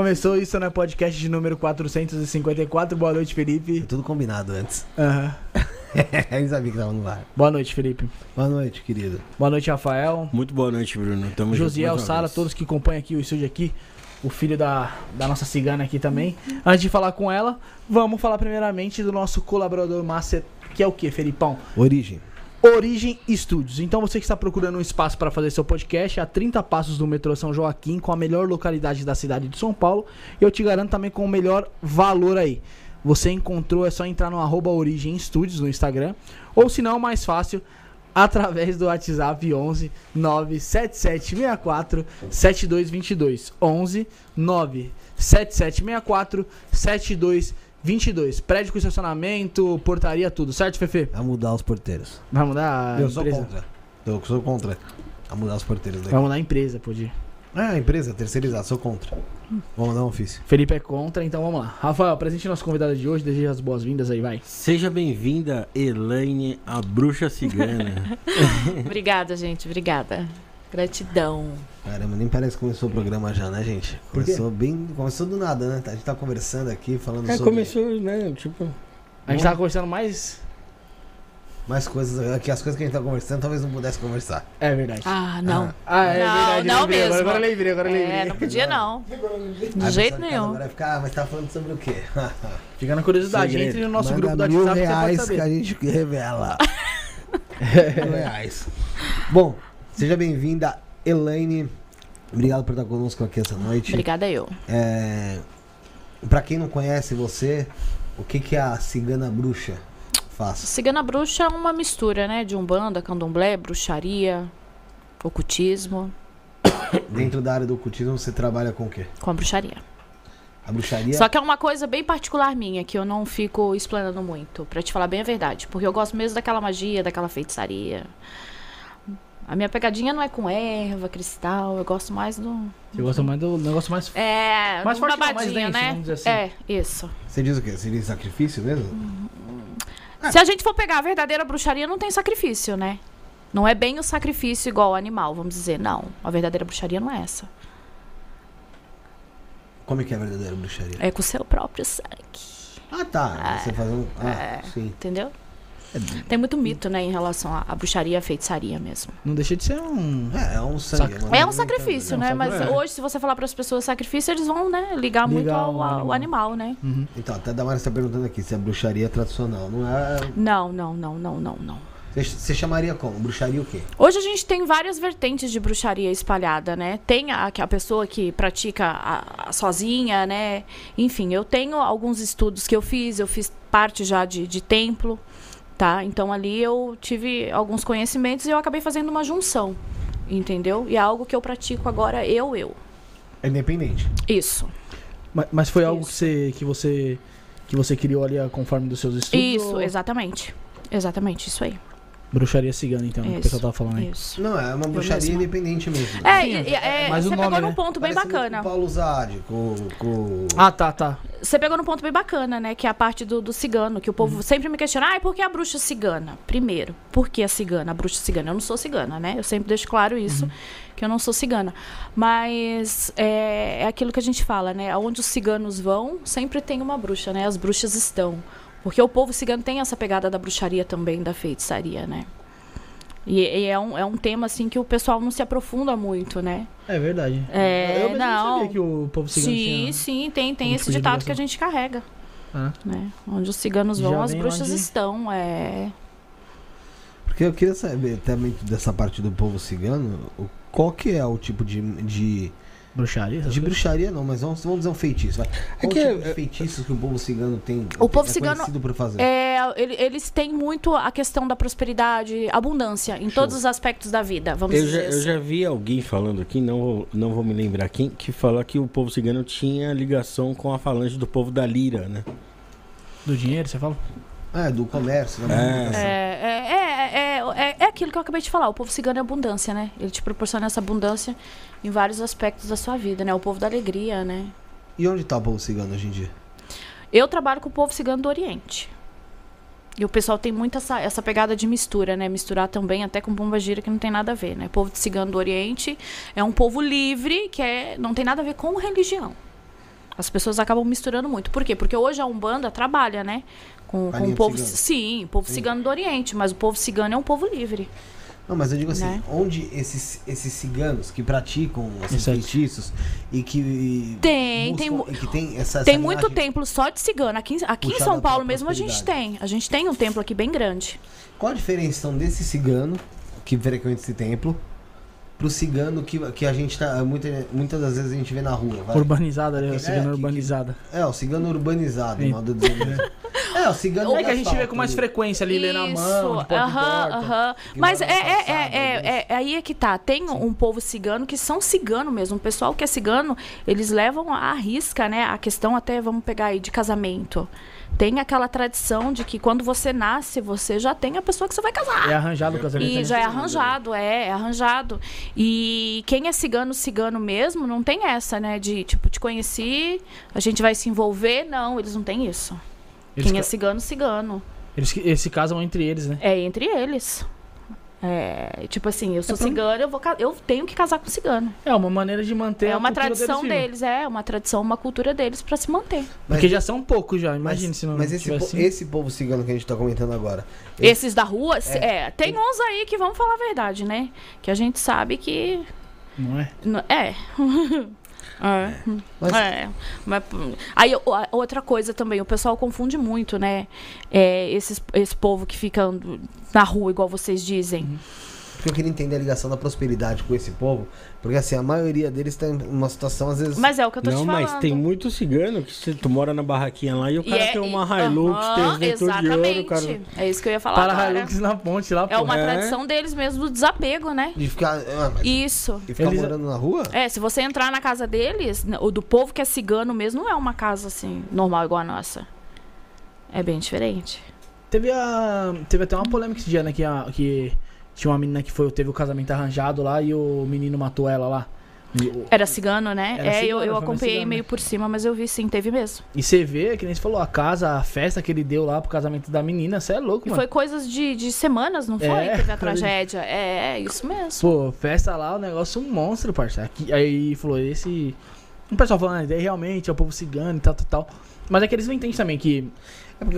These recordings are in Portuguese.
Começou isso no podcast de número 454. Boa noite, Felipe. Tudo combinado antes. Aham. Eu sabia que tava no ar. Boa noite, Felipe. Boa noite, querido. Boa noite, Rafael. Muito boa noite, Bruno. Tamo junto Josiel, uma Sara, todos que acompanham aqui o estúdio aqui. O filho da, da nossa cigana aqui também. Antes de falar com ela, vamos falar primeiramente do nosso colaborador master, que é o que, Felipão? Origem. Origem Estúdios. Então você que está procurando um espaço para fazer seu podcast a 30 passos do metrô São Joaquim, com a melhor localidade da cidade de São Paulo, eu te garanto também com o melhor valor aí. Você encontrou, é só entrar no arroba Origem Estúdios no Instagram, ou se não, mais fácil, através do WhatsApp 11 97764 7222. 11 97764 7222. Prédio com estacionamento, portaria, tudo, certo, Fefe? A mudar os porteiros. Vai mudar a eu sou empresa? contra. Eu sou contra. A mudar os porteiros daqui. Vai mudar a empresa, pode. É, a empresa terceirizada, sou contra. Vamos dar um ofício. Felipe é contra, então vamos lá. Rafael, presente nosso convidado de hoje, deseja as boas-vindas aí, vai. Seja bem-vinda, Elaine, a bruxa cigana. Obrigada, gente. Obrigada. Gratidão. Caramba, nem parece que começou o programa já, né, gente? Começou bem. Começou do nada, né? A gente tá conversando aqui, falando é, sobre começou, né? Tipo. A gente tava conversando mais. mais coisas. Que as coisas que a gente tá conversando talvez não pudesse conversar. É verdade. Ah, não. Ah, é Não, verdade. não lembrei, Agora, mesmo. agora eu lembrei, agora eu lembrei. É, não podia não. De a jeito nenhum. Agora vai ficar, ah, mas tá falando sobre o quê? Fica na curiosidade, Segredo. entre no nosso Manda grupo do mil WhatsApp que você pode reais que a saber. gente revela. mil reais. Bom, seja bem-vinda, Elaine. Obrigado por estar conosco aqui essa noite. Obrigada eu. É, pra quem não conhece você, o que, que a cigana bruxa faz? Cigana bruxa é uma mistura, né? De umbanda, candomblé, bruxaria, ocultismo Dentro da área do ocultismo você trabalha com o quê? com a bruxaria. A bruxaria? Só que é uma coisa bem particular minha, que eu não fico explanando muito, pra te falar bem a verdade. Porque eu gosto mesmo daquela magia, daquela feitiçaria. A minha pegadinha não é com erva, cristal, eu gosto mais do. Você gosta mais do negócio mais. É, Mais forte não, mais denso, né? vamos dizer assim. É, isso. Você diz o quê? Seria sacrifício mesmo? Se a gente for pegar a verdadeira bruxaria, não tem sacrifício, né? Não é bem o sacrifício igual ao animal, vamos dizer. Não, a verdadeira bruxaria não é essa. Como é que é a verdadeira bruxaria? É com o seu próprio sangue, Ah, tá. Você faz um. Ah, É. sim. entendeu? Tem muito mito, né, em relação à bruxaria e à feitiçaria mesmo. Não deixa de ser um. É, é um sangue. Sac- É um sacrifício, né? né? Um Mas sacrifício. hoje, se você falar para as pessoas sacrifício, eles vão, né, ligar muito Ligar ao, ao ao animal, né? Uhum. Então, até a Damares está perguntando aqui se a bruxaria é tradicional. Não é. Não, não, não, não, não, não. Você, você chamaria como? Bruxaria o quê? Hoje a gente tem várias vertentes de bruxaria espalhada, né? Tem a, a pessoa que pratica a- a sozinha, né? Enfim, eu tenho alguns estudos que eu fiz, eu fiz parte já de, de templo, tá? Então ali eu tive alguns conhecimentos e eu acabei fazendo uma junção, entendeu? E é algo que eu pratico agora, eu, eu. É independente. Isso. Mas, mas foi algo que Isso. você, que você que você criou ali a- conforme dos seus estudos? Isso, ou exatamente. Exatamente, isso aí. Bruxaria cigana, então, que o Isso, pessoal tava falando aí. Isso. Não, é uma bruxaria independente mesmo. É, Sim, e- e- é, mas o você nome, pegou né? num ponto bem Parece bacana. Com o Paulo Zadi, com, com... Ah, tá, tá. Você pegou num ponto bem bacana, né? Que é a parte do, do cigano, que o povo sempre me questiona, ah, e por que a bruxa cigana? Primeiro, por que a cigana, a bruxa cigana? Eu não sou cigana, né? Eu sempre deixo claro isso, que eu não sou cigana. Mas é, é aquilo que a gente fala, né? Onde os ciganos vão, sempre tem uma bruxa, né? As bruxas estão. Porque o povo cigano tem essa pegada da bruxaria também, da feitiçaria, né? E, e é, um, é um tema, assim, que o pessoal não se aprofunda muito, né? É verdade. É, eu mesmo não. não sabia que o povo cigano Sim, tinha... sim, tem, tem esse tipo ditado que a gente carrega. Ah. Né? Onde os ciganos Já vão, as vem bruxas onde- estão. É... Porque eu queria saber também dessa parte do povo cigano, o- qual que é o tipo de... de... Bruxaria? De coisas? bruxaria não, mas vamos, vamos dizer um feitiço. Vai. Qual que tipo é- de feitiços que o povo cigano tem? O povo é cigano por fazer? É, ele- eles têm muito a questão da prosperidade, abundância em Show. todos os aspectos da vida, vamos Eu dizer já, eu assim. já vi alguém falando aqui, não vou, não vou me lembrar quem, que falou que o povo cigano tinha ligação com a falange do povo da Lira, né? Do dinheiro, você fala? Ah, é do comércio, né? É. Movimentação. É, é, é, é, é, aquilo que eu acabei de falar. O povo cigano é abundância, né? Ele te proporciona essa abundância em vários aspectos da sua vida, né? O povo da alegria, né? E onde tá o povo cigano hoje em dia? Eu trabalho com o povo cigano do Oriente. E o pessoal tem muito essa, essa pegada de mistura, né? Misturar também até com pomba gira, que não tem nada a ver, né? O povo cigano do Oriente é um povo livre, que é, não tem nada a ver com religião. As pessoas acabam misturando muito. Por quê? Porque hoje a Umbanda trabalha, né? Com, Com o povo. cigana. Sim, povo Sim. cigano do Oriente. Mas o povo cigano é um povo livre. Não, mas eu digo assim, Né? onde esses, esses ciganos que praticam esses feitiços e que Tem, tem buscam- e que tem essa, Tem essa muito templo só de cigano. Aqui, em- aqui em São Paulo mesmo a gente tem. A gente tem um templo aqui bem grande. Qual a diferença então, desse cigano que frequenta esse templo pro cigano que, que a gente tá muita, muitas das vezes a gente vê na rua, vai? Urbanizada, ali, É, a cigana que- que- urbanizada. É, o cigano urbanizado, Sim. modo de dizer. É, o cigano É que a gente vê com mais frequência ali, lê na mão, aham, aham. Mas é, é, é, é, né? é- aí é que tá. Tem um povo cigano que são cigano mesmo. O pessoal que é cigano, eles levam à risca, né? A questão até, vamos pegar aí, de casamento. Tem aquela tradição de que quando você nasce, você já tem a pessoa que você vai casar. É arranjado o casamento. E já é arranjado, é, é arranjado. E quem é cigano, cigano mesmo, não tem essa, né? De, tipo, te conheci, a gente vai se envolver. Não, eles não têm isso. Eles, quem é ca- cigano, cigano. eles, eles se casam entre eles, né? É entre eles. É, tipo assim, eu sou pra- cigano, eu, vou, eu tenho que casar com cigano. É uma maneira de manter é a uma cultura tradição viva. deles, é uma tradição, uma cultura deles pra se manter. Porque já são poucos já, mas, imagina se não mas esse, po- assim. esse povo cigano que a gente tá comentando agora. esse- Esses da rua, se- é, tem uns aí que vamos falar a verdade, né? Que a gente sabe que Não é? É. é. Mas- É. Mas, aí, outra coisa também, o pessoal confunde muito, né? É, esses, esse povo que fica na rua, igual vocês dizem. Porque eu queria entender a ligação da prosperidade com esse povo. Porque assim, a maioria deles tá em uma situação, às vezes. Mas é o que eu tô Não, te falando. mas tem muito cigano que você, tu mora na barraquinha lá e o E cara é- tem uma e- Hilux, Aham, tem os dentro de ouro, Exatamente. cara. É isso que eu ia falar Para agora. Hilux na ponte lá. É uma É. tradição deles mesmo do desapego, né? De ficar. ah, mas- Isso. E ficar Eles- morando na rua? É, se você entrar na casa deles, n- o do povo que é cigano mesmo, não é uma casa assim, normal igual a nossa. É bem diferente. Teve, a, teve até uma polêmica esse dia, né? Que, a, que tinha uma menina que foi, teve o casamento arranjado lá e o menino matou ela lá. E, o- Era cigano, né? Era é, cigano, eu, eu acompanhei cigano, meio né? por cima, mas eu vi sim, teve mesmo. e você vê, que nem você falou, a casa, a festa que ele deu lá pro casamento da menina, você é louco, E mano. foi coisas de, de semanas, não foi? É, Teve a tragédia. É, é isso mesmo. Pô, festa lá, o negócio um monstro, parça. Aí falou, esse. O pessoal falando, ah, realmente é o povo cigano e tal, tal, tal. Mas é que eles não entendem também que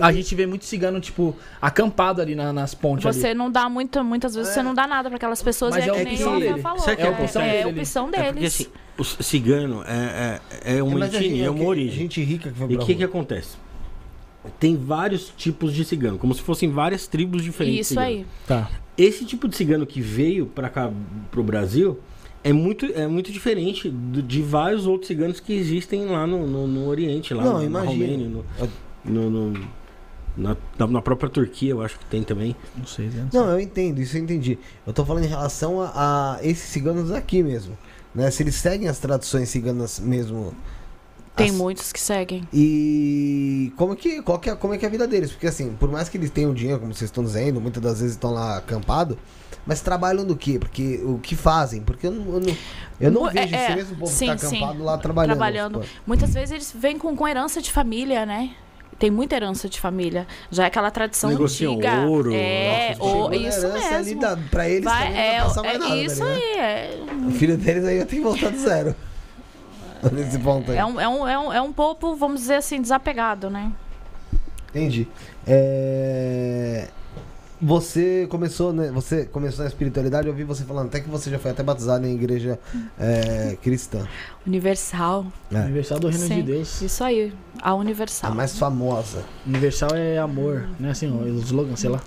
a gente vê muito cigano, tipo, acampado ali na- nas pontes ali. Você não dá muito, muitas vezes você não dá nada pra aquelas pessoas, Mas e é é, que nem opção dele. falou. É a opção é, dele? a opção É porque deles. assim, o cigano é, é, é uma etnia, gente- é uma origem. Gente rica que foi E o que, que acontece? Tem vários tipos de cigano, como se fossem várias tribos diferentes. Isso aí. Tá. Esse tipo de cigano que veio pra cá, pro Brasil, é muito, é muito diferente do- de vários outros ciganos que existem lá no, no, no Oriente, lá Não, no, na imagino. Romênia, no, no- no- na, na- própria Turquia, eu acho que tem também. Não sei, né? Não, eu entendo, isso eu entendi. Eu tô falando em relação a, a esses ciganos aqui mesmo. Né? Se eles seguem as tradições ciganas mesmo. Tem as- muitos que seguem. E como que, qual que é, como é que é a vida deles? Porque assim, por mais que eles tenham dinheiro, como vocês estão dizendo, muitas das vezes estão lá acampados, mas trabalham do quê? Porque o que fazem? Porque eu não, eu não, eu não Mu- vejo é, esse é, mesmo povo sim, que tá sim. acampado lá trabalhando. Trabalhando. supor. Muitas vezes eles vêm com, com herança de família, né? Tem muita herança de família. Já é aquela tradição Negociam antiga. ouro, É, nossa, o- Chegou na isso ali mesmo. da- pra eles Vai, também é, não passar mais é nada, isso ligado? aí. É, O filho deles aí eu tenho que voltar do zero. Nesse ponto aí. é, um, é, um, é, um, é um povo, vamos dizer assim, desapegado, né? Entendi. É, Você começou, né? Você começou na espiritualidade, eu ouvi você falando até que você já foi até batizado em igreja é, cristã. Universal. É. Universal do Reino Sim, de Deus. Isso aí. A A Universal. mais famosa. Universal é amor, né? Assim, o slogan, sei lá.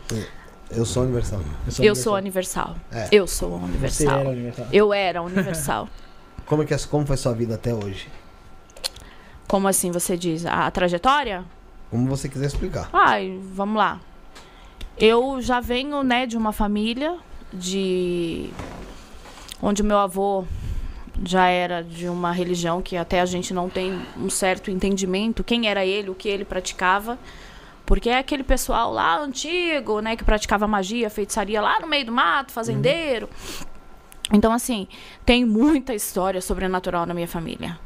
Eu sou universal. Eu sou a Universal. É. Eu sou a Você Universal. era universal. Eu era a Universal. Como, é que, é- como foi sua vida até hoje? Como assim você diz? A, a trajetória? Como você quiser explicar. Ai, vamos lá. Eu já venho, né, de uma família de onde meu avô já era de uma religião que até a gente não tem um certo entendimento quem era ele, o que ele praticava. Porque é aquele pessoal lá antigo, né, que praticava magia, feitiçaria lá no meio do mato, fazendeiro. Então, assim, tem muita história sobrenatural na minha família.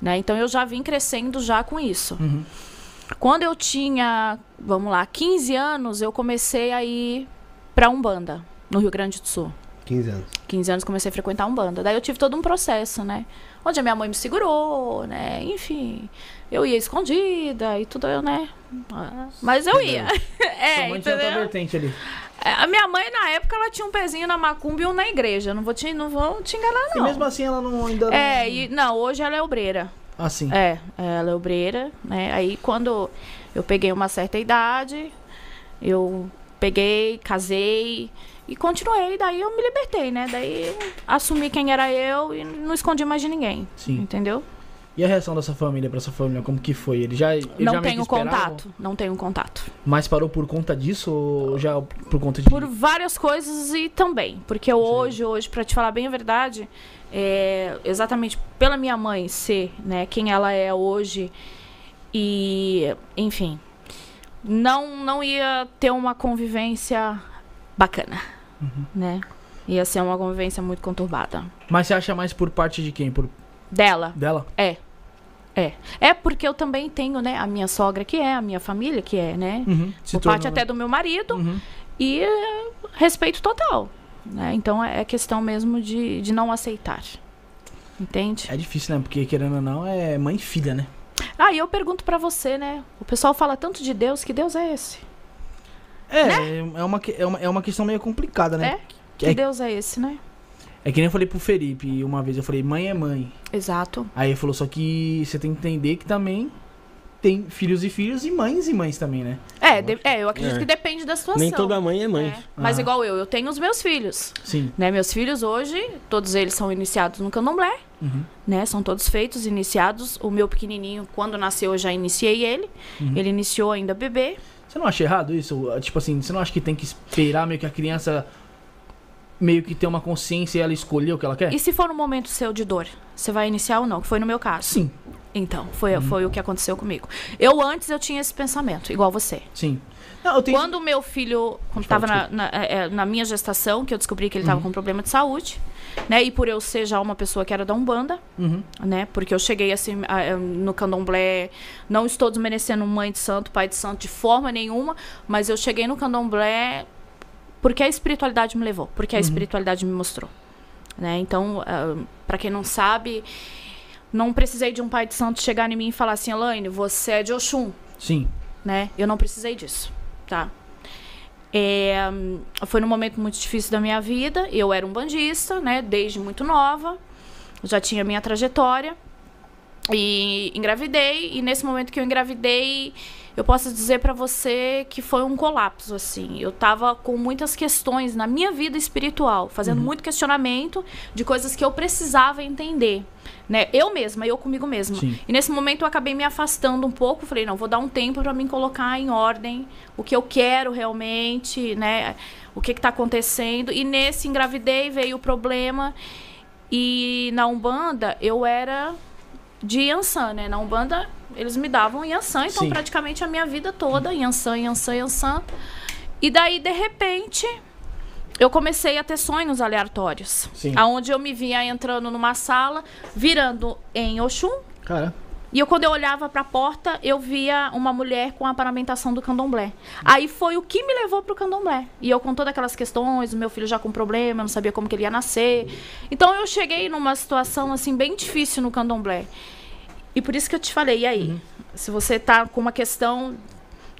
Né? Então, eu já vim crescendo já com isso. Uhum. Quando eu tinha, vamos lá, 15 anos, eu comecei a ir pra Umbanda, no Rio Grande do Sul. 15 anos. 15 anos comecei a frequentar um banda. Daí eu tive todo um processo, né? Onde a minha mãe me segurou, né? Enfim, eu ia escondida e tudo, né? Ah, Mas eu ia. Sua é, mãe tinha outra entendeu? vertente ali. É, A minha mãe, na época, ela tinha um pezinho na macumba e um na igreja. Não vou te, não vou te enganar, E não. mesmo assim ela não ainda. É, não... e, não, hoje ela é obreira. Assim. É, ela é obreira, né? Aí quando eu peguei uma certa idade, eu peguei, casei e continuei. Daí eu me libertei, né? Daí assumi quem era eu e não escondi mais de ninguém. Sim. Entendeu? E a reação da sua família pra sua família, como que foi? Ele já. Ele já não que tenho contato. Não tenho contato. Mas parou por conta disso ou já por conta de. Por várias coisas e também. Porque hoje, hoje, pra te falar bem a verdade, é, exatamente pela minha mãe ser né, quem ela é hoje e, enfim, não, não ia ter uma convivência bacana, né? Ia ser uma convivência muito conturbada. Mas você acha mais por parte de quem? Por Dela, dela? é. É. É porque eu também tenho, né, a minha sogra que é, a minha família que é, né? Uhum. Por parte tornou- até do meu marido. Uhum. E é, respeito total. Né? Então é é questão mesmo de, de não aceitar. Entende? É difícil, né? Porque querendo ou não, é mãe e filha, né? Ah, e eu pergunto pra você, né? O pessoal fala tanto de Deus, que Deus é esse? É, é, uma, que- é, uma, é uma questão meio complicada, né? É? Que É- Deus é esse, né? É que nem eu falei pro Felipe uma vez, eu falei, mãe é mãe. Exato. Aí ele falou, só que você tem que entender que também tem filhos e filhos e mães e mães também, né? É, de- é, eu acredito É. que depende da situação. Nem toda mãe é mãe. É. Mas Ah. igual eu, eu tenho os meus filhos. Sim. Né? Meus filhos hoje, todos eles são iniciados no candomblé. Uhum. né? São todos feitos, iniciados. O meu pequenininho, quando nasceu, eu já iniciei ele. Uhum. Ele iniciou ainda bebê. Você não acha errado isso? Tipo assim, você não acha que tem que esperar meio que a criança meio que ter uma consciência e ela escolher o que ela quer? E se for um momento seu de dor, você vai iniciar ou não? Que foi no meu caso. Sim, Então, foi, foi o que aconteceu comigo. Eu antes eu tinha esse pensamento, igual você. sim. Não, tenho... Quando o meu filho estava na, na, é, é, na minha gestação, que eu descobri que ele estava Uhum. com problema de saúde, né? E por eu ser já uma pessoa que era da Umbanda, Uhum. né? Porque eu cheguei assim a- a- no candomblé, não estou desmerecendo mãe de santo, pai de santo de forma nenhuma, mas eu cheguei no candomblé porque a espiritualidade me levou, porque a Uhum. espiritualidade me mostrou, né? Então, para quem não sabe, não precisei de um pai de santo chegar em mim e falar assim, Elaine, você é de Oxum, Sim. né? Eu não precisei disso, tá? É, foi num momento muito difícil da minha vida. Eu era um bandista, né? Desde muito nova. Já tinha minha trajetória. E engravidei. E nesse momento que eu engravidei, eu posso dizer pra você que foi um colapso, assim. Eu tava com muitas questões na minha vida espiritual, fazendo muito questionamento de coisas que eu precisava entender, né? Eu mesma, eu comigo mesma. Sim. E nesse momento eu acabei me afastando um pouco, falei, não, vou dar um tempo para me colocar em ordem o que eu quero realmente, né? O que que tá acontecendo? E nesse engravidei, veio o problema. E na Umbanda eu era de Yansan, né? Na Umbanda eles me davam Yansan, então Sim. praticamente a minha vida toda Yansan, Yansan, Yansan. E daí de repente eu comecei a ter sonhos aleatórios. Sim. Aonde eu me via entrando numa sala, virando em Oxum. Cara, E eu, quando eu olhava pra porta, eu via uma mulher com a paramentação do candomblé. Aí foi o que me levou pro candomblé. E eu com todas aquelas questões, o meu filho já com problema, eu não sabia como que ele ia nascer. Então eu cheguei numa situação, assim, bem difícil no candomblé. E por isso que eu te falei, e aí? Uhum. Se você tá com uma questão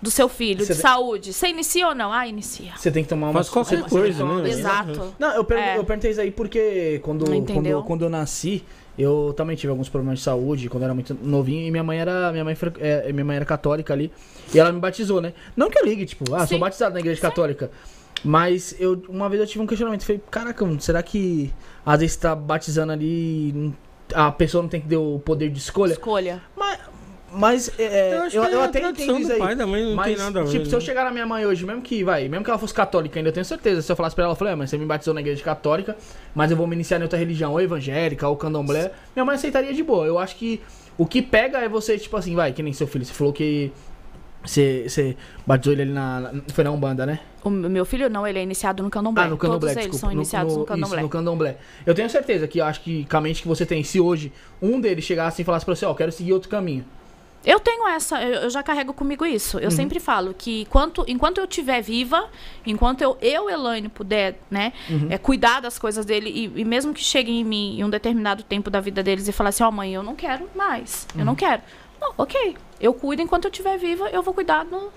do seu filho, Você de de- saúde, você inicia ou não? Ah, inicia. você tem que tomar uma... Faz qualquer coisa, tem né? Exato. Não, eu, pergun- É. eu perguntei isso aí porque quando, quando, quando eu nasci, eu também tive alguns problemas de saúde, quando eu era muito novinho, e minha mãe era. Minha mãe, é, minha mãe era católica ali. E ela me batizou, né? Não que eu ligue, tipo, ah, sou Sim. batizado na igreja católica. Mas eu, uma vez eu tive um questionamento. Falei, caraca, será que às vezes tá batizando ali. A pessoa não tem que ter o poder de escolha? Escolha. Mas, mas é, eu, acho eu, que é a até tradição entendo do isso aí. pai, da mãe não mas, tem nada a ver. tipo, se eu né? chegar na minha mãe hoje, mesmo que, vai, mesmo que ela fosse católica, ainda eu tenho certeza. Se eu falasse pra ela, eu falei, ah, mas você me batizou na igreja católica, mas eu vou me iniciar em outra religião, ou evangélica, ou candomblé, minha mãe aceitaria de boa. Eu acho que o que pega é você, tipo assim, vai, que nem seu filho, você falou que você, você batizou ele ali na, na- Foi na Umbanda, né? O meu filho não, ele é iniciado no candomblé. Ah, no candomblé, Todos eles desculpa. são iniciados no, Isso, candomblé. no candomblé. Eu tenho certeza que, eu acho que, com a mente que você tem, se hoje um deles chegasse e falasse pra você, ó, quero seguir outro caminho. Eu tenho essa, eu já carrego comigo isso. Eu sempre falo que enquanto, enquanto eu estiver viva, enquanto eu, eu Elaine, puder, né, é, cuidar das coisas dele, e, e mesmo que cheguem em mim em um determinado tempo da vida deles e falar assim, ó, mãe, eu não quero mais, eu não quero. Não, ok, eu cuido enquanto eu estiver viva, eu vou cuidar do,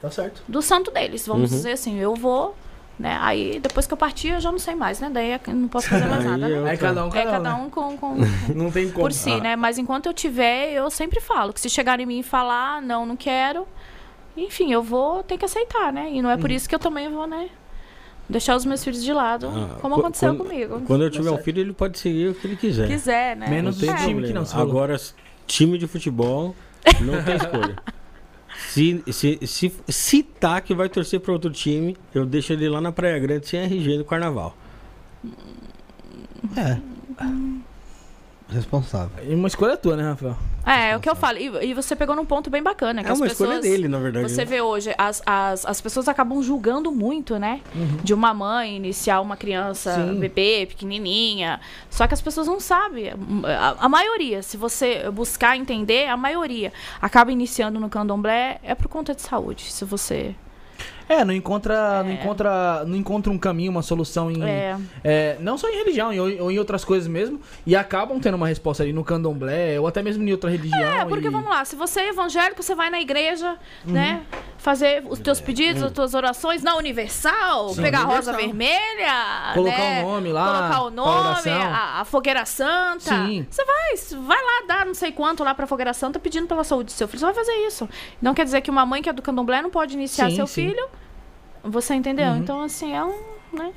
Tá certo. do santo deles, vamos Uhum. dizer assim, eu vou, né, aí depois que eu partir eu já não sei mais, né, daí eu não posso fazer mais nada, né? eu- Aí cada um, É cada, cada um. um com- com, né? Não tem como. por si, né? Mas enquanto eu tiver, eu sempre falo que se chegar em mim e falar, não, não quero, enfim, eu vou ter que aceitar, né? E não é por Uhum. isso que eu também vou, né? Deixar os meus filhos de lado, Ah, como aconteceu quando- comigo. Quando eu tiver um filho, ele pode seguir o que ele quiser. Quiser, né? Menos Não o time problema. que não. Agora, time de futebol, não tem escolha. Se, se, se, se tá que vai torcer para outro time, eu deixo ele lá na Praia Grande sem RG no carnaval. É. Responsável. E uma escolha tua, né, Rafael? É, é o que eu falo. E, e você pegou num ponto bem bacana, que é as uma pessoas... escolha dele, na verdade. Você né? vê hoje, as, as, as pessoas acabam julgando muito, né? De uma mãe iniciar uma criança Sim. bebê, pequenininha. Só que as pessoas não sabem. A, a maioria, se você buscar entender, a maioria acaba iniciando no candomblé é por conta de saúde. Se você. É, não encontra, não É. encontra, não encontra um caminho, uma solução em, É, é, não só em religião, em- ou em outras coisas mesmo, e acabam tendo uma resposta ali no candomblé, ou até mesmo em outra religião. é, porque e- vamos lá, se você é evangélico, você vai na igreja, né? Fazer os teus pedidos, as tuas orações na Universal, Sim, pegar a rosa Universal. vermelha, Colocar né? o nome lá, colocar o nome, a, a fogueira santa. Sim. Você vai, vai lá dar não sei quanto lá pra fogueira santa pedindo pela saúde do seu filho. Você vai fazer isso. Não quer dizer que uma mãe que é do candomblé não pode iniciar Sim, seu sim. filho. Você entendeu? Uhum. Então, assim, é um. Né?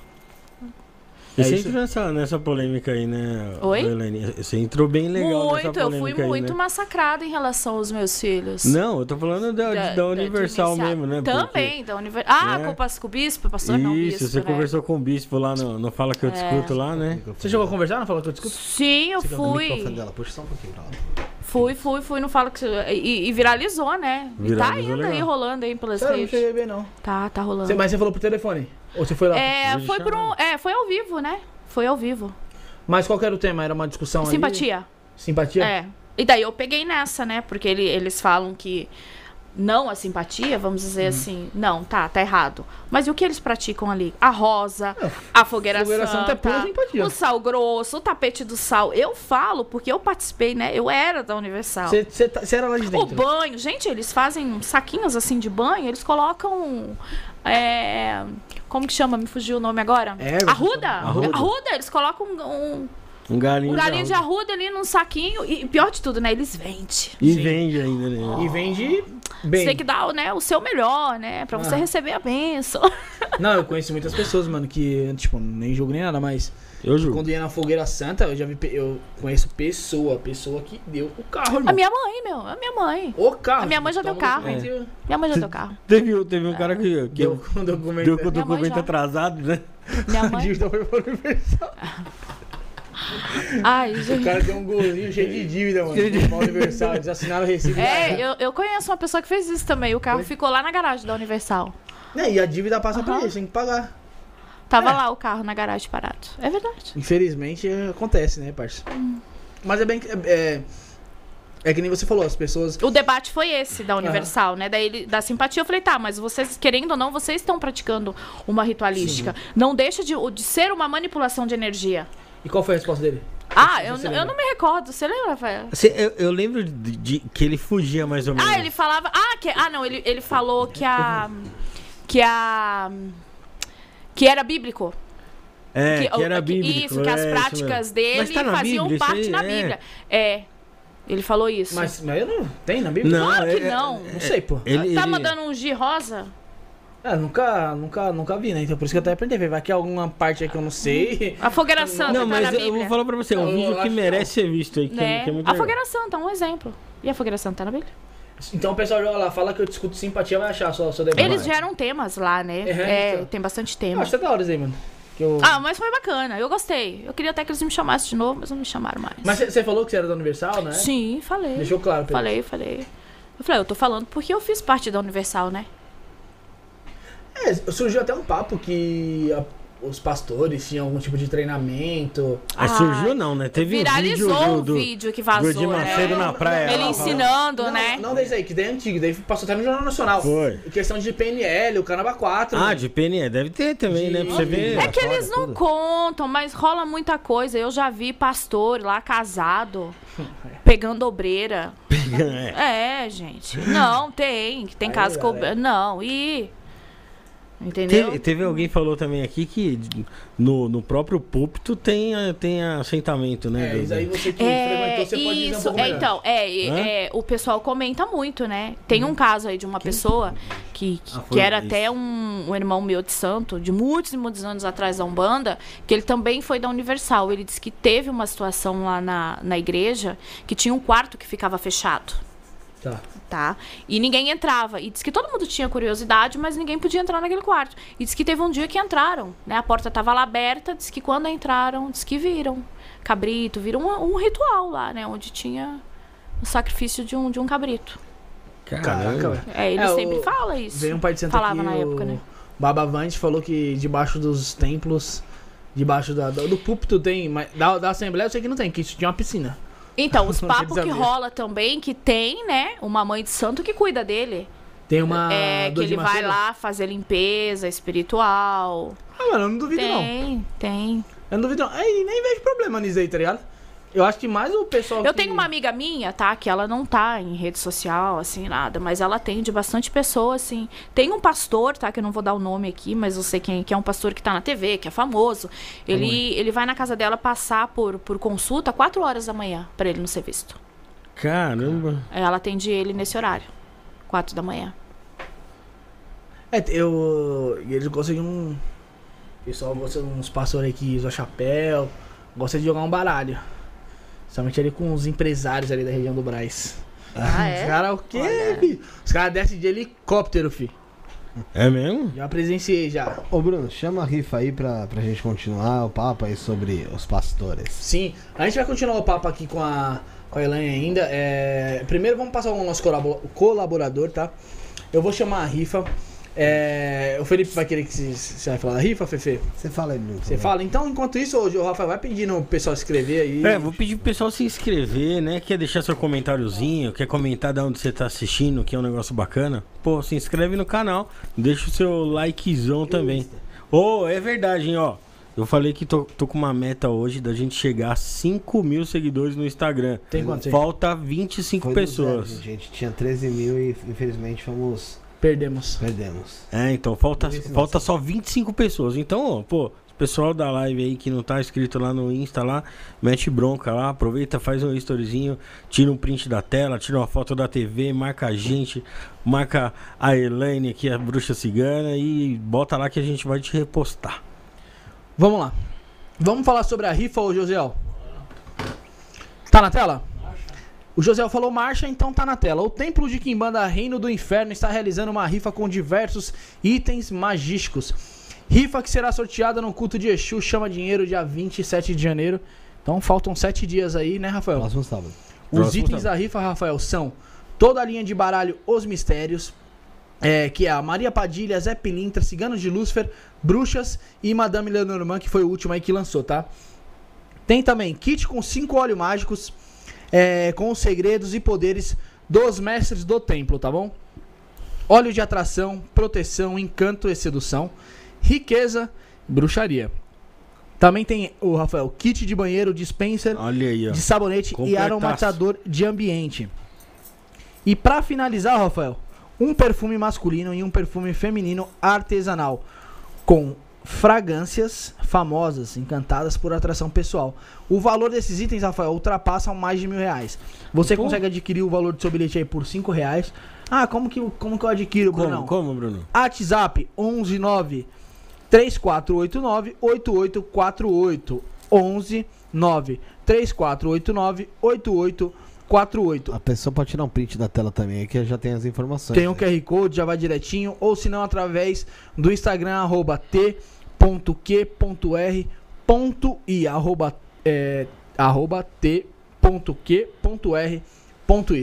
E É você isso. entrou nessa, nessa polêmica aí, né, Oi? Helene? Você entrou bem legal nessa muito, eu fui polêmica aí, muito né? massacrada em relação aos meus filhos. Não, eu tô falando da, Da- da da- Universal iniciar. mesmo, né? Porque- Também, da Universal. Ah, né? com, o pas- com o bispo, pastor não, Isso, bispo, você né? conversou com o bispo lá no, no Fala Que Eu É. Discuto lá, né? Você chegou a conversar? Não falou que eu discuto? Sim, eu Você quer o microfone fui. dela? Puxa só um pouquinho pra lá. Fui, fui, fui, não falo que. E, e viralizou, né? E tá Viralizou ainda aí rolando aí pelas não redes. cheguei a ver, não. Tá, tá rolando. Você- mas você falou por telefone? Ou você foi lá? É, foi por um. É, foi ao vivo, né? Foi ao vivo. Mas qual que era o tema? Era uma discussão ali? Simpatia. Simpatia? É. E daí eu peguei nessa, né? Porque ele- eles falam que não a simpatia, vamos dizer Uhum. assim. Não, tá, tá errado. Mas e o que eles praticam ali? A rosa, a fogueira, fogueira santa santa, é o sal grosso, o tapete do sal. Eu falo porque eu participei, né? Eu era da Universal. Você, tá- era lá de O dentro? banho, gente, eles fazem saquinhos assim de banho, eles colocam. é, como que chama? Me fugiu o nome agora? Erva, arruda. arruda. arruda. eles colocam um, Um galinho, um galinho de arruda ali num saquinho. E pior de tudo, né? Eles vendem. E Sim. vende ainda, né? E vende Você bem. tem que dar né, o seu melhor, né? Pra você Ah. receber a bênção. Não, eu conheço muitas pessoas, mano, que, tipo, nem jogo nem nada, mas Eu juro. quando ia na fogueira santa, eu já vi, eu conheço pessoa, pessoa que deu o carro, irmão. A minha mãe, meu. A minha mãe. O carro. A minha mãe já deu carro. e- Minha mãe já deu carro. Teve, teve um cara que, que Deu com o documento. deu com o Minha mãe documento atrasado, né? Minha mãe. foi. Ai, O gente. cara tem um golzinho cheio de dívida, mano. Pro Universal, eles assinaram o recibo. É, eu, eu conheço uma pessoa que fez isso também. O carro ficou lá na garagem da Universal. Né, E a dívida passa pra Aham. eles, tem que pagar. Tava É. lá o carro na garagem parado. É verdade. Infelizmente é, acontece, né, parça? Mas é bem que. É, é, é que nem você falou, as pessoas. O debate foi esse da Universal, né? Daí ele, da simpatia, eu falei, tá, mas vocês, querendo ou não, vocês estão praticando uma ritualística. Não deixa de, de ser uma manipulação de energia. E qual foi a resposta dele? Ah, eu, eu não me recordo. Você lembra, Rafael? Você- eu, eu lembro de, de- que ele fugia mais ou menos. Ah, ele falava. Ah, que, ah não, ele, ele falou que a. Que a. Que era bíblico. É, que, era bíblico. Isso, que as é, práticas dele tá na faziam Bíblia, isso parte aí? na É. Bíblia. É. Ele falou isso. Mas, mas eu não. Tem na Bíblia? Não, Claro que é- não. Não sei, pô. Ele, tá ele- mandando um G rosa? Ah, nunca, nunca, nunca vi, né? Então por isso que eu até aprendi. Vai que é alguma parte aí que eu não sei. A fogueira santa Não, tá mas na eu vou falar pra você, é um vídeo que merece ser visto aí, que, é, né? que é muito a legal. fogueira santa, um exemplo. E a fogueira santa tá na Bíblia? Então o pessoal joga lá, fala que eu discuto simpatia, vai achar só seu debate. Eles geram temas lá, né? É, É, então. tem bastante Eu tema. acho que da hora isso aí, mano. Eu... Ah, mas foi bacana, eu gostei. Eu queria até que eles me chamassem de novo, mas não me chamaram mais. Mas você falou que você era da Universal, né? Sim, falei. Deixou claro pra eles. Falei, falei. Eu falei, eu tô falando porque eu fiz parte da Universal, né? É, surgiu até um papo que a- os pastores tinham algum tipo de treinamento. Aí Ah, surgiu não, né? Teve um vídeo Viralizou do, do, um vídeo que do vazou, Edir né? Macedo na praia. Ele lá, ensinando, não, né? Não desde aí, que daí é antigo, daí passou até no Jornal Nacional. Foi. Questão de PNL, o Canaba 4. Ah, de PNE, deve ter também, né? Pra você ver. É que eles não tudo. contam, mas rola muita coisa. Eu já vi pastor lá casado, pegando obreira. É. É, gente. Não, tem. que Tem Aí, casos que. Não, e. Entendeu? Teve, teve alguém que falou também aqui que no, no próprio púlpito tem, tem assentamento, né? É, isso aí você que É, frequentou, você pode dizer um isso, é, então, é, é, é, o pessoal comenta muito, né? Tem um caso aí de uma pessoa que, que, Ah, que era isso. até um, um irmão meu de santo, de muitos e muitos anos atrás da Umbanda, que ele também foi da Universal. Ele disse que teve uma situação lá na, na igreja que tinha um quarto que ficava fechado. Tá. Tá? E ninguém entrava. E disse que todo mundo tinha curiosidade, mas ninguém podia entrar naquele quarto. E disse que teve um dia que entraram, né? A porta estava lá aberta, disse que quando entraram, disse que viram cabrito, viram um, um ritual lá, né? Onde tinha o sacrifício de um, de um cabrito. Caraca. É, ele É, sempre o- fala isso. Veio um pai de santo Falava aqui, na o época, né? Baba Vante falou que debaixo dos templos, debaixo da, do, do púlpito tem, mas da, da Assembleia eu sei que não tem, que isso tinha uma piscina. Então, os papos que rola também, que tem, né? Uma mãe de santo que cuida dele. Tem uma. é, que ele vai lá fazer limpeza espiritual. Ah, mano, eu não duvido não. Tem, tem. Eu não duvido não. Aí nem vejo problema nisso aí, tá ligado? Eu acho que mais o pessoal. Eu que- tenho uma amiga minha, tá? Que ela não tá em rede social, assim, nada, mas ela atende bastante pessoas, assim. Tem um pastor, tá? Que eu não vou dar o nome aqui, mas eu sei quem que é um pastor que tá na TV, que é famoso. Ele, ele vai na casa dela passar por, por consulta quatro horas da manhã pra ele não ser visto. Caramba. Ela atende ele nesse horário. Quatro da manhã. É, eu. E eles gostam de um. Pessoal gosta de uns pastores aí que usam chapéu. Gosta de jogar um baralho. Somente ali com os empresários ali da região do Braz. Ah, Os caras o quê, fi? Os caras descem de helicóptero, fi. É mesmo? Já presenciei já. Ô Bruno, chama a rifa aí pra, pra gente continuar o papo aí sobre os pastores. Sim, a gente vai continuar o papo aqui com a, com a Elaine ainda. É, primeiro vamos passar o nosso colabo- colaborador, tá? Eu vou chamar a rifa. É, o Felipe vai querer que você- você vai falar da rifa, Fefe? Você fala aí. Você fala? Então, enquanto isso, hoje o Rafael vai pedindo o pessoal escrever aí. É, vou pedir pro pessoal se inscrever, né? Quer deixar seu comentáriozinho, quer comentar de onde você tá assistindo, que é um negócio bacana? Pô, se inscreve no canal, deixa o seu likezão também. Ô, é verdade, hein, ó. Eu falei que tô, tô com uma meta hoje da gente chegar a 5 mil seguidores no Instagram. Tem quantos aí? Falta 25 Foi pessoas. zero, gente. A gente tinha 13 mil e infelizmente fomos. Perdemos. Perdemos. É, então falta, falta só 25 pessoas. Então, ó, pô, o pessoal da live aí que não tá inscrito lá no Insta lá, mete bronca lá, aproveita, faz um storyzinho, tira um print da tela, tira uma foto da TV, marca a gente, marca a Elaine aqui, a bruxa cigana, e bota lá que a gente vai te repostar. Vamos lá. Vamos falar sobre a rifa, ô Josiel. Tá na tela? O Josiel falou marcha, então tá na tela. O Templo de Quimbanda Reino do Inferno está realizando uma rifa com diversos itens magísticos. Rifa que será sorteada no culto de Exu, chama dinheiro, dia 27 de janeiro. Então faltam sete dias aí, né, Rafael? Próximo sábado. Os Próximo itens sábado. da rifa, Rafael, são toda a linha de baralho Os Mistérios, é, que é a Maria Padilha, Zé Pilintra, Ciganos de Lúcifer, Bruxas e Madame Lenormand, que foi o último aí que lançou, tá? Tem também kit com cinco óleos mágicos, é, com os segredos e poderes dos mestres do templo, tá bom? Óleo de atração, proteção, encanto e sedução, riqueza, bruxaria. Também tem o Rafael, kit de banheiro, dispenser, aí, de sabonete e Completaço. aromatizador de ambiente. E pra finalizar, Rafael, um perfume masculino e um perfume feminino artesanal com fragrâncias famosas, encantadas por atração pessoal. O valor desses itens, Rafael, ultrapassam mais de mil reais. Você Pô. consegue adquirir o valor do seu bilhete aí por cinco reais. Ah, como que, como que eu adquiro, Brunão? Como, como, Bruno? WhatsApp 119 3489 8848 119 3489 8848 A pessoa pode tirar um print da tela também, aí que já tem as informações. Tem um né? QR Code, já vai direitinho, ou se não, através do Instagram, arroba t.q.r.i, arroba, é, arroba t.q.r.i,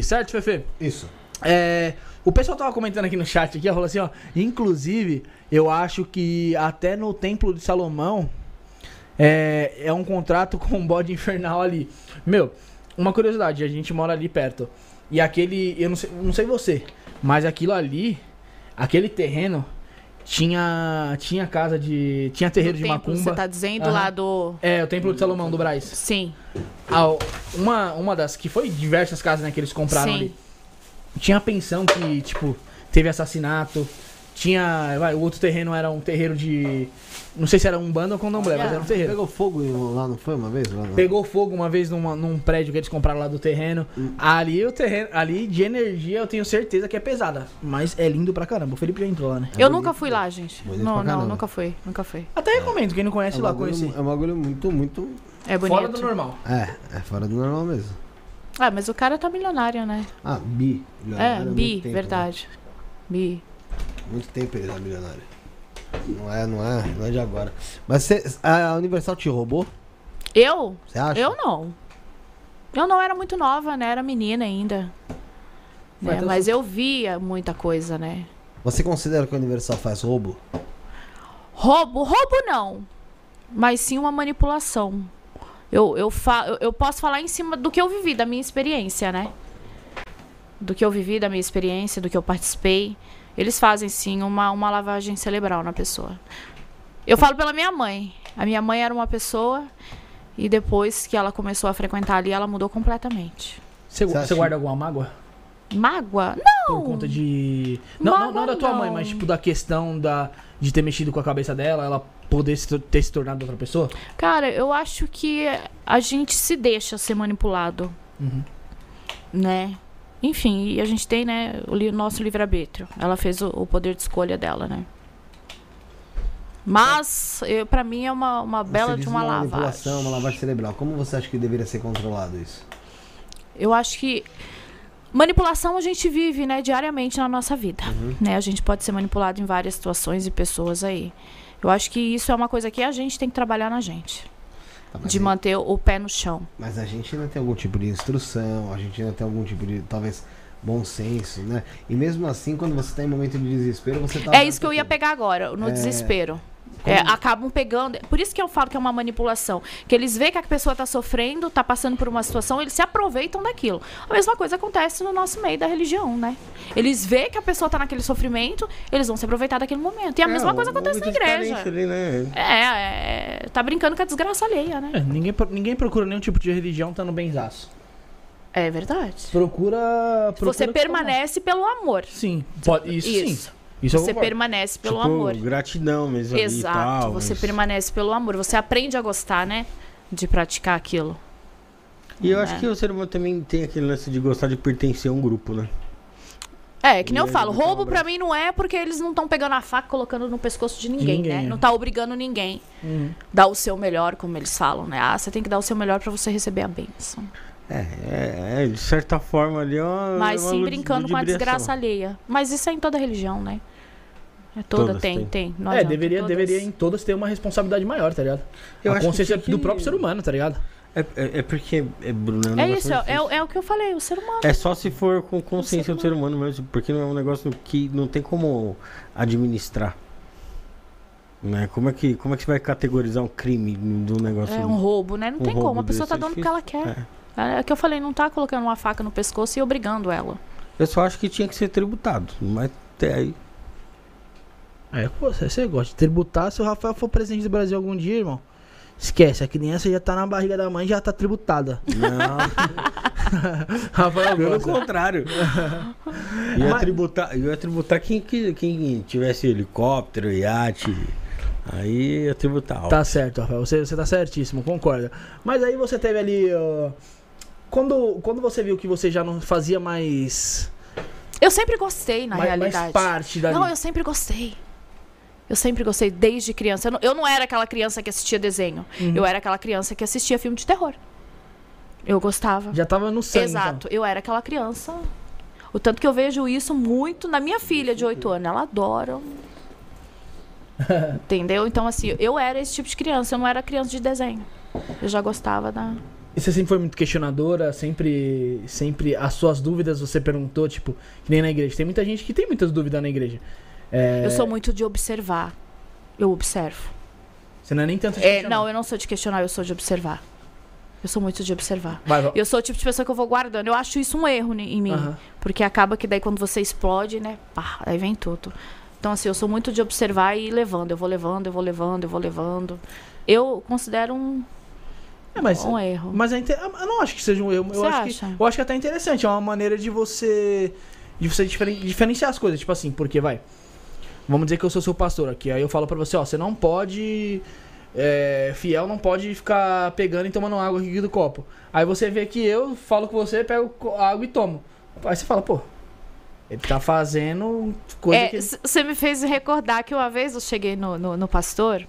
certo, Fefe? Isso. É, o pessoal tava comentando aqui no chat aqui, falou assim, ó. Inclusive, eu acho que até no Templo de Salomão é, é um contrato com um bode infernal ali. Meu, uma curiosidade, a gente mora ali perto. E aquele. Eu não sei, não sei você, mas aquilo ali, aquele terreno, tinha. Tinha casa de. Tinha terreiro Do de templo, macumba. Você tá dizendo Aham. lá do. É, o Templo de Salomão do Braz. Sim. Ah, uma, uma das. Que foi diversas casas né, que eles compraram Sim. ali. Tinha pensão que, tipo, teve assassinato. Tinha. Vai, o outro terreno era um terreiro de. Não sei se era um bando ou candomblé, mas era um terreiro. Pegou fogo lá, não foi uma vez? Lá não? Pegou fogo uma vez numa- num prédio que eles compraram lá do terreno. Ali o terreno. Ali de energia eu tenho certeza que é pesada. Mas é lindo pra caramba. O Felipe já entrou lá, né? Eu nunca fui lá, gente. Bonito Não, não, nunca fui. Nunca fui. Até recomendo, quem não conhece É lá, bagulho- conheci. É um bagulho muito, muito. É bonito. Fora do normal. É, é fora do normal mesmo. Ah, mas o cara tá milionário, né? Ah, bi. É, bi, tempo, verdade. Bi. né? Muito tempo ele é milionário. Não é, não é, não é de agora. Mas cê, a Universal te roubou? Eu? Você acha? Eu não. Eu não era muito nova, né? Era menina ainda. Mas Né? então Mas eu via muita coisa, né? Você considera que a Universal faz roubo? Roubo, roubo não. Mas sim uma manipulação. Eu, eu, fa eu, eu posso falar em cima do que eu vivi, da minha experiência, né? Do que eu vivi, da minha experiência, do que eu participei. Eles fazem sim uma, uma lavagem cerebral na pessoa. Eu falo pela minha mãe. A minha mãe era uma pessoa e depois que ela começou a frequentar ali, ela mudou completamente. Você, Você você guarda alguma mágoa? Mágoa? Não! Por conta de. Não, não, não da tua não. mãe, mas tipo da questão da, de ter mexido com a cabeça dela, ela poder se, ter se tornado outra pessoa? Cara, eu acho que a gente se deixa ser manipulado, Uhum. né? Enfim, e a gente tem, né, o li- nosso livre-arbítrio. Ela fez o, o poder de escolha dela, né? Mas, pra mim, é uma, uma bela de uma, manipulação, lavagem. uma lavagem cerebral. Como você acha que deveria ser controlado isso? Eu acho que manipulação a gente vive, né, diariamente na nossa vida, Uhum. né? A gente pode ser manipulado em várias situações e pessoas aí. Eu acho que isso é uma coisa que a gente tem que trabalhar na gente, Tá, de a- manter o pé no chão. mas a gente ainda tem algum tipo de instrução, a gente ainda tem algum tipo de, talvez, bom senso, né? E mesmo assim, quando você tá em momento de desespero, você tá... É isso que eu ia pegar agora, no É, desespero. É, acabam pegando. Por isso que eu falo que é uma manipulação. Que eles veem que a pessoa tá sofrendo, tá passando por uma situação, eles se aproveitam daquilo. A mesma coisa acontece no nosso meio da religião, né? Eles veem que a pessoa tá naquele sofrimento, eles vão se aproveitar daquele momento. E a É, mesma coisa acontece na igreja. Ali, né? É, é, tá brincando com a desgraça alheia, né? É, ninguém, ninguém procura nenhum tipo de religião tá no benzaço. É verdade. Procura. procura Você que permanece pelo amor. tá. Sim, pode, isso, Isso. sim. Isso Você concordo. permanece pelo tipo, amor. gratidão mesmo ali e Exato. tal. você mas- permanece pelo amor. Você aprende a gostar, né? De praticar aquilo. E eu acho É. que o ser humano também tem aquele lance de gostar de pertencer a um grupo, né? É, que nem E eu falo, roubo pra abraço. mim não é porque eles não estão pegando a faca e colocando no pescoço de ninguém, ninguém, né? é. Não tá obrigando ninguém. Uhum. Dar o seu melhor, como eles falam, né? Ah, você tem que dar o seu melhor pra você receber a bênção. É, é, é, de certa forma ali, ó. Mas uma sim brincando com a desgraça alheia. Mas isso é em toda religião, né? É toda, Todas tem, tem. Não É, adianta, deveria, todas. deveria em todas ter uma responsabilidade maior, tá ligado? Eu a consciência que- do próprio ser humano, tá ligado? É, é, é porque, é, Bruno, é um É isso, é, é, é o que eu falei, o ser humano. É só se for com consciência do ser humano mesmo, porque não é um negócio que não tem como administrar. Né? Como, é que, como é que você vai categorizar um crime do negócio? É um roubo, né? Não Um tem como. A pessoa tá é dando o que ela quer. É. É o que eu falei, não tá colocando uma faca no pescoço e obrigando ela. Eu só acho que tinha que ser tributado, mas até aí. É, pô, você, você gosta de tributar. Se o Rafael for presidente do Brasil algum dia, irmão, esquece. A criança já tá na barriga da mãe já tá tributada. Não, Rafael pelo gosta. contrário. Ia Mas- tributar, ia tributar quem, que- quem tivesse helicóptero, iate. Aí ia tributar. alto. Tá certo, Rafael. Você, você tá certíssimo, concorda. Mas aí você teve ali. ó, quando, quando você viu que você já não fazia mais. Eu sempre gostei, na mais, mais realidade. parte dali. Não, eu sempre gostei. Eu sempre gostei, desde criança. Eu não, eu não era aquela criança que assistia desenho. Uhum. Eu era aquela criança que assistia filme de terror. Eu gostava. Já tava no sangue. então. Exato, eu era aquela criança. O tanto que eu vejo isso muito na minha filha de 8 anos. Ela adora. Entendeu? Então, assim, eu era esse tipo de criança. Eu não era criança de desenho. Eu já gostava da. E você sempre foi muito questionadora, sempre, sempre as suas dúvidas você perguntou, tipo, que nem na igreja. Tem muita gente que tem muitas dúvidas na igreja. É, Eu sou muito de observar. Eu observo. Você não é nem tanto de É, questionar. não, eu não sou de questionar, eu sou de observar. Eu sou muito de observar. Vai. Eu sou o tipo de pessoa que eu vou guardando. Eu acho isso um erro em mim. Aham. Porque acaba que daí quando você explode, né? Pá, aí vem tudo. Então, assim, eu sou muito de observar e ir levando. Eu vou levando, eu vou levando, eu vou levando. Eu considero um, É, mas, um erro. mas é inte- eu não acho que seja um erro. Eu acho, que, eu acho que até é interessante. É uma maneira de você. De você diferen- diferenciar as coisas. Tipo assim, porque vai. Vamos dizer que eu sou seu pastor aqui. Aí eu falo pra você, ó, você não pode. é, fiel não pode ficar pegando e tomando água aqui do copo. Aí você vê que eu falo com você, pego a água e tomo. Aí você fala, pô, ele tá fazendo coisa É, que. Você me fez recordar que uma vez eu cheguei no, no, no pastor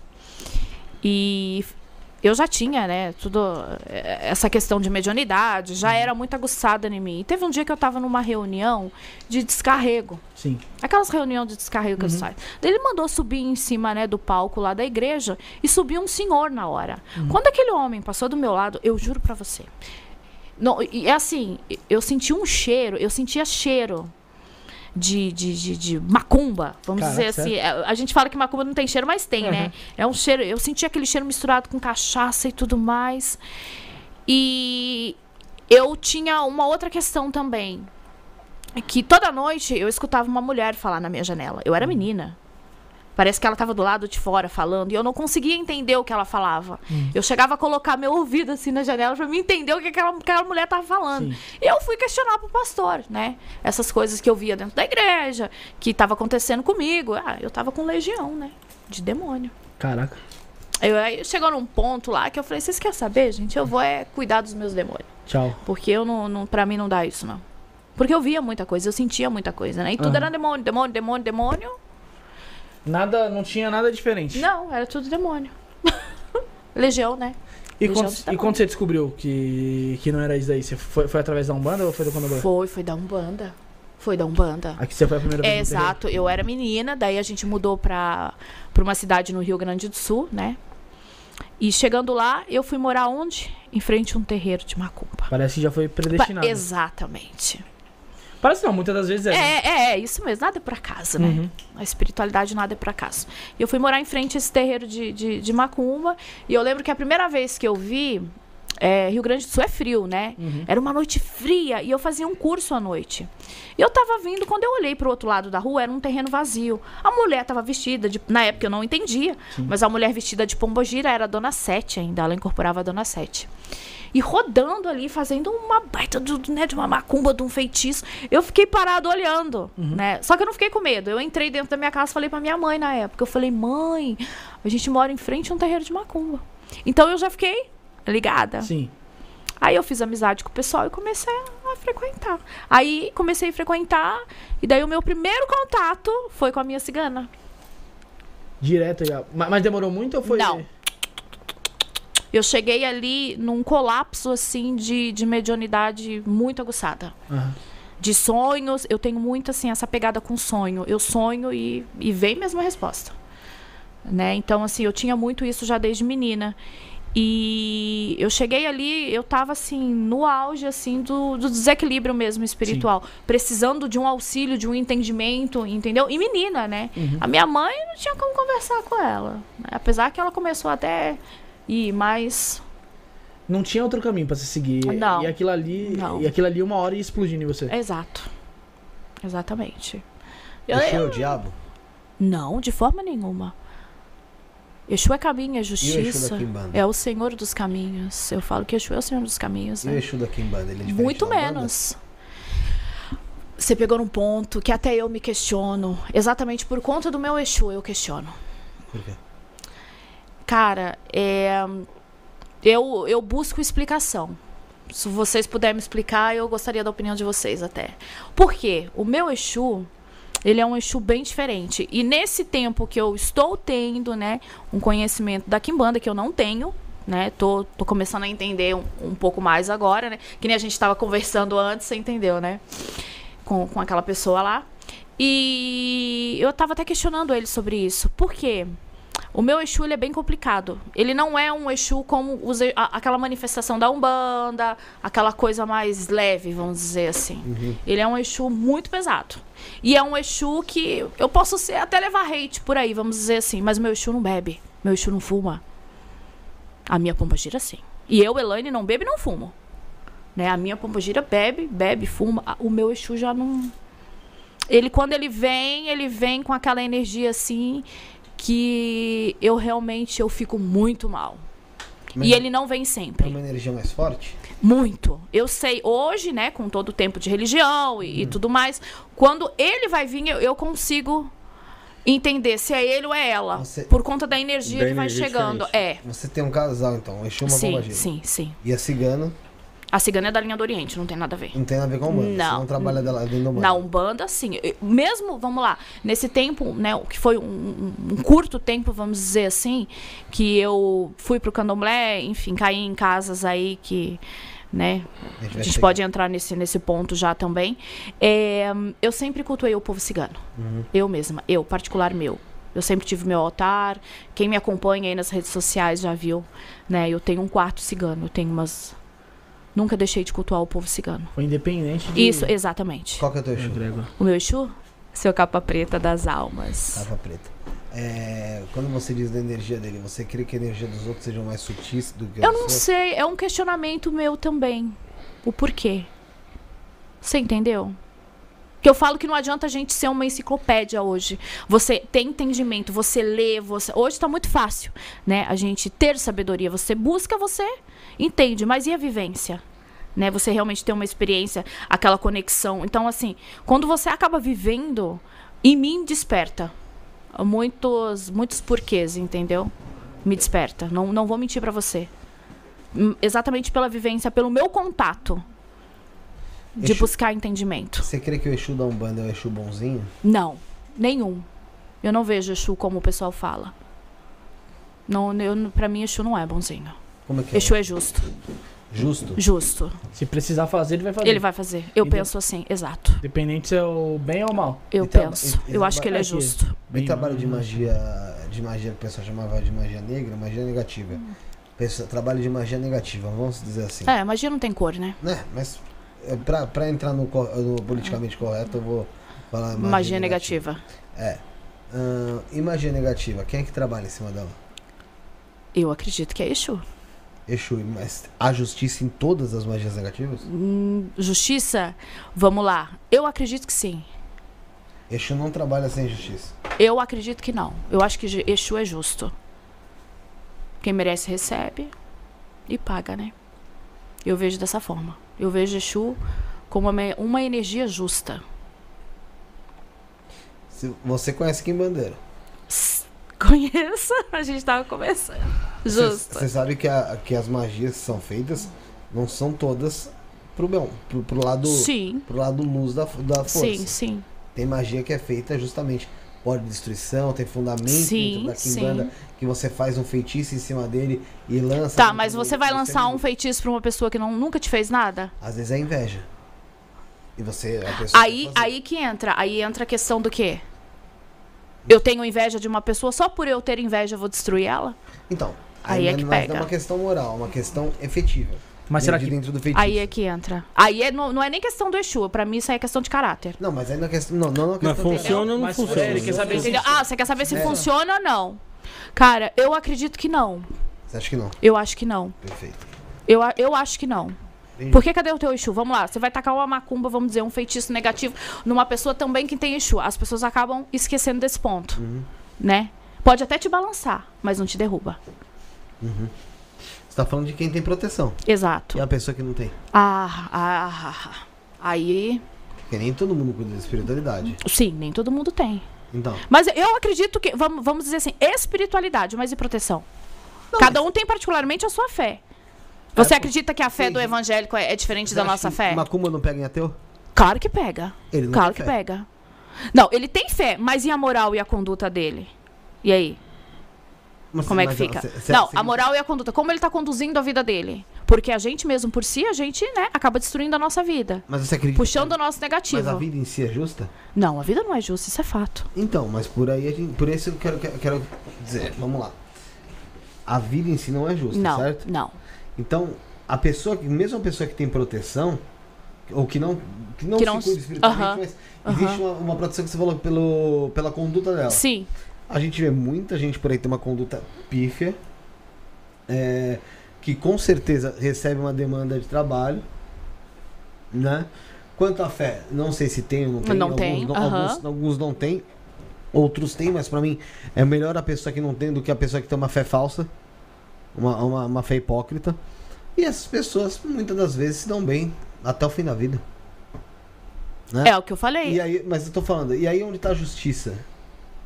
e eu já tinha, né, tudo eh, essa questão de mediunidade, já era muito aguçada em mim. E teve um dia que eu tava numa reunião de descarrego. Sim. Aquelas reuniões de descarrego que eles fazem. Daí Ele mandou subir em cima, né, do palco lá da igreja e subiu um senhor na hora. Quando aquele homem passou do meu lado, eu juro pra você. Não, e é assim, eu senti um cheiro, eu sentia cheiro de, de, de, de macumba, vamos Caraca, dizer assim. É, A gente fala que macumba não tem cheiro, mas tem, Uhum. né? É um cheiro, eu senti aquele cheiro misturado com cachaça e tudo mais. E eu tinha uma outra questão também. Que toda noite eu escutava uma mulher falar na minha janela. Eu era menina. Parece que ela estava do lado de fora falando e eu não conseguia entender o que ela falava. Eu chegava a colocar meu ouvido assim na janela para me entender o que aquela, aquela mulher estava falando. Sim. E eu fui questionar pro pastor, né? Essas coisas que eu via dentro da igreja, que estava acontecendo comigo. Ah, eu tava com legião, né? De demônio. Caraca. Eu, aí chegou num ponto lá que eu falei, vocês querem saber, gente? Eu vou é cuidar dos meus demônios. Tchau. Porque eu não, não para mim não dá isso, não. Porque eu via muita coisa, eu sentia muita coisa, né? E tudo Aham. era demônio, demônio, demônio, demônio. Nada, não tinha nada diferente. Não, era tudo demônio. Legião, né? E quando, e quando você descobriu que, que não era isso daí? Você foi, foi através da Umbanda ou foi do Candomblé? Foi, foi da Umbanda. Foi da Umbanda. Aqui você foi a primeira vez É, terreiro? exato. Eu era menina, daí a gente mudou pra, pra uma cidade no Rio Grande do Sul, né? E chegando lá, eu fui morar onde? Em frente a um terreiro de macumba. Parece que já foi Pa- predestinado. Exatamente. Parece não, muitas das vezes é. né? É, é, é, isso mesmo. Nada é por acaso, né? Uhum. A espiritualidade nada é por acaso. E eu fui morar em frente a esse terreiro de, de, de macumba. E eu lembro que a primeira vez que eu vi. é, Rio Grande do Sul é frio, né? Uhum. Era uma noite fria e eu fazia um curso à noite. E eu tava vindo, quando eu olhei pro outro lado da rua, era um terreno vazio. A mulher tava vestida de. Na época eu não entendia, mas a mulher vestida de pombogira era a dona Sete ainda. Ela incorporava a dona Sete. E rodando ali, fazendo uma baita do- né, de uma macumba, de um feitiço. Eu fiquei parado olhando, né? Só que eu não fiquei com medo. Eu entrei dentro da minha casa e falei pra minha mãe na época. Eu falei, mãe, a gente mora em frente a um terreiro de macumba. Então eu já fiquei ligada. Sim. Aí eu fiz amizade com o pessoal e comecei a frequentar. Aí comecei a frequentar, e daí o meu primeiro contato foi com a minha cigana. Direto já. Ma- Mas demorou muito ou foi. Não. Eu cheguei ali num colapso, assim, de, de mediunidade muito aguçada. Aham. De sonhos, eu tenho muito, assim, essa pegada com sonho. Eu sonho e, e vem mesmo a resposta. Né? Então, assim, eu tinha muito isso já desde menina. E eu cheguei ali, eu tava assim, no auge assim do, do desequilíbrio mesmo espiritual, precisando de um auxílio, de um entendimento, entendeu? E menina, né? A minha mãe não tinha como conversar com ela, né? apesar que ela começou até ir mais Não tinha outro caminho pra você seguir. Não. E aquilo ali. Não. E aquilo ali uma hora ia explodindo em você. exato. Exatamente. Eu- Exu é o diabo? não, de forma nenhuma. Exu é caminho, é E o Exu justiça. da Kimbanda? É o Senhor dos caminhos. Eu falo que Exu é o Senhor dos caminhos, E o né? Exu da Kimbanda? Ele é Muito menos. Você pegou num ponto que até eu me questiono. Exatamente por conta do meu Exu, eu questiono. Por quê? Cara, é, eu, eu busco explicação. Se vocês puderem me explicar, eu gostaria da opinião de vocês até. Por quê? O meu Exu, ele é um Exu bem diferente. E nesse tempo que eu estou tendo, né, um conhecimento da Kimbanda, que eu não tenho, né, tô, tô começando a entender um, um pouco mais agora, né, que nem a gente estava conversando antes, você entendeu, né, com, com aquela pessoa lá. E eu tava até questionando ele sobre isso. Por quê? O meu Exu ele é bem complicado. Ele não é um Exu como os a- aquela manifestação da Umbanda, aquela coisa mais leve, vamos dizer assim. Ele é um Exu muito pesado. E é um Exu que eu posso ser, até levar hate por aí, vamos dizer assim, mas o meu Exu não bebe, meu Exu não fuma. A minha pombagira sim. E eu, Elaine, não bebo e não fumo. Né? A minha pombagira bebe, bebe, fuma. O meu Exu já não. Ele, quando ele vem, ele vem com aquela energia assim que eu realmente eu fico muito mal. Mas E ele não vem É sempre. uma energia mais forte? Muito. Eu sei, hoje, né, com todo o tempo de religião e, e tudo mais, quando ele vai vir, eu, eu consigo entender se é ele ou é ela. Você- Por conta da energia Da que vai energia chegando. diferente. É. Você tem um casal, então, Exu uma Sim, sim, sim. E a cigana A cigana é da linha do Oriente, não tem nada a ver. não tem nada a ver com a Umbanda. Você Não. não trabalha dela dentro da Umbanda. Na Umbanda, sim. Mesmo, vamos lá, nesse tempo, né, que foi um, um- curto tempo, vamos dizer assim, que eu fui pro candomblé, enfim, caí em casas aí que, né, A gente, a pode entrar nesse, nesse ponto já também. É, eu sempre cultuei o povo cigano. Uhum. Eu mesma, eu, particular meu. Eu sempre tive meu altar. Quem me acompanha aí nas redes sociais já viu, né? Eu tenho um quarto cigano, eu tenho umas... Nunca deixei de cultuar o povo cigano. Foi independente de... Isso, exatamente. Qual que é o teu Exu? O meu Exu? Seu capa preta das almas. Capa preta. É, quando você diz da energia dele, você crê que a energia dos outros sejam mais sutis do que a Eu não sua? sei, é um questionamento meu também. O porquê. Você entendeu? Que eu falo que não adianta a gente ser uma enciclopédia hoje. Você tem entendimento, você lê, você. Hoje está muito fácil, né? A gente ter sabedoria. Você busca, você entende. Mas e a vivência? Né? Você realmente ter uma experiência, aquela conexão. Então, assim, quando você acaba vivendo, em mim desperta muitos, muitos porquês, entendeu? Me desperta. Não, não vou mentir pra você. Hum, Exatamente pela vivência, pelo meu contato de Exu- buscar entendimento. Você crê que o Exu da Umbanda é o Exu bonzinho? Não, nenhum. Eu não vejo Exu como o pessoal fala. Não, eu, pra mim, Exu não é bonzinho. Como é que é? Exu é justo. Justo? Justo. Se precisar fazer, ele vai fazer. Ele vai fazer. Eu E penso assim, exato. Independente se é o bem ou o mal. Eu E traba- penso. e- e Eu acho que ele é justo. Bem, trabalho de magia, de magia que o pessoal chamava de magia negra, magia negativa. Pessoa- trabalho de magia negativa, vamos dizer assim. É, magia não tem cor, né? Né? Mas é, pra, pra entrar no, no politicamente correto, eu vou falar magia, Magia, negativa. É. Ahn, e magia negativa? Quem é que trabalha em cima dela? Eu acredito que é Exu. Exu, mas há justiça em todas as magias negativas? Hum, justiça? Vamos lá. Eu acredito que sim. Exu não trabalha sem justiça. Eu acredito que não. Eu acho que Exu é justo. Quem merece recebe e paga, né? Eu vejo dessa forma. Eu vejo Exu como uma, uma energia justa. Se você conhece Kim Bandeira. Conheço, a gente tava começando. Justo. Você sabe que, a- que as magias que são feitas não são todas pro bem, pro, pro lado, Sim, pro lado luz da, da força. sim, sim. Tem magia que é feita justamente por destruição, tem fundamento Sim, da. Kimbanda, que você faz um feitiço em cima dele e lança. Tá, mas você vai lançar um feitiço pra uma pessoa que não, nunca te fez nada? Às vezes é inveja. E você, a pessoa Aí, fazer. aí que entra. Aí entra a questão do quê? Eu tenho inveja de uma pessoa, só por eu ter inveja eu vou destruir ela? Então, Aí é não que não é pega. uma questão moral, é uma questão efetiva. Mas será dentro, que dentro do feitiço. Aí é que entra. Aí é, não, não é nem questão do Exu, pra mim isso aí é questão de caráter. Não, mas aí não é questão. Não, não é uma Mas questão. funciona ou não Mas, funciona? é, ele quer saber se-? Ah, você quer saber se É. funciona ou não? Cara, eu acredito que não. Você acha que não? Eu acho que não. Perfeito. Eu, eu acho que não. Entendi. Porque cadê o teu Exu? Vamos lá, você vai tacar uma macumba, vamos dizer, um feitiço negativo numa pessoa também que tem Exu. As pessoas acabam esquecendo desse ponto, Uhum. né? Pode até te balançar, mas não te derruba. Você tá falando de quem tem proteção. Exato. E a pessoa que não tem. Ah, ah, ah, ah. aí, Porque nem todo mundo cuida da espiritualidade. sim, nem todo mundo tem. Então. Mas eu acredito que, vamos, vamos dizer assim, espiritualidade, mas e proteção? Não, Cada um tem particularmente a sua fé. Você É, acredita que a fé do evangélico é, é diferente da nossa fé? Macumba não pega em ateu? Claro que pega. Ele não Claro tem que fé. pega. Não, ele tem fé, mas e a moral e a conduta dele? E aí? Mas Como é que fica? cê- cê- não, cê- a moral e a conduta. Como ele tá conduzindo a vida dele? Porque a gente mesmo por si, a gente, né, acaba destruindo a nossa vida. Mas você acredita? Puxando o nosso Mas negativo. a vida em si é justa? Não, a vida não é justa, isso é fato. Então, mas por aí, a gente, por isso eu quero, quero, quero dizer, vamos lá. A vida em si não é justa, não, certo? não. Então, a pessoa, que- mesmo a pessoa que tem proteção, ou que não, que não Que se não- cuida espiritualmente, Aham, mas existe uma, uma proteção que você falou pelo, pela conduta dela. Sim. A gente vê muita gente por aí tem uma conduta pífia, é, que com certeza recebe uma demanda de trabalho, né? Quanto à fé, não sei se tem ou não tem. Não alguns, tem, não, aham. alguns, alguns não tem, outros têm, mas pra mim é melhor a pessoa que não tem do que a pessoa que tem uma fé falsa, uma, uma, uma fé hipócrita. E essas pessoas muitas das vezes se dão bem até o fim da vida. Né? É o que eu falei. E aí, mas eu tô falando, e aí onde tá a justiça?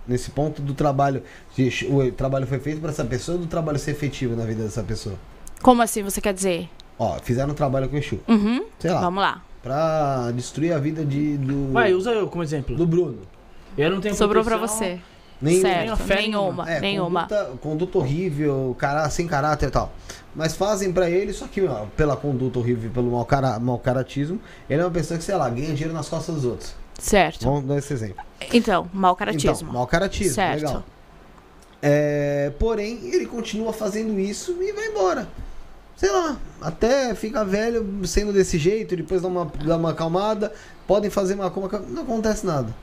Nesse ponto do trabalho. de- O trabalho foi feito pra essa pessoa ou do trabalho ser efetivo na vida dessa pessoa? Como assim você quer dizer? Ó, fizeram um trabalho com o Exu. Uhum. Sei lá. Vamos lá. Pra destruir a vida de, do. Vai, usa eu como exemplo. do Bruno. Eu não tenho Sobrou pra proteção. você. Nenhuma certo. Nenhuma. É, nenhuma. Conduta, conduta horrível, cara, sem caráter e tal. Mas fazem pra ele, só que ó, pela conduta horrível, pelo mau, cara, mau caratismo, ele é uma pessoa que, sei lá, ganha dinheiro nas costas dos outros. Certo. Vamos dar esse exemplo. Então, mau Então, caratismo. mau caratismo, Certo. legal. É, porém, ele continua fazendo isso e vai embora. Sei lá, até fica velho sendo desse jeito, depois dá uma, dá uma acalmada, podem fazer uma não acontece nada.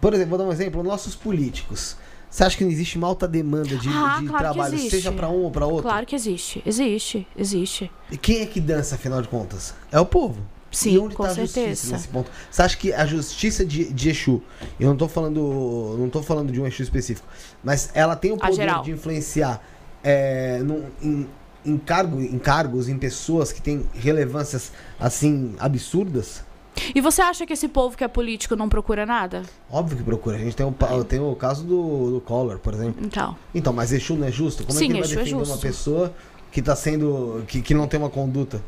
Por exemplo, vou dar um exemplo, nossos políticos. Você acha que não existe uma alta demanda de, Ah, de claro trabalho, seja pra um ou pra outro? Claro que existe. Existe. Existe. E quem é que dança, afinal de contas? É o povo. Sim, e onde com tá a justiça certeza. nesse ponto? Você acha que a justiça de, de Exu, eu não tô falando, não tô falando de um Exu específico, mas ela tem o poder de influenciar é, num- em, em, cargo, em cargos, em pessoas que têm relevâncias assim absurdas? E você acha que esse povo que é político não procura nada? Óbvio que procura. A gente tem o, pa- tem o caso do, do Collor, por exemplo. Então. Então, mas Exu não é justo? Como é Sim, que ele vai é defender uma justo. pessoa que tá sendo. que, que não tem uma conduta?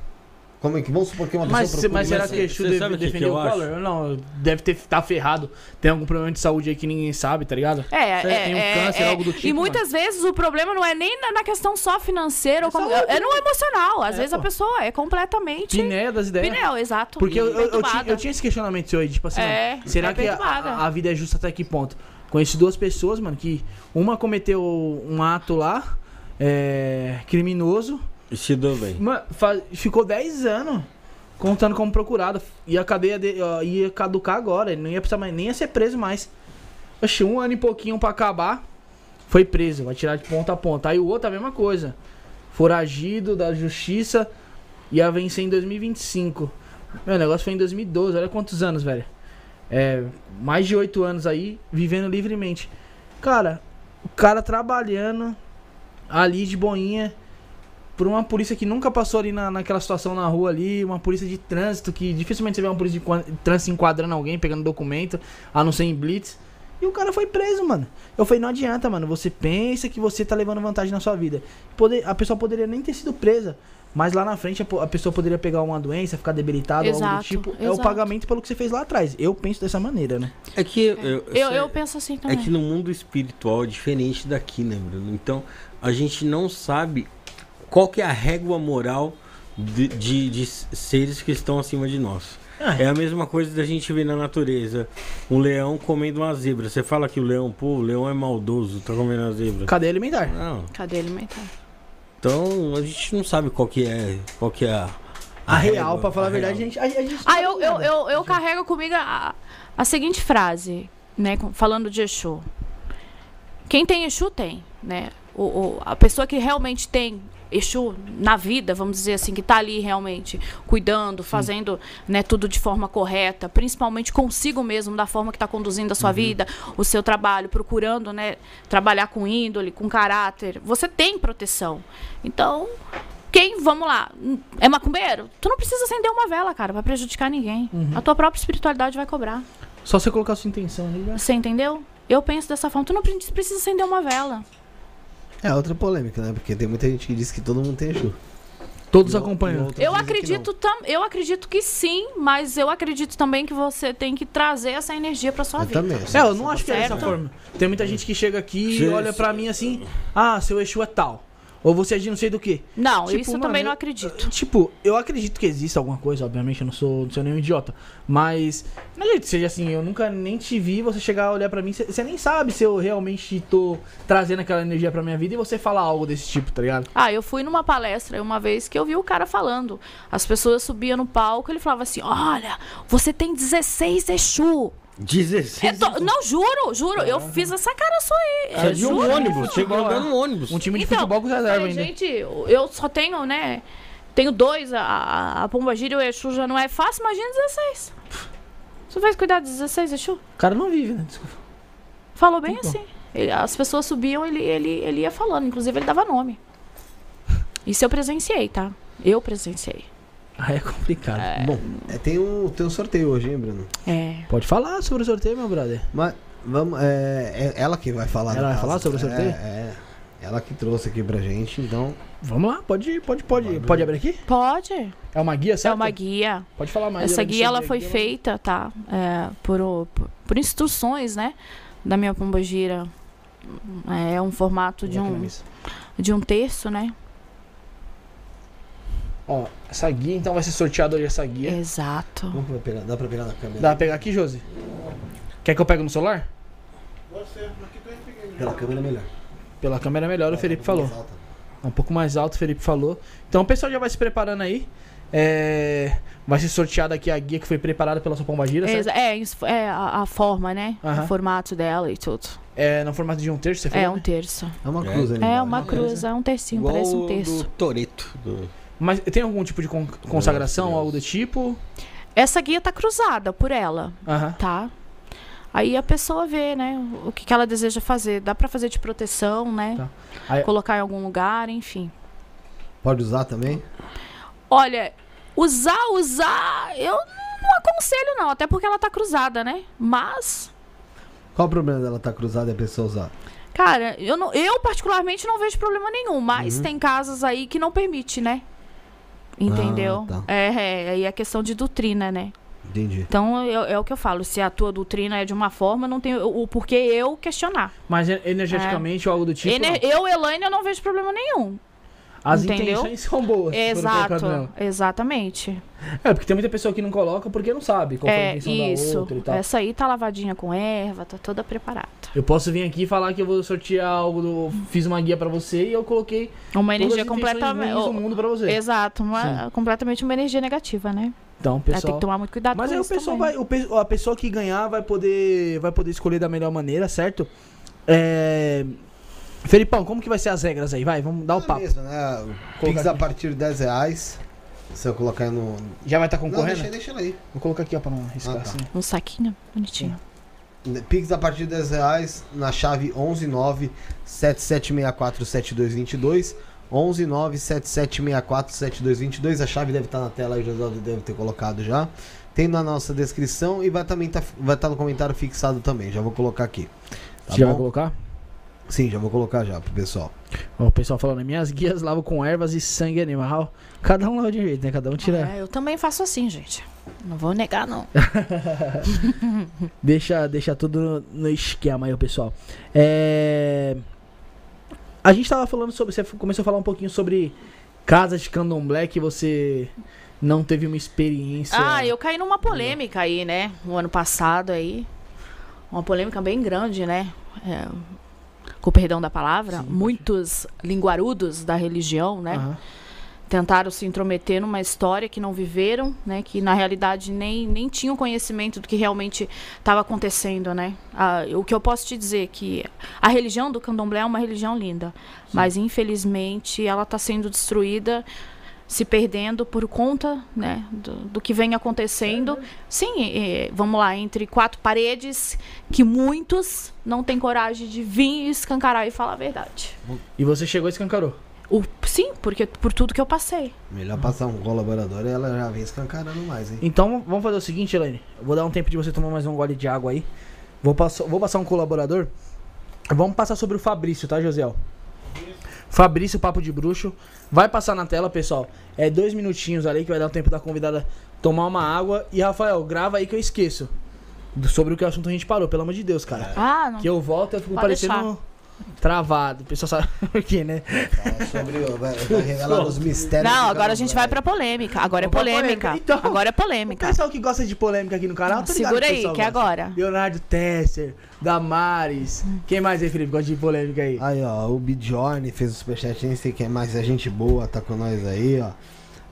Como é que. Vamos supor que uma pessoa Mas, mas será que o Exu deve sabe o que? Collor? Não, deve ter tá ferrado. Tem algum problema de saúde aí que ninguém sabe, tá ligado? É, é, Tem um é, câncer, é. algo do tipo, E muitas vezes o problema não é nem na, na questão só financeira, ou como- saúde, é no emocional. Às É, vezes a pô. pessoa é completamente. Piné das ideias. Pinel, exato. Porque eu, eu, eu, tinha, eu tinha esse questionamento seu aí, tipo assim, É, mano, será é que a, a- a vida é justa até que ponto? Conheci duas pessoas, mano, que uma cometeu um ato lá, é, criminoso, Se deu bem. Mano, fa- ficou 10 anos contando como procurado. E a cadeia de, ó, ia caducar agora. Ele não ia precisar mais, nem ia ser preso mais. Oxe, um ano e pouquinho pra acabar. Foi preso, vai tirar de ponta a ponta. Aí o outro a mesma coisa. Foragido da justiça. Ia vencer em 2025. Meu, negócio foi em 2012. Olha quantos anos, velho. É, mais de 8 anos aí, vivendo livremente. Cara, o cara trabalhando ali de boinha por uma polícia que nunca passou ali na, naquela situação na rua ali, uma polícia de trânsito, que dificilmente você vê uma polícia de trânsito enquadrando alguém, pegando documento, a não ser em blitz. E o cara foi preso, mano. Eu falei, não adianta, mano. Você pensa que você tá levando vantagem na sua vida. Poder, a pessoa poderia nem ter sido presa. Mas lá na frente a, a pessoa poderia pegar uma doença, ficar debilitada ou algo do Exato, tipo. É o exato. pagamento pelo que você fez lá atrás. Eu penso dessa maneira, né? É que eu, eu, Eu, eu penso assim É também. que no mundo espiritual é diferente daqui, né, Bruno? Então, a gente não sabe qual que é a régua moral de, de, de seres que estão acima de nós. Ah, É a mesma coisa da gente ver na natureza um leão comendo uma zebra. Você fala que o leão, pô, o leão é maldoso, tá comendo uma zebra. Cadeia alimentar. Não. Cadê alimentar? Então, a gente não sabe qual que é, qual que é a, A, real, régua, pra falar a, verdade, a real. gente. A, a gente Ah, eu, eu, eu, eu carrego comigo a, a seguinte frase, né? Falando de Exu. Quem tem Exu tem, né? O, o- a pessoa que realmente tem Exu na vida, vamos dizer assim, que tá ali realmente cuidando, fazendo né, tudo de forma correta, principalmente consigo mesmo, da forma que está conduzindo a sua vida, o seu trabalho, procurando né, trabalhar com índole, com caráter. Você tem proteção. Então, quem, vamos lá, é macumbeiro? Tu não precisa acender uma vela, cara, pra prejudicar ninguém. A tua própria espiritualidade vai cobrar. Só você colocar a sua intenção ali já. Você entendeu? Eu penso dessa forma. Tu não pre- precisa acender uma vela. É outra polêmica, né? Porque tem muita gente que diz que todo mundo tem Exu. Todos outros Eu acredito, tam, eu acredito que sim, mas eu acredito também que você tem que trazer essa energia pra sua. Eu vida. também. É, eu não acho que é dessa forma. Tem muita gente que chega aqui e olha pra mim assim, ah, seu Exu é tal. Ou você é de não sei do que. Não, Tipo, isso eu também não eu- acredito. Tipo, eu acredito que exista alguma coisa, obviamente, eu não sou, não sou nenhum idiota. Mas, não acredito que seja assim, eu nunca nem te vi você chegar a olhar pra mim, você- você nem sabe se eu realmente tô trazendo aquela energia pra minha vida e você falar algo desse tipo, tá ligado? Ah, eu fui numa palestra uma vez que eu vi o cara falando. As pessoas subiam no palco ele falava assim: Olha, você tem 16 Exu. 16. Eu tô- Não, juro, juro. Eu fiz essa cara só aí. Você é de um ônibus, chegou andando um ônibus. Um time de Então, futebol com reserva ainda. Gente, eu só tenho, né? Tenho dois, a- a, Pomba Gira e o Exu já não é fácil, imagina 16. Você vai cuidar de 16 Exu? O cara não vive, né? Desculpa. Falou bem assim. Ele- as pessoas subiam, ele, ele, ele ia falando. Inclusive, ele dava nome. Isso eu presenciei, tá? Eu presenciei. Aí é complicado. Bom, é, tem, um, tem um sorteio hoje, hein, Bruno? É. Pode falar sobre o sorteio, meu brother. Mas vamos. É, é ela que vai falar. Ela vai falar sobre o sorteio? É, é. Ela que trouxe aqui pra gente, então. Vamos lá, pode, pode, pode. Vai, Pode abrir aqui? Pode. É uma guia, É certo? uma guia. Pode falar mais. Essa guia ela foi ela- feita, tá? É, por, o- por, por instruções, né? Da minha pombogira. É um formato de um, de um terço, né? Ó, essa guia, então vai ser sorteado hoje essa guia. Exato. Vai pegar? Dá pra pegar na câmera? Dá pra pegar aqui, Josi? Quer que eu pegue no celular? Pela câmera é melhor. Pela câmera é melhor, o Felipe falou. Mais alta. Um pouco mais alto, o Felipe falou. Então o pessoal já vai se preparando aí. É, Vai ser sorteada aqui a guia que foi preparada pela sua pombagira, certo? É, é a, a forma, né? Aham. O formato dela e tudo. É no formato de um terço, você falou? É um né? terço. É uma É. cruz ali. É uma cruz, é um tercinho, Igual parece um terço. do Toreto. do- Mas tem algum tipo de con- consagração, algo do tipo? Essa guia tá cruzada por ela, Aham. tá? Aí a pessoa vê, né, o que, que ela deseja fazer. Dá pra fazer de proteção, né? Tá. Aí- Colocar em algum lugar, enfim. Pode usar também? Olha, usar, usar, eu não aconselho não, até porque ela tá cruzada, né? Mas, Qual o problema dela estar cruzada e a pessoa usar? cara, eu, não, eu particularmente não vejo problema nenhum, mas Uhum. tem casas aí que não permite, né? Entendeu? Ah, tá. É, é, aí é questão de doutrina, né? Entendi. Então é, é o que eu falo, se a tua doutrina é de uma forma, não tem o, o porquê eu questionar. Mas e- energeticamente ou algo do tipo? Ener- não. eu, Elaine, eu não vejo problema nenhum. As entendeu? intenções são boas. Exato, exatamente. É, porque tem muita pessoa que não coloca porque não sabe qual foi a É intenção da isso. outra e tal. Essa aí tá lavadinha com erva, tá toda preparada. Eu posso vir aqui e falar que eu vou sortear algo, do, fiz uma guia pra você e eu coloquei Uma energia completamente. do mundo pra você. Exato, uma, completamente uma energia negativa, né? Então, tem pessoal. que tomar muito cuidado Mas com aí o pessoal também. vai, o a pessoa que ganhar vai poder, vai poder escolher da melhor maneira, certo? É... Felipão, como que vai ser as regras aí? Vai, vamos dar o É papo. mesmo, né? Pix a partir de 10 reais. Se eu colocar aí no. Já vai estar Não, concorrendo? deixa, deixa ela aí. Vou colocar aqui, ó, pra não arriscar Ah, tá. assim. Um saquinho bonitinho. Pix a partir de 10 reais na chave 11977647222. 11977647222. A chave deve estar na tela aí, o José deve ter colocado já. Tem na nossa descrição e vai também tá, vai estar no comentário fixado também. Já vou colocar aqui. Tá Você já vai bom? colocar? Sim, já vou colocar já pro pessoal. Ó, o pessoal falando, minhas guias lavam com ervas e sangue animal. Cada um lava de um jeito, né? Cada um tira. É, eu também faço assim, gente. Não vou negar, não. Deixa, deixa tudo no, no esquema aí, o pessoal. É... A gente tava falando sobre. Você começou a falar um pouquinho sobre casas de candomblé que você não teve uma experiência. Ah, eu caí numa polêmica aí, né? O ano passado aí. Uma polêmica bem grande, né? É, com o perdão da palavra. Sim. Muitos linguarudos da religião, né? Aham. tentaram se intrometer numa história que não viveram, né? Que na realidade nem, nem tinham conhecimento do que realmente estava acontecendo, né? Ah, o que eu posso te dizer é que a religião do candomblé é uma religião linda, mas infelizmente ela está sendo destruída, se perdendo por conta, né? Do, do que vem acontecendo. Sim, eh, vamos lá, entre quatro paredes que muitos não têm coragem de vir e escancarar e falar a verdade. E você chegou e escancarou. O, sim, porque por tudo que eu passei. Melhor passar um colaborador e ela já vem escancarando mais, hein? Então vamos fazer o seguinte, Elaine. Eu vou dar um tempo de você tomar mais um gole de água aí. Vou passar, vou passar um colaborador. Vamos passar sobre o Fabrício, tá, Josiel? Fabrício, Papo de Bruxo. Vai passar na tela, pessoal. É dois minutinhos ali que vai dar o tempo da convidada tomar uma água. E, Rafael, grava aí que eu esqueço. Sobre o que assunto a gente parou, pelo amor de Deus, cara. Ah, não. Que eu volto e eu fico Pode parecendo. deixar. Travado. O pessoal sabe por quê, né? Fala sobre o- vai, vai revelar os mistérios. Não, agora a gente vai pra polêmica. Agora é Vamos pra polêmica. polêmica. Então, Agora é O polêmica. pessoal que gosta de polêmica aqui no canal, tá ligado Segura que o aí, que é gosta. agora. Leonardo Tesser, Damares. Quem mais aí, Felipe? Gosta de polêmica aí? Aí, ó, o Bjorn fez o superchat, nem sei quem mais é gente boa, tá com nós aí, ó.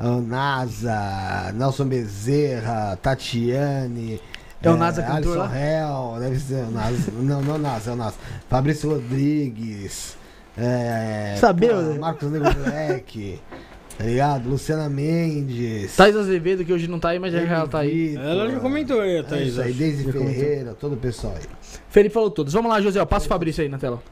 O NASA, Nelson Bezerra, Tatiane. É o NASA cantor Alisson lá? Hell, deve ser o NASA. não, não é o NASA, é o NASA. Fabrício Rodrigues. É, Sabeu, pô, né? Marcos Nego Black. Tá ligado? Luciana Mendes. Thaís Azevedo, que hoje não tá aí, mas já já ela tá aí. Ela já comentou aí, É Thaís. isso aí. Deise Já comentou. Ferreira, todo o pessoal aí. Felipe falou todos. Vamos lá, José. Passa o Fabrício aí na tela.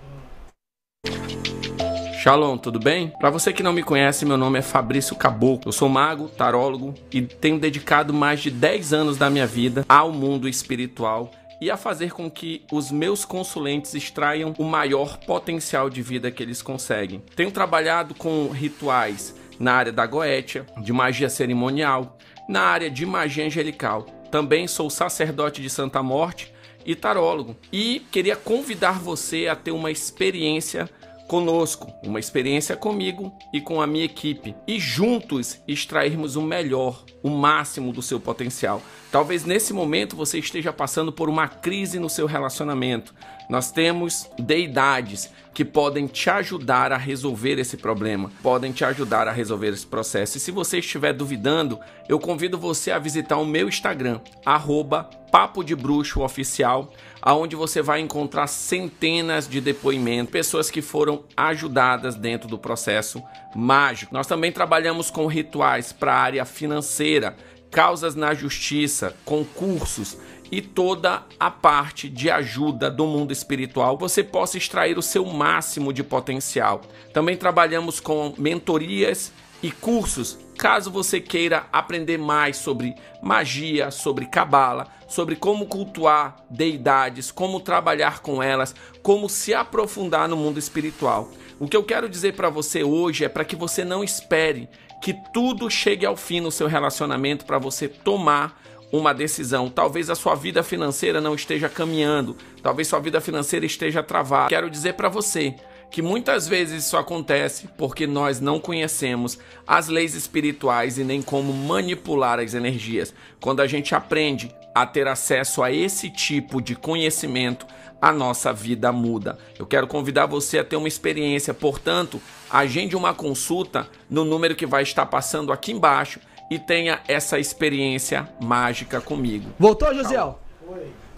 Shalom, tudo bem? Para você que não me conhece, meu nome é Fabrício Caboclo. Eu sou mago, tarólogo e tenho dedicado mais de 10 anos da minha vida ao mundo espiritual e a fazer com que os meus consulentes extraiam o maior potencial de vida que eles conseguem. Tenho trabalhado com rituais na área da goétia, de magia cerimonial, na área de magia angelical. Também sou sacerdote de Santa Morte e tarólogo. E queria convidar você a ter uma experiência conosco, uma experiência comigo e com a minha equipe e juntos extrairmos o melhor, o máximo do seu potencial. Talvez nesse momento você esteja passando por uma crise no seu relacionamento. Nós temos deidades que podem te ajudar a resolver esse problema, podem te ajudar a resolver esse processo. E se você estiver duvidando, eu convido você a visitar o meu Instagram, arroba Papo de Bruxo Oficial, aonde você vai encontrar centenas de depoimentos, pessoas que foram ajudadas dentro do processo mágico. Nós também trabalhamos com rituais para a área financeira, causas na justiça, concursos e toda a parte de ajuda do mundo espiritual, você possa extrair o seu máximo de potencial. Também trabalhamos com mentorias e cursos, caso você queira aprender mais sobre magia, sobre cabala, sobre como cultuar deidades, como trabalhar com elas, como se aprofundar no mundo espiritual. O que eu quero dizer para você hoje é para que você não espere que tudo chegue ao fim no seu relacionamento para você tomar uma decisão. Talvez a sua vida financeira não esteja caminhando, talvez sua vida financeira esteja travada. Quero dizer para você que muitas vezes isso acontece porque nós não conhecemos as leis espirituais e nem como manipular as energias. Quando a gente aprende a ter acesso a esse tipo de conhecimento, a nossa vida muda. Eu quero convidar você a ter uma experiência, portanto, agende uma consulta no número que vai estar passando aqui embaixo e tenha essa experiência mágica comigo. Voltou, Josiel?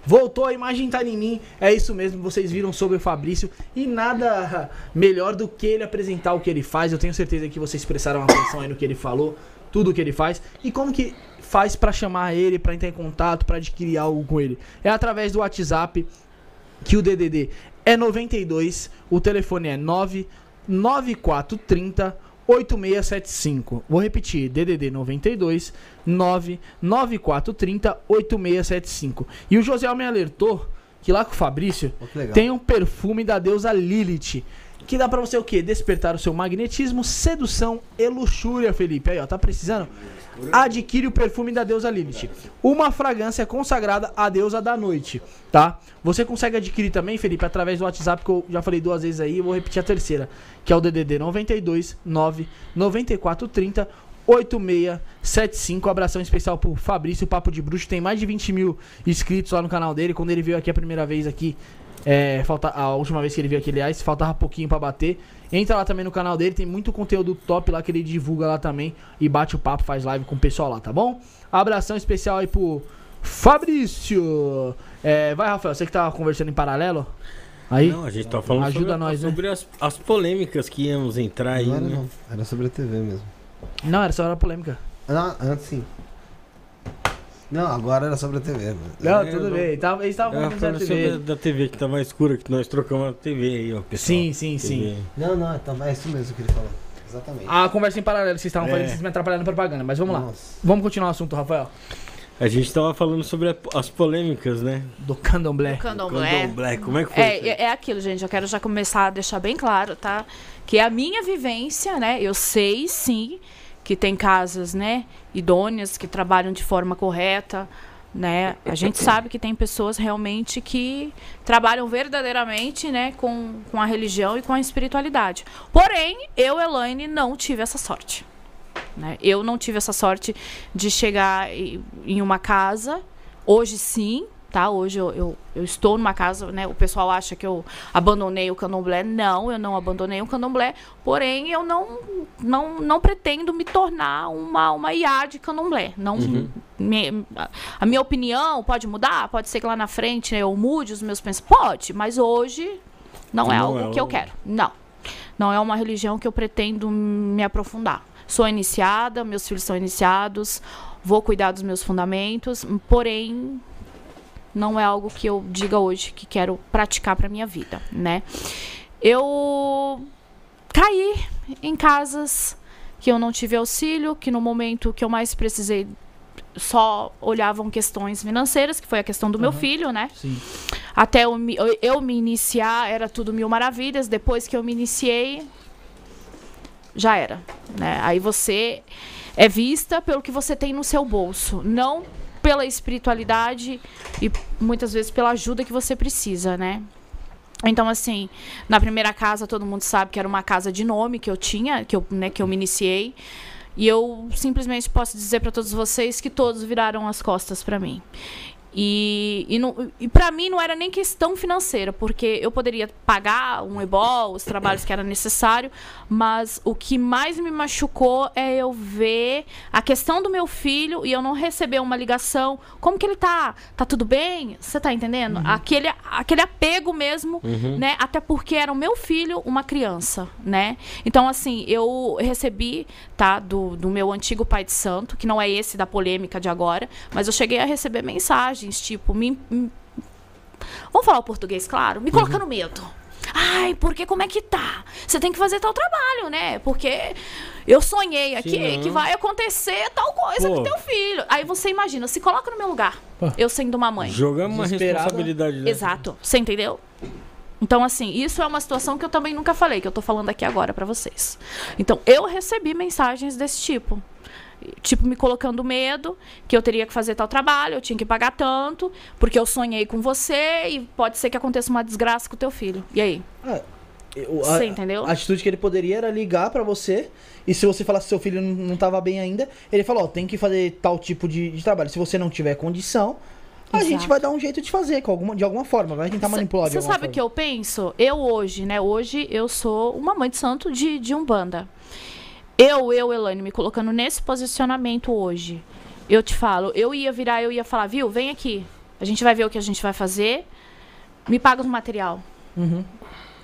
Voltou, a imagem tá em mim. É isso mesmo, vocês viram sobre o Fabrício. E nada melhor do que ele apresentar o que ele faz. Eu tenho certeza que vocês prestaram atenção aí no que ele falou, tudo o que ele faz. E como que faz pra chamar ele, pra entrar em contato, pra adquirir algo com ele? É através do WhatsApp, que o DDD é 92, o telefone é 99430 8675. Vou repetir, DDD 92 99430 8675. E o José me alertou que lá com o Fabrício tem um perfume da deusa Lilith. Que dá pra você o quê? Despertar o seu magnetismo, sedução e luxúria, Felipe. Aí, ó, tá precisando? Adquire o perfume da deusa Lilith. Uma fragrância consagrada à deusa da noite, tá? Você consegue adquirir também, Felipe, através do WhatsApp, que eu já falei duas vezes aí, eu vou repetir a terceira, que é o DDD 92 9 9430 8675. Abração especial pro Fabrício Papo de Bruxo. Tem mais de 20 mil inscritos lá no canal dele. Quando ele veio aqui a primeira vez aqui, é, falta, a última vez que ele veio aqui, aliás, faltava pouquinho pra bater. Entra lá também no canal dele, tem muito conteúdo top lá que ele divulga lá também. E bate o papo, faz live com o pessoal lá, tá bom? Abração especial aí pro Fabrício. É, vai, Rafael, você que tava conversando em paralelo? Aí? Não, a gente tá falando Ajuda sobre, nós, né? sobre as, as polêmicas que íamos entrar aí, Não era, né? não. Era sobre a TV mesmo. Não, era só era polêmica. Não, antes sim. Não, agora era sobre a TV. mano. Não, É, tudo não. bem. Tava, eles estavam É, falando sobre TV. a da TV que tá mais escura, que nós trocamos a TV aí, ó, pessoal. Sim, sim, sim. TV. Não, não, então é isso mesmo que ele falou. Exatamente. A conversa em paralelo, vocês estavam É. falando, vocês me atrapalhando na propaganda, mas vamos lá. Nossa. Vamos continuar o assunto, Rafael. A gente tava falando sobre a- as polêmicas, né? Do candomblé. Candomblé. Candomblé, como é que foi? É, é, é aquilo, gente. Eu quero já começar a deixar bem claro, tá? Que a minha vivência, né? Eu sei, sim, que tem casas, né, idôneas que trabalham de forma correta, né? A gente sabe que tem pessoas realmente que trabalham verdadeiramente, né, com, com a religião e com a espiritualidade. Porém, eu, Elaine, não tive essa sorte. Né? Eu não tive essa sorte de chegar em em uma casa. Hoje sim, tá? Hoje eu, eu, eu estou numa casa, né? O pessoal acha que eu abandonei o candomblé. Não, eu não abandonei o candomblé. Porém, eu não, não, não pretendo me tornar uma, uma IA de candomblé. Não, me- a- minha opinião pode mudar? Pode ser que lá na frente né, eu mude os meus pensamentos. Pode, mas hoje não é Não algo é que eu quero. Não. Não é uma religião que eu pretendo me aprofundar. Sou iniciada, meus filhos são iniciados, vou cuidar dos meus fundamentos, porém não é algo que eu diga hoje que quero praticar para minha vida, né? Eu caí em casas que eu não tive auxílio, que no momento que eu mais precisei só olhavam questões financeiras, que foi a questão do meu filho, né? Sim. Até eu me, eu- eu me iniciar, era tudo mil maravilhas. Depois que eu me iniciei, já era. Né? Aí você é vista pelo que você tem no seu bolso, não pela espiritualidade e muitas vezes pela ajuda que você precisa, né? Então, assim, na primeira casa, todo mundo sabe que era uma casa de nome que eu tinha, que eu, né, que eu me iniciei. E eu simplesmente posso dizer para todos vocês que todos viraram as costas para mim. E, e, não- e para mim não era nem questão financeira, porque eu poderia pagar um ebol, os trabalhos que era necessário, mas o que mais me machucou é eu ver a questão do meu filho e eu não receber uma ligação. Como que ele tá? Tá tudo bem? Você tá entendendo? Aquele, aquele apego mesmo, né? Até porque era o meu filho, uma criança, né? Então, assim, eu recebi, tá, do, do meu antigo pai de santo, que não é esse da polêmica de agora, mas eu cheguei a receber mensagens, tipo, me, me- vamos falar o português, claro, me colocando medo. Ai, porque como é que tá? Você tem que fazer tal trabalho, né? Porque eu sonhei aqui Senão- que vai acontecer tal coisa Pô. com teu filho. Aí você imagina, se coloca no meu lugar. Pô. Eu sendo uma mãe. Jogamos uma responsabilidade dessa. Exato. Você entendeu? Então, assim, isso é uma situação que eu também nunca falei, que eu tô falando aqui agora pra vocês. Então, eu recebi mensagens desse tipo. Tipo, me colocando medo, que eu teria que fazer tal trabalho, eu tinha que pagar tanto, porque eu sonhei com você e pode ser que aconteça uma desgraça com o teu filho. E aí? Ah, eu- Você entendeu? A atitude que ele poderia era ligar pra você e se você falasse que seu filho não, não tava bem ainda, ele falou, ó, tem que fazer tal tipo de, de trabalho. Se você não tiver condição, a gente vai dar um jeito de fazer, com alguma, de alguma forma, vai tentar manipular Você sabe o que eu penso? Eu hoje, né? Hoje eu sou uma mãe de santo de, de Umbanda. Eu, eu, Elaine, me colocando nesse posicionamento hoje, eu te falo, eu ia virar, eu ia falar, viu, vem aqui. A gente vai ver o que a gente vai fazer. Me paga o material Uhum.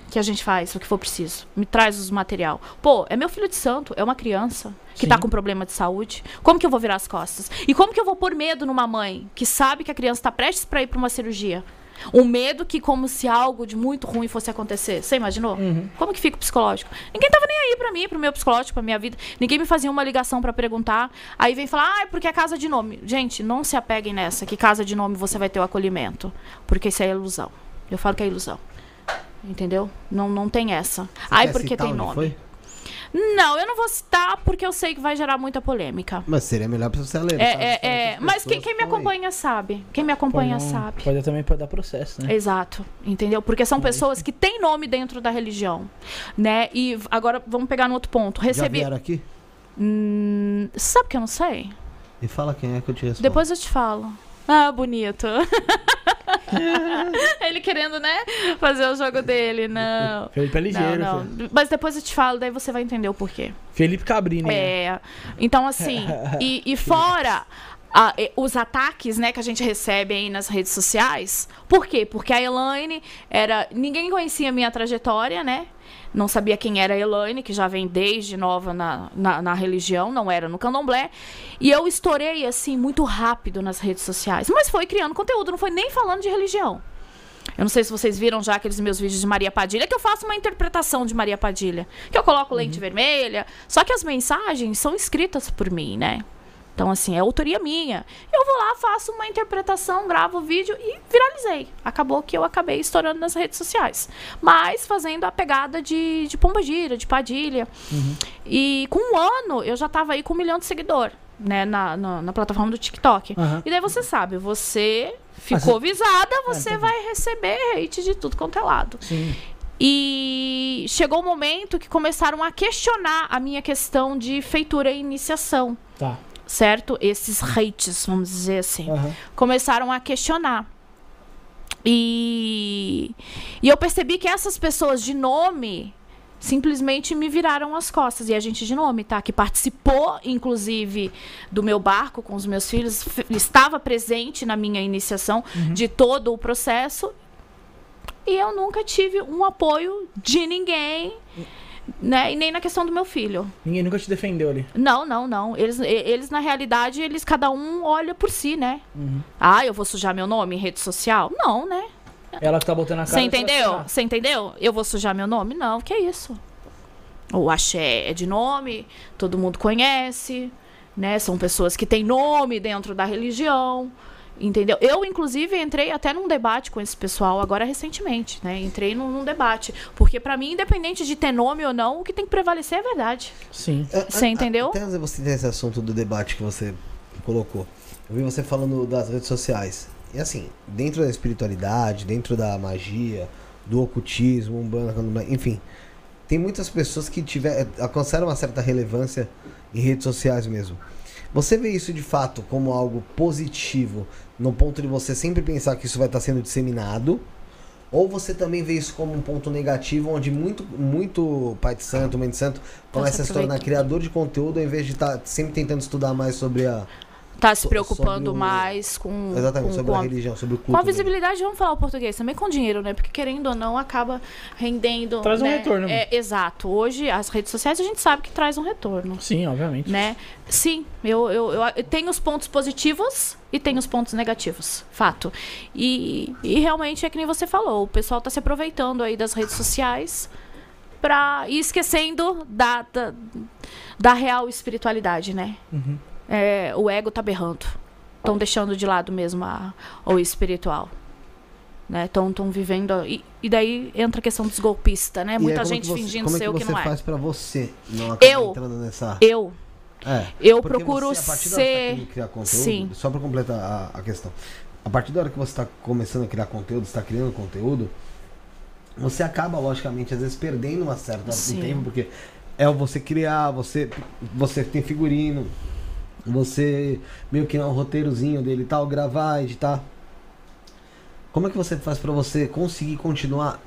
Que a gente faz, o que for preciso. Me traz os material. Pô, é meu filho de santo, é uma criança que tá Sim. com problema de saúde. Como que eu vou virar as costas? E como que eu vou pôr medo numa mãe que sabe que a criança tá prestes para ir para uma cirurgia? Um medo que como se algo de muito ruim fosse acontecer. Você imaginou? Uhum. Como que fica o psicológico? Ninguém tava nem aí pra mim, pro meu psicológico, pra minha vida. Ninguém me fazia uma ligação pra perguntar. Aí vem falar, ah, é porque é casa de nome. Gente, não se apeguem nessa, que casa de nome você vai ter o acolhimento. Porque isso é ilusão. Eu falo que é ilusão. Entendeu? Não, não tem essa. Ai, Quer porque citar tem onde nome. foi? Não, eu não vou citar porque eu sei que vai gerar muita polêmica. Mas seria melhor pra você ler. É, é, é, mas quem, quem me acompanha sabe. Quem me acompanha Pode não- sabe. Pode também pode dar processo, né? Exato, entendeu? Porque são pessoas que têm nome dentro da religião, né? E agora vamos pegar no outro ponto. Já Recebi. vieram aqui? Hum, sabe que eu não sei? E fala quem é que eu te respondo. Depois eu te falo. Ah, bonito. Ele querendo, né? Fazer o jogo dele. Não. Felipe é Não, ligeiro. não. filho. Mas depois eu te falo, daí você vai entender o porquê. Felipe Cabrini. né? É. Então, assim, e, e fora os ataques, né, que a gente recebe aí nas redes sociais. Por quê? Porque a Elaine era. Ninguém conhecia a minha trajetória, né? Não sabia quem era a Elaine, que já vem desde nova na, na, na religião, não era no candomblé. E eu estourei, assim, muito rápido nas redes sociais. Mas foi criando conteúdo, não foi nem falando de religião. Eu não sei se vocês viram já aqueles meus vídeos de Maria Padilha, que eu faço uma interpretação de Maria Padilha. Que eu coloco lente vermelha. Só que as mensagens são escritas por mim, né? Então, assim, é autoria minha. Eu vou lá, faço uma interpretação, gravo o vídeo e viralizei. Acabou que eu acabei estourando nas redes sociais. Mas fazendo a pegada de, de pombagira, de padilha. E com um ano, eu já tava aí com um milhão de seguidor. né, na, na, na plataforma do TikTok. Aham. E daí você sabe, você ficou visada, você tá vai receber hate de tudo quanto é lado. Sim. E chegou o momento que começaram a questionar a minha questão de feitura e iniciação, Tá. Certo? Esses hates, vamos dizer assim Aham. começaram a questionar. E, e eu percebi que essas pessoas de nome simplesmente me viraram as costas. E a gente de nome, tá? Que participou, inclusive, do meu barco com os meus filhos, estava presente na minha iniciação de todo o processo. E eu nunca tive um apoio de ninguém, né? E nem na questão do meu filho. Ninguém nunca te defendeu ali. Não, não, não. Eles, eles, na realidade, eles cada um olha por si, né? Uhum. Ah, eu vou sujar meu nome em rede social? Não, né? Ela que tá botando a cara. Você entendeu? Você entendeu? Eu vou sujar meu nome? Não, que isso? O axé é de nome, todo mundo conhece, né? São pessoas que têm nome dentro da religião. Entendeu? Eu, inclusive, entrei até num debate com esse pessoal agora recentemente, né? Entrei num, num debate. Porque, pra mim, independente de ter nome ou não, o que tem que prevalecer é a verdade. Sim. Você entendeu? Até você tem esse assunto do debate que você colocou. Eu vi você falando das redes sociais. E assim, dentro da espiritualidade, dentro da magia, do ocultismo, umbanda, enfim, tem muitas pessoas que tiver, alcançaram uma certa relevância em redes sociais mesmo. Você vê isso de fato como algo positivo, no ponto de você sempre pensar que isso vai estar sendo disseminado? Ou você também vê isso como um ponto negativo, onde muito, muito pai de santo, mãe de santo, começa a se tornar criador de conteúdo, ao invés de estar sempre tentando estudar mais sobre a, Tá se preocupando sobre o- mais com, exatamente, com, sobre com a a religião, sobre o culto. Com a visibilidade, vamos falar o português também com dinheiro, né? Porque querendo ou não, acaba rendendo. Traz um né? retorno. É, exato. Hoje, as redes sociais a gente sabe que traz um retorno. Sim, obviamente. Né? Sim, eu, eu, eu, eu tenho os pontos positivos e tenho os pontos negativos. Fato. E, e realmente é que nem você falou, o pessoal tá se aproveitando aí das redes sociais pra ir esquecendo da, da, da real espiritualidade, né? Uhum. É, o ego tá berrando. Estão deixando de lado mesmo a, o espiritual. Né? Estão vivendo. E, e daí entra a questão dos golpistas, né? E aí, Muita como gente você- fingindo como ser o é que que não você é. faz pra você não Eu- entrando nessa... Eu, É, eu procuro você, a partir da hora que você tá ser. criar conteúdo, Sim. Só pra completar a, a questão. A partir da hora que você está começando a criar conteúdo, está criando conteúdo, você acaba, logicamente, às vezes perdendo uma certa Sim. tempo, porque é o você criar, você, você tem figurino, você meio que é um roteirozinho dele e tal, gravar, editar. Como é que você faz pra você conseguir continuar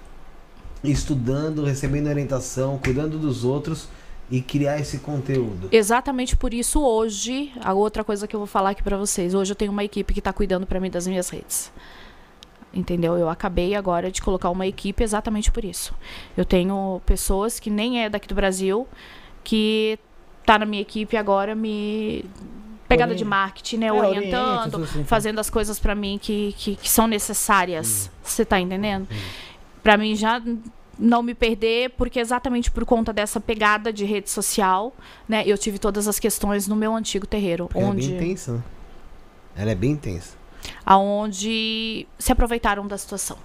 estudando, recebendo orientação, cuidando dos outros e criar esse conteúdo? Exatamente por isso, hoje, a outra coisa que eu vou falar aqui pra vocês. Hoje eu tenho uma equipe que tá cuidando pra mim das minhas redes. Entendeu? Eu acabei agora de colocar uma equipe exatamente por isso. Eu tenho pessoas que nem é daqui do Brasil, que tá na minha equipe agora me. Pegada de marketing, né? É, Orientando, orienta, assim, fazendo as coisas pra mim que, que, que são necessárias. Você tá entendendo? Pra mim já não me perder, porque exatamente por conta dessa pegada de rede social, né? Eu tive todas as questões no meu antigo terreiro, Porque Ela é bem onde, intensa, né? Ela é bem intensa. aonde se aproveitaram da situação.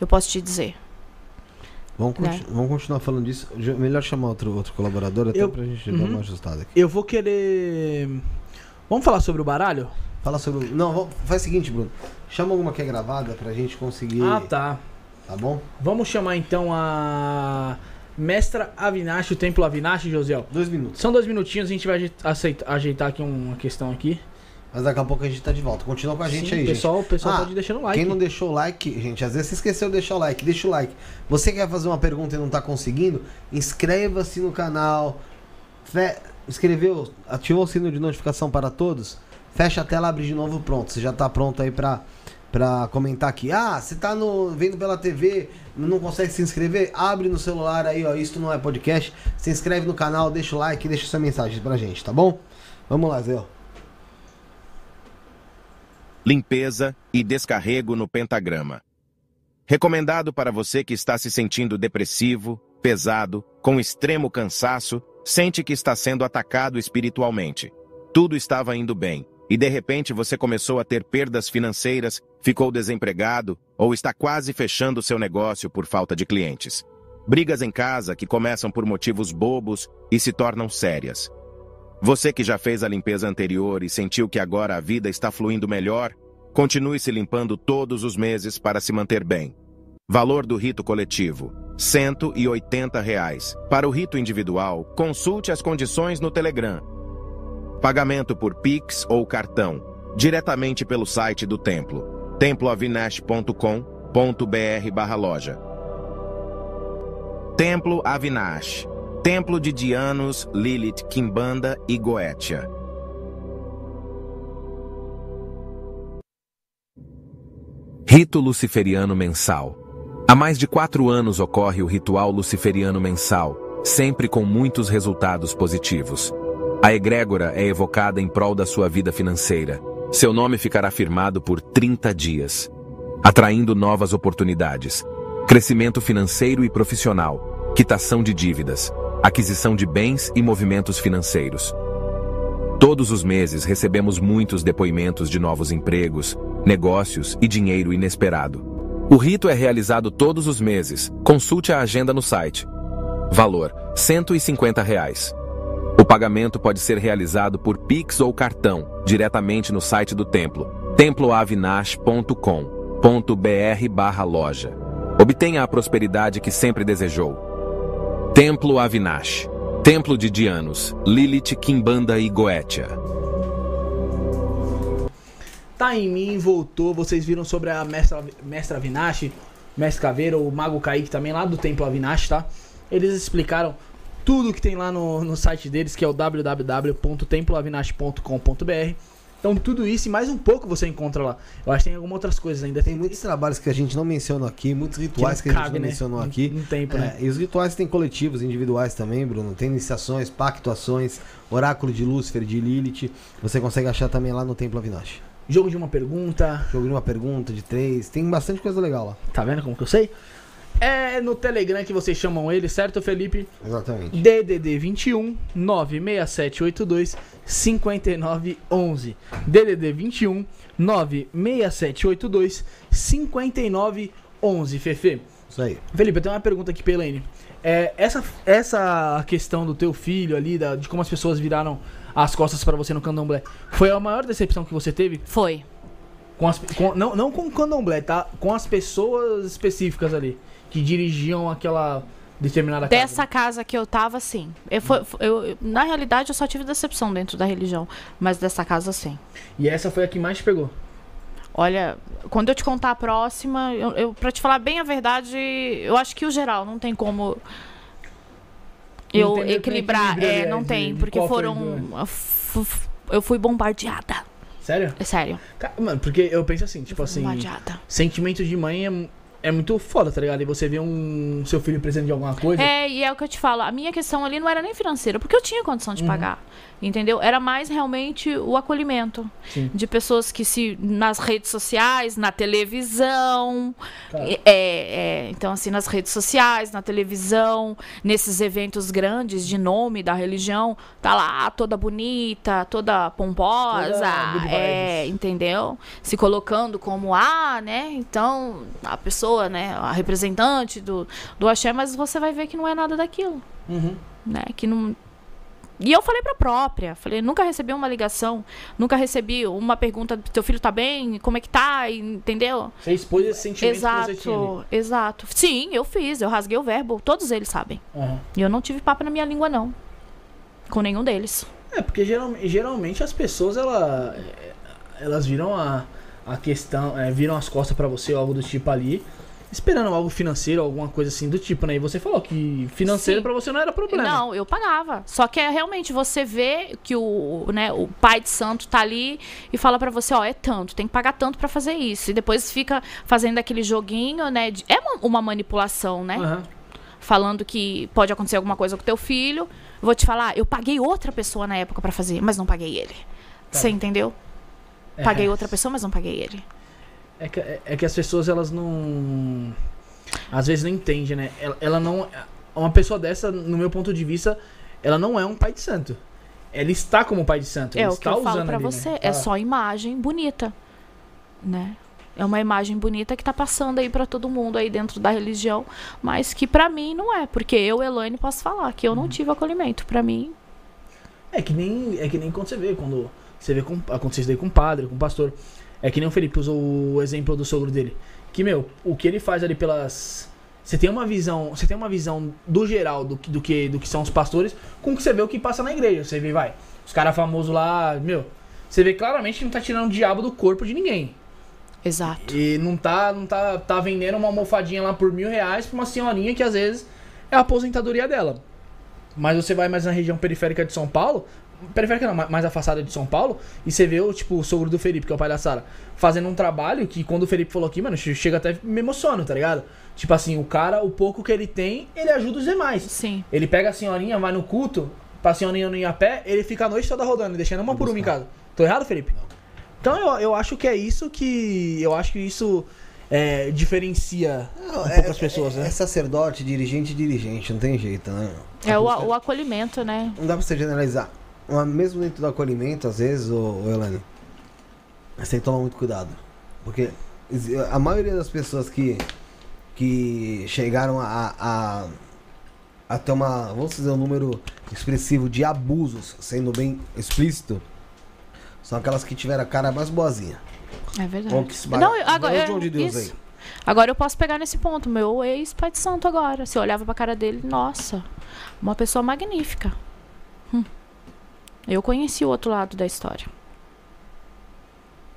Eu posso te dizer. Vamos, Né? vamos continuar falando disso. Melhor chamar outro, outro colaborador até Eu- pra gente Uhum. dar uma ajustada aqui. Eu vou querer. Vamos falar sobre o baralho? Fala sobre. o- Não, faz o seguinte, Bruno. Chama alguma que é gravada pra gente conseguir. Ah, tá. Tá bom? Vamos chamar então a Mestra Avinash, o Templo Avinash, Josiel. Dois minutos. São dois minutinhos, a gente vai aje- aceita- ajeitar aqui uma questão aqui. Mas daqui a pouco a gente tá de volta. Continua com a gente Sim, aí, pessoal, O pessoal Ah, pode ir deixando o gente. like. Quem não deixou o like, gente, às vezes você esqueceu de deixar o like. Deixa o like. Você quer fazer uma pergunta e não tá conseguindo? Inscreva-se no canal. Fe... Inscreveu? Ativou o sino de notificação para todos? Fecha a tela, abre de novo, pronto. Você já tá pronto aí pra, pra comentar aqui. Ah, você tá no, vendo pela TV, não consegue se inscrever? Abre no celular aí, ó. Isto não é podcast. Se inscreve no canal, deixa o like, deixa sua mensagem pra gente, tá bom? Vamos lá, Zé. ó. Limpeza e descarrego no pentagrama. Recomendado para você que está se sentindo depressivo, pesado, com extremo cansaço, sente que está sendo atacado espiritualmente. Tudo estava indo bem, e de repente você começou a ter perdas financeiras, ficou desempregado ou está quase fechando seu negócio por falta de clientes. Brigas em casa que começam por motivos bobos e se tornam sérias. Você que já fez a limpeza anterior e sentiu que agora a vida está fluindo melhor, continue se limpando todos os meses para se manter bem. Valor do rito coletivo: 180 reais. Para o rito individual, consulte as condições no Telegram. Pagamento por Pix ou cartão, diretamente pelo site do templo, temploavinash.com.br/loja. Templo Avinash Templo de Dianos, Lilith, Kimbanda e Goetia. Rito Luciferiano Mensal Há mais de quatro anos ocorre o ritual luciferiano mensal, sempre com muitos resultados positivos. A egrégora é evocada em prol da sua vida financeira. Seu nome ficará firmado por 30 dias, atraindo novas oportunidades, crescimento financeiro e profissional, quitação de dívidas, aquisição de bens e movimentos financeiros. Todos os meses recebemos muitos depoimentos de novos empregos, negócios e dinheiro inesperado. O rito é realizado todos os meses. Consulte a agenda no site. Valor: 150 reais. O pagamento pode ser realizado por Pix ou cartão, diretamente no site do templo, temploavinash.com.br/loja. Obtenha a prosperidade que sempre desejou. Templo Avinash, Templo de Dianos, Lilith, Kimbanda e Goetia. Tá em mim, voltou. Vocês viram sobre a Mestra, Mestra Avinash, Mestre Caveira, o Mago Kaique também lá do Templo Avinash, tá? Eles explicaram tudo que tem lá no, no site deles, que é o www.temploavinash.com.br. Então tudo isso e mais um pouco você encontra lá. Eu acho que tem algumas outras coisas ainda. Tem muitos trabalhos que a gente não mencionou aqui, muitos rituais que, que a gente cabe, não né? mencionou aqui. não tem, né? É, e os rituais tem coletivos, individuais também, Bruno. Tem iniciações, pactuações, oráculo de Lúcifer, de Lilith. Você consegue achar também lá no Templo Avinash. Jogo de uma pergunta. Jogo de uma pergunta, de três. Tem bastante coisa legal lá. Tá vendo como que eu sei? É no Telegram que vocês chamam ele, certo, Felipe? Exatamente. DDD 21 96782 5911. DDD 21 96782 5911, Fefe. Isso aí. Felipe, eu tenho uma pergunta aqui pra Elaine. É, essa, essa questão do teu filho ali, da- de como as pessoas viraram as costas pra você no candomblé, foi a maior decepção que você teve? Foi. Com as, com- não, não com o candomblé, tá? Com as pessoas específicas ali, que dirigiam aquela determinada casa. Dessa casa que eu tava, sim. Eu, foi- eu- na realidade, eu só tive decepção dentro da religião. Mas dessa casa, sim. E essa foi a que mais te pegou. Olha, quando eu te contar a próxima, eu, eu, pra te falar bem a verdade, eu acho que o geral não tem como eu que equilibrar. É, não tem, porque foram. Eu fui bombardeada. Sério? É sério. Ca- Mano, porque eu penso assim, tipo assim, bombardeada. sentimento de mãe é, é muito foda, tá ligado? E você vê um seu filho presente de alguma coisa. É, e é o que eu te falo. A minha questão ali não era nem financeira, porque eu tinha condição Uhum. de pagar. Entendeu? Era mais realmente o acolhimento Sim. de pessoas que se. nas redes sociais, na televisão. Tá. É, é, então, assim, nas redes sociais, na televisão, nesses eventos grandes de nome da religião, tá lá toda bonita, toda pomposa. Toda é, entendeu? Se colocando como, ah, né? Então, a pessoa, né? A representante do, do axé, mas você vai ver que não é nada daquilo, Uhum. né? Que não. E eu falei pra própria, falei, nunca recebi uma ligação, nunca recebi uma pergunta, teu filho tá bem? Como é que tá? Entendeu? Você expôs esse sentimento que você tinha. Exato, exato. Sim, eu fiz, eu rasguei o verbo, todos eles sabem. Aham. E eu não tive papo na minha língua, não. Com nenhum deles. É, porque geral- geralmente as pessoas, ela, elas viram a, a questão, é, viram as costas pra você ou algo do tipo ali, esperando algo financeiro, alguma coisa assim do tipo, né? E você falou que financeiro pra você não era problema. Não, eu pagava. Só que é realmente você vê que o, né, o pai de santo tá ali e fala pra você, ó, é tanto, tem que pagar tanto pra fazer isso. E depois fica fazendo aquele joguinho, né? de- é uma, uma manipulação, né? Aham. Falando que pode acontecer alguma coisa com teu filho. Vou te falar, eu paguei outra pessoa na época pra fazer, mas não paguei ele. Você entendeu? É. Paguei outra pessoa, mas não paguei ele. É que, é, é que as pessoas, elas não. Às vezes não entendem, né? Ela, ela não. Uma pessoa dessa, no meu ponto de vista, ela não é um pai de santo. Ela está como pai de santo. É ela o que está eu falo usando pra ali, né? você. É Fala. só imagem bonita, né? É uma imagem bonita que tá passando aí pra todo mundo aí dentro da religião, mas que pra mim não é, porque eu, Elaine, posso falar que eu Uhum. não tive acolhimento. Pra mim, É que nem, é que nem quando você vê, quando você vê com, aconteceu isso daí com o padre, com o pastor. É que nem o Felipe usou o exemplo do sogro dele. Que, meu, o que ele faz ali pelas. Você tem uma visão. Você tem uma visão do geral do, que- do, que, do que são os pastores com o que você vê o que passa na igreja. Você vê, vai, os caras famosos lá, meu. Você vê claramente que não tá tirando o diabo do corpo de ninguém. Exato. E não tá, não tá, tá vendendo uma almofadinha lá por mil reais pra uma senhorinha que às vezes é a aposentadoria dela. Mas você vai mais na região periférica de São Paulo, periférica não, ma- mais afastada de São Paulo, e você vê o tipo o sogro do Felipe, que é o pai da Sara, fazendo um trabalho que quando o Felipe falou aqui, mano, che- chega até me emociona, tá ligado? Tipo assim, o cara, o pouco que ele tem, ele ajuda os demais. Sim. Ele pega a senhorinha, vai no culto, pra senhorinha não ir a pé, ele fica a noite toda rodando, deixando uma por uma em casa. Tô errado, Felipe? Então eu, eu acho que é isso que. Eu acho que isso é, diferencia Não, um é- pouco as pessoas, é, né? é sacerdote, dirigente, dirigente, não tem jeito, né? É o, o acolhimento, né? Não dá pra você generalizar. Mesmo dentro do acolhimento, às vezes, ô, ô Elane, você tem que tomar muito cuidado. Porque a maioria das pessoas que, que chegaram a, a, a ter uma, vamos dizer, um número expressivo de abusos, sendo bem explícito, são aquelas que tiveram a cara mais boazinha. É verdade. Ou que se Não, eu- agora, de Deus isso. aí. Agora eu posso pegar nesse ponto. Meu ex-pai de santo agora. Se eu olhava pra cara dele, nossa, uma pessoa magnífica. Hum. Eu conheci o outro lado da história.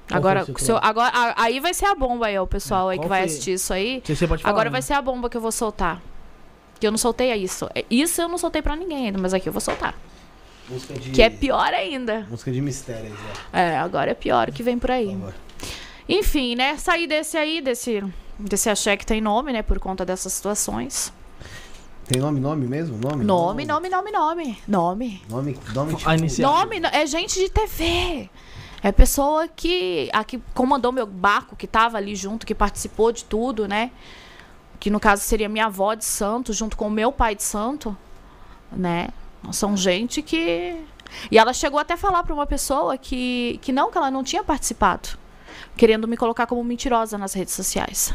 Qual Agora, agora, a- aí vai ser a bomba aí, o pessoal aí Qual que vai foi? assistir isso aí. Você, pode falar. Agora né? vai ser a bomba que eu vou soltar. Que eu não soltei isso. É- Isso eu não soltei pra ninguém ainda, mas aqui eu vou soltar. Música de, Que é pior ainda. Música de mistério aí, Zé. É, agora é pior o que vem por aí. Por. Enfim, né? Sair desse aí, desse, desse axé que tem nome, né? Por conta dessas situações. Tem nome, nome mesmo? Nome, Nome, nome, nome, nome. Nome. Nome, nome tipo, A inicial. Nome no- é gente de TV. É pessoa que. A que comandou meu barco, que tava ali junto, que participou de tudo, né? Que no caso seria minha avó de santo, junto com o meu pai de santo, né? São gente que. E ela chegou até a falar pra uma pessoa que, que não, que ela não tinha participado. Querendo me colocar como mentirosa nas redes sociais.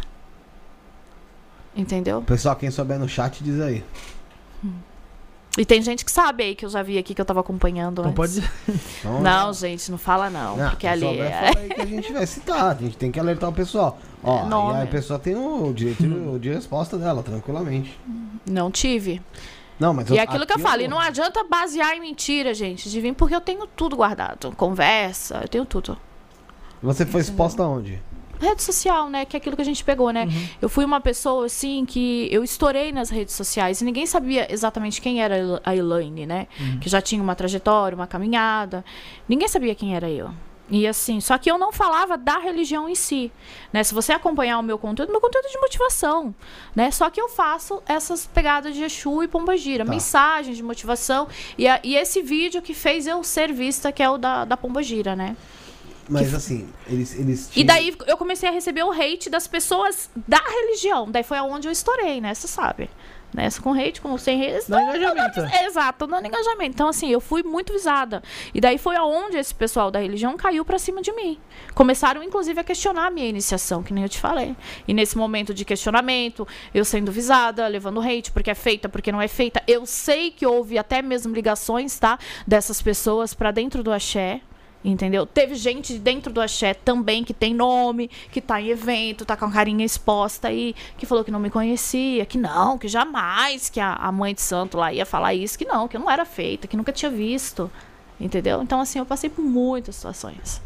Entendeu? Pessoal, quem souber no chat diz aí. E tem gente que sabe aí que eu já vi aqui que eu tava acompanhando Não antes. pode dizer. Então, Não, gente, não fala não. Não, porque ali. souber, é- fala aí que a gente vai citar. A gente tem que alertar o pessoal. Ó, Nome. e aí a pessoa tem o direito de resposta dela, tranquilamente. Não tive. Não, mas E é aquilo que eu falo, e não adianta basear em mentira, gente, de vir, porque eu tenho tudo guardado. Conversa, eu tenho tudo. Você foi exposta aonde? Rede social, né? Que é aquilo que a gente pegou, né? Eu fui uma pessoa, assim, que eu estourei nas redes sociais e ninguém sabia exatamente quem era a El- a Elaine, né? Que já tinha uma trajetória, uma caminhada. Ninguém sabia quem era eu. E assim, só que eu não falava da religião em si, né? Se você acompanhar o meu conteúdo, meu conteúdo é de motivação, né? Só que eu faço essas pegadas de Exu e Pombagira, Tá. mensagens de motivação e, a- e esse vídeo que fez eu ser vista, que é o da, da Pombagira, né? Mas assim, eles, eles E tinham- daí eu comecei a receber o hate das pessoas da religião. Daí foi aonde eu estourei, né? Você sabe. Nessa com hate, com sem hate. Dá engajamento. Exato, dando engajamento. Então, assim, eu fui muito visada. E daí foi aonde esse pessoal da religião caiu pra cima de mim. Começaram, inclusive, a questionar a minha iniciação, que nem eu te falei. E nesse momento de questionamento, eu sendo visada, levando hate, porque é feita, porque não é feita. Eu sei que houve até mesmo ligações, tá? Dessas pessoas pra dentro do axé. Entendeu? Teve gente dentro do axé também que tem nome, que tá em evento, tá com a carinha exposta aí, que falou que não me conhecia, que não, que jamais que a, a mãe de santo lá ia falar isso, que não, que eu não era feita, que nunca tinha visto. Entendeu? Então, assim, eu passei por muitas situações.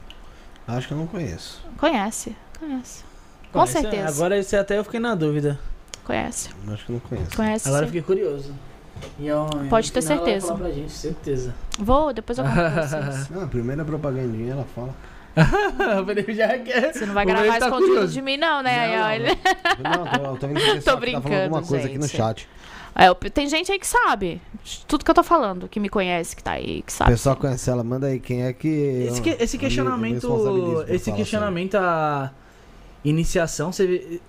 Acho que eu não conheço. Conhece, conhece. Com esse- certeza. Agora esse até eu fiquei na dúvida. Conhece, Acho que eu não conheço. conhece. Agora eu fiquei curioso. E, ó, Pode ter certeza. gente, certeza. Vou, depois eu conto pra vocês. Não, a primeira propagandinha ela fala. o. Você não vai O gravar tá escondido curioso. de mim, não, né? Não, não, Não, tô, eu tô o Tô tá brincando, falando alguma coisa aqui no gente. chat. É, eu- tem gente aí que sabe. Tudo que eu tô falando, que me conhece, que tá aí, que O sabe. pessoal conhece ela, manda aí quem é que. Esse, que- esse eu me- eu questionamento. por Esse questionamento a iniciação, você.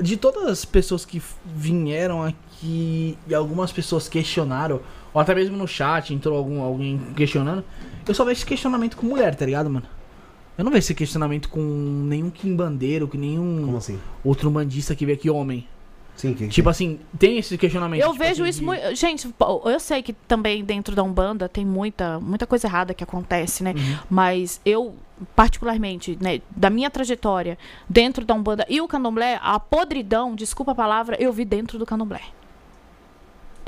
De todas as pessoas que vieram aqui e algumas pessoas questionaram, ou até mesmo no chat entrou algum, alguém questionando, eu só vejo esse questionamento com mulher, tá ligado, mano? Eu não vejo esse questionamento com nenhum quimbandeiro, com sobre. nenhum assim? outro mandista que veio aqui, homem. Sim, que, Tipo assim, tem esse questionamento. Eu tipo vejo assim, isso de- muito. Gente, eu sei que também dentro da Umbanda tem muita, muita coisa errada que acontece, né? Uhum. Mas eu, particularmente, né, da minha trajetória dentro da Umbanda e o candomblé, a podridão, desculpa a palavra, eu vi dentro do candomblé.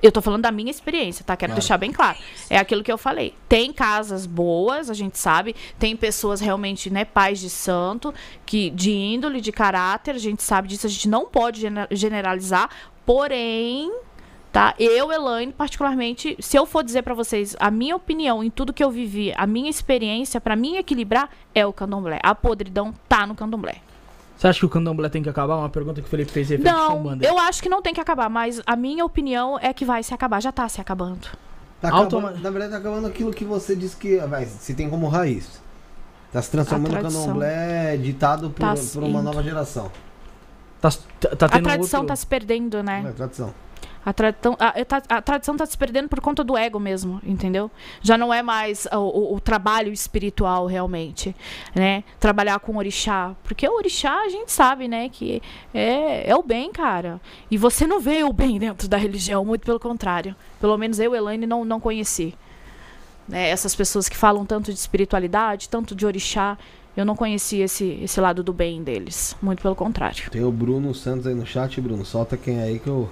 Eu tô falando da minha experiência, tá? Quero Claro. deixar bem claro. É aquilo que eu falei. Tem casas boas, a gente sabe. Tem pessoas realmente, né, pais de santo, que de índole, de caráter, a gente sabe disso. A gente não pode gene- generalizar. Porém, tá? Eu, Elaine, particularmente, se eu for dizer pra vocês a minha opinião em tudo que eu vivi, a minha experiência, pra mim equilibrar, é o candomblé. A podridão tá no candomblé. Você acha que o candomblé tem que acabar? Uma pergunta que o Felipe fez referente Não, Umbanda. eu acho que não tem que acabar, mas a minha opinião é que vai se acabar. Já tá se acabando. Tá Automa- acabando- na verdade, tá acabando aquilo que você disse que vai, se tem como raiz. Tá se transformando tradição. candomblé ditado por, Tá por uma indo. nova geração. Tá, tá, tá A tradição outro... tá se perdendo, né? É tradição. A, tradição, a, tá- a tradição tá se perdendo por conta do ego mesmo, entendeu? Já não é mais o, o- o trabalho espiritual realmente, né? Trabalhar com orixá. Porque o orixá a gente sabe, né? Que é, é o bem, cara. E você não vê o bem dentro da religião, muito pelo contrário. Pelo menos eu, Elaine, não, não conheci. Né? Essas pessoas que falam tanto de espiritualidade, tanto de orixá, eu não conheci esse, esse lado do bem deles. Muito pelo contrário. Tem o Bruno Santos aí no chat, Bruno. Solta quem é aí que eu,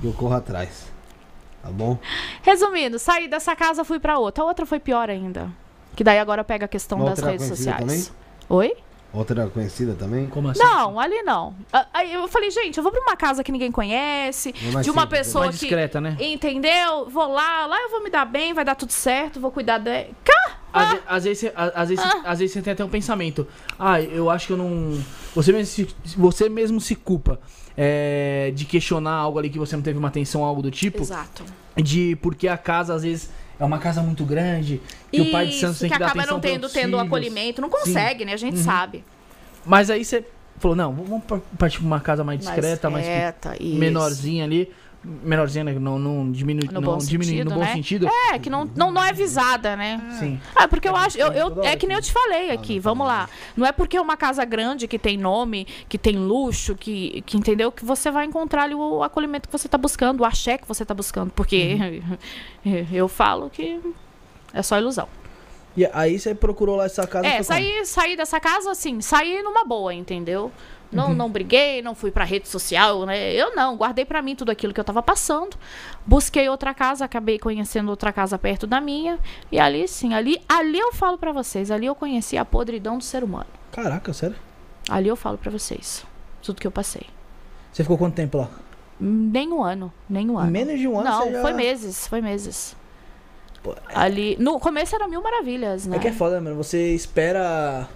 que eu corro atrás. Tá bom? Resumindo, saí dessa casa, fui pra outra. A outra foi pior ainda. Que daí agora pega a questão Uma das redes conhecida sociais. Oi? Outra conhecida também? Como assim? Não, ali não. Ah, Aí eu falei, gente, eu vou pra uma casa que ninguém conhece, É de uma simples, pessoa Mais que. discreta, né? Entendeu? Vou lá, lá eu vou me dar bem, vai dar tudo certo, vou cuidar de. Às, ve- às vezes, você- a- às, vezes, às vezes você tem até um pensamento. Ah, eu acho que eu não. Você mesmo se, você mesmo se culpa é, de questionar algo ali que você não teve uma atenção, algo do tipo. Exato. De porque a casa, às vezes, é uma casa muito grande. Que o pai de santos Isso, tem que, que dar acaba atenção não tendo, tendo filhos. acolhimento. Não consegue, né? A gente Uhum. sabe. Mas aí você falou, não, vamos par- partir pra uma casa mais discreta, mais, quieta, isso. menorzinha ali. Menorzinha, né? Não, não diminui, No não bom diminui sentido, no bom né? sentido. É, que não, não, não é visada, né? Sim. Ah, porque eu acho. Eu, eu- é que nem eu te Ah, falei aqui, vamos lá. Não é porque é uma casa grande que tem nome, que tem luxo, que, que entendeu? Que você vai encontrar ali o acolhimento que você tá buscando, o axé que você tá buscando. Porque Uhum. eu falo que é só ilusão. E aí você procurou lá essa casa. É, saí, saí dessa casa assim, saí numa boa, entendeu? Não, Uhum. não briguei, não fui pra rede social, né? Eu não, guardei pra mim tudo aquilo que eu tava passando. Busquei outra casa, acabei conhecendo outra casa perto da minha. E ali sim, ali, ali eu falo pra vocês, ali eu conheci a podridão do ser humano. Caraca, sério? Ali eu falo pra vocês. Tudo que eu passei. Você ficou quanto tempo lá? Nem um ano, nem um ano. Menos de um ano Não, já... foi meses, foi meses. Pô, Ali, no começo era mil maravilhas, né? É que é foda, mano. Você espera.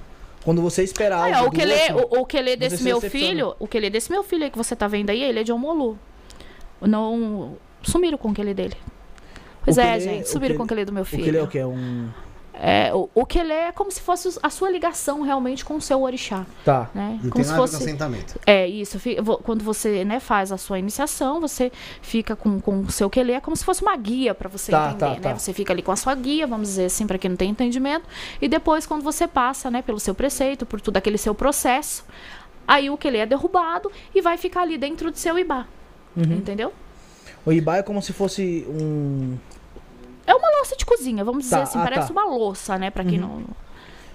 Quando você espera algo. Ah, é, o que lê, outro, o, o que lê desse se meu filho, o que lê desse meu filho aí que você tá vendo aí, ele é de Omolu. Não sumiram com o que lê dele. Pois O é, gente, o sumiram com o que lê do meu O filho. que ele é o que? É um. É, o, o que lê é como se fosse a sua ligação realmente com o seu orixá, Tá. né? Não como tem se fosse assentamento. é isso, quando você né, faz a sua iniciação, você fica com, com o seu quelê, é como se fosse uma guia para você Tá, entender, tá, né? tá. Você fica ali com a sua guia, vamos dizer assim, para quem não tem entendimento, e depois quando você passa, né, pelo seu preceito, por tudo aquele seu processo, aí o quelê é derrubado e vai ficar ali dentro do seu ibá, Uhum. entendeu? O Ibai é como se fosse um. É uma louça de cozinha, vamos dizer Tá, assim, ah, parece tá. uma louça, né, para quem Uhum.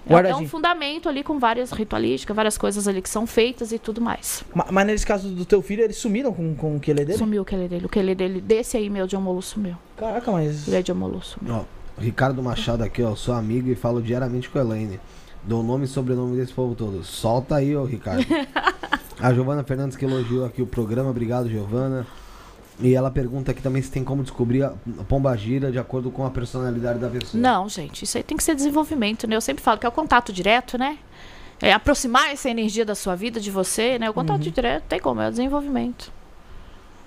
não é, é um fundamento ali com várias ritualísticas, várias coisas ali que são feitas e tudo mais. Ma- Mas nesse caso do teu filho, eles sumiram com, com o que ele é dele? Sumiu o quelê dele. O quelê dele, desse aí, meu de Omolu, sumiu. Caraca, mas. Ele é de Omolu, sumiu. Ó, Ricardo Machado aqui, ó, sou amigo e falo diariamente com a Elaine. Dou nome e sobrenome desse povo todo. Solta aí, ô Ricardo. a Giovana Fernandes que elogiou aqui o programa, obrigado, Giovana. E ela pergunta aqui também se tem como descobrir a pomba gira de acordo com a personalidade da pessoa. Não, gente, isso aí tem que ser desenvolvimento, né? Eu sempre falo que é o contato direto, né? É aproximar essa energia da sua vida, de você, né? O contato direto tem como, é o desenvolvimento.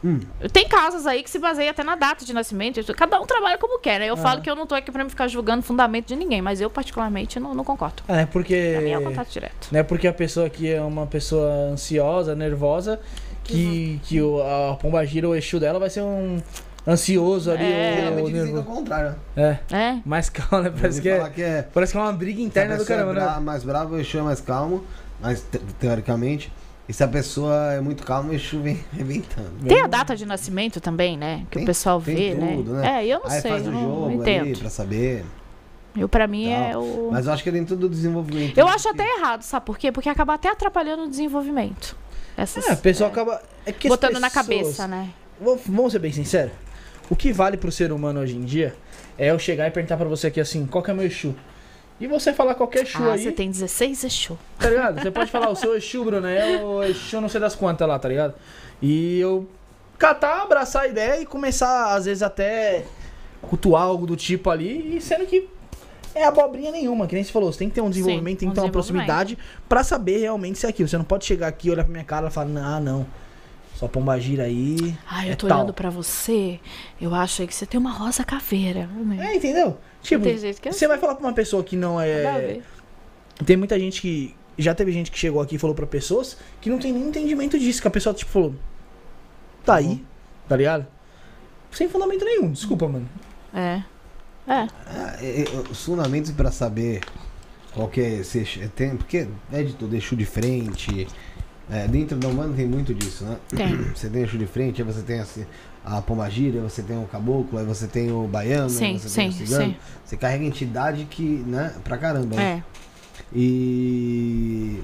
Hum. Tem casas aí que se baseia até na data de nascimento. Cada um trabalha como quer, né? Eu Ah. falo que eu não tô aqui pra me ficar julgando fundamento de ninguém, mas eu, particularmente, não, não concordo. É, porque. Pra mim é o contato direto. Não é porque a pessoa aqui é uma pessoa ansiosa, nervosa, que, que o, a pomba gira, o eixo dela vai ser um ansioso ali. É. ou Geralmente dizem que é o nervoso. contrário. É, É? mais calmo, né? Parece que é, que é parece que é uma briga interna do pessoa caramba, é bra- né? mais bravo, o Exu é mais calmo, mas te- teoricamente. E se a pessoa é muito calma, o Exu vem arrebentando. Tem a data de nascimento também, né? Que Tem- o pessoal tem vê, tudo, né? né? É, eu não Aí sei, faz eu o não, jogo não ali entendo. pra saber. Eu, pra mim, tal. é o. Mas eu acho que é dentro do desenvolvimento. Eu acho até errado, sabe por quê? Porque acaba até atrapalhando o desenvolvimento. Essas, É, o pessoal é, acaba. É que botando na pessoas- cabeça, né? Vamos- ser bem sinceros. O que vale pro ser humano hoje em dia é eu chegar e perguntar pra você aqui assim, qual que é meu Exu? E você falar qualquer Exu Ah, aí, você tem 16 Exu. tá ligado? Você pode falar o seu Exu, Bruno, é o Exu não sei das quantas lá, tá ligado? E eu catar, abraçar a ideia e começar, às vezes, até cultuar algo do tipo ali, e sendo que é abobrinha nenhuma, que nem você falou, você tem que ter um desenvolvimento, tem um que ter uma proximidade pra saber realmente se é aquilo. Você não pode chegar aqui, olhar pra minha cara e falar, ah, não, só pomba gira aí. Ai, eu é tô tal. olhando pra você, eu acho aí que você tem uma rosa caveira. É, entendeu? Tipo, tem jeito que é você vai falar pra uma pessoa que não é. Tem muita gente que. Já teve gente que chegou aqui e falou pra pessoas que não tem nem entendimento disso. Que a pessoa, tipo, falou. Tá aí, tá ligado? Sem fundamento nenhum, desculpa, mano. É. É. Ah, os fundamentos pra saber qual que é esse é, Tem, porque é de tudo, Exu de frente. É, dentro da humana tem muito disso, né? Tem. Você tem Exu de frente, aí você tem assim, a pombagira, aí você tem o caboclo, aí você tem o baiano, Sim, você sim, tem o cigano. sim. Você carrega entidade que, né, pra caramba. né? É. E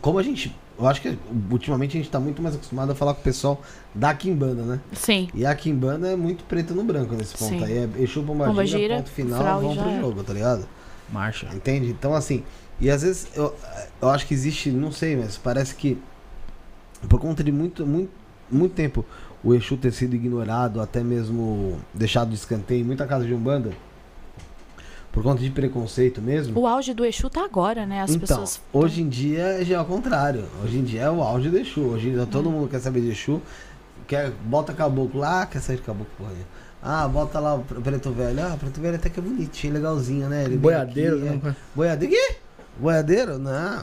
como a gente, eu acho que ultimamente a gente tá muito mais acostumado a falar com o pessoal da Kimbanda, né? Sim. E a Kimbanda é muito preto no branco nesse ponto Sim. aí. É Exu Pombagira, Pombagira, ponto final, frau e vamos já pro é. jogo, tá ligado? Marcha. Entende? Então assim, e às vezes eu, eu acho que existe, não sei, mas parece que por conta de muito, muito, muito tempo o Exu ter sido ignorado, até mesmo deixado de escanteio em muita casa de Umbanda, por conta de preconceito mesmo. O auge do Exu tá agora, né? As então, pessoas. hoje em dia já é o contrário. Hoje em dia é o auge do Exu. Hoje em dia todo Hum. mundo quer saber de Exu. Quer, bota caboclo lá, quer sair de caboclo porra. nenhuma. Ah, bota lá o pre- preto velho. Ah, preto velho até que é bonitinho, legalzinho, né? Ele Boiadeiro, aqui, é- né? Boiadeiro? Quê? Boiadeiro? Não.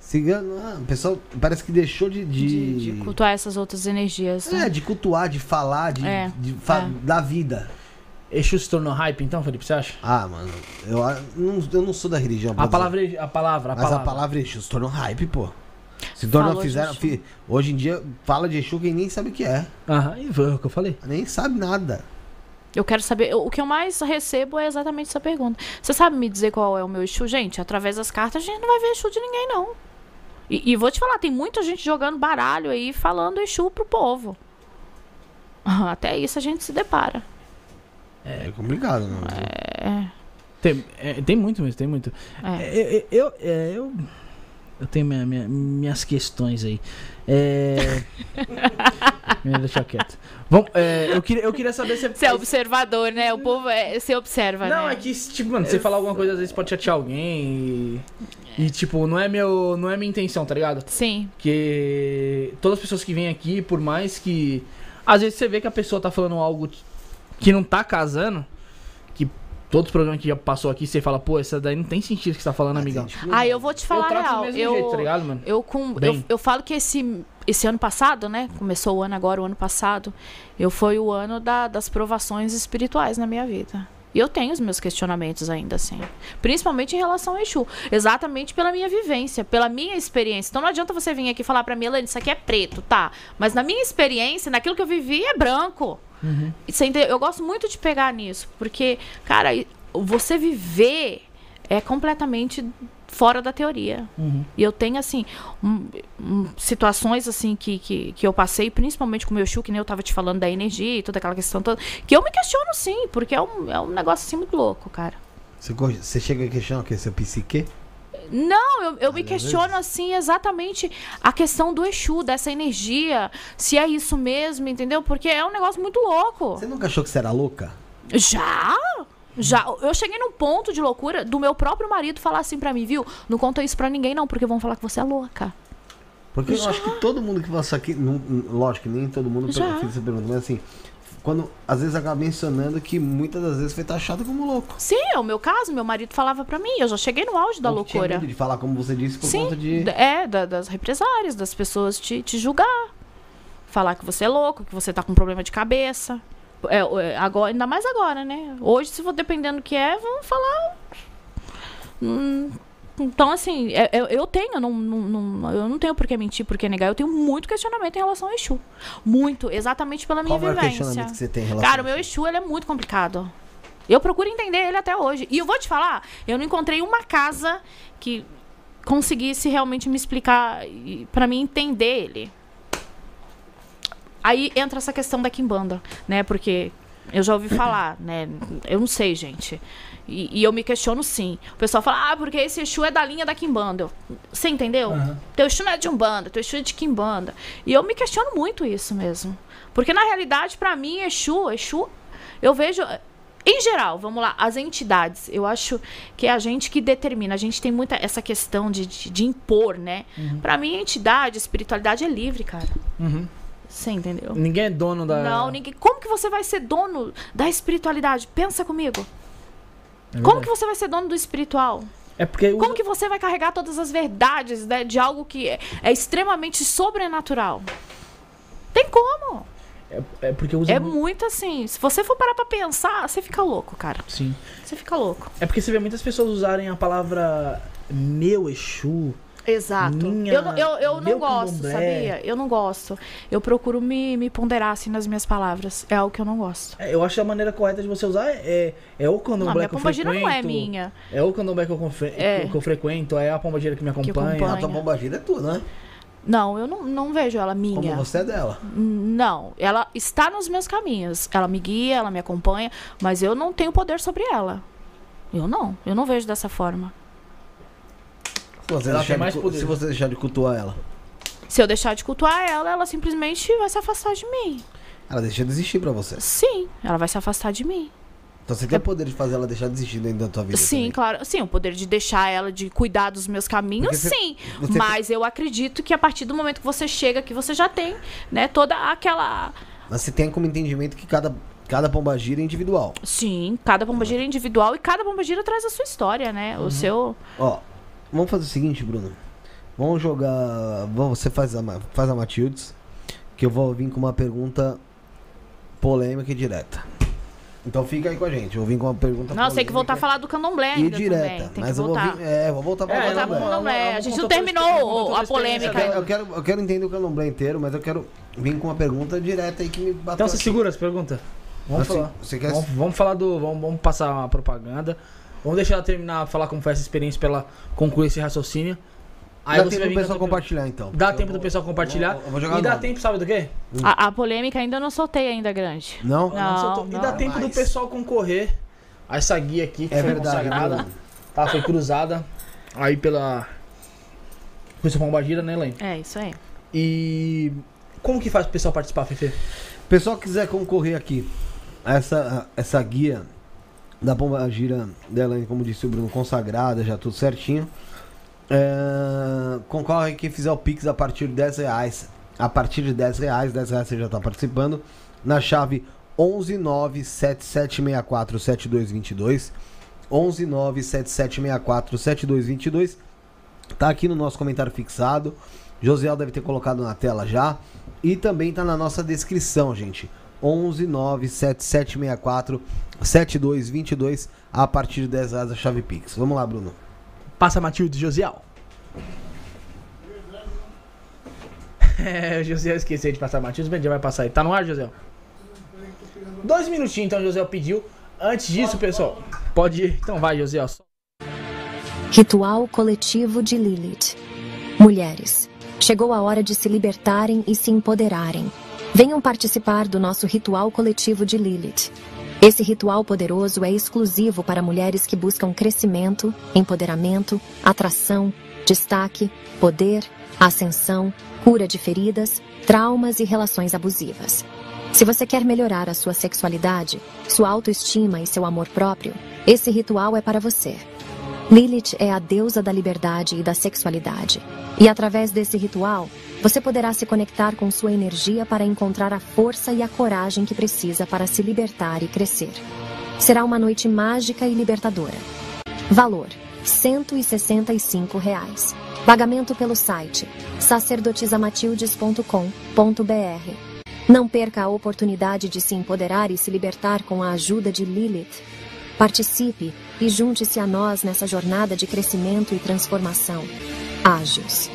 Cigano, não. O pessoal parece que deixou de. De, De, de cultuar essas outras energias. né? É, de cultuar, de falar, de, É, de fa- é. da vida. Exu se tornou hype, então, Felipe, você acha? Ah, mano, eu, a- não, eu não sou da religião. A dizer. palavra, a palavra, a Mas palavra. a palavra Exu se tornou hype, pô. Se tornou, Falou fizeram. Fi- hoje em dia, fala de Exu quem nem sabe o que é. Aham, e foi o que eu falei. Nem sabe nada. Eu quero saber. eu- O que eu mais recebo é exatamente essa pergunta. Você sabe me dizer qual é o meu Exu? Gente, através das cartas a gente não vai ver Exu de ninguém, não. E, e vou te falar, tem muita gente jogando baralho aí falando Exu pro povo. Até isso a gente se depara. É, complicado, não. É. Tem, é, tem muito mesmo, tem muito. É. É, é, eu, é, eu, eu tenho minha- minha- minhas questões aí. É... É, Deixa quieto. Vamos, é, eu, queria, eu queria saber se Você é observador, né? O povo é. Você observa, Não, né? é que, tipo, mano, você falar alguma coisa às vezes pode chatear alguém e, e, tipo, não é, meu, não é minha intenção, tá ligado? Sim. Porque todas as pessoas que vêm aqui, por mais que. Às vezes você vê que a pessoa tá falando algo que não tá casando, que todos os programas que já passou aqui, você fala, pô, essa daí não tem sentido que você tá falando, amigão. Ah, eu vou te falar eu real. eu, jeito, tá ligado, mano? Eu, com, Bem. eu, eu falo que esse, esse ano passado, né? Começou o ano agora, o ano passado. Eu foi o ano da- das provações espirituais na minha vida. E eu tenho os meus questionamentos ainda, assim. Principalmente em relação ao Exu. Exatamente pela minha vivência, pela minha experiência. Então não adianta você vir aqui falar pra mim, Elane, isso aqui é preto, tá? Mas na minha experiência, naquilo que eu vivi, é branco. E você entende? Eu gosto muito de pegar nisso. Porque, cara, você viver é completamente fora da teoria. Uhum. E eu tenho, assim, um- um- situações, assim, que, que, que eu passei, principalmente com o meu Exu, que nem eu tava te falando da energia e toda aquela questão toda, que eu me questiono, sim, porque é um, é um negócio, assim, muito louco, cara. Você, você chega a questionar o que? Seu psique? Não, eu, eu me questiono, assim, exatamente a questão do Exu, dessa energia, se é isso mesmo, entendeu? Porque é um negócio muito louco. Você nunca achou que você era louca? Já? Já. Eu cheguei num ponto de loucura do meu próprio marido falar assim pra mim, viu? Não conta isso pra ninguém, não, porque vão falar que você é louca. Porque eu acho que todo mundo que passa aqui, não- lógico que nem todo mundo Já. fez essa pergunta, mas assim, quando às vezes acaba mencionando que muitas das vezes foi taxado como louco. Sim, é o meu caso, meu marido falava pra mim, eu já cheguei no auge da Ou que tinha loucura. medo de falar como você disse por Sim, conta de. é, da- das represárias, das pessoas te, te julgar. Falar que você é louco, que você tá com problema de cabeça. É, é, agora, ainda mais agora, né? Hoje, se for dependendo do que é, vão falar. Hum, Então, assim, é- eu, eu tenho, eu não, não, não- eu não tenho por que mentir, por que negar. Eu tenho muito questionamento em relação ao Exu. Muito, exatamente pela minha Qual o maior vivência. questionamento que você tem em relação Cara, o meu? Exu, ele é muito complicado. Eu procuro entender ele até hoje. E eu vou te falar, eu não encontrei uma casa que conseguisse realmente me explicar e- pra mim entender ele. Aí entra essa questão da Kimbanda, né? Porque eu já ouvi falar, né? Eu não sei, gente. E, e eu me questiono sim. O pessoal fala, ah, porque esse Exu é da linha da Kimbanda. Você entendeu? Teu Exu não é de Umbanda, teu Exu é de Kimbanda. E eu me questiono muito isso mesmo. Porque na realidade, pra mim, Exu, Exu, eu vejo. Em geral, vamos lá, as entidades, eu acho que é a gente que determina. A gente tem muita essa questão de, de, de impor, né? Pra mim, entidade, espiritualidade é livre, cara. Uhum. Você entendeu? Ninguém é dono da. Não, ninguém. Como que você vai ser dono da espiritualidade? Pensa comigo. É Como que você vai ser dono do espiritual? É porque. Como usa- que você vai carregar todas as verdades né, de algo que é, é extremamente sobrenatural? Tem como? É, é porque usa. É mu- muito assim. Se você for parar pra pensar, você fica louco, cara. Sim. Você fica louco. É porque você vê muitas pessoas usarem a palavra meu Exu. Exato. Minha- eu não, eu, eu não gosto, candomblé. sabia? Eu não gosto. Eu procuro me, me ponderar assim nas minhas palavras. É algo que eu não gosto. É, eu acho que a maneira correta de você usar é, é, é o Não, candomblé minha que eu pombagira não é frequento. minha. É o candomblé que eu, confre- É. que eu frequento, é a pombagira que me acompanha. acompanha. A tua bombagira é tua, né? Não, eu não, não vejo ela Como minha. você é dela. Não, ela está nos meus caminhos. Ela me guia, ela me acompanha, mas eu não tenho poder sobre ela. Eu não, eu não vejo dessa forma. Se você, Ela deixar tem de, mais cu- poder. se você deixar de cultuar ela. Se eu deixar de cultuar ela, ela simplesmente vai se afastar de mim. Ela deixa de existir pra você. Sim, ela vai se afastar de mim. Então você tem o poder de fazer ela deixar de existir dentro da tua vida. Sim, também. claro. Sim, o poder de deixar ela, de cuidar dos meus caminhos, você- sim. você- Mas eu acredito que a partir do momento que você chega aqui, você já tem, né, toda aquela. Mas você tem como entendimento que cada, cada pombagira é individual. Sim, cada pombagira é individual e cada pombagira traz a sua história, né? Uhum. O seu. Ó, vamos fazer o seguinte, Bruno. Vamos jogar. vamos- Você faz a, faz a Matildes, que eu vou vir com uma pergunta polêmica e direta. Então fica aí com a gente. Eu vou vir com uma pergunta Não, tem que voltar a falar do candomblé E ainda direta. também. Tem mas que eu voltar. vou vir. É, vou voltar pra É, voltar pro candomblé. A gente não terminou a Eu polêmica. eu, quero, eu quero entender o candomblé inteiro, mas eu quero vir com uma pergunta direta aí que me bateu. Então você aqui. segura as perguntas. Vamos Assim, falar. você quer- Vamos, vamos falar do. Vamos, vamos passar uma propaganda. Vamos deixar ela terminar, falar como foi essa experiência pra ela concluir esse raciocínio. Aí Dá você tempo vai do pessoal compartilhar então. Dá Eu tempo do pessoal compartilhar. eu vou- eu vou jogar e dá nome. tempo, sabe do quê? A, a polêmica ainda eu não soltei ainda grande. Não? Não, soltou. e dá não. tempo do pessoal concorrer a essa guia aqui, que É foi verdade, consagrada. Bruno. Tá, foi cruzada aí pela. Russa Pombagira, né, Elaine? É, isso aí. E. Como que faz pro pessoal participar, Fefe? Pessoal que quiser concorrer aqui a essa, a- essa guia da Pomba Gira dela, como disse o Bruno, consagrada, já tudo certinho. É, concorre quem fizer o Pix a partir de 10 reais. A partir de 10 reais, 10 reais você já está participando. Na chave 11977647222. 11977647222. Tá aqui no nosso comentário fixado. Josiel deve ter colocado na tela já. E também tá na nossa descrição, gente. 11977647222 a partir de 10 reais a chave Pix. Vamos lá, Bruno. Passa Matilde Josiel. É, o Josiel esqueceu de passar Matilde, bem, já vai passar aí. Tá no ar, Josiel? Dois minutinhos, então, o Josiel pediu. Antes disso, pessoal, pode ir. Então vai, Josiel. Ritual coletivo de Lilith. Mulheres, chegou a hora de se libertarem e se empoderarem. Venham participar do nosso ritual coletivo de Lilith. Esse ritual poderoso é exclusivo para mulheres que buscam crescimento, empoderamento, atração, destaque, poder, ascensão, cura de feridas, traumas e relações abusivas. Se você quer melhorar a sua sexualidade, sua autoestima e seu amor próprio, esse ritual é para você. Lilith é a deusa da liberdade e da sexualidade. E através desse ritual, você poderá se conectar com sua energia para encontrar a força e a coragem que precisa para se libertar e crescer. Será uma noite mágica e libertadora. Valor: 165 reais. Pagamento pelo site sacerdotisamatildes.com.br. Não perca a oportunidade de se empoderar e se libertar com a ajuda de Lilith. Participe e junte-se a nós nessa jornada de crescimento e transformação. Ágios.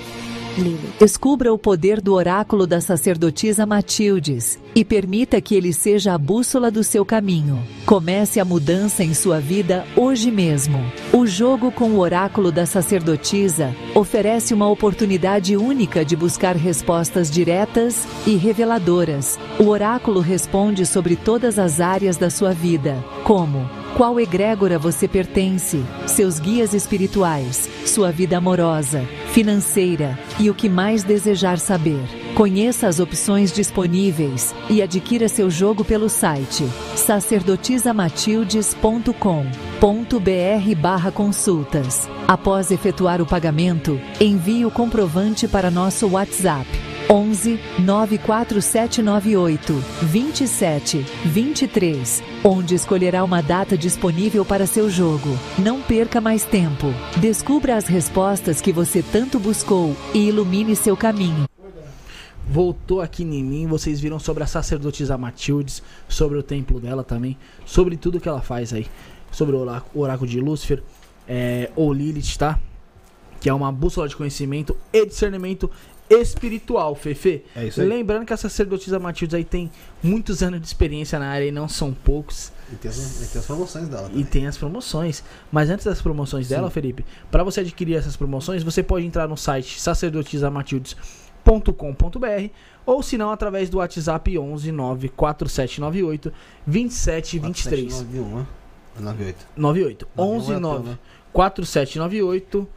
Descubra o poder do oráculo da sacerdotisa Matildes e permita que ele seja a bússola do seu caminho. Comece a mudança em sua vida hoje mesmo. O jogo com o oráculo da sacerdotisa oferece uma oportunidade única de buscar respostas diretas e reveladoras. O oráculo responde sobre todas as áreas da sua vida, como qual egrégora você pertence, seus guias espirituais, sua vida amorosa, financeira e o que mais desejar saber. Conheça as opções disponíveis e adquira seu jogo pelo site sacerdotisamatildes.com.br consultas. Após efetuar o pagamento, envie o comprovante para nosso WhatsApp 11 94798 27 23, onde escolherá uma data disponível para seu jogo. Não perca mais tempo. Descubra as respostas que você tanto buscou e ilumine seu caminho. Voltou aqui em mim, vocês viram sobre a sacerdotisa Matildes, sobre o templo dela também, sobre tudo que ela faz aí, sobre o orá- o oráculo de Lúcifer, é, ou Lilith, tá? Que é uma bússola de conhecimento e discernimento espiritual, Fefe. É isso aí. Lembrando que a sacerdotisa Matildes aí tem muitos anos de experiência na área e não são poucos. E tem as, e tem as promoções dela E também. tem as promoções. Mas antes das promoções dela, Felipe, para você adquirir essas promoções, você pode entrar no site sacerdotisamatildes.com.br ou se não através do WhatsApp 11 94798 2723 91, né? 98. 98 11 91 é 9 né? 4798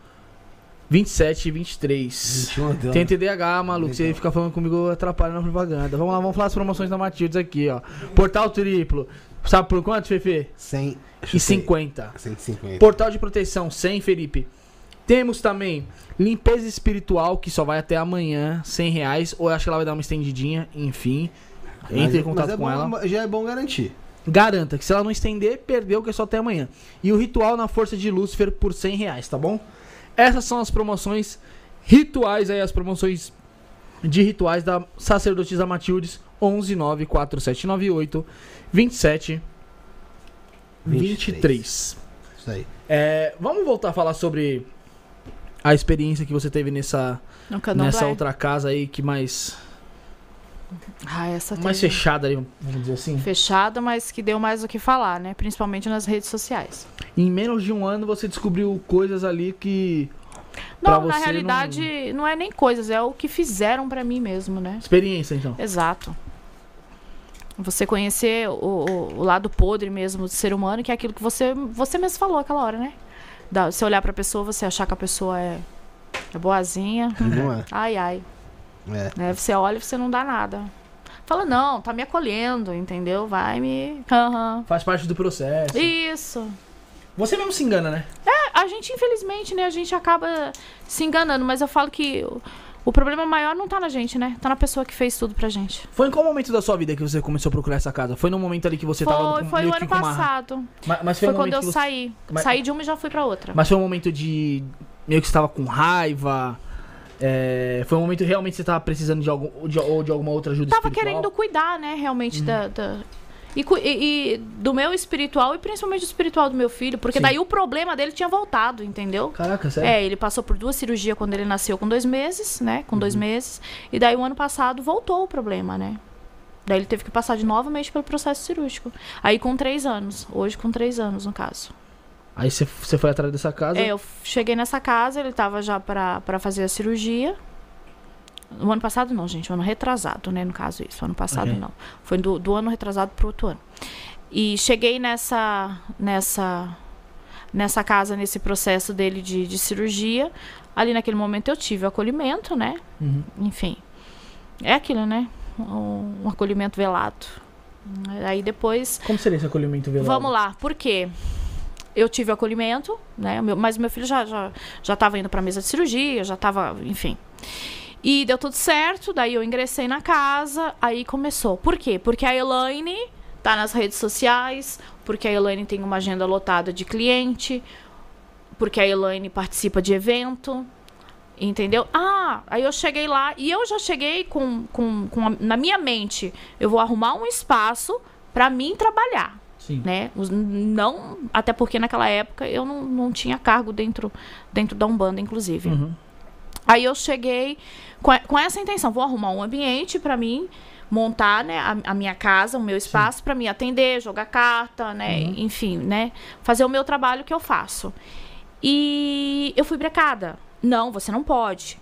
2723 21 deu, tem né? TDAH, maluco. Você Legal. fica falando comigo atrapalha na propaganda. Vamos lá, vamos falar as promoções da Matildes aqui, ó. Portal triplo. Sabe por quanto, Fefe? 100 E 50. 150. Portal de proteção 100, Felipe. Temos também limpeza espiritual, que só vai até amanhã, 100 reais. Ou eu acho que ela vai dar uma estendidinha, enfim. Entre em contato é com bom- ela. Já é bom garantir. Garanta que se ela não estender, perdeu, que é só até amanhã. E o ritual na força de Lúcifer por 100 reais, tá bom? Essas são as promoções rituais aí, as promoções de rituais da sacerdotisa Matildes 11 94798 27 23. Isso aí. É, vamos voltar a falar sobre a experiência que você teve nessa, nessa outra casa aí que mais Ah, essa mais teve- fechada ali, vamos dizer assim. fechada, mas que deu mais o que falar, né? Principalmente nas redes sociais. Em menos de um ano você descobriu coisas ali que Não, na realidade, não... é nem coisas, é o que fizeram pra mim mesmo, né? experiência então. Exato. Você conhecer o, o- o lado podre mesmo do ser humano, que é aquilo que você, você mesmo falou aquela hora, né? Da, você olhar pra pessoa, você achar que a pessoa é, é boazinha. Não é? Ai, ai. É. Né? Você olha e você não dá nada. Fala, não, tá me acolhendo, entendeu? Vai me. Aham. Faz parte do processo. Isso. Você mesmo se engana, né? A gente, infelizmente, né, a gente acaba se enganando, mas eu falo que o, problema maior não tá na gente, né? Tá na pessoa que fez tudo pra gente. Foi em qual momento da sua vida que você começou a procurar essa casa? Foi no momento ali que você tava Foi, com, foi o que ano com uma- passado. Mas, mas foi, Foi quando eu que você... saí. Mas- Saí de uma e já fui pra outra. Mas foi um momento de meio que você tava com raiva. é, Foi um momento que realmente você tava precisando de algum de, ou de alguma outra ajuda Tava espiritual. querendo cuidar, né, realmente, Uhum. da. da- E, e- e do meu espiritual e principalmente do espiritual do meu filho, porque Sim. daí o problema dele tinha voltado, entendeu? Caraca, sério? É, ele passou por duas cirurgias quando ele nasceu com dois meses, né? Com Uhum. dois meses. E daí o ano passado voltou o problema, né? Daí ele teve que passar de novamente pelo processo cirúrgico. Aí com três anos. Hoje com três anos, no caso. Aí você, você foi atrás dessa casa. É, eu cheguei nessa casa, ele tava já pra, pra fazer a cirurgia. No ano passado não, gente. O ano retrasado, né? No caso isso. Ano passado Ok. não. Foi do, do ano retrasado pro outro ano. E cheguei nessa... Nessa... Nessa casa, nesse processo dele de, de cirurgia. Ali naquele momento eu tive o acolhimento, né? Uhum. Enfim. É aquilo, né? Um, um acolhimento velado. Aí depois Como seria esse acolhimento velado? Vamos lá, por quê? Eu tive acolhimento, né? Meu- mas meu filho já já já estava indo para mesa de cirurgia, já estava, enfim. E deu tudo certo, daí eu ingressei na casa, aí começou. Por quê? Porque a Elaine tá nas redes sociais, porque a Elaine tem uma agenda lotada de cliente, porque a Elaine participa de evento, entendeu? Ah, aí eu cheguei lá e eu já cheguei com, com, com a- na minha mente, eu vou arrumar um espaço para mim trabalhar. Sim. né? Não, até porque naquela época eu não, não tinha cargo dentro, dentro da Umbanda, inclusive. Uhum. Aí eu cheguei com, com essa intenção, vou arrumar um ambiente pra mim montar, né, a, a minha casa, o meu espaço pra me atender, jogar carta, né, enfim, né, fazer o meu trabalho que eu faço. E eu fui brecada. Não, você não pode.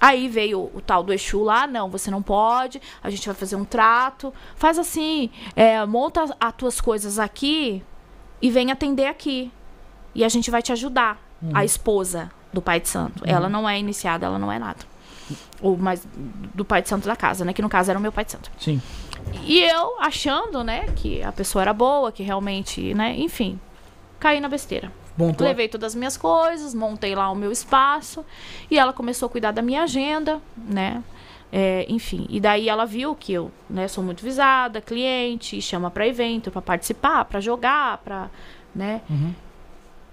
Aí veio o tal do Exu lá, não, você não pode, a gente vai fazer um trato. Faz assim, é, monta as tuas coisas aqui e vem atender aqui. E a gente vai te ajudar. A esposa do pai de santo. Ela não é iniciada, ela não é nada. Ou mais do pai de santo da casa, né? Que no caso era o meu pai de santo. Sim. E eu achando, né, que a pessoa era boa, que realmente, né, enfim, caí na besteira. Bom, tô... Levei todas as minhas coisas, montei lá o meu espaço e ela começou a cuidar da minha agenda, né? É, enfim, e daí ela viu que eu, né, sou muito visada, cliente, chama para evento, para participar, para jogar, para, né?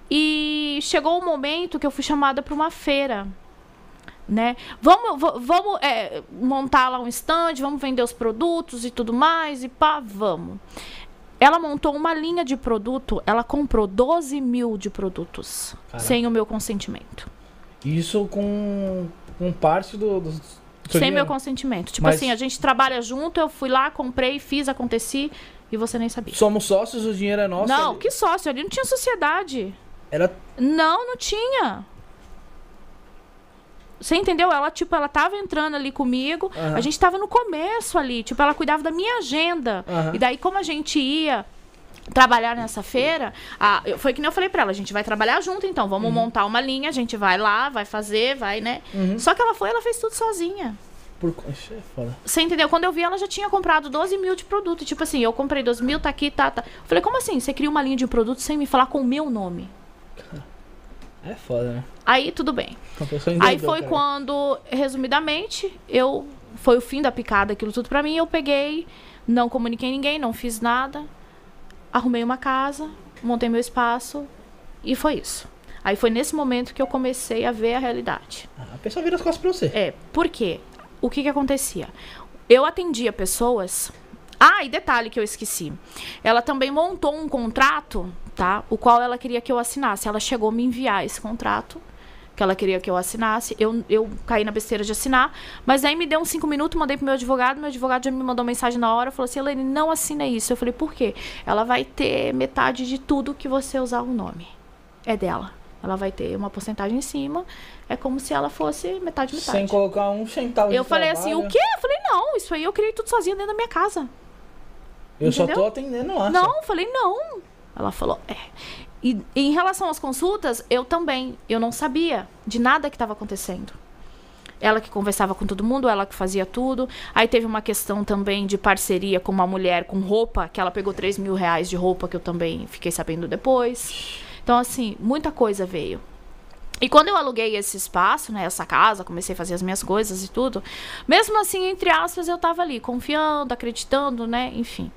E chegou um momento que eu fui chamada para uma feira, né? Vamos, va- vamos é, montar lá um stand, vamos vender os produtos e tudo mais, e pá, vamos. Ela montou uma linha de produto, ela comprou 12 mil de produtos, Caraca. sem o meu consentimento. Isso com, com parte do. do sem dinheiro. meu consentimento. Tipo Mas- assim, a gente trabalha junto, eu fui lá, comprei, fiz, aconteci, e você nem sabia. Somos sócios, o dinheiro é nosso. não, ele- que sócio, ali não tinha sociedade. Era. Não, não tinha. Você entendeu? Ela, tipo, ela tava entrando ali comigo. Aham. A gente tava no começo ali. Tipo, ela cuidava da minha agenda. Aham. E daí, como a gente ia trabalhar nessa feira, a- foi que nem eu falei pra ela, a gente vai trabalhar junto, então. Vamos Uhum. montar uma linha, a gente vai lá, vai fazer, vai, né? Só que ela foi, ela fez tudo sozinha. Por... É. Você entendeu? Quando eu vi, ela já tinha comprado 12 mil de produto. Tipo assim, eu comprei 12 mil, tá aqui, tá, tá. Eu falei, como assim? Você cria uma linha de produto sem me falar com o meu nome? É foda, né? Aí, tudo bem. Pessoa Aí foi cara. quando, resumidamente, eu foi o fim da picada, aquilo tudo pra mim. Eu peguei, não comuniquei ninguém, não fiz nada, arrumei uma casa, montei meu espaço e foi isso. Aí foi nesse momento que eu comecei a ver a realidade. A pessoa vira as costas pra você. É, por quê? O que que acontecia? Eu atendia pessoas. Ah, e detalhe que eu esqueci. Ela também montou um contrato, tá? O qual ela queria que eu assinasse. Ela chegou a me enviar esse contrato que ela queria que eu assinasse. Eu, eu caí na besteira de assinar, mas aí me deu uns cinco minutos, mandei pro meu advogado, meu advogado já me mandou mensagem na hora, falou assim, Elaine, não assina isso. Eu falei, por quê? Ela vai ter metade de tudo que você usar o nome. É dela. Ela vai ter uma porcentagem em cima. É como se ela fosse metade, metade. Sem colocar um centavo Eu falei assim, trabalho. o quê? Eu falei, não, isso aí eu criei tudo sozinha dentro da minha casa. Eu só Entendeu? tô atendendo lá. não, só. falei, não. Ela falou, é. E, em relação às consultas, eu também. Eu não sabia de nada que estava acontecendo. Ela que conversava com todo mundo, ela que fazia tudo. Aí teve uma questão também de parceria com uma mulher com roupa, que ela pegou 3 mil reais de roupa, que eu também fiquei sabendo depois. Então, assim, muita coisa veio. E quando eu aluguei esse espaço, né, essa casa, comecei a fazer as minhas coisas e tudo, mesmo assim, entre aspas, eu tava ali, confiando, acreditando, né, enfim.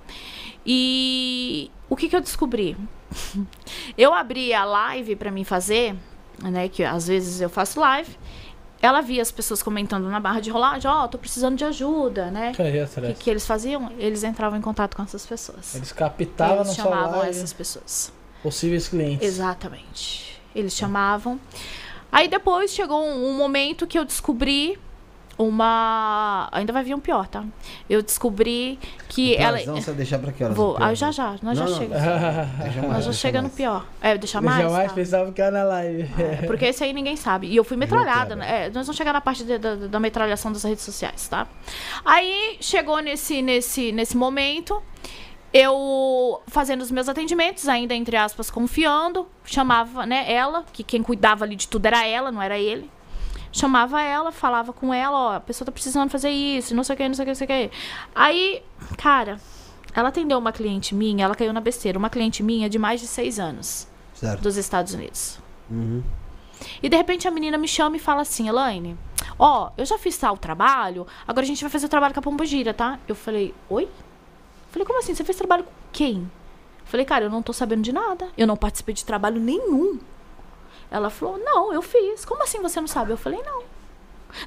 E o que que eu descobri? eu abri a live pra mim fazer, né, que às vezes eu faço live, ela via as pessoas comentando na barra de rolagem, ó, tô precisando de ajuda, né? Fica aí O que, que eles faziam? Eles entravam em contato com essas pessoas. Eles captavam Eles na sua chamavam live essas pessoas. possíveis clientes. Exatamente. Eles chamavam. Aí depois chegou um, um momento que eu descobri uma. Ainda vai vir um pior, tá? Eu descobri que ela. Não, você vai deixar pra que horas? Vou. o? Ah, já já. Nós Não, já não, chega. Deixa mais, Nós já deixa chega no mais. pior. É, deixar mais. jamais tá? pensava que era na live. É, porque esse aí ninguém sabe. E eu fui metralhada, né? É, nós vamos chegar na parte de- da, da metralhação das redes sociais, tá? Aí chegou nesse, nesse, nesse momento, eu fazendo os meus atendimentos, ainda entre aspas, confiando, chamava, né, ela, que quem cuidava ali de tudo era ela, não era ele. Chamava ela, falava com ela, ó, a pessoa tá precisando fazer isso, não sei o que, não sei o que, não sei o que. Aí, cara, ela atendeu uma cliente minha, ela caiu na besteira, uma cliente minha de mais de seis anos, Certo. dos Estados Unidos. Uhum. E de repente a menina me chama e fala assim, Elaine, ó, eu já fiz tal trabalho, agora a gente vai fazer o trabalho com a Pombogira, tá? Eu falei, oi? Falei, como assim? Você fez trabalho com quem? Falei, cara, eu não tô sabendo de nada. Eu não participei de trabalho nenhum. Ela falou, não, eu fiz. Como assim você não sabe? Eu falei, não.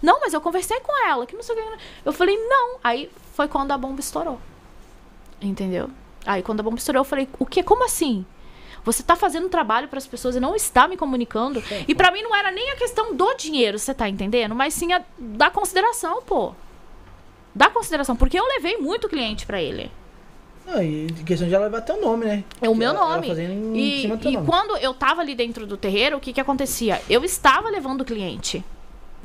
Não, mas eu conversei com ela, que não sei o que. Eu falei, não. Aí foi quando a bomba estourou. Entendeu? Aí quando a bomba estourou, eu falei, o quê? Como assim? Você tá fazendo trabalho para as pessoas e não está me comunicando. E para mim não era nem a questão do dinheiro, você tá entendendo? Mas sim a da consideração, pô. Da consideração, porque eu levei muito cliente para ele. Ah, e questão de ela levar teu nome, né? É o meu Ela- ela nome. em E, e nome. quando eu tava ali dentro do terreiro, o que que acontecia? Eu estava levando cliente.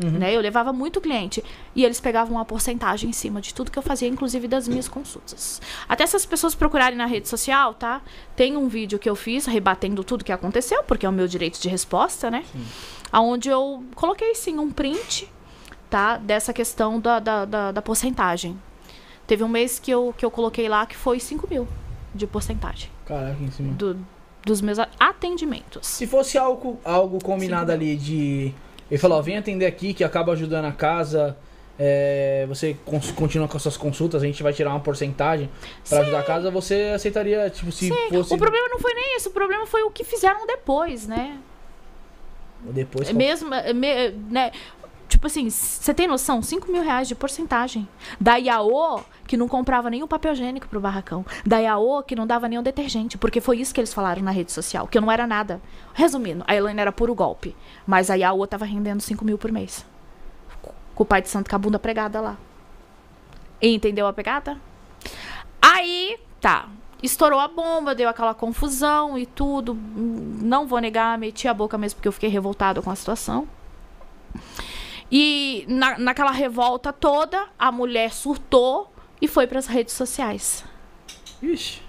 Uhum. Né? Eu levava muito cliente. E eles pegavam uma porcentagem em cima de tudo que eu fazia, inclusive das minhas consultas. Até se as pessoas procurarem na rede social, tá? Tem um vídeo que eu fiz rebatendo tudo que aconteceu, porque é o meu direito de resposta, né? Aonde eu coloquei sim um print, tá? Dessa questão da, da, da, da porcentagem. Teve um mês que eu, que eu coloquei lá que foi 5 mil de porcentagem Caraca, em cima. do- dos meus atendimentos. Se fosse algo, algo combinado ali de. Ele falou, vem atender aqui que acaba ajudando a casa. é, você continua com as suas consultas, a gente vai tirar uma porcentagem pra ajudar a casa, você aceitaria, tipo, se fosse O problema não foi nem isso, o problema foi o que fizeram depois, né? depois. É mesmo, é me- né? Tipo assim, você tem noção? 5 mil reais de porcentagem. Da Iaô, que não comprava nenhum papel higiênico pro barracão. Da Iaô, que não dava nenhum detergente. Porque foi isso que eles falaram na rede social, que eu não era nada. Resumindo, a Elaine era puro golpe. Mas a Iaô tava rendendo 5 mil por mês. Com o pai de santo com a bunda pregada lá. Entendeu a pegada? Aí, tá. Estourou a bomba, deu aquela confusão e tudo. Não vou negar, meti a boca mesmo porque eu fiquei revoltada com a situação. E na, naquela revolta toda, a mulher surtou e foi para as redes sociais. Ixi.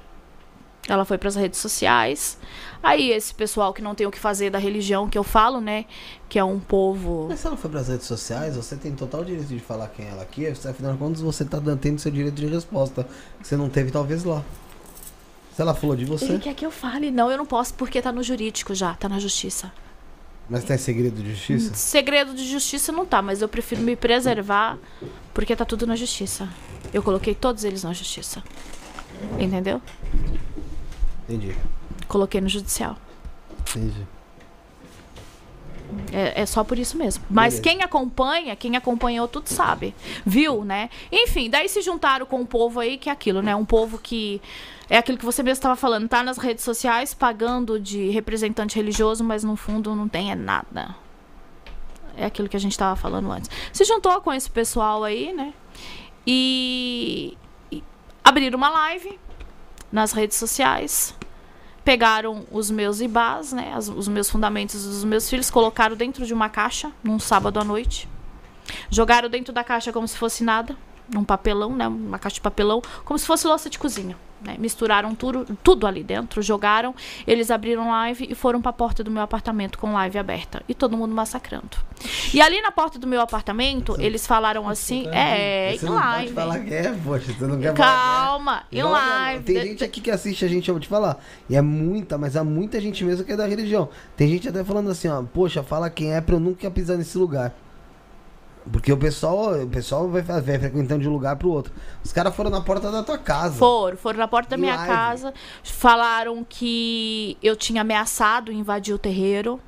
Ela foi para as redes sociais. Aí esse pessoal que não tem o que fazer da religião que eu falo, né, que é um povo Mas se ela foi pras redes sociais, você tem total direito de falar quem ela aqui. Afinal de contas, você tá dando- tendo seu direito de resposta. Que você não teve, talvez, lá. Se ela falou de você, Ele quer que eu fale. Não, eu não posso porque tá no jurídico já, tá na justiça. Mas tem segredo de justiça? Segredo de justiça não tá, mas eu prefiro me preservar porque tá tudo na justiça. Eu coloquei todos eles na justiça. Entendeu? Entendi. Coloquei no judicial. Entendi. É, é só por isso mesmo. Mas Beleza. quem acompanha, quem acompanhou tudo sabe. Viu, né? Enfim, daí se juntaram com o povo aí, que é aquilo, né? Um povo que. É aquilo que você mesmo estava falando, tá nas redes sociais pagando de representante religioso, mas no fundo não tem é nada. É aquilo que a gente estava falando antes. Se juntou com esse pessoal aí, né? E, e abriram uma live nas redes sociais pegaram os meus ibás, né, as- os meus fundamentos dos meus filhos, colocaram dentro de uma caixa num sábado à noite, jogaram dentro da caixa como se fosse nada, num papelão, né, uma caixa de papelão, como se fosse louça de cozinha. Né, misturaram tudo, tudo ali dentro, jogaram, eles abriram live e foram para a porta do meu apartamento com live aberta e todo mundo massacrando. E ali na porta do meu apartamento, eles falaram assim, é, você em live. falar que é, poxa. Você não quer falar Calma, que é. em live. Tem gente aqui que assiste a gente, eu vou te falar. E é muita, mas há muita gente mesmo que é da religião. Tem gente até falando assim, ó, poxa, fala quem é pra eu nunca pisar nesse lugar. Porque o pessoal, o pessoal vai, vai frequentando de um lugar pro outro. Os caras foram na porta da tua casa. Foram, foram na porta da minha live. casa, falaram que eu tinha ameaçado invadir o terreiro.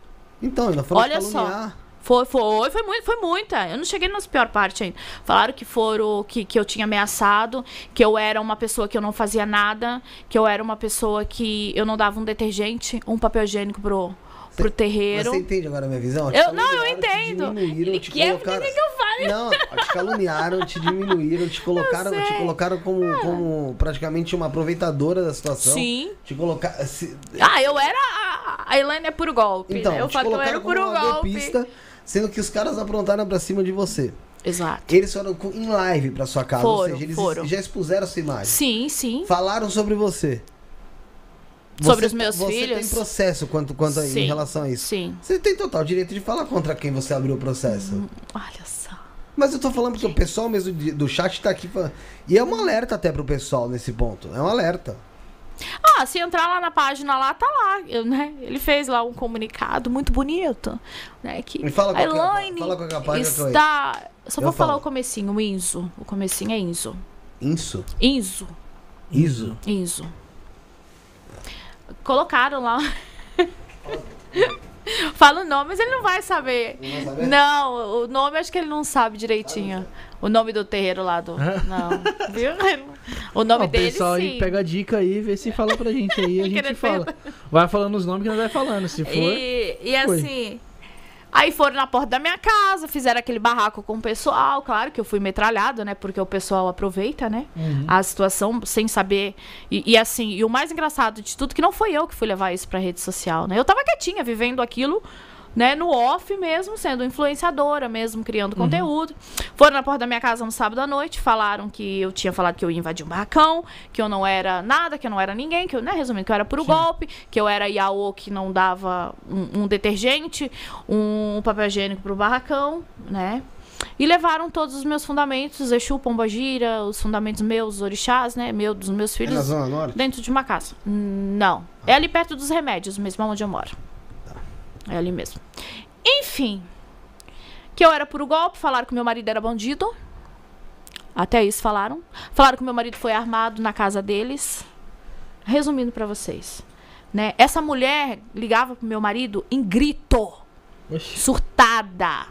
Então, ainda foram Olha só. Foi, foi, foi, muito, foi muita. Eu não cheguei nas pior parte ainda. Falaram que foram que, que eu tinha ameaçado, que eu era uma pessoa que eu não fazia nada, que eu era uma pessoa que eu não dava um detergente, um papel higiênico pro, pro Mas terreiro. você entende agora a minha visão? Te Eu- não, eu te entendo. diminuíram, Ele te quer colocaram... que eu fale. Não, te caluniaram, te diminuíram, te colocaram, te. Ah. colocaram como, como praticamente uma aproveitadora da situação. Sim. Te colocar. se- Ah, eu era. a- Elaine é puro golpe. Então, né? Eu te falo que eu era puro golpe. golpista, sendo que os caras aprontaram pra cima de você. Exato. Eles foram em live pra sua casa, ou Foram, seja, eles foram. já expuseram a sua imagem. Sim, sim. Falaram sobre você. Sobre Você- os meus você filhos? tem processo quanto, quanto a- em Sim, relação a isso. Sim. Você tem total direito de falar contra quem você abriu o processo. Uhum. Olha só. Mas eu tô falando porque o pessoal mesmo do chat tá aqui falando. E é um alerta até pro pessoal nesse ponto. É um alerta. Ah, se entrar lá na página lá, tá lá. eu, né? Ele fez lá um comunicado muito bonito. Né? Que Me fala a é a- fala é a página que eu está. Só Eu vou falar falo. o comecinho, o Inzo. O comecinho é Inzo. Isso. Inzo. Iso. Inzo. Colocaram lá. Fala o nome, mas ele não vai saber. Não vai saber? Não, o nome acho que ele não sabe direitinho. O nome do terreiro lá do. Não, viu? O nome Ó, o dele pessoal sim. aí pega a dica aí, vê se fala pra gente aí, a gente fala. Vai falando os nomes que nós vai falando, se for. E, e foi. assim. Aí foram na porta da minha casa, fizeram aquele barraco com o pessoal. Claro que eu fui metralhado, né? Porque o pessoal aproveita, né? Uhum. A situação sem saber. E, e assim, e o mais engraçado de tudo, que não foi eu que fui levar isso pra rede social, né? Eu tava quietinha, vivendo aquilo, né? No off mesmo, sendo influenciadora mesmo, criando Uhum. conteúdo. Foram na porta da minha casa no sábado à noite, falaram que eu tinha falado que eu ia invadir um barracão, que eu não era nada, que eu não era ninguém, que eu, né, resumindo, que eu era puro golpe, que eu era Yaô que não dava um, um detergente, um papel higiênico pro barracão, né? E levaram todos os meus fundamentos, Exu, Pombagira, os fundamentos meus, os orixás, né? Meu, dos meus É na filhos, Zona Norte? dentro de uma casa. Não. É ali perto dos remédios mesmo, onde eu moro. É ali mesmo. Enfim. Que eu era puro golpe, falaram que meu marido era bandido. Até isso falaram. Falaram que meu marido foi armado na casa deles. Resumindo pra vocês, né? Essa mulher ligava pro meu marido em grito, Oxi. surtada.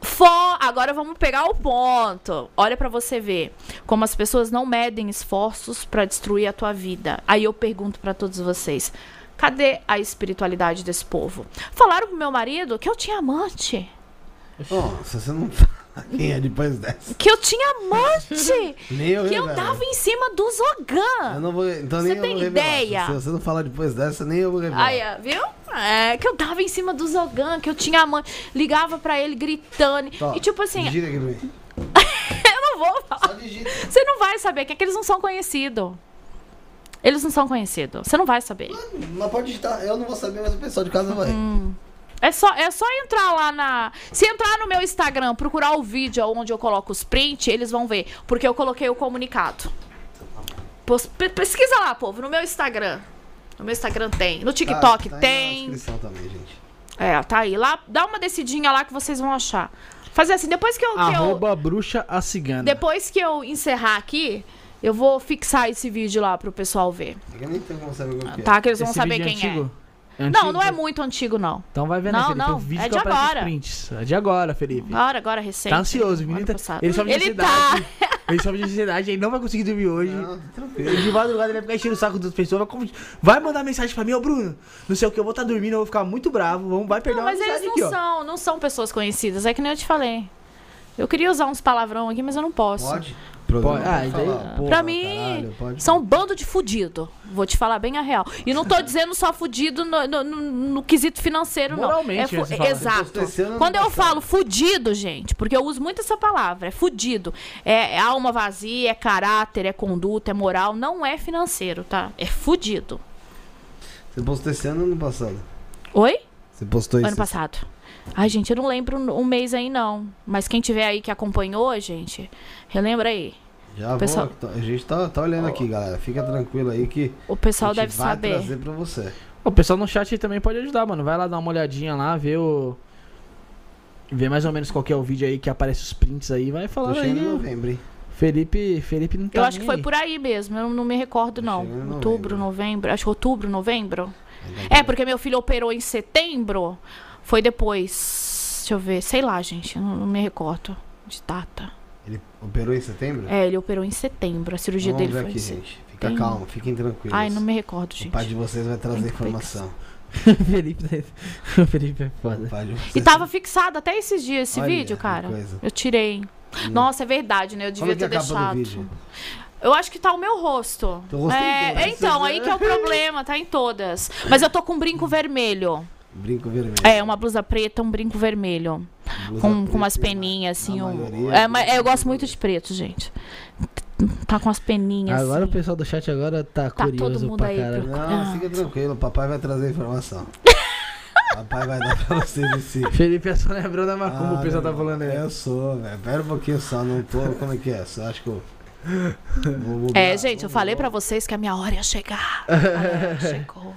For, agora vamos pegar o ponto. Olha pra você ver como as pessoas não medem esforços pra destruir a tua vida. Aí eu pergunto pra todos vocês: cadê a espiritualidade desse povo? Falaram pro meu marido que eu tinha amante. Nossa, você não fala quem é depois dessa. Que eu tinha amante. Nem eu, que eu velho. tava em cima do Eu Zogan. não vou. Então Você nem eu tem vou ideia? Se você não falar depois dessa, nem eu vou revelar. Aí, viu? É, que eu tava em cima do Zogan, que eu tinha amante. Ligava pra ele gritando. Tó, e tipo assim, aqui pra mim. eu não vou falar. Só digita. Você não vai saber, que é que eles não são conhecidos. Eles não são conhecidos. Você não vai saber. Mas pode digitar. Eu não vou saber, mas o pessoal de casa vai. Hum. É só, é só entrar lá na. Se entrar no meu Instagram, procurar o vídeo onde eu coloco os prints, eles vão ver. Porque eu coloquei o comunicado. Pos- pe- Pesquisa lá, povo, no meu Instagram. No meu Instagram tem. No TikTok Tá- tá aí Na tem. descrição também, gente. É, tá aí. Lá, dá uma descidinha lá que vocês vão achar. Fazer assim, depois que eu. Que eu Arroba bruxa a cigana. depois que eu encerrar aqui, eu vou fixar esse vídeo lá pro pessoal ver. Eu nem tenho como saber o que é. Tá? Que eles vão Esse saber vídeo quem antigo? é. É Não, antigo? não é muito antigo, não. Então vai vendo Não, Felipe. não, o vídeo é que de aparece os agora. prints. É de agora, Felipe. Agora, agora, recente. Tá ansioso, o menino tá... passado. Ele sofre de Ele ansiedade. tá. Ele sofre de ansiedade, ele não vai conseguir dormir hoje. Não, tá tranquilo. Ele de madrugada ele vai ficar enchendo o saco das pessoas. Vai, com- vai mandar mensagem pra mim, ô Bruno. Não sei o que, eu vou estar dormindo, eu vou ficar muito bravo. Vamos, vai perder Não, uma mas eles mensagem não aqui, ó. são, não são pessoas conhecidas. É que nem eu te falei. Eu queria usar uns palavrão aqui, mas eu não posso. Pode? Pode. Ah, daí- porra, pra mim, caralho, pode. são um bando de fudido. Vou te falar bem a real. E não tô dizendo só fudido no, no- no- no quesito financeiro, não. Moralmente, É né, você fala. Exato. Ano, Quando eu falo fudido, gente, porque eu uso muito essa palavra, é fudido. É, é alma vazia, é caráter, é conduta, é moral. Não é financeiro, tá? É fudido. Você postou esse ano ou ano passado? Oi? Você postou esse Ano passado. Ai, gente, eu não lembro um mês aí, não. Mas quem tiver aí que acompanhou, gente, relembra aí. Já Pessoal- vou. A gente tá, tá olhando aqui, galera. Fica tranquilo aí que O pessoal a gente deve vai saber. trazer pra você. O pessoal no chat aí também pode ajudar, mano. Vai lá dar uma olhadinha lá, ver o. Ver mais ou menos qual que é o vídeo aí que aparece os prints aí. Vai Tô em aí. novembro, hein? Felipe, Felipe não tá Eu acho que foi aí. por aí mesmo, eu não me recordo, não. chegando em Outubro, novembro. novembro. Acho que outubro, novembro. É, porque meu filho operou em setembro. Foi depois. Deixa eu ver, sei lá, gente. Não, não me recordo de data. Ele operou em setembro? É, ele operou em setembro. A cirurgia Vamos dele ver foi aqui, em gente. Fica Tem- calmo, fiquem tranquilos. Ai, não me recordo, O gente. pai de vocês vai trazer informação. Felipe, o Felipe é O foda. pai de vocês. E tava fixado até esses dias esse Olha vídeo, cara. Eu tirei. Nossa, é verdade, né? Eu Como devia é que é ter deixado. Eu acho que tá o meu rosto. Teu rosto é, é, então, aí que é o problema, tá em todas. Mas eu tô com um brinco vermelho. Brinco vermelho. É, uma blusa preta, um brinco vermelho. Blusa Com, preta com umas peninhas, assim. um- maioria, é, mas- é, eu gosto muito de preto, gente. Tá com as peninhas. Agora o assim. pessoal do chat agora tá, Tá curioso todo mundo pra aí caralho. procurando. Não, Ah. fica tranquilo, papai vai trazer informação. papai vai dar pra vocês esse. Felipe é só lembrando da macumba, Ah, o pessoal tá falando aí. Eu sou, velho. Pera um pouquinho só, não tô. Como é que é? Só acho que eu. Vou- vou- É, vou- gente, eu vou- falei pra vocês que a minha hora ia chegar. A hora chegou.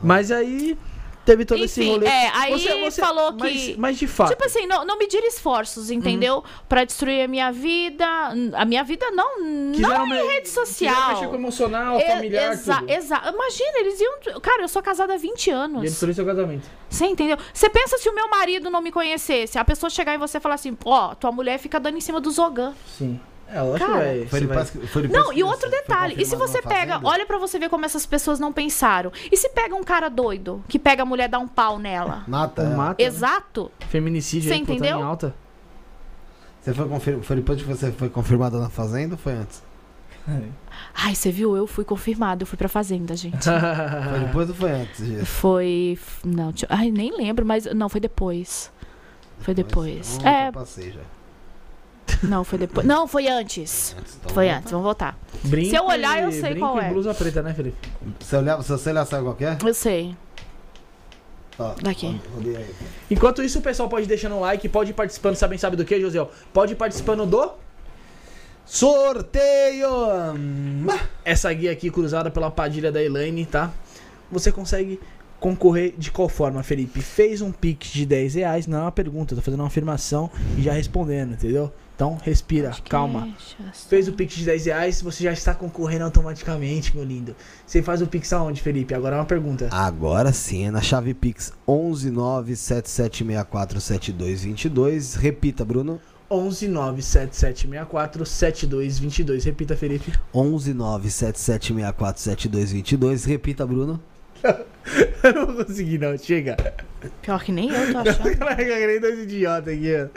Mas aí, teve todo esse Enfim, rolê. é, aí falou mas, que- Mas de fato. Tipo assim, não, não me dire esforços, entendeu? Pra destruir a minha vida. A minha vida não, não quiseram em me- rede social. mexer com o emocional, E- familiar, exa- tudo. exa- Imagina, eles iam. Cara, eu sou casada há 20 E ele anos. destruiu seu casamento. Você entendeu? Você pensa se o meu marido não me conhecesse, a pessoa chegar em você e falar assim: ó, tua mulher fica dando em cima do Zogan. Sim. É, lógico que Cara, vai. Foi você vai- depois, que- foi depois Não, que e outro detalhe, e se confirmado você pega, Fazenda? olha pra você ver como essas pessoas não pensaram. E se pega um cara doido que pega a mulher e dá um pau nela? Mata. Mata, né? Exato. Feminicídio Você aí, botando entendeu? em alta. Você foi, confir... foi depois que você foi confirmado na Fazenda ou foi antes? Ai, você viu? Eu fui confirmada, eu fui pra fazenda, gente. Foi depois ou foi antes disso? Foi. Não, deixa- ai, nem lembro, mas. Não, foi depois. Foi depois. Então, É, Eu passei já. Não, foi depois. Não, foi antes. Antes, então Foi antes, vamos voltar. Brinco Se eu olhar, eu sei qual é. blusa preta, né, Felipe? Se, olhar, se você olhar, sabe qual que é? Eu sei. Ó, Daqui. rodei aí. Enquanto isso, o pessoal pode ir deixando um like, pode ir participando, sabem, sabe do que, José? Pode ir participando do. Sorteio! Essa guia aqui cruzada pela Padilha da Elaine, tá? Você consegue concorrer de qual forma, Felipe? Fez um pix de 10 reais, não é uma pergunta, eu tô fazendo uma afirmação e já respondendo, entendeu? Então, respira, calma. Fez o Pix de 10 reais, você já está concorrendo automaticamente, meu lindo. Você faz o Pix aonde, Felipe? Agora é uma pergunta. Agora sim, é na chave Pix 11977647222. Repita, Bruno. 11977647222. Repita, Felipe. 11977647222. Repita, Bruno. Eu não vou conseguir, não. Chega. Pior que nem eu tô achando. Caraca, nem dois idiotas aqui, ó.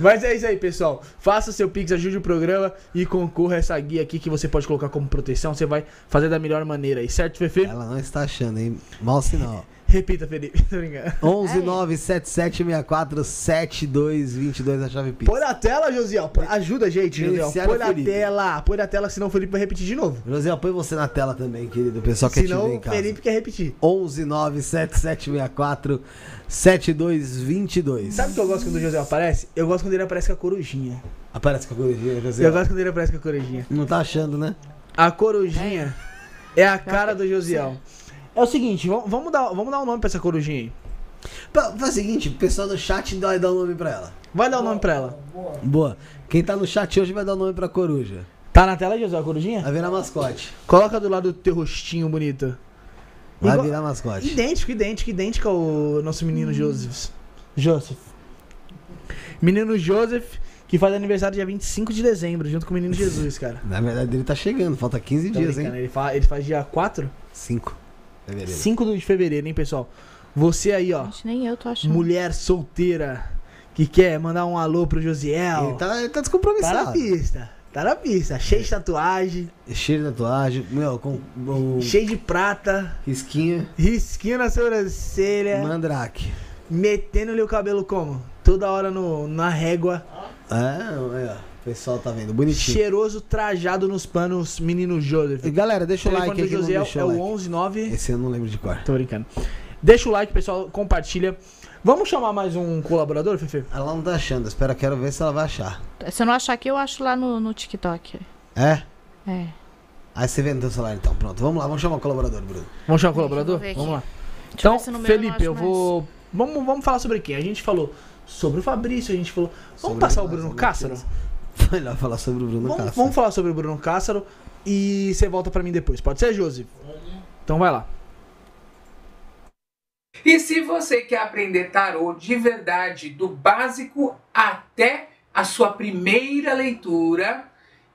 Mas é isso aí, pessoal. Faça seu Pix, ajude o programa e concorra a essa guia aqui que você pode colocar como proteção. Você vai fazer da melhor maneira aí, certo, Fefe? Ela não está achando, hein? Mal sinal. Repita, Felipe. Tô brincando. 11977647222 na chave Pix. Põe na tela, Josiel. Põe- Ajuda a gente, Josiel. Põe na Felipe. tela. Põe na tela, senão o Felipe vai repetir de novo. José, põe você na tela também, querido. O pessoal quer te ver Senão em o casa. Felipe quer repetir. 11977647222. Sabe o que eu gosto quando o José aparece? Eu gosto quando ele aparece com a corujinha. Aparece com a corujinha, José. Eu gosto quando ele aparece com a corujinha. Não tá achando, né? A corujinha é a cara do Josiel. É o seguinte, vamos, dar, vamos dar um nome pra essa corujinha aí. Faz o seguinte, o pessoal do chat vai dar o nome pra ela. Vai dar o nome pra ela. Boa. Quem tá no chat hoje vai dar o nome pra coruja. Tá na tela, José, a corujinha? Vai virar mascote. Coloca do lado do teu rostinho bonito. Vai Igual- virar mascote. Idêntico, idêntico, idêntico ao nosso menino Joseph. Joseph. Menino Joseph, que faz aniversário dia 25 de dezembro, junto com o menino Jesus, cara. Na verdade, ele tá chegando. Falta 15 Tô dias, hein? Ele, fa- ele faz dia 4? 5. Fevereiro. 5 de fevereiro, hein, pessoal? Você aí, ó, Gente, nem eu tô achando. mulher solteira, que quer mandar um alô pro Josiel. Ele tá, ele tá Tá na descompromissado. pista. Tá na pista. Cheio de tatuagem, Cheio de tatuagem, meu, com o cheio de prata, risquinho. risquinho na sobrancelha, Mandrake. metendo-lhe o cabelo como? Toda hora no, na régua, É, aí, ó. O pessoal tá vendo. Bonitinho. cheiroso, trajado nos panos, menino Joseph. E galera, deixa o telefone like aí do que não Josiel deixou é o o like. 119. Esse eu não lembro de cor. Tô brincando. Deixa o like, pessoal, compartilha. Vamos chamar mais um colaborador, Fefe? Ela não tá achando. Espera, quero ver se ela vai achar. Se eu não achar aqui, eu acho lá no, no TikTok. É? É. Aí você vê no teu celular então. Pronto, vamos lá, vamos chamar o colaborador, Bruno. Vamos chamar o eu colaborador? Vamos lá. Deixa eu Então, eu Felipe, eu acho vou. Vamos, vamos falar sobre quem? A gente falou sobre o Fabrício, a gente falou. Vamos Sobre passar o Bruno Cássaro? Melhor falar sobre o Bruno Vamos, Cássaro. vamos falar sobre o Bruno Cássaro e você volta pra mim depois. Pode ser, Josi? Então vai lá. E se você quer aprender tarô de verdade, do básico até a sua primeira leitura,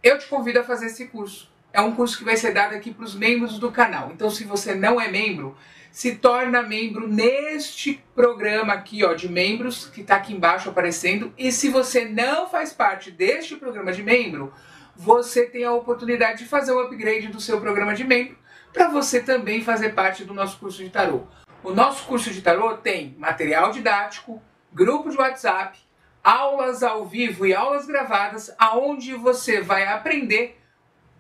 eu te convido a fazer esse curso. É um curso que vai ser dado aqui para os membros do canal. Então, se você não é membro, se torna membro neste programa aqui, ó, de membros, que está aqui embaixo aparecendo. E se você não faz parte deste programa de membro, você tem a oportunidade de fazer o upgrade do seu programa de membro para você também fazer parte do nosso curso de tarô. O nosso curso de tarô tem material didático, grupo de WhatsApp, aulas ao vivo e aulas gravadas, aonde você vai aprender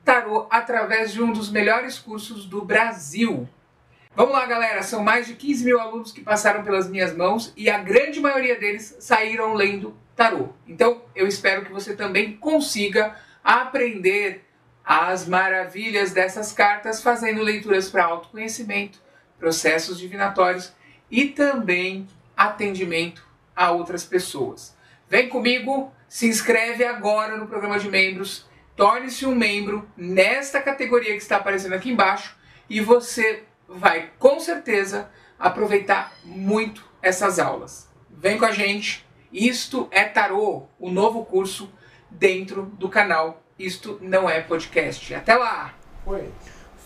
tarô através de um dos melhores cursos do Brasil. Vamos lá, galera. São mais de 15 mil alunos que passaram pelas minhas mãos e a grande maioria deles saíram lendo tarô. Então, eu espero que você também consiga aprender as maravilhas dessas cartas fazendo leituras para autoconhecimento, processos divinatórios e também atendimento a outras pessoas. Vem comigo, se inscreve agora no programa de membros, torne-se um membro nesta categoria que está aparecendo aqui embaixo e você vai com certeza aproveitar muito essas aulas. Vem com a gente. Isto é Tarô, o novo curso dentro do canal Isto Não É Podcast. Até lá! Foi.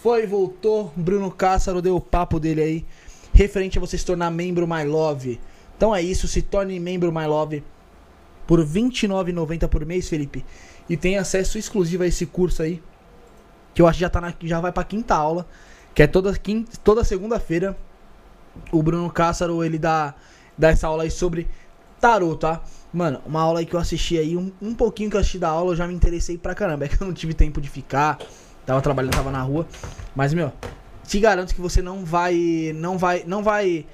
Foi, voltou. Bruno Cássaro deu o papo dele aí. Referente a você se tornar membro My Love. Então é isso, se torne membro My Love por R$ 29,90 por mês, Felipe. E tem acesso exclusivo a esse curso aí. Que eu acho que já, tá na, já vai pra quinta aula. Que é toda, quinta, toda segunda-feira. O Bruno Cássaro, ele dá, dá essa aula aí sobre tarô, tá? Mano, uma aula aí que eu assisti aí, um, um pouquinho que eu assisti da aula, eu já me interessei pra caramba. É que eu não tive tempo de ficar. Tava trabalhando, tava na rua. Mas, meu, te garanto que você não vai. Não vai. Não vai.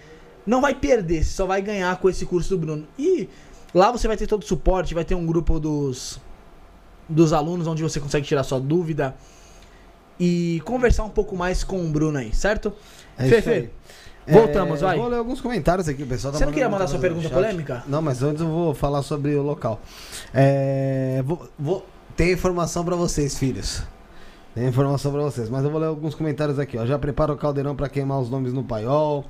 Não vai perder, você só vai ganhar com esse curso do Bruno. E lá você vai ter todo o suporte, vai ter um grupo dos. Dos alunos onde você consegue tirar sua dúvida e conversar um pouco mais com o Bruno aí, certo? É Fefe, aí. voltamos, É, vai. Vou ler alguns comentários aqui, pessoal tá Você não queria mandar sua pergunta polêmica? Não, mas antes eu vou falar sobre o local. É, vou, vou ter informação pra vocês, filhos. Tem informação pra vocês, mas eu vou ler alguns comentários aqui, ó. Já prepara o caldeirão pra queimar os nomes no paiol.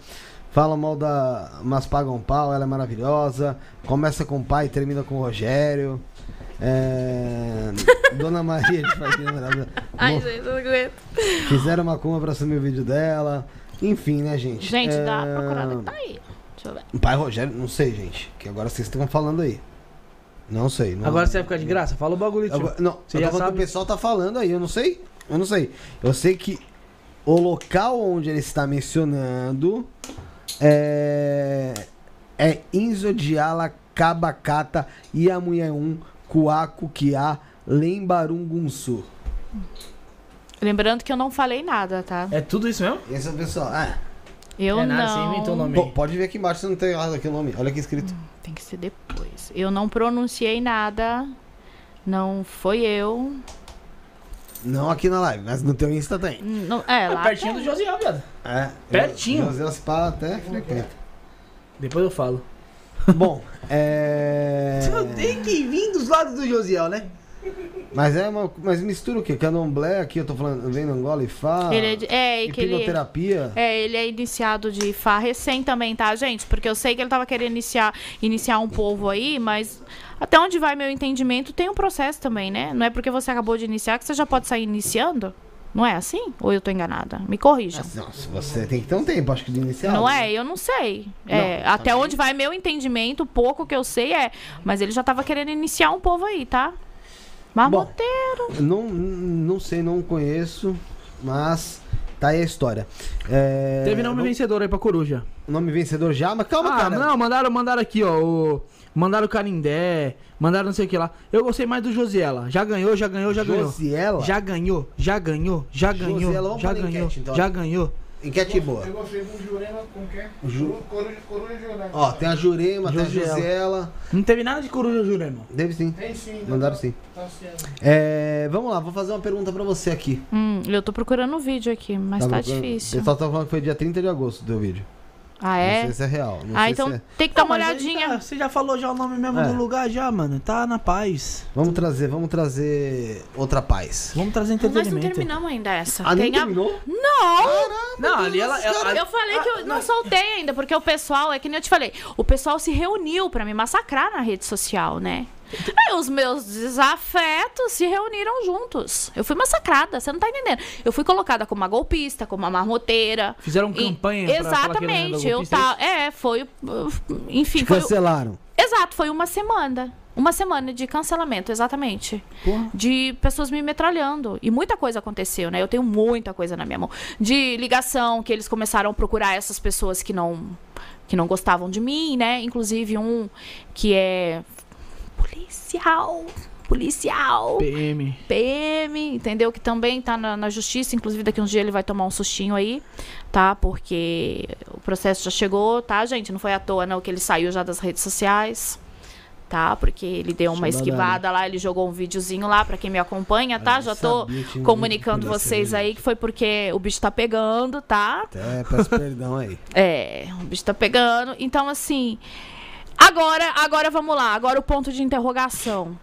Fala mal da Mas Pagam Pau, ela é maravilhosa. Começa com o pai e termina com o Rogério. É, Dona Maria de Faquinha maravilhosa. Ai, Mo- gente, eu não aguento. Fizeram uma cuma pra assumir o vídeo dela. Enfim, né, gente? Gente, dá É, pra procurar. Tá aí. Deixa eu ver. o Pai Rogério, não sei, gente. Que agora vocês estão falando aí. Não sei. Não, Agora você vai ficar de graça? Fala o bagulho, tio. Agora- não, Você eu já tô falando sabe? que o pessoal tá falando aí, eu não sei. Eu não sei. Eu sei que o local onde ele está mencionando é. É Inzodiala, Kabakata, Iamunhaun, Kia, Lembarungunsu. Lembrando que eu não falei nada, tá? É tudo isso mesmo? Esse é o pessoal. Ah, Eu é nada, você inventou o não. nome. pô, pode ver aqui embaixo se não tem errado aqui o nome. Olha aqui escrito. Tem que ser depois. Eu não pronunciei nada. Não foi eu. Não aqui na live, mas no teu Insta tem. Não, é, lá. pertinho do Josiel, viado. É. Pertinho. José Spa até frequenta. Depois eu falo. Bom, é. tem que vir dos lados do Josiel, né? Mas é uma. Mas mistura o quê? Candomblé aqui, eu tô falando, vem Angola e Fá. Ele é, de- é, e que ele, Hipnoterapia. é, ele é iniciado de Fá recém também, tá, gente? Porque eu sei que ele tava querendo iniciar, iniciar um povo aí, mas até onde vai meu entendimento, tem um processo também, né? Não é porque você acabou de iniciar que você já pode sair iniciando. Não é assim? Ou eu tô enganada? Me corrijam. Nossa, você tem que ter um tempo, acho que de iniciar. Não é? Eu não sei. É, Não, até também. onde vai meu entendimento, o pouco que eu sei é. Mas ele já tava querendo iniciar um povo aí, tá? Marmoteiro. Não, não sei, não conheço, mas tá aí a história. É, Teve nome vamos- vencedor aí pra Coruja. nome vencedor já, mas calma, ah, cara. não, mandaram, mandaram aqui, ó. O, mandaram o Canindé, mandaram não sei o que lá. Eu gostei mais do Josiela. Já ganhou, já ganhou, já ganhou. Josiela? Já ganhou, já ganhou, já ganhou, Josiela, vamos já ganhou, enquete, então. já ganhou. Enquete boa. Eu gostei do Jurema com quem? Ju- Coruja, Coruja Jurema. Ó, tem a Jurema, tem a Josiela. Josiela. Não teve nada de Coruja, irmão. Deve sim. Tem sim. Mandaram sim. Tá. É, vamos lá, vou fazer uma pergunta pra você aqui. Hum, eu tô procurando o vídeo aqui, mas tá, O difícil. pessoal tá falando que foi dia 30 de agosto o teu vídeo. Ah, Não é? sei se é real. Não Ah, sei então se é- tem que dar uma olhadinha. tá, você já falou já o nome mesmo É. do lugar já, mano. Tá na paz. Vamos trazer, vamos trazer outra paz. Vamos trazer Nós não entretenimento. terminamos ainda essa. Ah, Tem a- terminou? Não! Não, ali ela, ela- Eu falei que eu não soltei ainda, porque o pessoal, é que nem eu te falei, o pessoal se reuniu pra me massacrar na rede social, né? Aí os meus desafetos se reuniram juntos. Eu fui massacrada, você não tá entendendo. Eu fui colocada como uma golpista, como uma marmoteira. Fizeram E- campanha pra falar que ele era Exatamente. Eu tá, é, foi. Enfim, Te foi. cancelaram. Exato, foi uma semana. Uma semana de cancelamento, exatamente. De pessoas me metralhando. E muita coisa aconteceu, né? Eu tenho muita coisa na minha mão. De ligação, que eles começaram a procurar essas pessoas que não, que não gostavam de mim, né? Inclusive um que é policial. Policial. PM. PM, entendeu? Que também tá na, na justiça. Inclusive, daqui uns dias ele vai tomar um sustinho aí, tá? Porque o processo já chegou, tá, gente? Não foi à toa, não, que ele saiu já das redes sociais. tá? Porque ele deu uma dar esquivada lá, ele jogou um videozinho lá pra quem me acompanha, tá? eu Já tô comunicando vocês aí. que foi porque o bicho tá pegando, tá? Até peço perdão aí. É, o bicho tá pegando. Então, assim. Agora, agora vamos lá. Agora o ponto de interrogação.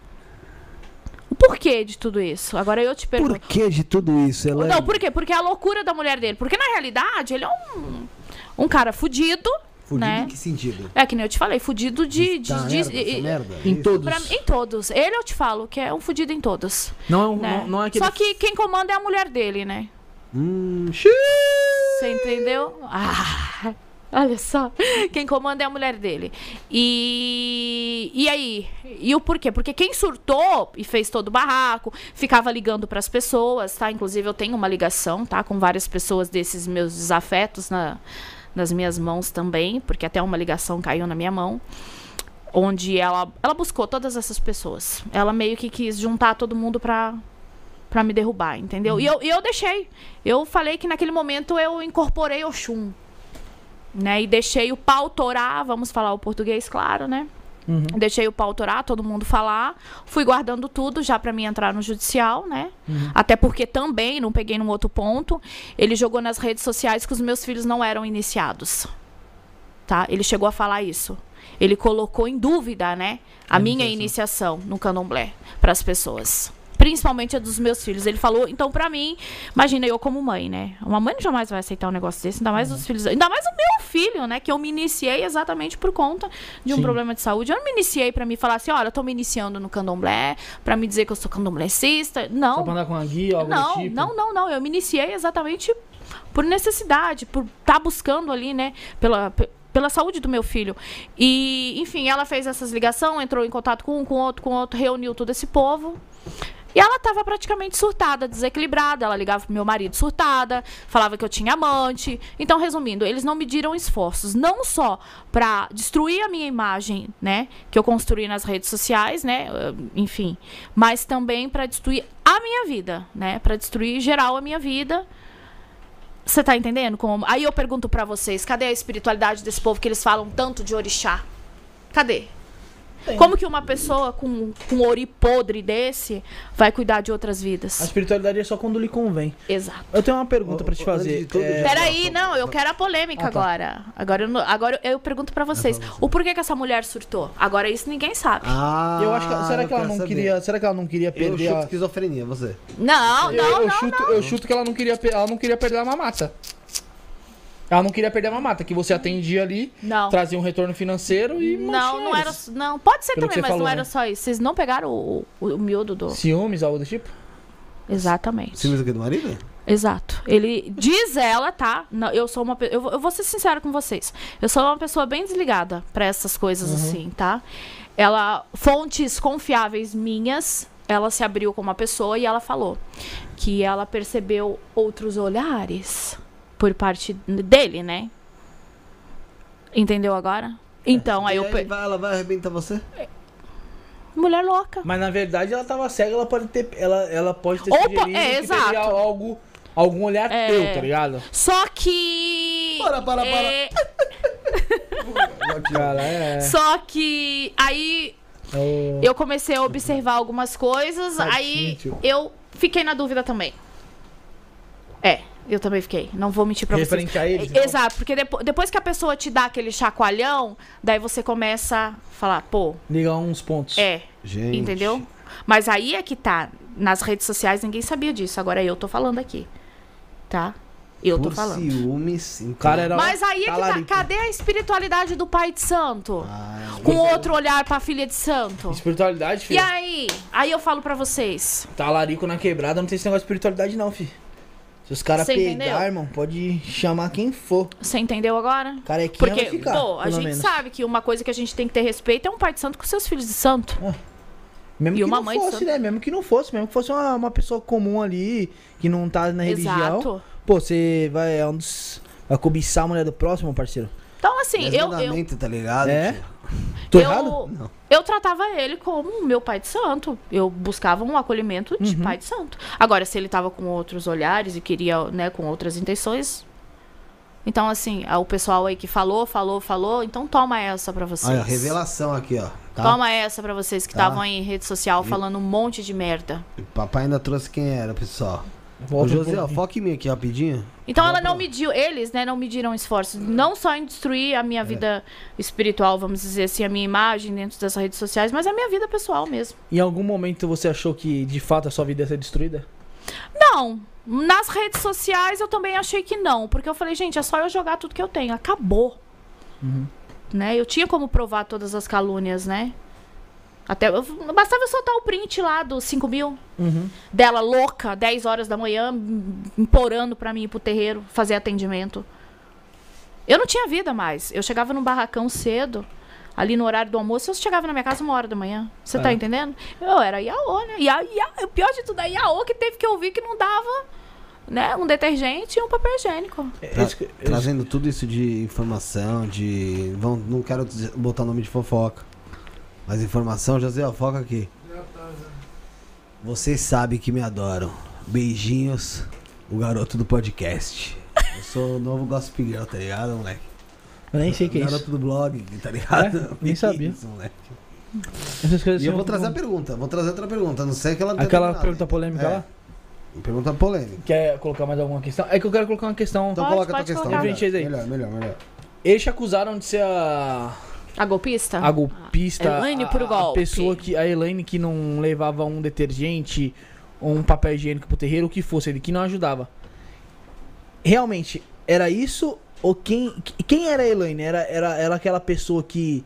O porquê de tudo isso? Agora eu te pergunto. Por que de tudo isso, Elaine? Não, por quê? Porque é a loucura da mulher dele. Porque na realidade ele é um, um cara fudido. Fudido né? em que sentido? É que nem eu te falei, fudido de. de, de- merda, e- essa e- merda? Em Isso? todos. pra- em todos. Ele eu te falo que é um fudido em todos. Não é, um, Né? não, não é aquele. Só que quem comanda é a mulher dele, né? Hum, xiii. Você entendeu? Ah, olha só. Quem comanda é a mulher dele. E, e aí? E o porquê? Porque quem surtou e fez todo o barraco, ficava ligando para as pessoas, tá? Inclusive eu tenho uma ligação, tá? Com várias pessoas desses meus desafetos na, nas minhas mãos também, porque até uma ligação caiu na minha mão. Onde ela, ela buscou todas essas pessoas. Ela meio que quis juntar todo mundo pra, pra me derrubar, entendeu? E, eu, e eu deixei. Eu falei que naquele momento eu incorporei Oxum. Né? E deixei o pau torar, vamos falar o português, claro, né? Uhum. Deixei o pau torar, todo mundo falar. Fui guardando tudo já pra mim entrar no judicial, né? Uhum. Até porque também, não peguei num outro ponto, ele jogou nas redes sociais que os meus filhos não eram iniciados. Tá? Ele chegou a falar isso. Ele colocou em dúvida, né, a minha iniciação no candomblé para as pessoas. Principalmente a dos meus filhos. Ele falou, então pra mim, imagina eu como mãe, né? Uma mãe jamais vai aceitar um negócio desse, ainda mais os filhos, ainda mais o meu filho, né, que eu me iniciei exatamente por conta de um Sim. problema de saúde. Eu não me iniciei pra me falar assim, olha, eu tô me iniciando no candomblé, pra me dizer que eu sou candomblécista. Não. Só pra andar com a guia, algo Não, tipo. não, não, não. Eu me iniciei exatamente por necessidade, por estar buscando ali, né, pela, pe- pela saúde do meu filho. E, enfim, ela fez essas ligações, entrou em contato com um, com outro, com outro, reuniu todo esse povo. E ela estava praticamente surtada, desequilibrada. Ela ligava pro meu marido surtada, falava que eu tinha amante. Então, resumindo, eles não mediram esforços, não só para destruir a minha imagem, né, que eu construí nas redes sociais, né, eh, enfim, mas também para destruir a minha vida, né, para destruir geral a minha vida. Você tá entendendo? Como... Aí eu pergunto pra vocês, cadê a espiritualidade desse povo que eles falam tanto de orixá? Cadê? Como que uma pessoa com, com um ori podre desse vai cuidar de outras A vidas? espiritualidade é só quando lhe convem. Exato. Eu tenho uma pergunta Ô, pra te fazer. É, Peraí, não, eu quero a polêmica Ah, tá. agora. Agora eu, agora eu pergunto pra vocês. O porquê que essa mulher surtou? Agora isso ninguém sabe. Ah, eu acho que. Será eu que ela quero não saber. queria. Será que ela não queria Eu perder chuto a. esquizofrenia, você. Não, Eu, não, eu não, chuto, não. eu chuto que ela não queria, ela não queria perder a mamata. Ela não queria perder a mamata, que você atendia ali, Não. trazia um retorno financeiro e Não, não era. Não, pode ser Pelo também, mas falou, não era né? só isso. Vocês não pegaram o, o, o miúdo do. Ciúmes, algo do tipo? Exatamente. Ciúmes aqui do marido? Exato. Ele diz ela, tá? Não, eu sou uma eu, vou- eu vou ser sincera com vocês. Eu sou uma pessoa bem desligada pra essas coisas assim, tá? Ela fontes confiáveis minhas, ela se abriu com uma pessoa e ela falou que ela percebeu outros olhares por parte dele, né? Entendeu agora? Então, aí E eu aí pe- vai, ela vai arrebentar você? mulher louca. Mas na verdade ela tava cega, ela pode ter. Ela, ela pode ter sugerido é, que exato. teria algo. Algum olhar É. teu, tá ligado? Só que Para, para, para. é, Cara, é. Só que aí é o- eu comecei a observar algumas coisas, Certinho, aí tio. eu fiquei na dúvida também. É, eu também fiquei. Não vou mentir pra vocês. Referente a eles, É, então? Exato, porque depo- depois que a pessoa te dá aquele chacoalhão, daí você começa a falar, pô, Ligar uns pontos. é, Gente. entendeu? Mas aí é que tá. Nas redes sociais ninguém sabia disso. Agora eu tô falando aqui. Tá? Eu tô Por falando. ciúmes. então. O cara era. Mas aí é que tá. Cadê a espiritualidade do pai de santo? Ah, Com outro olhar pra filha de santo? Espiritualidade, E filho. aí? Aí eu falo pra vocês. Talarico na quebrada, não tem esse negócio de espiritualidade, não, filho. Se os caras pegar, entendeu? irmão, pode chamar quem for. Você entendeu agora? Carequinha Porque, vai ficar, pô, a gente menos. sabe que uma coisa que a gente tem que ter respeito é um pai de santo com seus filhos de santo. Mesmo E que uma não fosse, né? Mesmo que não fosse, mesmo que fosse uma, uma pessoa comum ali, que não tá na religião. Exato. Pô, você vai, é um dos, vai cobiçar a mulher do próximo, parceiro? Então, assim, eu, eu, tá ligado? É? Tô eu, errado? eu tratava ele como meu pai de santo. Eu buscava um acolhimento de Uhum. pai de santo. Agora, se ele tava com outros olhares e queria, né, com outras intenções, Então, assim, ah, o pessoal aí que falou, falou, falou, então toma essa pra vocês. Olha, revelação aqui, ó. Tá? Toma essa pra vocês que Tá. estavam aí em rede social falando um monte de merda. Papai ainda trouxe quem era, pessoal. Ô, Volta um José, pouquinho. foca em mim aqui rapidinho. Então ela não pra- mediu, eles, né, não mediram esforços, não só em destruir a É. minha vida espiritual, vamos dizer assim, a minha imagem dentro dessas redes sociais, mas a minha vida pessoal mesmo. Em algum momento você achou que de fato a sua vida ia ser destruída? Não, nas redes sociais eu também achei que não, porque eu falei, gente, é só eu jogar tudo que eu tenho, acabou. Né? Eu tinha como provar todas as calúnias, né? Até eu, bastava eu soltar o print lá dos 5 mil dela louca, 10 horas da manhã, implorando pra mim ir pro terreiro fazer atendimento. Eu não tinha vida mais. Eu chegava num barracão cedo, ali no horário do almoço, eu chegava na minha casa uma hora da manhã. Você tá É. entendendo? Eu era Iaô, né? Ia, ia, o pior de tudo é Iaô que teve que ouvir que não dava né, um detergente e um papel higiênico. Tra- Esse- esse- Trazendo tudo isso de informação, de. Vão, não quero dizer- botar nome de fofoca. Mas informação, José, ó, foca aqui. Vocês sabem que me adoram. Beijinhos, o garoto do podcast. Eu sou o novo Gossip Girl, tá ligado, moleque? Eu nem sei o que é isso. garoto do blog, tá ligado? É? Nem sabia. Isso, moleque. Essas coisas E eu vou trazer a pergunta, vou trazer outra pergunta. Não sei Aquela terminado pergunta polêmica É, lá? Pergunta polêmica. Quer colocar mais alguma questão? É que eu quero colocar uma questão. Então Pode, coloca a tua pode questão. colocar. melhor, Gente, aí. melhor, melhor, melhor. Eles te acusaram de ser a, A golpista? a golpista. Elaine a, pro a golpe. pessoa que. A Elaine que não levava um detergente ou um papel higiênico pro terreiro, o que fosse, ele que não ajudava. Realmente, era isso? Ou quem. Quem era a Elaine? Era, era, era aquela pessoa que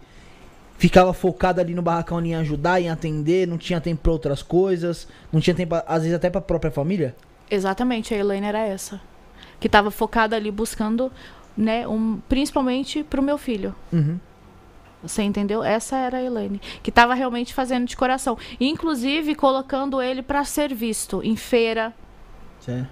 ficava focada ali no barracão em ajudar, em atender, não tinha tempo pra outras coisas, não tinha tempo, às vezes, até pra própria família? Exatamente, a Elaine era essa. Que tava focada ali buscando, né, um, principalmente pro meu filho. Uhum. Você entendeu? Essa era a Elaine. Que tava realmente fazendo de coração. Inclusive colocando ele pra ser visto em feira, Certo.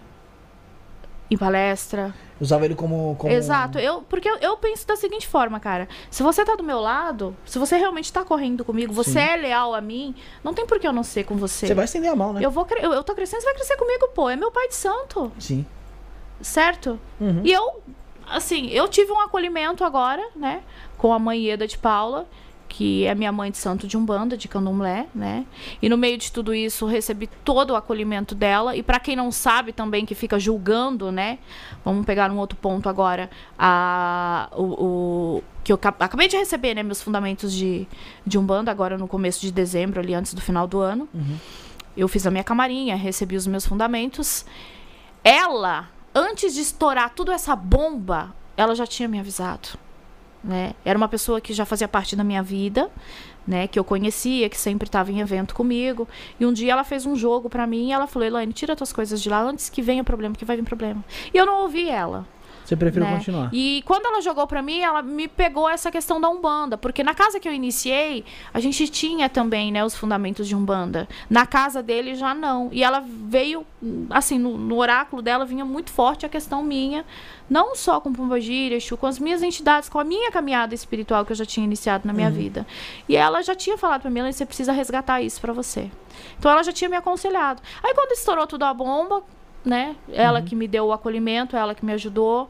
em palestra. Usava ele como. como Exato. Eu, porque eu, eu penso da seguinte forma, cara. Se você tá do meu lado, se você realmente tá correndo comigo, você Sim. é leal a mim, não tem por que eu não ser com você. Você vai estender a mão, né? Eu vou eu, eu tô crescendo, você vai crescer comigo, pô. É meu pai de santo, Sim. certo? Uhum. E eu, assim, eu tive um acolhimento agora, né? Com a mãe Ieda de Paula, que é minha mãe de santo de Umbanda, de Candomblé, né? E no meio de tudo isso, recebi todo o acolhimento dela. E para quem não sabe também, que fica julgando, né? Vamos pegar um outro ponto agora. A, o, o- que eu ca- acabei de receber, né? Meus fundamentos de, de Umbanda, agora no começo de dezembro, ali antes do final do ano. Eu fiz a minha camarinha, recebi os meus fundamentos. Ela, antes de estourar toda essa bomba, ela já tinha me avisado. Né? Era uma pessoa que já fazia parte da minha vida, né? Que eu conhecia, que sempre estava em evento comigo. E um dia ela fez um jogo pra mim e ela falou: Elaine, tira tuas coisas de lá antes que venha problema, que vai vir problema. E eu não ouvi ela. Você prefere né? continuar? E quando ela jogou pra mim, ela me pegou essa questão da Umbanda, porque na casa que eu iniciei, a gente tinha também, né, os fundamentos de Umbanda. Na casa dele já não. E ela veio, assim, no, no oráculo dela vinha muito forte a questão minha, não só com Pombagira, Exu, com as minhas entidades, com a minha caminhada espiritual que eu já tinha iniciado na minha vida. E ela já tinha falado pra mim, "Elaine, você precisa resgatar isso pra você. Então ela já tinha me aconselhado. Aí quando estourou tudo a bomba, né? Ela que me deu o acolhimento, ela que me ajudou.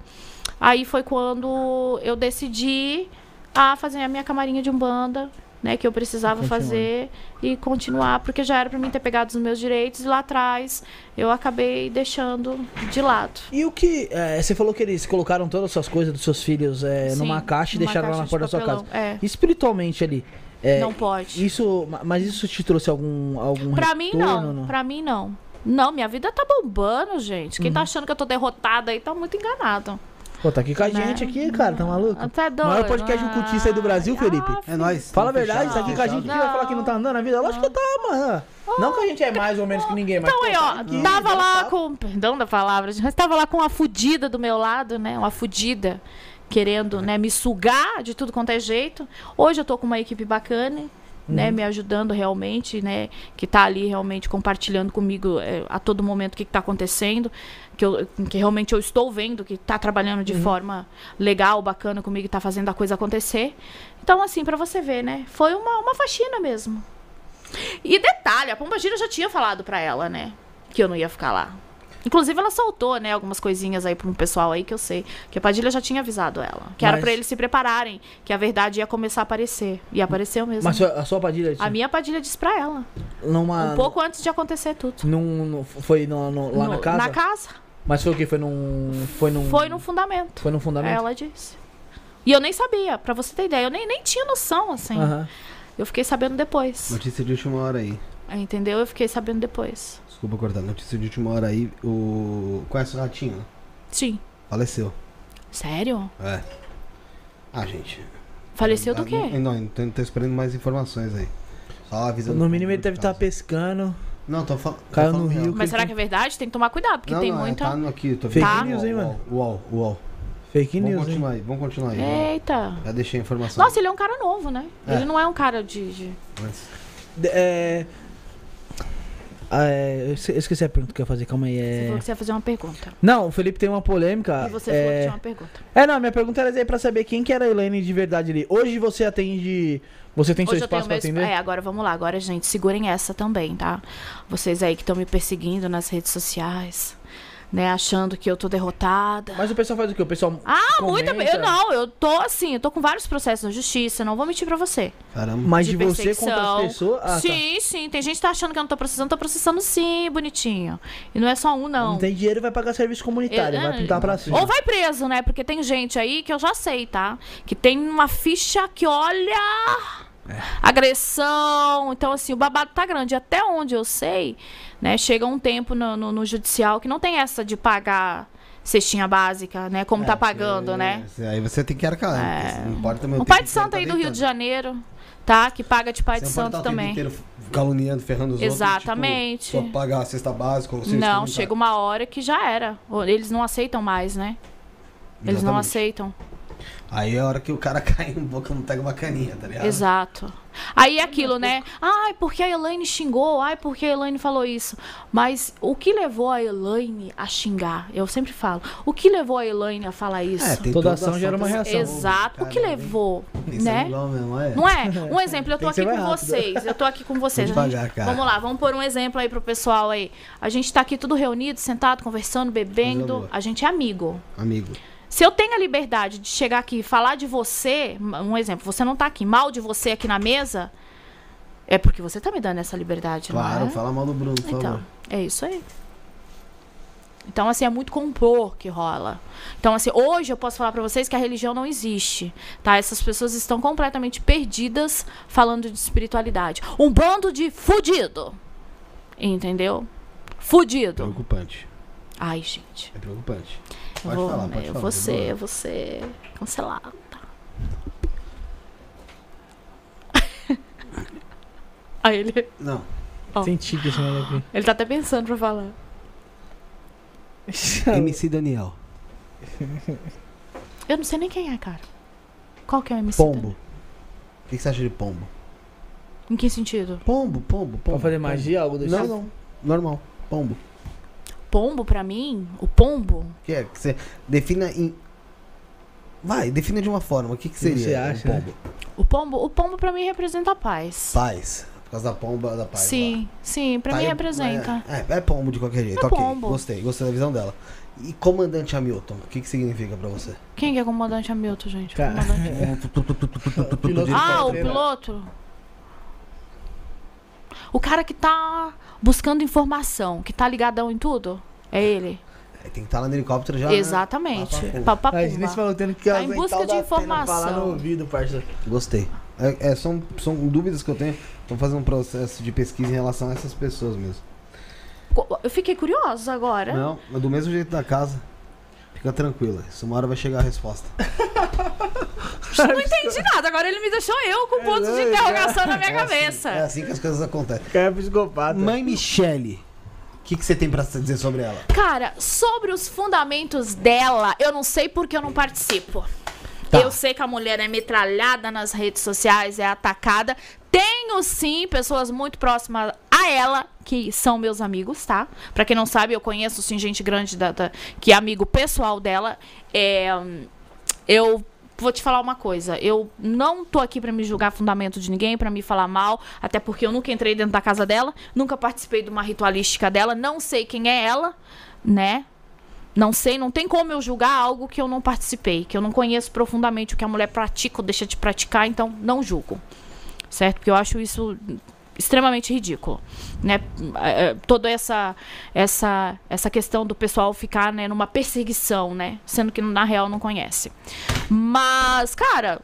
Aí foi quando eu decidi a fazer a minha camarinha de umbanda, né, que eu precisava fazer e continuar, porque já era pra mim ter pegado os meus direitos e lá atrás eu acabei deixando de lado. E o que. é, você falou que eles colocaram todas as suas coisas dos seus filhos é, Sim, numa caixa e numa deixaram lá caixa na de porta da sua casa. é. Espiritualmente ali. é, não pode. Isso, ma- mas isso te trouxe algum algum Pra mim não, pra mim não. Não, minha vida tá bombando, gente. Quem Uhum. tá achando que eu tô derrotada aí tá muito enganado. Pô, tá aqui com a Né? gente aqui, cara, tá maluco? Até doido. Maior podcast de cultista aí do Brasil, Felipe. É nóis. Fala a verdade, tá aqui com a gente que vai falar que não tá andando na vida. Lógico que tá, mano. Não que a gente é mais ou menos que ninguém, mas. Então aí, tá ó, aqui, tava já lá tá. com, perdão da palavra, mas tava lá com uma fudida do meu lado, né? Uma fudida, querendo, né, me sugar de tudo quanto é jeito. Hoje eu tô com uma equipe bacana, né, Uhum. me ajudando realmente, né, que tá ali realmente compartilhando comigo é, a todo momento o que, que tá acontecendo, que, eu, que realmente eu estou vendo que tá trabalhando Uhum. de forma legal, bacana comigo, e tá fazendo a coisa acontecer. Então, assim, pra você ver, né, foi uma, uma faxina mesmo. E detalhe, a Pomba Gira já tinha falado pra ela, né? Que eu não ia ficar lá. Inclusive, ela soltou, né, algumas coisinhas aí para um pessoal aí que eu sei. Que a Padilha já tinha avisado ela. Que era Mas- pra eles se prepararem. Que a verdade ia começar a aparecer. E apareceu mesmo. Mas a sua Padilha A minha Padilha disse pra ela. numa, Um pouco antes de acontecer tudo. num, num- foi no- no- lá No- na casa? Na casa. Mas foi o quê? Foi num. Foi num. Foi no fundamento. Foi no fundamento? Ela disse. E eu nem sabia, pra você ter ideia. Eu nem, nem tinha noção, assim. Aham. Eu fiquei sabendo depois. Notícia de última hora aí. Entendeu? Eu fiquei sabendo depois. Desculpa cortar. Notícia de última hora aí. O. Conhece o Ratinho? Sim. Faleceu. Sério? É. Ah, gente. Faleceu do Ah, quê? Não, não, tô, tô esperando mais informações aí. Só avisando. No mínimo ele deve de estar casa. pescando. Não, tô, fal tô Caiu falando no rio. Mas será que é verdade? Tem que tomar cuidado, porque não, tem não, é, muita. Tá no aqui, tô Fake vendo. news, hein, mano? Uol, uol. Fake Vamos news, hein? continuar aí, vamos continuar aí. É. vamos. Eita. Já deixei a informação. Nossa, ele é um cara novo, né? É. Ele não é um cara de. de- Mas- De- É. ah, é, eu esque- eu esqueci a pergunta que eu ia fazer, calma aí. Você É... falou que você ia fazer uma pergunta. Não, o Felipe tem uma polêmica. E você falou que é... tinha uma pergunta. é, não, minha pergunta era pra saber quem que era a Elaine de verdade ali. Hoje você atende. Você tem seu Hoje eu tenho espaço pra atender? É, agora vamos lá. Agora, gente, segurem essa também, tá? Vocês aí que estão me perseguindo nas redes sociais, né? Achando que eu tô derrotada. Mas o pessoal faz o quê? O pessoal. Ah, muita. Eu não, eu tô assim, eu tô com vários processos na justiça, não vou mentir pra você. Caramba. Mas de, você perseguição. contra as pessoas. Ah, tá. sim, sim. Tem gente que tá achando que eu não tô processando, tô processando sim, bonitinho. E não é só um, não. Não tem dinheiro vai pagar serviço comunitário, Eu- vai pintar pra cima. Ou vai preso, né? Porque tem gente aí que eu já sei, tá? Que tem uma ficha que olha. É. Agressão. Então, assim, o babado tá grande. Até onde eu sei, né? Chega um tempo no, no- no judicial que não tem essa de pagar cestinha básica, né? Como tá pagando, É, né? Aí você tem que arcar. né? Porque Não importa também o pai de santo tá aí do Rio de. Janeiro, tá? Que paga de pai Você de não pode santo também. inteiro caluniando, ferrando os Exatamente. outros. Tipo, só pagar a cesta básica ou Não, comunitário. chega uma hora que já era. Eles não aceitam mais, né? Eles não Exatamente. aceitam. Aí é a hora que o cara cai um pouco, não pega uma caninha, tá ligado? Exato. Aí é aquilo, né? Ai, porque a Elaine xingou, ai, porque a Elaine falou isso. Mas o que levou a Elaine a xingar? Eu sempre falo. O que levou a Elaine a falar isso? É, tem Toda toda ação gera uma reação. Exato. O que levou, né? igual mesmo, é. Não é? Um exemplo, eu tô aqui com rápido. vocês. Eu tô aqui com vocês. Gente- devagar, cara. Vamos lá, vamos pôr um exemplo aí pro pessoal aí. A gente tá aqui tudo reunido, sentado, conversando, bebendo. A gente é amigo. Amigo. Se eu tenho a liberdade de chegar aqui e falar de você, um exemplo, você não tá aqui, mal de você aqui na mesa, é porque você tá me dando essa liberdade, Claro, é? fala mal do Bruno, por Então, favor. é isso aí. Então, assim, é muito compor que rola. Então, assim, hoje eu posso falar pra vocês que a religião não existe, tá? Essas pessoas estão completamente perdidas falando de espiritualidade. Um bando de fudido. Entendeu? Fudido. Preocupante. Ai, gente. É preocupante. Eu Pode vou, falar, pode eu falar. boa. eu vou ser cancelada. Aí ele, Não. Ó. Senti que esse aqui. ele tá até pensando pra falar. MC Daniel. Eu não sei nem quem é, cara. Qual que é o MC? Pombo. Daniel? O que que você acha de pombo? Em que sentido? Pombo, pombo, pombo. Pra fazer pombo. magia, algo desse Não, tipo? não. Normal. Pombo. Pombo, pra mim, o pombo. Que é que você defina em. Vai, defina de uma forma. O que, que seria você um acha, né? pombo? O pombo, o pombo pra mim representa a paz. Paz. Por causa da pomba da paz. sim, sim, pra Tá, mim é- representa. É, é pombo de qualquer jeito. É ok, pombo. gostei, gostei da visão dela. E comandante Hamilton, o que, que significa pra você? Quem que é comandante Hamilton, gente? Cara. Comandante... Piloto Ah, o piloto. O cara que tá buscando informação, que tá ligadão em tudo. É ele. É, tem que estar lá no helicóptero já. né? Exatamente. Pá, pá, pum. Aí, nem se falou tendo que Tá em busca de informação. no ouvido, parça. Gostei. É, é, são, são dúvidas que eu tenho. Tô fazendo um processo de pesquisa em relação a essas pessoas mesmo. Eu fiquei curiosa agora. Não, mas do mesmo jeito da casa. Fica tranquila. Isso uma hora vai chegar a resposta. Não entendi nada. Agora ele me deixou eu com pontos de interrogação na minha É assim, cabeça. é assim que as coisas acontecem. Cara, é psicopata. Mãe Michele, o que, que você tem pra dizer sobre ela? Cara, sobre os fundamentos dela, eu não sei porque eu não participo. Tá. Eu sei que a mulher é metralhada nas redes sociais, é atacada. Tenho sim pessoas muito próximas a ela, que são meus amigos, tá? Pra quem não sabe, eu conheço sim gente grande da, da- que é amigo pessoal dela. É, eu vou te falar uma coisa. Eu não tô aqui pra me julgar fundamento de ninguém, pra me falar mal, até porque eu nunca entrei dentro da casa dela, nunca participei de uma ritualística dela, não sei quem é ela, né? Não sei, não tem como eu julgar algo que eu não participei, que eu não conheço profundamente o que a mulher pratica ou deixa de praticar, então não julgo. Certo? Porque eu acho isso extremamente ridículo, né? É, é, Toda essa essa essa questão do pessoal ficar, né, numa perseguição, né, sendo que na real não conhece. Mas, cara,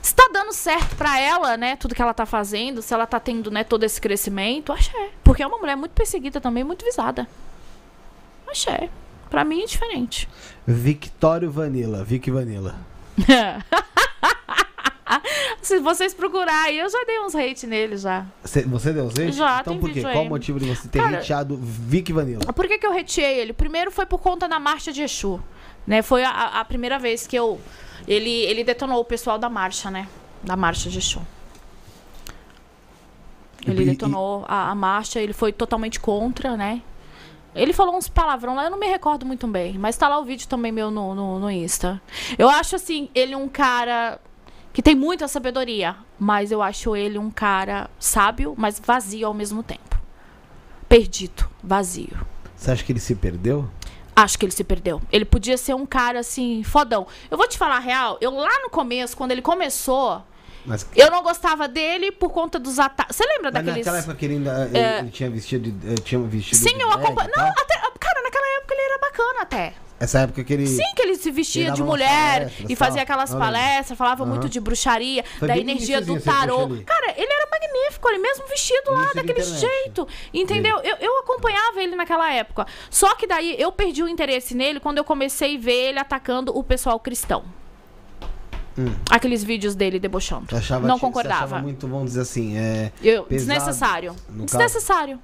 se tá dando certo pra ela, né, tudo que ela tá fazendo, se ela tá tendo, né, todo esse crescimento, axé. Porque é uma mulher muito perseguida também, muito visada. Axé. Pra mim é diferente. Victório Vanilla, Vic Vanilla. Se vocês procurarem, eu já dei uns hate nele já. Cê- você deu os Já, Então por quê? Qual o motivo de você ter Cara- hateado Vic Vanilla? Por que, que eu reteei ele? Primeiro foi por conta da marcha de Exu. Né? Foi a, a primeira vez que eu. Ele, ele detonou o pessoal da marcha, né? Da marcha de Exu. Ele E- e- detonou a, a marcha, ele foi totalmente contra, né? Ele falou uns palavrão lá, eu não me recordo muito bem, mas tá lá o vídeo também meu no, no, no Insta. Eu acho assim, ele um cara que tem muita sabedoria, mas eu acho ele um cara sábio, mas vazio ao mesmo tempo. Perdido, vazio. Você acha que ele se perdeu? Acho que ele se perdeu. Ele podia ser um cara assim, fodão. Eu vou te falar a real, eu lá no começo, quando ele começou, Mas, eu não gostava dele por conta dos ataques. Você lembra mas daqueles. naquela época que ele ainda É. ele tinha vestido, eh, tinha vestido Sim, eu acompanho. Não, até. Cara, naquela época ele era bacana até. Essa época que ele... Sim, que ele se vestia Ele de mulher e fazia aquelas palestras, falava Aham. muito de bruxaria, Foi da energia do tarô. Cara, ele era magnífico, ele mesmo vestido lá, Início daquele jeito. Entendeu? Eu, eu acompanhava ele naquela época. Só que daí eu perdi o interesse nele quando eu comecei a ver ele atacando o pessoal cristão. Hum. Aqueles vídeos dele debochando. Achava, não você achava concordava. muito, vamos dizer assim, é... Eu, pesado, desnecessário. Desnecessário.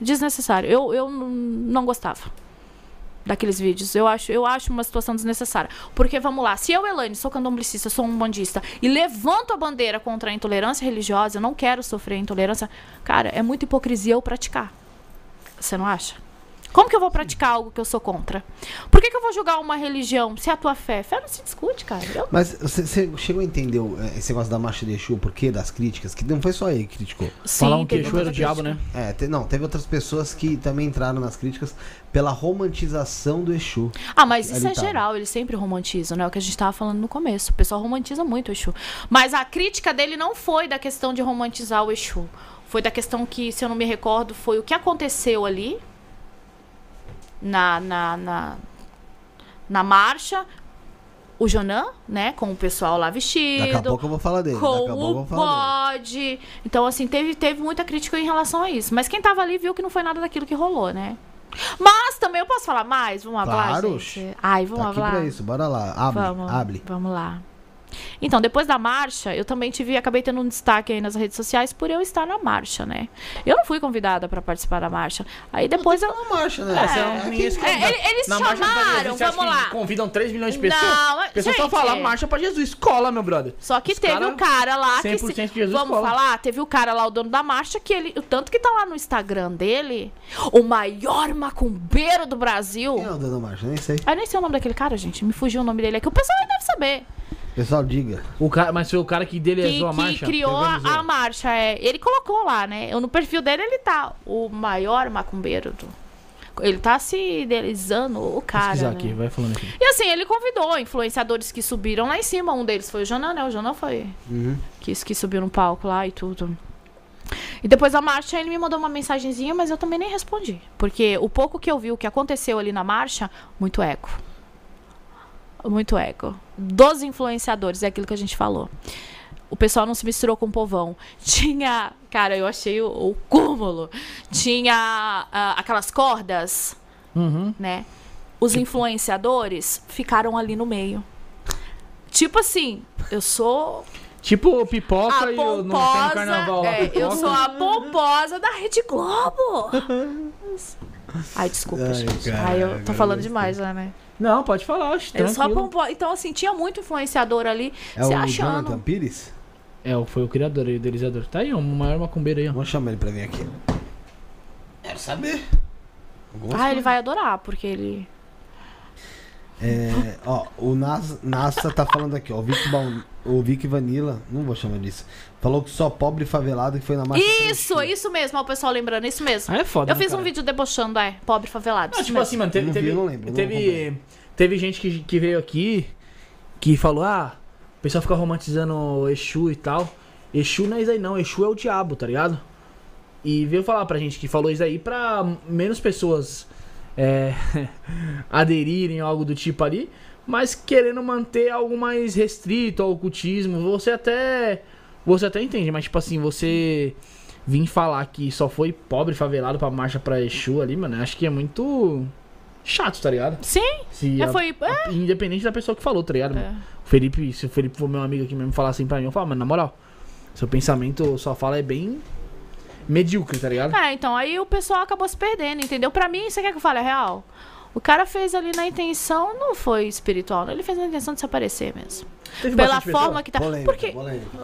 Desnecessário. Eu, eu não gostava daqueles vídeos. Eu acho, eu acho uma situação desnecessária. Porque, vamos lá, se eu, Elaine, sou candomblessista, sou um bandista e levanto a bandeira contra a intolerância religiosa, eu não quero sofrer intolerância, cara, é muita hipocrisia eu praticar. Você não acha? Como que eu vou praticar algo que eu sou contra? Por que, que eu vou julgar uma religião se é a tua fé? Fé não se discute, cara. Eu Mas você, você chegou a entender o- eh, esse negócio da marcha de Exu, o porquê das críticas? Que não foi só ele que criticou. Falar um teve queixo era o diabo, né? É, te- não, teve outras pessoas que também entraram nas críticas pela romantização do Exu. Ah, mas isso é tava. geral, eles sempre romantizam, né? O que a gente tava falando no começo. O pessoal romantiza muito o Exu. Mas a crítica dele não foi da questão de romantizar o Exu. Foi da questão que, se eu não me recordo, foi o que aconteceu ali na, na, na, na marcha. O Jonan, né? Com o pessoal lá vestido Daqui a pouco eu vou falar dele. Daqui a com pouco eu vou o falar dele. bode. Então, assim, teve, teve muita crítica em relação a isso. Mas quem tava ali viu que não foi nada daquilo que rolou, né? Mas também eu posso falar mais? Vamos falar, Claro, gente? Ai, vamos Tá aqui falar. pra isso, bora lá. Abre, Vamos, abre. vamos lá. Então, depois da marcha, eu também tive, acabei tendo um destaque aí nas redes sociais por eu estar na marcha, né? Eu não fui convidada para participar da marcha. Aí depois eu. Uma marcha, né? É, é, é, ele- eles na marcha pra chamaram, Jesus, vamos que lá. Convidam 3 milhões de pessoas. Não, O pessoal só gente, fala é. marcha pra Jesus. Cola, meu brother. Só que Os teve cara- o cara lá que. 100% Se, de Jesus vamos cola. falar? Teve o cara lá, o dono da marcha, que ele. O tanto que tá lá no Instagram dele, o maior macumbeiro do Brasil. Quem é o dono da marcha? Nem sei. Eu nem sei o nome daquele cara, gente. Me fugiu o nome dele aqui. O pessoal deve saber. Pessoal, diga. O cara, mas foi o cara que Que, idealizou a que marcha? criou a, organizou. a marcha. É. Ele colocou lá, né? Eu, no perfil dele ele tá. O maior macumbeiro do. Ele tá se idealizando o cara. Né? aqui, vai falando aqui. E assim, ele convidou influenciadores que subiram lá em cima. Um deles foi o Jonan, né? O Jonan foi. Uhum. Que, que subiu no palco lá e tudo. E depois da marcha, ele me mandou uma mensagenzinha, mas eu também nem respondi. Porque o pouco que eu vi o que aconteceu ali na marcha, muito eco. Muito eco. Dos influenciadores, é aquilo que a gente falou. O pessoal não se misturou com o povão. Tinha. Cara, eu achei o, o cúmulo. Tinha ah, aquelas cordas Uhum. né? Os influenciadores ficaram ali no meio. Tipo assim, eu sou Tipo pipoca a e o, não tem carnaval lá. é, eu sou a pomposa da Rede Globo. Ai, desculpa, Ai, gente. cara, Ai, eu tô falando eu demais, já, né? Não, pode falar, acho, a tranquilo. pomposa. Então, assim, tinha muito influenciador ali É se o achando. Jonathan Pires? É, foi o criador, o idealizador. Tá aí, o maior macumbeiro aí, ó. Vamos chamar ele pra vir aqui. Quero saber. Algumas Ah, ele coisas. vai adorar, porque ele. É, ó, o Nas, Nassa tá falando aqui, ó. O Vic, Baun- o Vic Vanilla, não vou chamar disso. Falou que só pobre e favelado que foi na marcha. Isso, isso mesmo, ó, o pessoal lembrando, isso mesmo. Ah, é foda, Eu né, fiz um cara? vídeo debochando, é, pobre favelado. Não, isso tipo mesmo. assim, mano, teve, Não vi, teve, eu não lembro, não teve. Teve gente que, que veio aqui que falou, ah, o pessoal fica romantizando Exu e tal. Exu não é isso aí não, Exu é o diabo, tá ligado? E veio falar pra gente que falou isso aí pra menos pessoas é, aderirem a algo do tipo ali, mas querendo manter algo mais restrito ao ocultismo. Você até. Você até entende, mas tipo assim, você vir falar que só foi pobre favelado pra marcha pra Exu ali, mano, acho que é muito chato, tá ligado? Sim, Se já a- foi. é, a- independente da pessoa que falou, tá ligado? É. O Felipe, se o Felipe for meu amigo aqui mesmo falar assim pra mim, eu falo, mano, na moral, seu pensamento, sua fala é bem medíocre, tá ligado? É, então, aí o pessoal acabou se perdendo, entendeu? Pra mim, você quer que eu fale a real? O cara fez ali na intenção, não foi espiritual, ele fez na intenção de se aparecer mesmo. Teve Pela bastante pessoa? forma que tá. Polêmica, Porque, polêmica.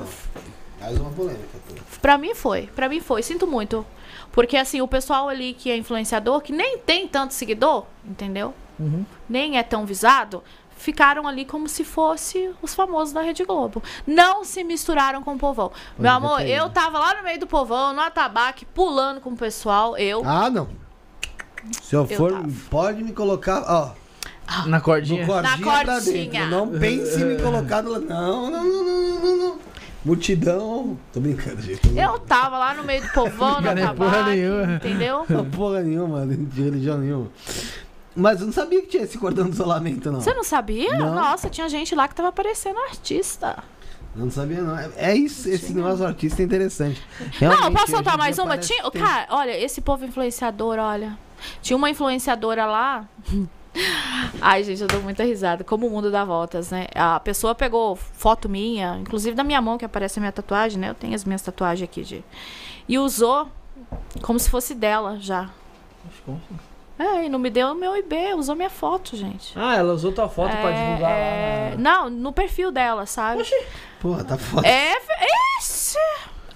Mais uma polêmica. pô. pra mim foi, pra mim foi, sinto muito. Porque assim, o pessoal ali que é influenciador, que nem tem tanto seguidor, entendeu? Uhum. Nem é tão visado, ficaram ali como se fosse os famosos da Rede Globo. Não se misturaram com o povão. Meu amor, é eu tava lá no meio do povão, no atabaque, pulando com o pessoal, eu. Ah, não. Se eu, Eu for, tava. pode me colocar, ó, Na cordinha? cordinha, Na pra cordinha. dentro. Não pense em me colocar do lado. Não, não, não, não, não, não. Multidão. Tô brincando, gente. Eu tava lá no meio do povão, Cara, é porra nenhuma. entendeu? Não, porra nenhuma, de religião nenhuma. Mas eu não sabia que tinha esse cordão de isolamento, não. Você não sabia? Não. Nossa, tinha gente lá que tava parecendo artista. Eu não sabia, não. É- É isso, esse negócio artista é interessante. não, Realmente, posso hoje soltar mais uma? Tinha, tem. cara, olha, esse povo influenciador, olha. Tinha uma influenciadora lá. Ai, gente, eu dou muita risada. Como o mundo dá voltas, né? A pessoa pegou foto minha, inclusive da minha mão, que aparece a minha tatuagem, né? Eu tenho as minhas tatuagens aqui de. E usou como se fosse dela já. É, e não me deu o meu IB, usou minha foto, gente. Ah, ela usou tua foto pra É, divulgar é, lá. Não, no perfil dela, sabe? Porra, tá foda. É. Ixi!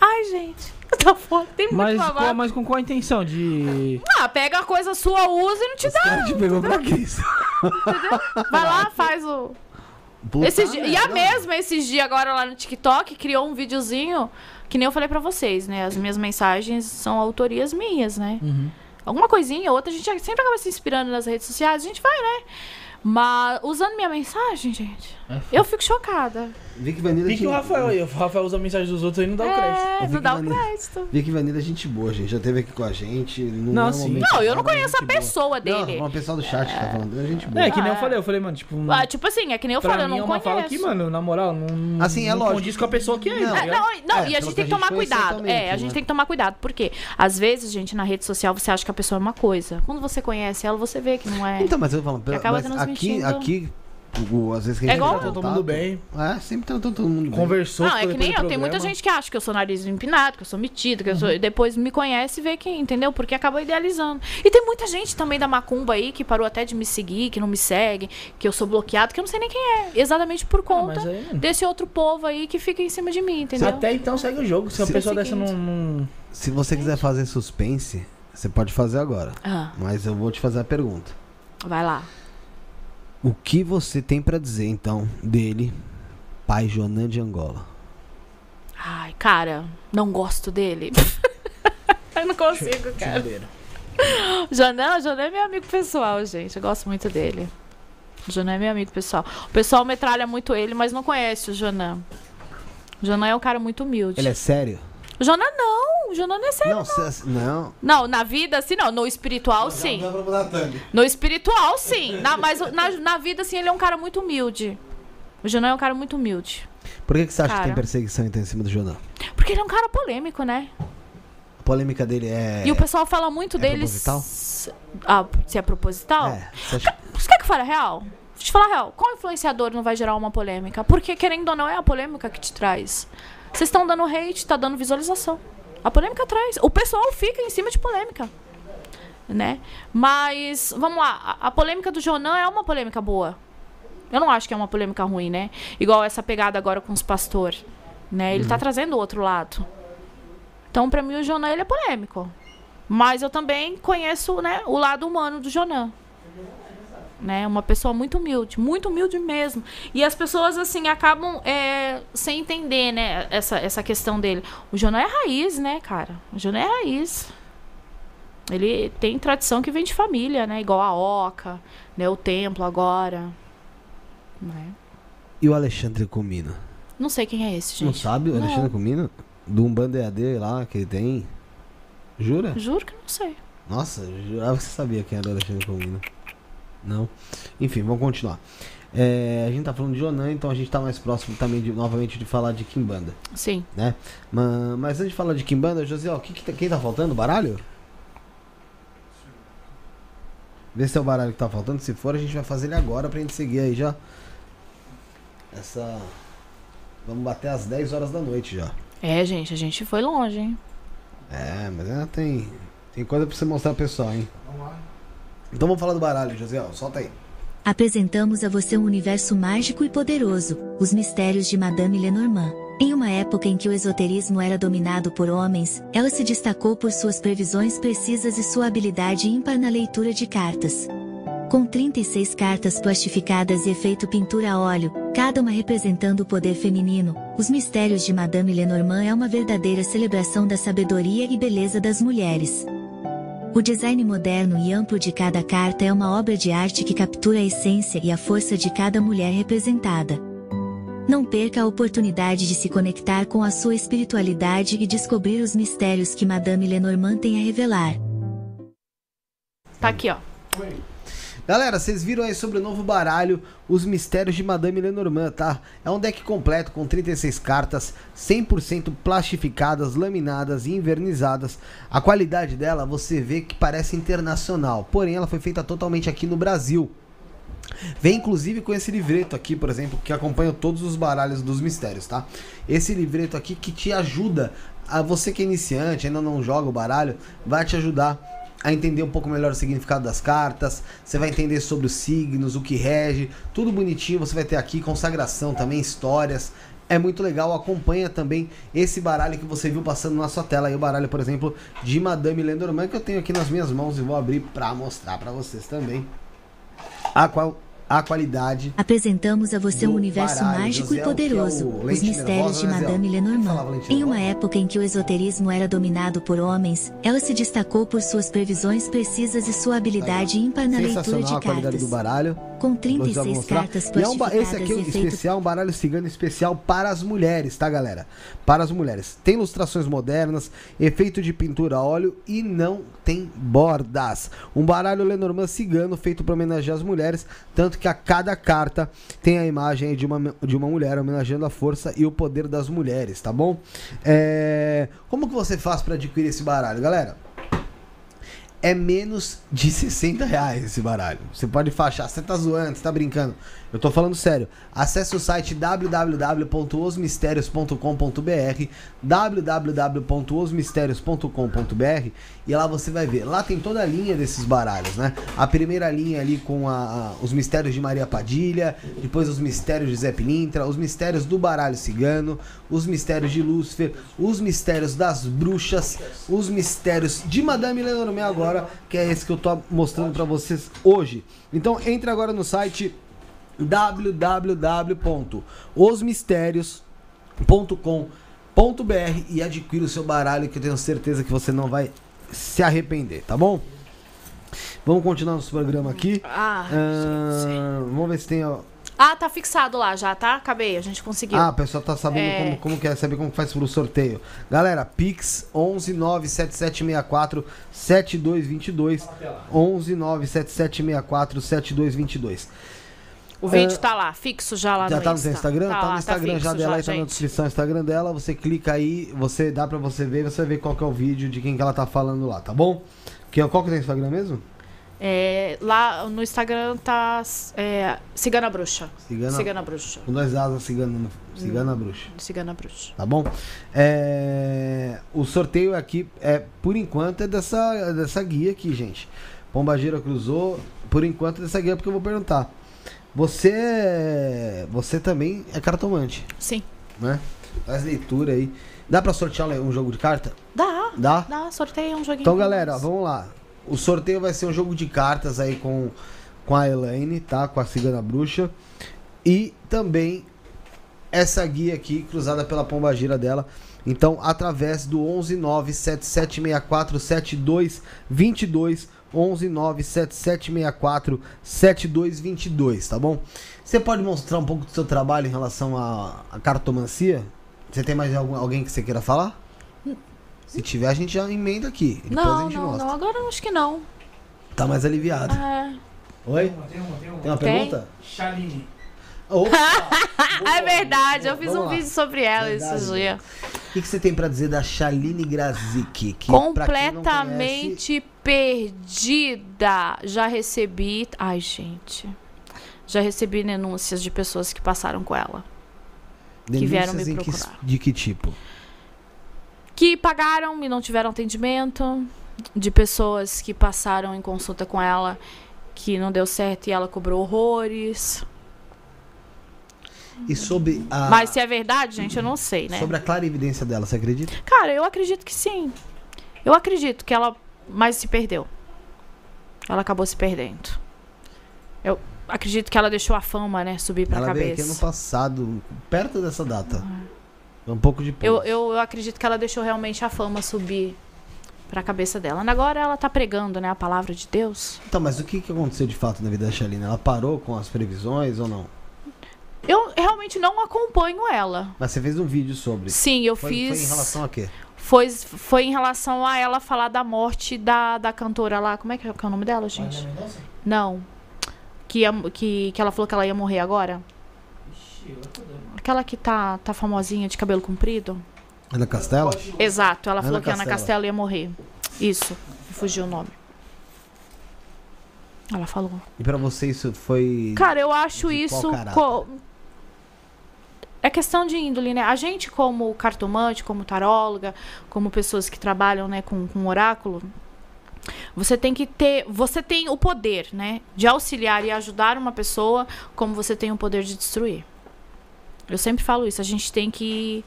Ai, gente. Tá foda. Tem muito Mas, qual, mas com qual a intenção? De. Ah, pega a coisa sua, usa e não te dá. Cara, te pegou pra Cristo. Vai lá, faz o. Puta Esses dias- e a mesma, esses dias agora lá no TikTok, criou um videozinho que nem eu falei pra vocês, né? As minhas mensagens são autorias minhas, né? Uhum. Alguma coisinha, outra, a gente sempre acaba se inspirando nas redes sociais, a gente vai, né? Mas usando minha mensagem, gente, eu fico chocada. Vicky Vanilla. Pique o Rafael aí. O Rafael usa a mensagem dos outros aí e não dá o crédito. É, não dá o crédito. Vicky Vanilla é gente boa, gente. Já esteve aqui com a gente. Não, Não, é sim. Não, eu não conheço é a gente boa. pessoa dele. Não, o pessoal do chat que tá falando. É gente boa. É, que nem eu falei. Eu falei, mano, tipo. Ah, tipo assim, é que nem eu pra falei, eu não é uma conheço. que, mano, na moral, não, Assim, é não lógico. condiz com a pessoa que é. Não. tá É, não, não, É, e a gente que tem a que gente tomar cuidado. É, a gente né? tem que tomar cuidado. Porque às vezes, gente, na rede social você acha que a pessoa é uma coisa. Quando você conhece ela, você vê que não é. Então, mas eu falo, aqui, aqui, o- às vezes que a É gente igual- entra em Todo contato- mundo bem. É, sempre tá todo mundo bem. Conversou. não, é que nem eu. Tem muita gente que acha que eu sou nariz empinado, que eu sou metida, que eu sou. e Depois me conhece e vê que, entendeu? Porque acaba idealizando. E tem muita gente também da macumba aí que parou até de me seguir, que não me segue, que eu sou bloqueado, que eu não sei nem quem é. Exatamente por Ah, conta mas aí, mano, desse outro povo aí que fica em cima de mim, entendeu? Até então segue o jogo. Se a pessoa dessa não- Se você quiser fazer suspense, você pode fazer agora. Ah, Mas eu vou te fazer a pergunta. vai lá. O que você tem pra dizer, então, dele, pai Jonan de Angola? Ai, cara, não gosto dele. eu não consigo, cara. Jonan, Jonan é meu amigo pessoal, gente. Eu gosto muito dele. O Jonan é meu amigo pessoal. O pessoal metralha muito ele, mas não conhece o Jonan. O Jonan é um cara muito humilde. Ele é sério? O Jonan não. O Jonan não é sério. Não, cê- não. Não, na vida, assim, não. No espiritual, sim. Não mudar thumb. No espiritual, sim. Na, mas na, na vida, assim, ele é um cara muito humilde. O Jonan é um cara muito humilde. Por que, que você acha que Cara. tem perseguição então, em cima do Jonan? Porque ele é um cara polêmico, né? A polêmica dele é. E o pessoal fala muito é dele. proposital? Ah, se é proposital? É, você acha- Você quer que eu fale a real? Deixa eu te falar a real. Qual influenciador não vai gerar uma polêmica? Porque, querendo ou não, é a polêmica que te traz. Vocês estão dando hate, tá dando visualização. A polêmica traz. O pessoal fica em cima de polêmica. Né? Mas, vamos lá. A, a polêmica do Jonan é uma polêmica boa. Eu não acho que é uma polêmica ruim, né? Igual essa pegada agora com os pastores. Né? Ele tá trazendo o outro lado. Então, pra mim, o Jonan ele é polêmico. Mas eu também conheço né, o lado humano do Jonan. Né? Uma pessoa muito humilde, muito humilde mesmo. E as pessoas, assim, acabam é, sem entender, né? Essa, essa questão dele. O Jonah é raiz, né, cara? O Jonah é raiz. Ele tem tradição que vem de família, né? Igual a Oca, né? O templo agora. Né? E o Alexandre Comino? Não sei quem é esse, gente. Não sabe o Não. Alexandre Comino? Do Umbanda EAD lá que ele tem? Jura? Juro que não sei. Nossa, jurava que você sabia quem era o Alexandre Comino. Não. Enfim, vamos continuar. É, a gente tá falando de Jonan, então a gente tá mais próximo também de, novamente de falar de Kimbanda, Sim. né? Mas, mas antes de falar de Kimbanda, José, ó, que que tá- quem tá faltando? Baralho? Vê se é o baralho que tá faltando. Se for, a gente vai fazer ele agora pra gente seguir aí já. Essa. Vamos bater às 10 horas da noite já. É, gente, a gente foi longe, hein? É, mas ainda tem. Tem coisa pra você mostrar pro pessoal, hein? Então vamos falar do baralho, José. Solta aí. Apresentamos a você um universo mágico e poderoso, os mistérios de Madame Lenormand. Em uma época em que o esoterismo era dominado por homens, ela se destacou por suas previsões precisas e sua habilidade ímpar na leitura de cartas. Com 36 cartas plastificadas e efeito pintura a óleo, cada uma representando o poder feminino, os mistérios de Madame Lenormand é uma verdadeira celebração da sabedoria e beleza das mulheres. O design moderno e amplo de cada carta é uma obra de arte que captura a essência e a força de cada mulher representada. Não perca a oportunidade de se conectar com a sua espiritualidade e descobrir os mistérios que Madame Lenormand tem a revelar. Tá aqui, ó. Galera, vocês viram aí sobre o novo baralho, os mistérios de Madame Lenormand, tá? É um deck completo com 36 cartas, 100% plastificadas, laminadas e invernizadas. A qualidade dela, você vê que parece internacional, porém ela foi feita totalmente aqui no Brasil. Vem inclusive com esse livreto aqui, por exemplo, que acompanha todos os baralhos dos mistérios, tá? Esse livreto aqui que te ajuda, a você que é iniciante, ainda não joga o baralho, vai te ajudar a entender um pouco melhor o significado das cartas. Você vai entender sobre os signos, o que rege, tudo bonitinho. Você vai ter aqui consagração também, histórias. É muito legal, acompanha também esse baralho que você viu passando na sua tela aí, o baralho, por exemplo, de Madame Lenormand, que eu tenho aqui nas minhas mãos e vou abrir pra mostrar pra vocês também a, qual, a qualidade. Apresentamos a você um universo baralho, mágico José, e é poderoso, o os mistérios nervosa, de? Madame falava Lenormand. Em uma época em que o esoterismo era dominado por homens, ela se destacou por suas previsões precisas e sua habilidade ímpar na leitura de cartas. do baralho. Com Vou já 36 mostrar. cartas E é um ba- plastificadas esse aqui é um efeito especial, um baralho cigano especial para as mulheres, tá, galera? Para as mulheres. Tem ilustrações modernas, efeito de pintura a óleo e não tem bordas. Um baralho Lenormand cigano feito para homenagear as mulheres, tanto que a cada carta tem a imagem de uma, de uma mulher homenageando a força e o poder das mulheres, tá bom? É, Como que você faz para adquirir esse baralho, galera? é menos de 60 reais esse baralho. Você pode fachar, você tá zoando, você tá brincando. Eu tô falando sério. Acesse o site www.osmistérios.com.br www.osmistérios.com.br e lá você vai ver. Lá tem toda a linha desses baralhos, né? A primeira linha ali com a- a- os mistérios de Maria Padilha, depois os mistérios de Zé Pilintra, os mistérios do baralho cigano, os mistérios de Lúcifer, os mistérios das bruxas, os mistérios de Madame Lenormand agora, que é esse que eu tô mostrando pra vocês hoje. Então entre agora no site www.osmistérios.com.br e adquira o seu baralho que eu tenho certeza que você não vai se arrepender, tá bom? Vamos continuar nosso programa aqui. Ah, Ah, vamos ver se tem. ó. ah, tá fixado lá já, tá? Acabei, a gente conseguiu. Ah, o pessoal tá sabendo É. como, como quer saber como faz pro sorteio. Galera, Pix 11 97764 7222 11 97764 7222. O vídeo ah, tá lá, fixo já lá Já no tá no Insta. seu Instagram? Tá, lá, no Instagram já dela aí, tá na descrição do Instagram dela. Você clica aí, você dá pra você ver, você vai ver qual que é o vídeo de quem que ela tá falando lá, tá bom? Que, qual que é o Instagram mesmo? É, lá no Instagram tá é, Cigana Bruxa. Cigana- Cigana Bruxa. Com dois asas, cigana, cigana bruxa. Cigana Bruxa. Tá bom? É, O sorteio aqui, é por enquanto, é dessa, dessa guia aqui, gente. Pombagira cruzou, por enquanto, é dessa guia, porque eu vou perguntar. Você. Você também é cartomante, Sim. né? Faz leitura aí. Dá pra sortear um jogo de carta? Dá. Dá? Dá, sorteio um joguinho. Então, galera, vamos lá. O sorteio vai ser um jogo de cartas aí com com a Elaine, tá? Com a Cigana Bruxa. E também essa guia aqui, cruzada pela pombagira dela. Então, através do 11977647222, 11977647222, tá bom? Você pode mostrar um pouco do seu trabalho em relação à, à cartomancia? Você tem mais algum, alguém que você queira falar? Se tiver, a gente já emenda aqui. Depois a Não, gente não, mostra. não. Agora eu acho que não. Tá mais aliviado. É. Oi? Tem uma, tem uma. Tem uma Tem? pergunta? Shaline. Opa! é verdade, eu fiz um lá. vídeo sobre ela Verdade. esses dias. O que, que você tem pra dizer da Shaline Grazik? Não conhece, Completamente perdida. Já recebi. Ai, gente. Já recebi denúncias de pessoas que passaram com ela. que vieram me denúncias em que- procurar. de que tipo? Que pagaram e não tiveram atendimento. De pessoas que passaram em consulta com ela que não deu certo e ela cobrou horrores. E sobre a, Mas se é verdade, gente, eu não sei, né? sobre a clarividência dela, você acredita? Cara, eu acredito que sim. Eu acredito que ela mais se perdeu. Ela acabou se perdendo. Eu acredito que ela deixou a fama, né, subir pra ela veio aqui ano cabeça. passado, perto dessa data. Um pouco depois. Eu, eu, eu acredito que ela deixou realmente a fama subir pra cabeça dela. Agora ela tá pregando, né, a palavra de Deus. Então, mas o que, que aconteceu de fato na vida da Shaline? Ela parou com as previsões ou não? Eu realmente não acompanho ela. Mas você fez um vídeo sobre. Sim, eu foi, fiz. Foi em relação a quê? Foi, foi em relação a ela falar da morte da, da cantora lá. Como é que é, que é o nome dela, gente? Não. Que, ia- que, que ela falou que ela ia morrer agora. Aquela que tá, tá famosinha de cabelo comprido. Ana Castela? Exato, ela Ana falou que a Ana Castela. Castela ia morrer. Isso, fugiu o nome. Ela falou. E pra você isso foi. Cara, eu acho de isso. co- É questão de índole, né? A gente, como cartomante, como taróloga, como pessoas que trabalham né, com, com oráculo, você tem que ter. Você tem o poder, né? De auxiliar e ajudar uma pessoa, como você tem o poder de destruir. Eu sempre falo isso. A gente tem que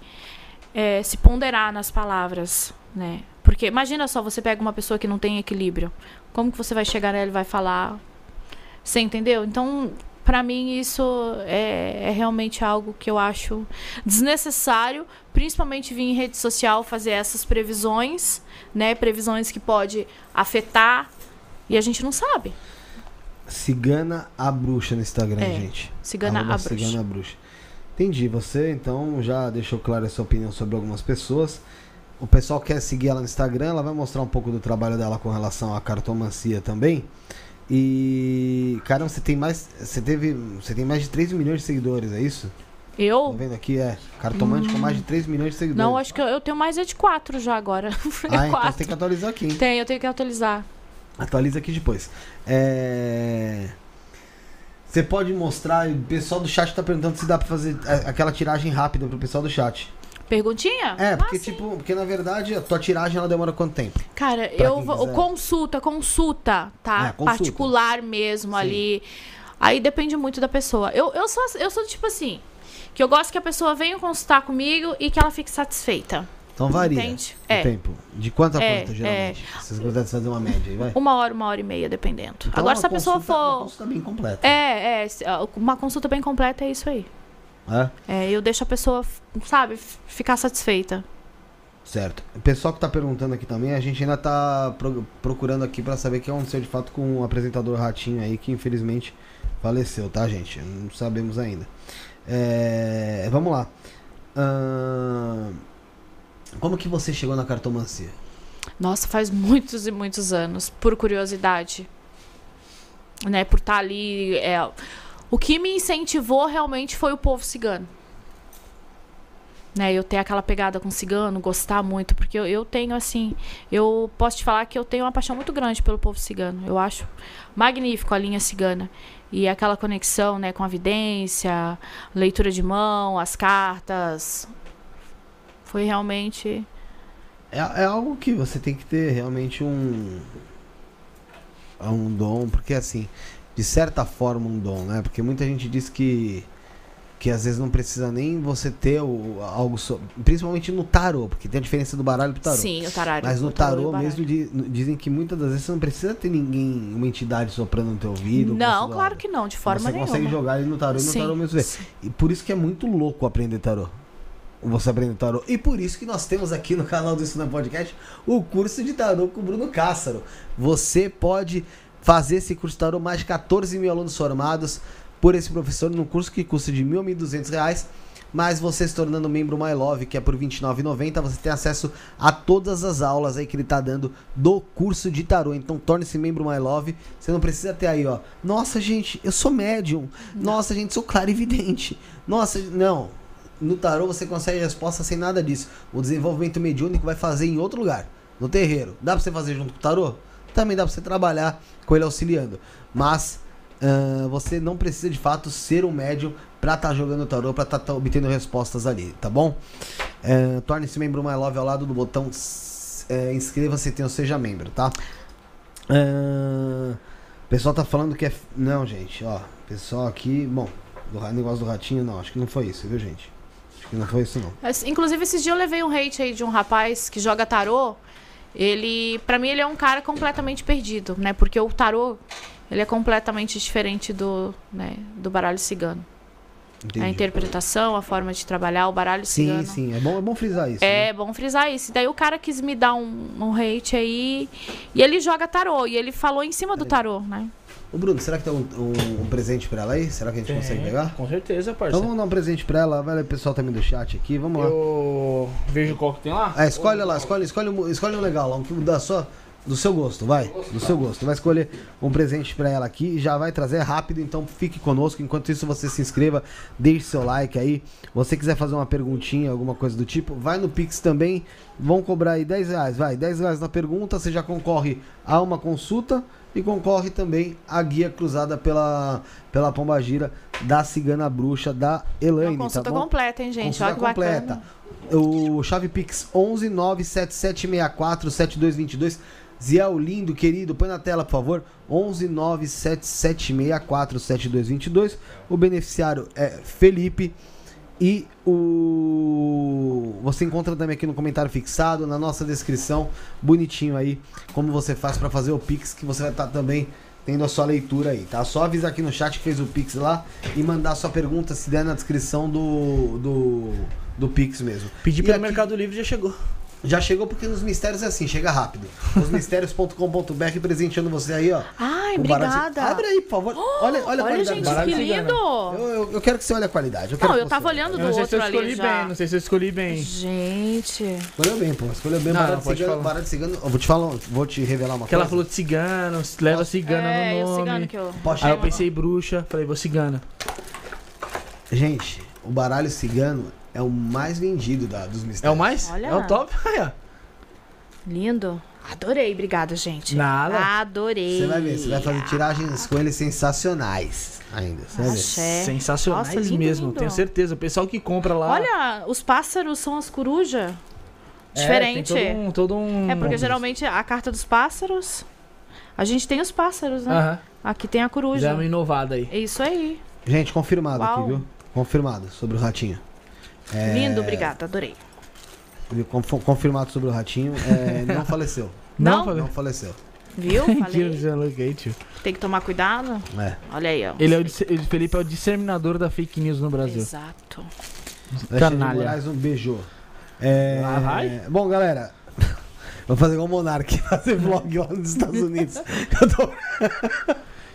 é, se ponderar nas palavras, né? Porque imagina só, você pega uma pessoa que não tem equilíbrio. Como que você vai chegar nela e vai falar? Você entendeu? Então, pra mim, isso é, é realmente algo que eu acho desnecessário, principalmente vir em rede social fazer essas previsões, né? Previsões que pode afetar e a gente não sabe. Cigana a Bruxa no Instagram, É, gente. Cigana Arroba a Bruxa. Cigana a Bruxa. Entendi. Você, então, já deixou clara a sua opinião sobre algumas pessoas. O pessoal quer seguir ela no Instagram, ela vai mostrar um pouco do trabalho dela com relação à cartomancia também. E caramba, você tem mais, você teve, você tem mais de 3 milhões de seguidores, é isso? Tá Eu? vendo aqui é cartomante com mais de 3 milhões de seguidores. Não, acho que eu, eu tenho mais é de quatro já agora. Ah, então quatro. você tem que atualizar aqui, hein? Tem, eu tenho que atualizar. Atualiza aqui depois. É... Você pode mostrar, o pessoal do chat tá perguntando se dá pra fazer é, aquela tiragem rápida pro pessoal do chat. Perguntinha? É, porque Ah, sim. tipo, porque na verdade a tua tiragem ela demora quanto tempo? Cara, Pra eu vou. Consulta, consulta, tá? É, consulta. Particular mesmo Sim. ali. Aí depende muito da pessoa. Eu, eu, sou, eu sou tipo assim. Que eu gosto que a pessoa venha consultar comigo e que ela fique satisfeita. Então varia Entende? o É. tempo. De quanto a É, quanto, geralmente? Se vocês puderem fazer uma média aí, vai. Uma hora, uma hora e meia, dependendo. Então, Agora, se a pessoa consulta- Uma for. consulta bem completa. É, é. se- Uma consulta bem completa é isso aí. É? É, eu deixo a pessoa, sabe, ficar satisfeita. Certo. O pessoal que tá perguntando aqui também, a gente ainda tá pro- procurando aqui pra saber o que aconteceu de fato com o apresentador Ratinho aí, que infelizmente faleceu, tá, gente? Não sabemos ainda. É, vamos lá. Como que você chegou na cartomancia? Nossa, faz muitos e muitos anos, por curiosidade. Né, por estar ali. É, o que me incentivou realmente foi o povo cigano. Né, eu ter aquela pegada com cigano, gostar muito, porque eu, eu tenho assim, eu posso te falar que eu tenho uma paixão muito grande pelo povo cigano. Eu acho magnífico a linha cigana. E aquela conexão, né, com a vidência, leitura de mão, as cartas. Foi realmente É, é algo que você tem que ter realmente um. Um dom, porque assim, de certa forma um dom, né? Porque muita gente diz que. que às vezes não precisa nem você ter o, algo. so- principalmente no tarô, porque tem a diferença do baralho pro tarô. Sim, o tarô. Mas no tarô tarô mesmo di- dizem que muitas das vezes você não precisa ter ninguém, uma entidade soprando no teu ouvido. Não, claro que não, de forma você nenhuma. consegue jogar ele no tarô e no Sim, tarô mesmo ver. E por isso que é muito louco aprender tarô. Você aprender tarô. E por isso que nós temos aqui no canal do Estudando Podcast o curso de tarô com o Bruno Cássaro. Você pode fazer esse curso de tarô, mais de 14 mil alunos formados por esse professor num curso que custa de mil duzentos reais. Mas você se tornando membro My Love, que é por R$ 29,90, você tem acesso a todas as aulas aí que ele tá dando do curso de tarô. Então torne-se membro My Love. Você não precisa ter aí, ó. Nossa, gente, eu sou médium. Nossa, gente, sou clarividente. Nossa, não. No tarô você consegue resposta sem nada disso. O desenvolvimento mediúnico vai fazer em outro lugar, no terreiro. Dá pra você fazer junto com o tarô? Também dá pra você trabalhar com ele auxiliando. Mas ah, você não precisa de fato ser um médium pra estar jogando tarô, pra estar obtendo respostas ali, tá bom? Eh, Torne-se membro My Love ao lado do botão eh, inscreva-se e tenha seja membro, tá? Ah, o pessoal tá falando que é. Não, gente, ó. Pessoal aqui. Bom, do negócio do ratinho, não. Acho que não foi isso, viu, gente? Acho que não foi isso, não. Inclusive, esses dias eu levei um hate aí de um rapaz que joga tarô. Ele, pra mim, ele é um cara completamente perdido, né? Porque o tarô, ele é completamente diferente do, né, do baralho cigano. Entendi. A interpretação, a forma de trabalhar, o baralho Sim, cigano. sim. É bom, é bom frisar isso. né? É bom frisar isso. Daí o cara quis me dar um, um hate aí. E ele joga tarô. E ele falou em cima do tarô, né? Ô, Bruno, será que tem um, um- um presente pra ela aí? Será que a gente Tem, consegue pegar? Com certeza, Então parceiro. vamos dar um presente pra ela. Vai o pessoal também do chat aqui. Vamos lá. Eu vejo qual que tem lá. É, escolhe lá, escolhe, escolhe, um- escolhe um legal lá, um que da sua, do seu gosto, vai. Do seu gosto. Vai escolher um presente pra ela aqui e já vai trazer rápido, então fique conosco. Enquanto isso, você se inscreva, deixe seu like aí. Você quiser fazer uma perguntinha, alguma coisa do tipo, vai no Pix também. Vão cobrar aí 10 reais, vai. 10 reais na pergunta, você já concorre a uma consulta e concorre também à guia cruzada pela, pela Pombagira da Cigana Bruxa da Elaine, Uma consulta tá bom? completa, hein, gente? Consulta Olha que completa. bacana. O chave Pix 11 97764 7222. Ziel, lindo, querido, põe na tela, por favor. 11 97764 7222. O beneficiário é Felipe. E o. Você encontra também aqui no comentário fixado, na nossa descrição, bonitinho aí, como você faz para fazer o Pix, que você vai estar também tendo a sua leitura aí, tá? Só avisar aqui no chat que fez o Pix lá e mandar sua pergunta se der na descrição do, do, do Pix mesmo. Pedi E pelo aqui- Mercado Livre já chegou. Já chegou porque nos mistérios é assim, chega rápido. Osmistérios.com.br presenteando você aí, ó. Ai, obrigada. Abre aí, por favor. olha, olha a Olha, qualidade. gente, barato que lindo! Eu, eu, eu quero que você olhe a qualidade. Eu quero Não, que eu tava olhando do não sei se eu outro ali já. bem, não sei se eu escolhi bem. Gente. Escolheu bem, pô. Escolheu bem. Não, barato, não, pode cigano, falar. barato cigano. Eu vou te falar, vou te revelar uma Que ela coisa. falou de cigano, leva cigana é, no o nome. cigano que eu. Poxa, Aí eu pensei bruxa, falei, vou cigana. Gente, o baralho cigano é o mais vendido da, dos mistérios. É o mais? Olha. É o top? Lindo. Adorei, obrigada, gente. Nada. Adorei. Você vai ver, você vai fazer tiragens com eles sensacionais ainda. Você vai ver. Axé. Sensacionais Nossa, lindo, mesmo, lindo. tenho certeza. O pessoal que compra lá. Olha, os pássaros são as corujas. é, Diferente. tem todo um, todo um- É porque geralmente a carta dos pássaros. A gente tem os pássaros, né? Aham. Aqui tem a coruja. Já é uma inovada aí. É isso aí. Gente, confirmado Uau. aqui, viu? Confirmado sobre o ratinho. É, Lindo, obrigada, adorei. conf- Confirmado sobre o ratinho. é, não faleceu. Não? falei. Não faleceu. Viu? Falei. Tem que tomar cuidado. É. Olha aí, ó. Ele é o, Felipe é o disseminador da fake news no Brasil. Exato. Canalha. Moraes, um beijo. É, Ah, vai? Bom, galera. Vou fazer igual o Monark, fazer vlog lá nos Estados Unidos. Eu tô-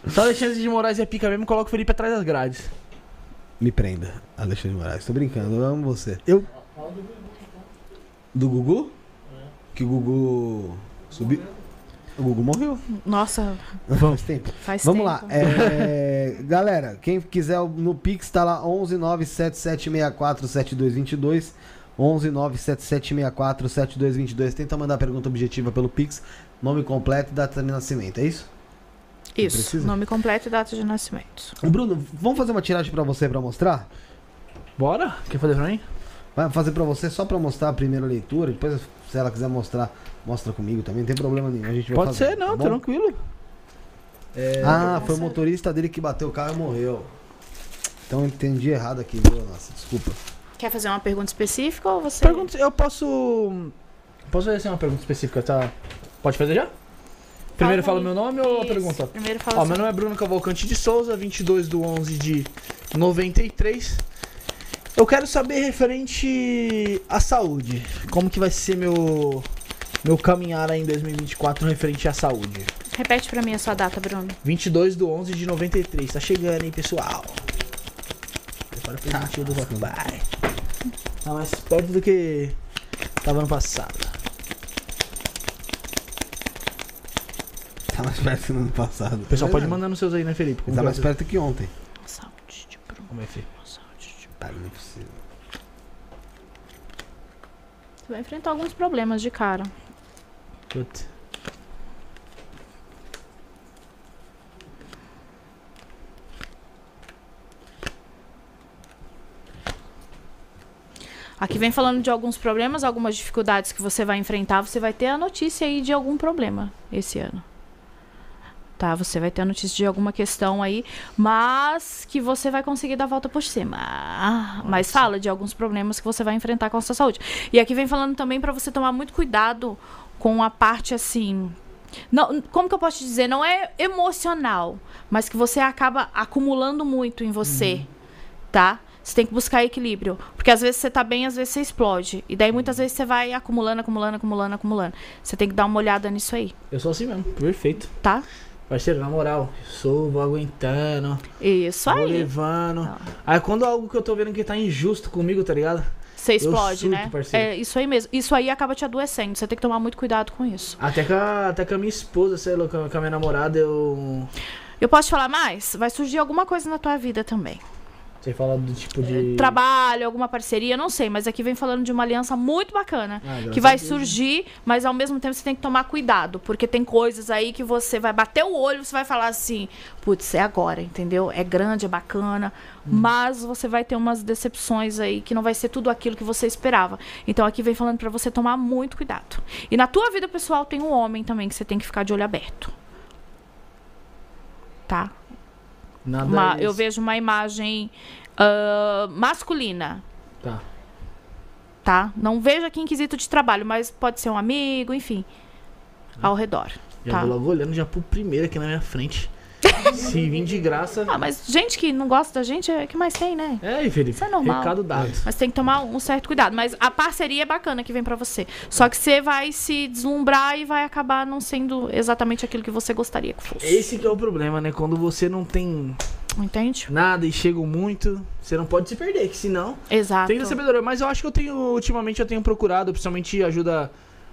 Só Alexandre de Moraes é pica mesmo, coloca o Felipe atrás das grades. Me prenda, Alexandre Moraes. Tô brincando, eu amo você. Eu- Do Gugu? Que o Gugu subiu. O Gugu morreu. Nossa, Faz tempo. faz Vamos tempo. lá. é, galera, quem quiser no Pix tá lá 11 97764 7222. 11 97764 7222. Tenta mandar pergunta objetiva pelo Pix, nome completo e data de nascimento, é isso? Isso. precisa? Nome completo e data de nascimento. Bruno, vamos fazer uma tiragem pra você pra mostrar? Bora? Quer fazer pra mim? Vai fazer pra você só pra mostrar a primeira leitura, depois se ela quiser mostrar, mostra comigo também, não tem problema nenhum. A gente vai Pode fazer, ser, não, tá tranquilo. Ah, foi o motorista dele que bateu o carro e morreu. Então eu entendi errado aqui, viu? Nossa, desculpa. Quer fazer uma pergunta específica ou você. Pergunta, eu posso. Posso fazer assim uma pergunta específica, tá? Pode fazer já? Primeiro fala o meu nome ou a Isso, pergunta? Primeiro fala Ó, assim. meu nome é Bruno Cavalcante de Souza, 22 do 11 de 93. Eu quero saber referente à saúde. Como que vai ser meu meu caminhar aí em 2024 no referente à saúde? Repete pra mim a sua data, Bruno. 22 do 11 de 93. Tá chegando, hein, pessoal? Prepara o presentinho do Rock Bye. Tá mais perto do que tava no passado. Tá mais perto que no ano passado. O pessoal pode mandar nos seus aí, né, Felipe? Como Tá mais ser? perto que ontem. Saúde de Bruno. Como é, Fê? Saúde de Tá, não é possível. Você vai enfrentar alguns problemas de cara. Putz. Aqui vem falando de alguns problemas, algumas dificuldades que você vai enfrentar. Você vai ter a notícia aí de algum problema esse ano. Tá, você vai ter a notícia de alguma questão aí, mas que você vai conseguir dar a volta por cima. Ah, Mas fala de alguns problemas que você vai enfrentar com a sua saúde. E aqui vem falando também para você tomar muito cuidado com a parte assim. Não, como que eu posso te dizer? Não é emocional, mas que você acaba acumulando muito em você, tá? Você tem que buscar equilíbrio. Porque às vezes você tá bem, às vezes você explode. E daí muitas vezes você vai acumulando, acumulando, acumulando, acumulando. Você tem que dar uma olhada nisso aí, Eu sou assim mesmo, perfeito. tá? Parceiro, na moral, sou, vou aguentando, Isso vou aí. levando. Não. Aí quando algo que eu tô vendo que tá injusto comigo, tá ligado? Você explode, surto, né? parceiro. É isso aí mesmo. Isso aí acaba te adoecendo. Você tem que tomar muito cuidado com isso. Até com a, até com a minha esposa, sei lá, com a com a minha namorada, eu. Eu posso te falar mais? Vai surgir alguma coisa na tua vida também. Você fala do tipo de. Trabalho, alguma parceria, não sei. Mas aqui vem falando de uma aliança muito bacana. Ah, que vai surgir, mas ao mesmo tempo você tem que tomar cuidado. Porque tem coisas aí que você vai bater o olho, você vai falar assim, putz, é agora, entendeu? É grande, é bacana. Hum. Mas você vai ter umas decepções aí que não vai ser tudo aquilo que você esperava. Então aqui vem falando pra você tomar muito cuidado. E na tua vida pessoal tem um homem também que você tem que ficar de olho aberto. Tá? Nada Uma- é eu vejo uma imagem ah, masculina, Tá. tá? Não vejo aqui em quesito de trabalho, mas pode ser um amigo, enfim, ao redor. Já Tá. vou logo olhando já pro primeiro aqui na minha frente. Se vir de graça. Ah, mas gente que não gosta da gente é o que mais tem, né? É aí, Felipe. Isso é normal. Recado dado. Mas tem que tomar um certo cuidado. Mas a parceria é bacana que vem pra você. Só que você vai se deslumbrar e vai acabar não sendo exatamente aquilo que você gostaria que fosse. Esse que é o problema, né? Quando você não tem Entende? nada e chega muito, você não pode se perder, que senão Exato. tem sabedoria. Mas eu acho que eu tenho, ultimamente eu tenho procurado, principalmente ajuda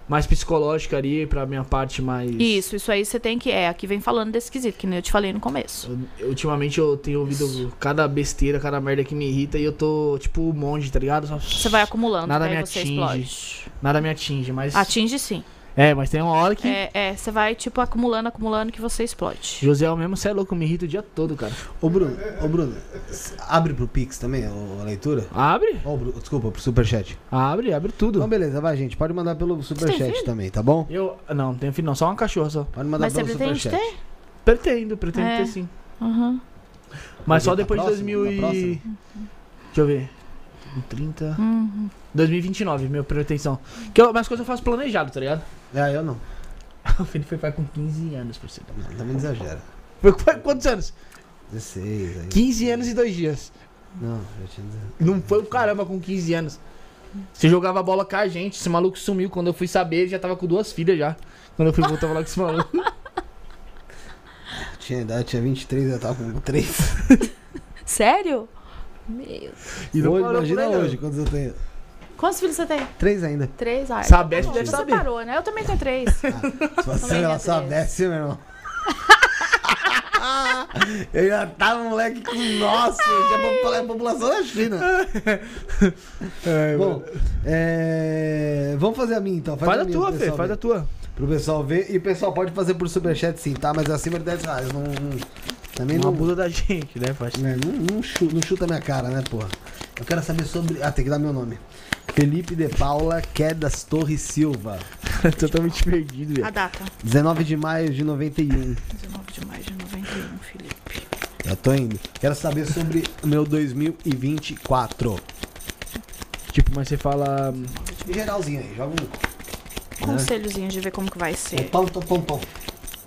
mais psicológica ali, pra minha parte mais. Isso, isso aí você tem que. É, aqui vem falando desse quesito, que nem eu te falei no começo. Eu- ultimamente eu tenho ouvido cada besteira, cada merda que me irrita e eu tô tipo monge, tá ligado? Só- Você vai acumulando, Nada me você atinge. Nada me atinge, mas. Atinge sim. É, mas tem uma hora que. É, é, você vai, tipo, acumulando, acumulando que você explode. José mesmo, você é louco, me irrita o dia todo, cara. Ô Bruno, ô Bruno, abre pro Pix também ô, a leitura? Abre? Ô, Bru- desculpa, pro Superchat. Abre, abre tudo. Então beleza, vai gente, pode mandar pelo Superchat também, tá bom? Eu. Não, não tenho filho, não, só uma cachorra só. Pode mandar Mas você pelo pretende Superchat. ter? Pretendo, pretendo É. ter sim. Aham. Mas só depois de próxima? 2000 Pra e... Deixa eu ver. 30... Uhum. 2029, minha pretensão. Que eu, mas coisas eu faço planejado, tá ligado? É, eu não. O Felipe foi pai com 15 anos, por cento. Não, também exagera. Foi foi quantos anos? 16 aí. 15 anos e 2 dias. Não, já tinha 16. Não foi o caramba com 15 anos. Você jogava bola com a gente, esse maluco sumiu. Quando eu fui saber, ele já tava com duas filhas já. Quando eu fui voltar lá com esse maluco. Tinha idade, tinha 23, eu tava com 3. Sério? Meu. E não Hoje, imagina hoje, quantos eu tenho? Quantos filhos você tem? 3 ainda. Três? Ah, Sabesp então deve você saber. separou, né? Eu também tenho três. Se você ela é soubesse, meu irmão. eu já tava moleque com nossa, já vou falar a população da China. Bom, é, vamos fazer a minha então. Faz a minha tua, Fê, faz ver. a tua. Pro pessoal ver. E o pessoal pode fazer por superchat sim, tá? Mas acima de 10 reais. Não, não- também Não não, abusa da gente, né, faixa? né, não, não, chu- não chuta minha cara, né, porra? Eu quero saber sobre. Ah, tem que dar meu nome. Felipe de Paula Quedas Torres Silva. Totalmente perdido, A velho. data. 19 de maio de 91. 19 de maio de 91, Felipe. Eu tô indo. Quero saber sobre o meu 2024. Tipo, mas você fala. Geralzinho aí, joga um. Conselhozinho de ver como que vai É ser. pão, pão, pão, pão.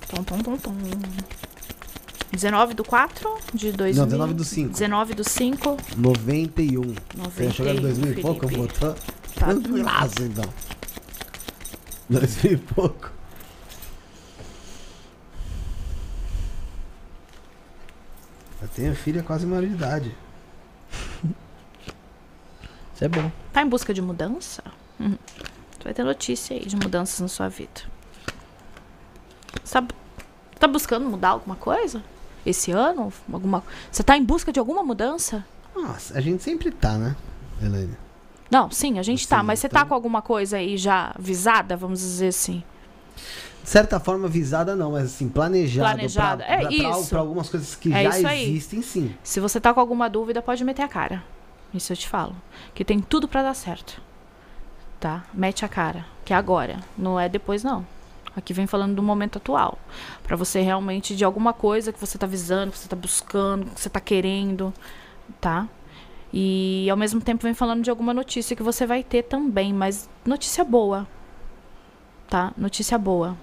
Tom, tom, tom, tom. 19 do 4 de 2000. Não, 19 do 5. 19 do 5. 91. Você achou que era 2000 e pouco? Eu Felipe. botou. Tá. Tranquilaço, então. 2000 e pouco. Eu tenho filha quase maior de idade. Isso é bom. Tá em busca de mudança? Uhum. Tu vai ter notícia aí de mudanças na sua vida. Você tá, tá buscando mudar alguma coisa? Esse ano? Alguma... Você tá em busca de alguma mudança? Nossa, a gente sempre tá, né, Elaine? Não, sim, a gente Sim, tá. Mas você tá então- com alguma coisa aí já visada, vamos dizer assim? De certa forma, visada não, mas assim, planejado. Planejada, Pra, é pra, isso. pra algumas coisas que É já existem, sim. Se você tá com alguma dúvida, pode meter a cara. Isso eu te falo. Que tem tudo pra dar certo. Tá? Mete a cara. Que é agora. Não é depois, não. Aqui vem falando do momento atual. Pra você realmente, de alguma coisa que você tá visando, que você tá buscando, que você tá querendo. Tá? E ao mesmo tempo vem falando de alguma notícia que você vai ter também. Mas notícia boa. Tá? Notícia boa.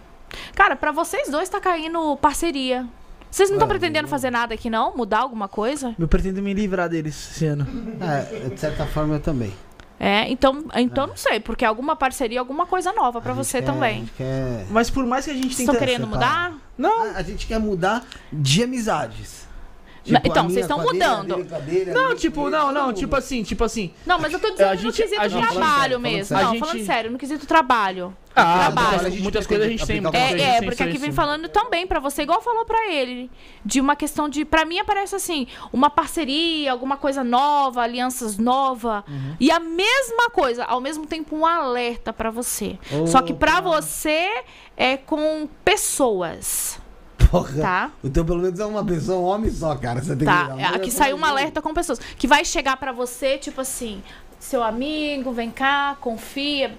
Cara, pra vocês dois tá caindo parceria. Vocês não estão É, pretendendo fazer nada aqui, não? Mudar alguma coisa? Eu pretendo me livrar deles esse ano. É, de certa forma eu também. É, então, então não sei, porque alguma parceria, alguma coisa nova pra A gente você quer- também. Quer, Mas por mais que a gente Vocês estão querendo mudar? Não, a, a gente quer mudar de amizades. A então, vocês estão mudando. dele não, tipo, não, não, tipo assim, tipo assim. Não, mas eu tô dizendo A no gente- quesito a gente- trabalho falando mesmo. não, falando falando sério. no quesito trabalho. Ah, Trabalho. muitas- muitas coisas a gente tem. É, é, porque aqui vem falando também pra você, igual falou pra ele, de uma questão de, Pra mim aparece assim, uma parceria, alguma coisa nova, alianças nova, Uhum. e a mesma coisa, ao mesmo tempo um alerta pra você. Só que pra você é com pessoas, Porra. tá? O teu pelo menos é uma pessoa, um homem só, cara. Você tem Tá, que é, aqui saiu um alerta com pessoas. Que vai chegar pra você, tipo assim, seu amigo, vem cá, confia.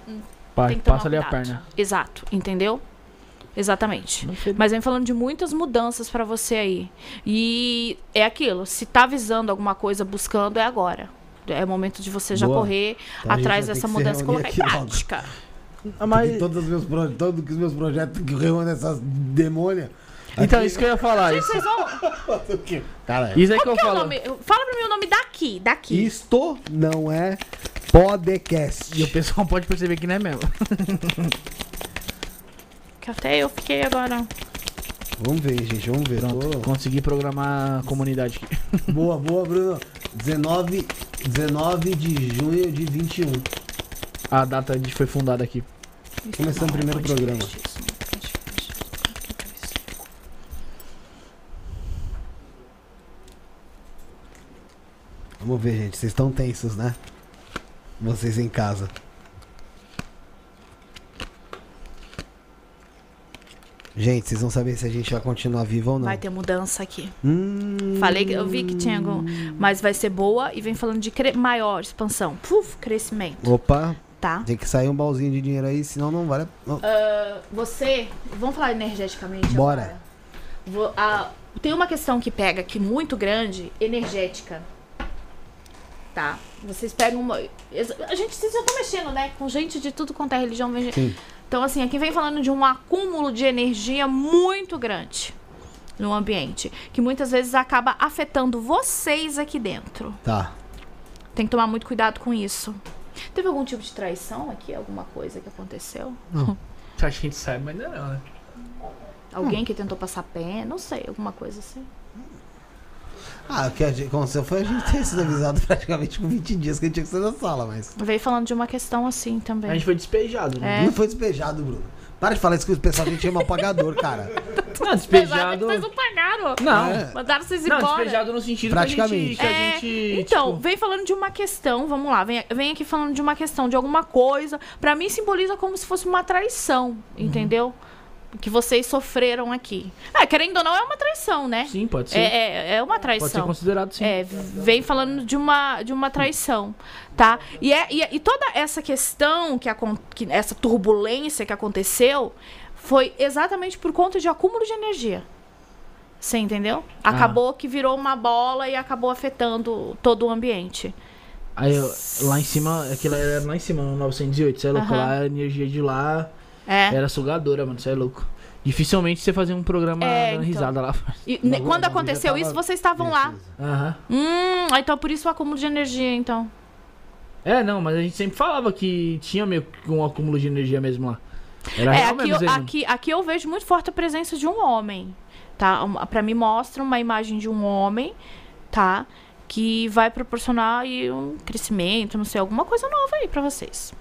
Pá, tem que tomar passa ali a cuidado. perna. Exato, entendeu? Exatamente. Mas vem falando de muitas mudanças pra você aí. E é aquilo, se tá visando alguma coisa, buscando, é agora. É momento de você já Boa. correr Então atrás dessa mudança e colocar em prática. Mas, todos os meus, todos os meus projetos que reúnem essas demônias. Então, isso que eu ia falar. Gente, Isso, vocês vão. Cara, isso aí que eu que é o falo. nome? Fala pra mim o nome daqui, daqui. isto não é podcast. E o pessoal pode perceber que não é mesmo. Que até eu fiquei agora. Vamos ver, gente, vamos ver. Pronto, Tô- consegui programar a comunidade aqui. Boa, boa, Bruno. 19, 19 de junho de 21. A data de foi fundada aqui. Começando o primeiro programa. Vamos ver, gente. Vocês estão tensos, né? Vocês em casa. Gente, vocês vão saber se a gente vai continuar vivo ou não. Vai ter mudança aqui. Hum, Falei que eu vi que tinha algum. Mas vai ser boa e vem falando de cre- maior expansão. Puf, crescimento, Opa, tá? tem que sair um baúzinho de dinheiro aí, senão não vale. não. Ah, você. Vamos falar energeticamente Bora. agora? Vo- ah, tem uma questão que pega aqui muito grande, energética. Tá? Vocês pegam uma. A gente vocês já estão mexendo, né? Com gente de tudo quanto é religião. Vem... Sim. Então, assim, aqui vem falando de um acúmulo de energia muito grande no ambiente. Que muitas vezes acaba afetando vocês aqui dentro. Tá. Tem que tomar muito cuidado com isso. Teve algum tipo de traição aqui? Alguma coisa que aconteceu? Acho que a gente sabe, mas ainda não, né? Alguém que tentou passar pé? Não sei, alguma coisa assim. Ah, o que a gente- aconteceu foi a gente ter sido avisado praticamente com 20 dias que a gente tinha que sair da sala, mas. Veio falando de uma questão assim também. A gente foi despejado, né? É. Não foi despejado, Bruno. Para de falar isso que o pessoal a gente chama apagador, cara. Não, despejado. vocês não pagaram. Não, É. Mandaram vocês não, embora. despejado no sentido que a gente. Praticamente. Que a É, gente então, tipo, vem falando de uma questão, vamos lá, vem, vem aqui falando de uma questão, de alguma coisa. Pra mim simboliza como se fosse uma traição, Uhum. entendeu? Que vocês sofreram aqui. É, querendo ou não, é uma traição, né? Sim, pode ser. É, é, é uma traição. pode ser considerado sim. É, vem falando de uma, de uma traição, tá? E, é, e, é- e toda essa questão, que, acon- que essa turbulência que aconteceu, foi exatamente por conta de acúmulo de energia. Você entendeu? Acabou que virou uma bola e acabou afetando todo o ambiente. Aí lá em cima, aquilo era lá em cima, no 908, você é louco? Aham. Lá a energia de lá É. era sugadora, mano, você é louco. Dificilmente você fazia um programa É, dando então. risada lá. E Não, quando não, aconteceu tava- isso, vocês estavam lá. Aham. Hum, então por isso o acúmulo de energia, então. É, não, mas a gente sempre falava que tinha meio que um acúmulo de energia mesmo lá. Era é, aqui, mesmo, eu, aqui, aqui eu vejo muito forte a presença de um homem, tá? Pra mim mostra uma imagem de um homem, tá? Que vai proporcionar aí um crescimento, não sei, alguma coisa nova aí pra vocês.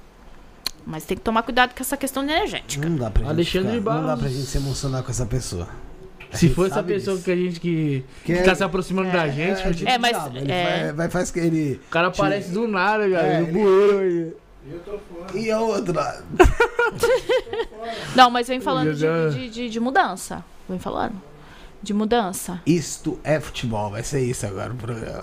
Mas tem que tomar cuidado com essa questão energética. Não dá pra gente, Alexandre ficar- não dá pra gente se emocionar com essa pessoa. A Se gente for essa sabe pessoa disso. que a gente que, Que que é- tá se aproximando da gente, é, tipo É, mas- diabo, ele é. Vai, vai faz que ele. o cara aparece do nada, cara, É, no ele- bueiro aí. E a outra? Não, mas vem falando de, de, de- de mudança. Vem falando. De mudança. Isto é futebol, vai ser isso agora o programa.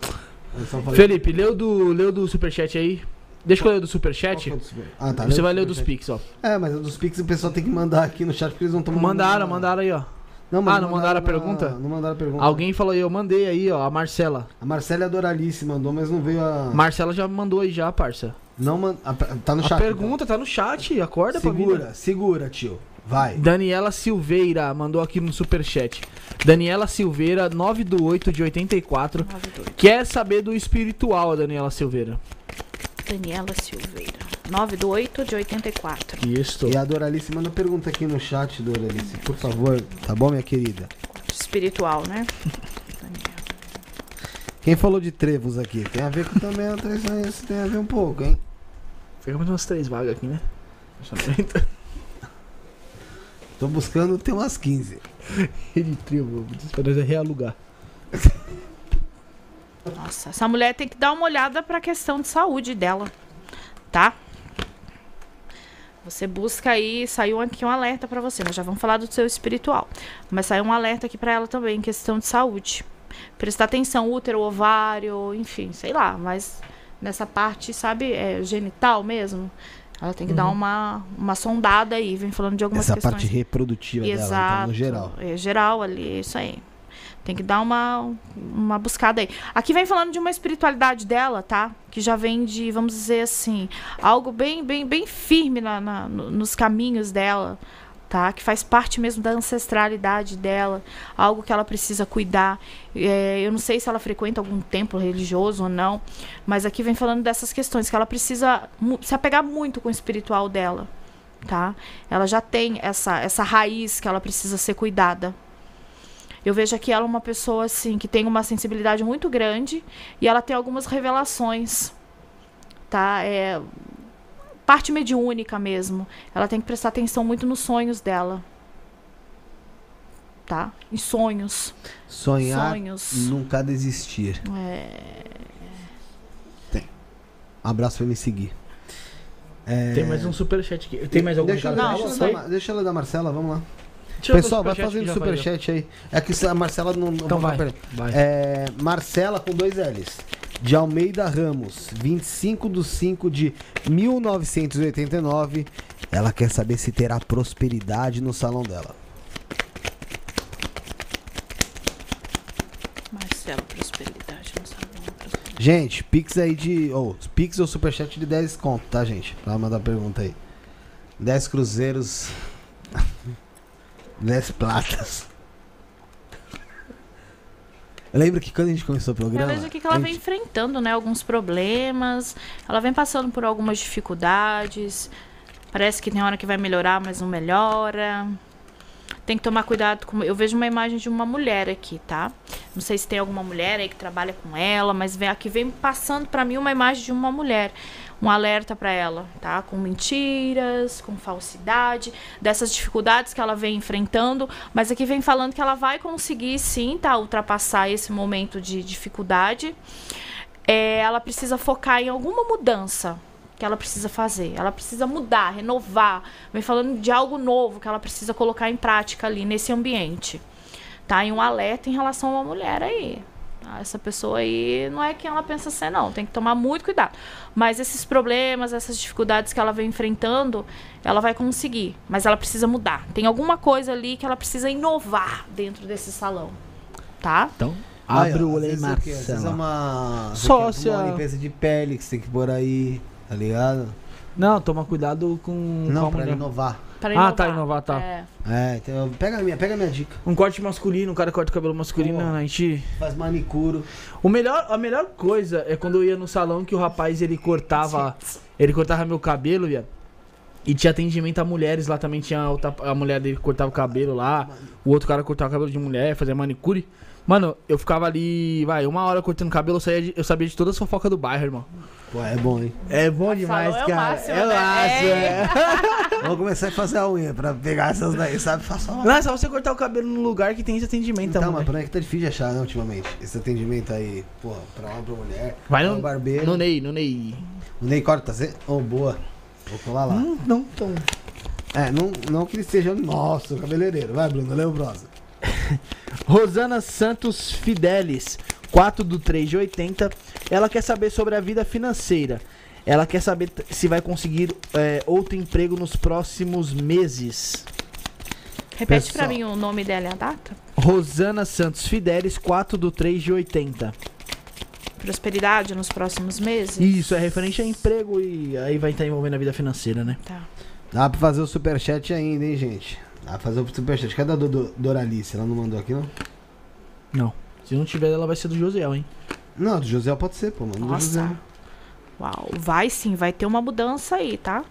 Felipe, leu do, leu do superchat aí. Deixa eu ler do superchat. O super- Ah, tá. Você vai o ler dos superchat. Pix, ó. É, mas o dos Pix o pessoal tem que mandar aqui no chat porque eles não estão Mandaram, mandaram aí, ó. Não, Ah, não mandaram a na- pergunta? Não mandaram a pergunta. Alguém falou aí, eu mandei aí, ó, a Marcela. A Marcela Doralice mandou, mas não veio a. Marcela já mandou aí já, parça. Não man... a- Tá no A chat. pergunta tá no chat, acorda então. pra vida. Segura, segura, tio. Vai. Daniela Silveira mandou aqui no superchat. Daniela Silveira, 9 do 8 de 84. Quer saber do espiritual, a Daniela Silveira. Daniela Silveira. 9 do 8 de 84. Isso. E a Doralice manda pergunta aqui no chat, Doralice. Por favor, tá bom, minha querida? Espiritual, né? Quem falou de trevos aqui? Tem a ver com também a traição, isso tem a ver um pouco, hein? Fica mais umas três vagas aqui, né? Tô buscando, tem umas 15. De trio, esperando realugar. Nossa, essa mulher tem que dar uma olhada pra questão de saúde dela, tá? Você busca aí, saiu aqui um alerta pra você, nós já vamos falar do seu espiritual, mas saiu um alerta aqui pra ela também, questão de saúde. Prestar atenção, útero, ovário, enfim, sei lá, mas nessa parte, sabe, é genital mesmo, ela tem que dar uma, uma sondada aí, vem falando de algumas Essa questões. parte reprodutiva dela, Exato. então, no geral. É geral ali, isso aí. Tem que dar uma, uma buscada aí. Aqui vem falando de uma espiritualidade dela, tá? Que já vem de, vamos dizer assim, algo bem, bem, bem firme na, na- no- nos caminhos dela, tá? Que faz parte mesmo da ancestralidade dela, algo que ela precisa cuidar. É, eu não sei se ela frequenta algum templo religioso ou não, mas aqui vem falando dessas questões que ela precisa se apegar muito com o espiritual dela, tá? Ela já tem essa, essa raiz que ela precisa ser cuidada. Eu vejo aqui ela uma pessoa assim que tem uma sensibilidade muito grande e ela tem algumas revelações, tá? É parte mediúnica mesmo. Ela tem que prestar atenção muito nos sonhos dela, tá? Em sonhos, Sonhar, sonhos. nunca desistir. É, Um abraço pra me seguir. É, Tem mais um superchat aqui. Tem mais algum deixa, deixa, sai. dar- deixa ela da Marcela, vamos lá. Deixa Pessoal, vai fazendo superchat aí. É que a Marcela não. não Então vai, vai. É, Marcela com dois L's. De Almeida Ramos, 25 de 5 de 1989. Ela quer saber se terá prosperidade no salão dela. Marcelo, prosperidade, não sabe. não, prosperidade. Gente, Pix aí de. Ou, Pix ou Superchat de 10 conto, tá, gente? Pra mandar pergunta aí. 10 cruzeiros. 10 platas. Eu lembro que quando a gente começou o Eu programa. vejo aqui que ela a vem gente- enfrentando, né, alguns problemas. Ela vem passando por algumas dificuldades. Parece que tem hora que vai melhorar, mas não melhora. Tem que tomar cuidado com. Eu vejo uma imagem de uma mulher aqui, tá? Não sei se tem alguma mulher aí que trabalha com ela, mas vem, aqui vem passando pra mim uma imagem de uma mulher. Um alerta pra ela, tá? Com mentiras, com falsidade, dessas dificuldades que ela vem enfrentando. Mas aqui vem falando que ela vai conseguir sim, tá? Ultrapassar esse momento de dificuldade. É, ela precisa focar em alguma mudança que ela precisa fazer. Ela precisa mudar, renovar. Vem falando de algo novo que ela precisa colocar em prática ali nesse ambiente. Tá? E um alerta em relação a uma mulher aí. Essa pessoa aí não é quem ela pensa ser, não. Tem que tomar muito cuidado. Mas esses problemas, essas dificuldades que ela vem enfrentando, ela vai conseguir. Mas ela precisa mudar. Tem alguma coisa ali que ela precisa inovar dentro desse salão. tá? Então, abre o olho aí, vezes o quê? Às vezes é Marcela. uma... Sócia. Uma limpeza de pele que você tem que pôr aí, tá ligado? Não, toma cuidado com... Não, com a pra inovar. Ah, tá, inovar, tá. É. É, então pega a minha, pega a minha dica. Um corte masculino, um cara corta o cabelo masculino, Porra. a gente... Faz manicuro. O melhor, a melhor coisa é quando eu ia no salão que o rapaz ele cortava, ele cortava meu cabelo, viado. E tinha atendimento a mulheres lá também, tinha outra, a mulher dele que cortava o cabelo lá, o outro cara cortava o cabelo de mulher, fazia manicure. Mano, eu ficava ali, vai, uma hora cortando cabelo, eu, saía de- eu sabia de todas as fofocas do bairro, irmão. Pô, é bom, hein? É bom demais, Falou, é o cara. máximo, é né? máximo, É. é. Vou começar a fazer a unha pra pegar essas daí, sabe? Faça uma. Não, é só você cortar o cabelo num lugar que tem esse atendimento Então, mas por aí que tá difícil de achar, né, ultimamente. Esse atendimento aí, porra, pra homem, pra mulher. Vai pra no, barbeiro. no Ney, no Ney. O Ney corta, você? Oh, boa. Vou colar lá. Não, não tão... É, não, não que ele seja nosso cabeleireiro. Vai, Bruno, prosa. Rosana Santos Fidelis, 4 do 3 de 80. Ela quer saber sobre a vida financeira. Ela quer saber se vai conseguir é, outro emprego nos próximos meses. Repete pra Pessoal. mim o nome dela e a data. Rosana Santos Fidelis, 4 do 3 de 80. Prosperidade nos próximos meses? Isso, é referente a emprego e aí vai estar envolvendo a vida financeira, né? Tá. Dá pra fazer o superchat ainda, hein, gente? Pra fazer o superchat. Cadê a do, do, Doralice? Ela não mandou aqui, não? Não. Se não tiver, ela vai ser do Josiel, hein? Não, do José pode ser, pô, mano. Do José. Nossa. Uau, vai sim, vai ter uma mudança aí, tá?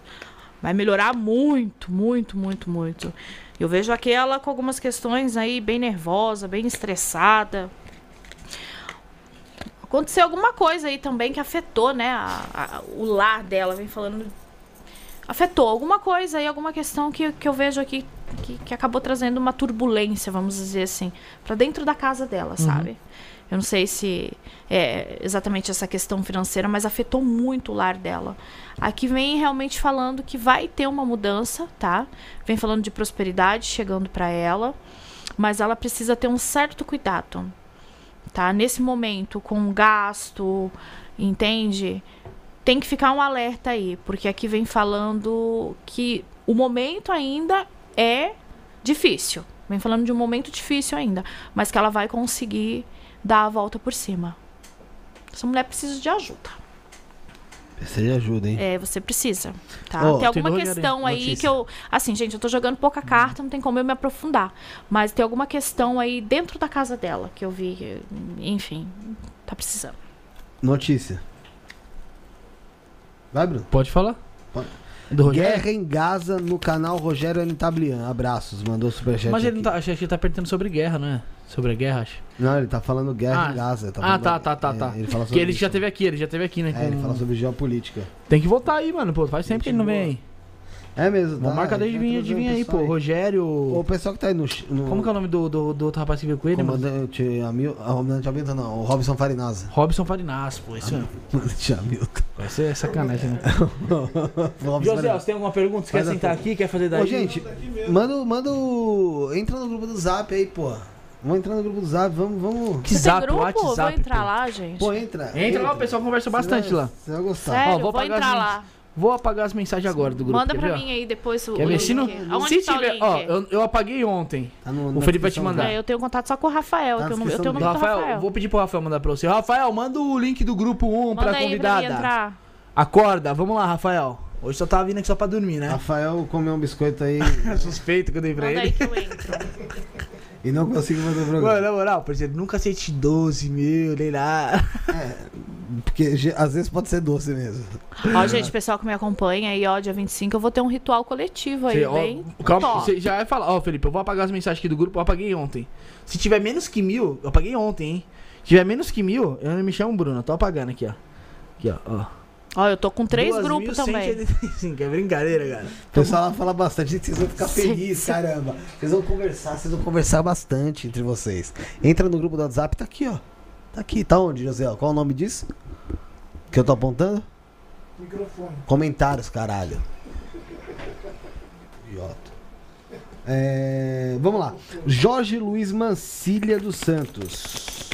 Vai melhorar muito, muito, muito, muito. Eu vejo aqui ela com algumas questões aí bem nervosa, bem estressada. Aconteceu alguma coisa aí também que afetou, né, a- a- o lar dela, vem falando. Afetou alguma coisa aí, alguma questão que, que eu vejo aqui que, que acabou trazendo uma turbulência, vamos dizer assim, pra dentro da casa dela, sabe? Eu não sei se é exatamente essa questão financeira, mas afetou muito o lar dela. Aqui vem realmente falando que vai ter uma mudança, tá? Vem falando de prosperidade chegando para ela, mas ela precisa ter um certo cuidado, tá? Nesse momento, com o gasto, entende? Tem que ficar um alerta aí, porque aqui vem falando que o momento ainda é difícil. Vem falando de um momento difícil ainda, mas que ela vai conseguir dar a volta por cima. Essa mulher precisa de ajuda. Precisa de ajuda, hein? É, você precisa, tá? Ó, tem alguma questão aí notícia. que eu... Assim, gente, eu tô jogando pouca carta, não tem como eu me aprofundar. Mas tem alguma questão aí dentro da casa dela que eu vi, que, enfim, tá precisando. Notícia. Vai, Bruno. Pode falar? Pode. Do Rogério? Guerra em Gaza no canal Rogério N. Tablian. Abraços, mandou superchat. Mas ele não aqui. tá, acho que ele tá perguntando sobre guerra, não é? Sobre a guerra, acho. Não, ele tá falando guerra Ah. em Gaza. ele ah, falando- tá, tá, tá, é, tá. Ele fala Que sobre ele já isso. teve aqui, ele já teve aqui, né? É, ele fala sobre geopolítica. Tem que voltar aí, mano, pô. Faz tempo que ele não vem aí. É mesmo, Vamos marcar desde Ele vir, vai de o aí, pô. Rogério. O pessoal que tá aí no. no Como que é o nome do, do, do outro rapaz que veio com ele, mano? Comandante Hamilton. Ah, Comandante Hamilton não, o Robson Farinasa. Robson Farinas, pô. Isso mesmo. Comandante Hamilton. Vai ser sacanagem, né? José, você tem alguma pergunta? Você quer Faz sentar aqui? Quer fazer daí? Ô, gente, manda, o- manda o. Entra no grupo do Zap aí, pô. Vamos entrar no grupo do Zap, vamos. vamos... Que zap, grupo? WhatsApp. Vou entrar pô. lá, gente. Pô, entra. Entra lá, o pessoal conversa bastante vai- lá. Você vai gostar. Sério, Ó, vou vou, entrar lá. Vou apagar as mensagens agora do grupo. Manda pra ver, mim aí depois o, Quer o ver? link. Se, não, se tá o tiver, link? ó, eu, eu apaguei ontem. Tá no- O Felipe vai te mandar. É, eu tenho contato só com o Rafael, Tá que eu, eu tenho o nome do Rafael, Rafael. vou pedir pro Rafael mandar pra você. Rafael, manda o link do grupo 1 Manda pra aí pra convidada. mim entrar. Acorda, vamos lá, Rafael. Hoje só tava vindo aqui só pra dormir, né? Rafael comeu um biscoito aí Suspeito que eu dei pra Manda ele. aí que eu entro. e não conseguiu fazer o Mano, programa. na moral, por exemplo, nunca aceite 12 mil, nem nada. Porque ge- às vezes pode ser doce mesmo. Ó, gente, pessoal que me acompanha aí, ó, dia 25, eu vou ter um ritual coletivo aí, ó, bem calma, top. você já vai falar, ó, Felipe, eu vou apagar as mensagens aqui do grupo, eu apaguei ontem. Se tiver menos que mil, eu apaguei ontem, hein? Se tiver menos que mil, eu não me chamo Bruno, eu tô apagando aqui, ó. Aqui, ó, ó. Ó, eu tô com três grupos também. 2.185, é brincadeira, cara. O pessoal lá fala bastante, gente, vocês vão ficar felizes, caramba. Vocês vão conversar, vocês vão conversar bastante entre vocês. Entra no grupo do WhatsApp, tá aqui, ó. Tá aqui, tá onde, José? Qual o nome disso? Que eu tô apontando? Microfone. Comentários, caralho. Idiota. É, vamos lá. Jorge Luiz Mancilha dos Santos.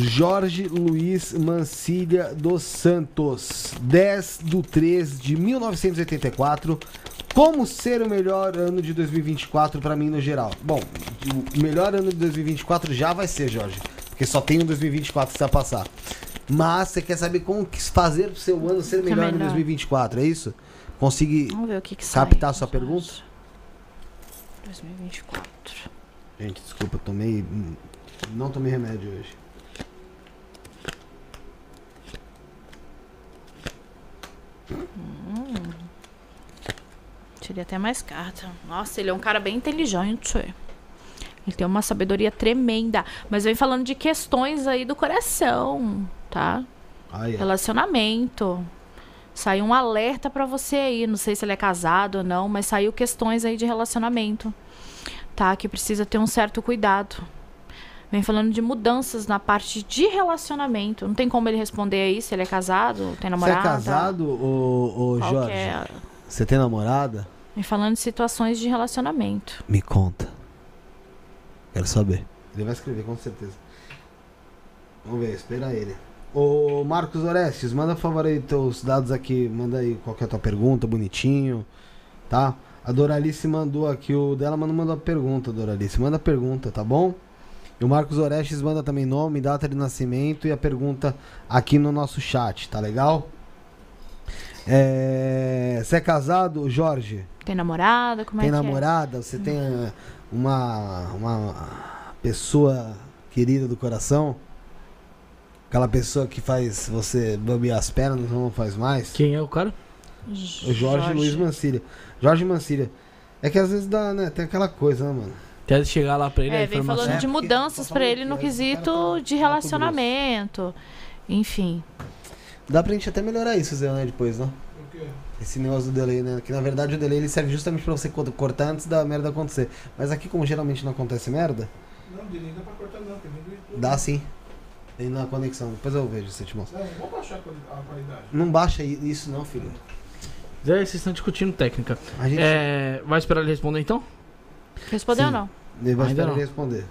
Jorge Luiz Mancilha dos Santos. 10 do 3 de 1984. Como ser o melhor ano de 2024 pra mim no geral? Bom, o melhor ano de 2024 já vai ser, Jorge. Porque só tem um 2024 que vai passar. Mas você quer saber como fazer o seu ano ser Que melhor em melhor. 2024, é isso? O que que sai. captar a sua pergunta? 2024. Gente, desculpa, tomei. Não tomei remédio hoje. Tirei até mais carta. Nossa, ele é um cara bem inteligente. Ele tem uma sabedoria tremenda. Mas vem falando de questões aí do coração, tá? Ai, ai. Relacionamento. Saiu um alerta pra você aí. Não sei se ele é casado ou não, mas saiu questões aí de relacionamento. Tá? Que precisa ter um certo cuidado. Vem falando de mudanças na parte de relacionamento. Não tem como ele responder aí se ele é casado, tem Você namorada. é casado, ô, ô Jorge? é? Você tem namorada? Vem falando de situações de relacionamento. Me conta. Quero saber. Ele vai escrever, com certeza. Vamos ver, espera ele. Ô Marcos Orestes, manda por favor aí teus dados aqui. Manda aí qual que é a tua pergunta, bonitinho. Tá? A Doralice mandou aqui o dela, mas não mandou a pergunta, Doralice. Manda a pergunta, tá bom? E o Marcos Orestes manda também nome, data de nascimento e a pergunta aqui no nosso chat, tá legal? É... Você é casado, Jorge? Tem namorada? Como tem é que namorada? Você tem eh, uma, uma pessoa querida do coração? Aquela pessoa que faz você bambear as pernas, não faz mais? Quem é o cara? é? O Jorge, Luiz Mancilha. Jorge Mancilha. É que às vezes dá, né? Tem aquela coisa, né, mano? Até chegar lá pra ele a É, vem informação. falando de É, mudanças pra ele no esse quesito de relacionamento. Enfim. Dá pra gente até melhorar isso, Zé, né, depois, né? Esse negócio do delay, né? Que na verdade o delay ele serve justamente pra você co- cortar antes da merda acontecer. Mas aqui, como geralmente não acontece merda, Não, de nem dá pra cortar não, tem dá sim. Tem na conexão. Depois eu vejo se eu te mostro. Não, vou baixar a quali- a qualidade. Não baixa isso não, filho. Zé, vocês estão discutindo técnica. A gente É, vai esperar ele responder então? Respondeu ou não? Ele vai ainda esperar não. ele responder.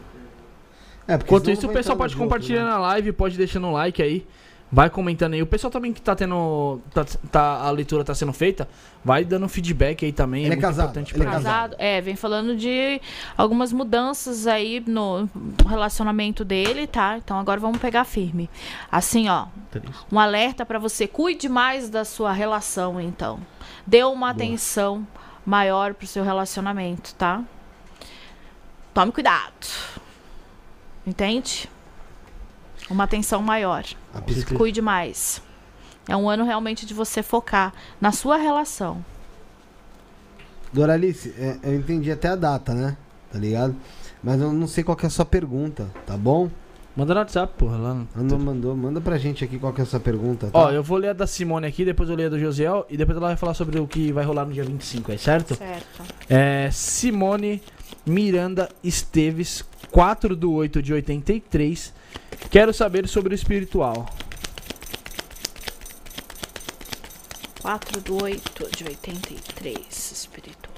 É, porque Enquanto isso, o pessoal pode jogo, compartilhar né? na live, pode deixando um like aí. Vai comentando aí. O pessoal também que tá tendo. Tá, tá- a leitura tá sendo feita, vai dando feedback aí também. Ele é muito casado, importante ele é pra casado. É, vem falando de algumas mudanças aí no relacionamento dele, tá? Então agora vamos pegar firme. Assim, ó, um alerta pra você. Cuide mais da sua relação, então. Dê uma atenção maior pro seu relacionamento, tá? Tome cuidado. Entende? Uma atenção maior. Cuide mais. É um ano realmente de você focar na sua relação. Doralice, é, eu entendi até a data, né? Tá ligado? Mas eu não sei qual que é a sua pergunta, tá bom? Manda no WhatsApp, porra. Lá no... Não mandou, manda pra gente aqui qual que é a sua pergunta, tá? Ó, eu vou ler a da Simone aqui, depois eu leio a do Josiel e depois ela vai falar sobre o que vai rolar no dia 25 aí, certo? Certo. É Simone Miranda Esteves, 4 do 8 de 83. Quero saber sobre o espiritual. 4 do 8 de 83, espiritual.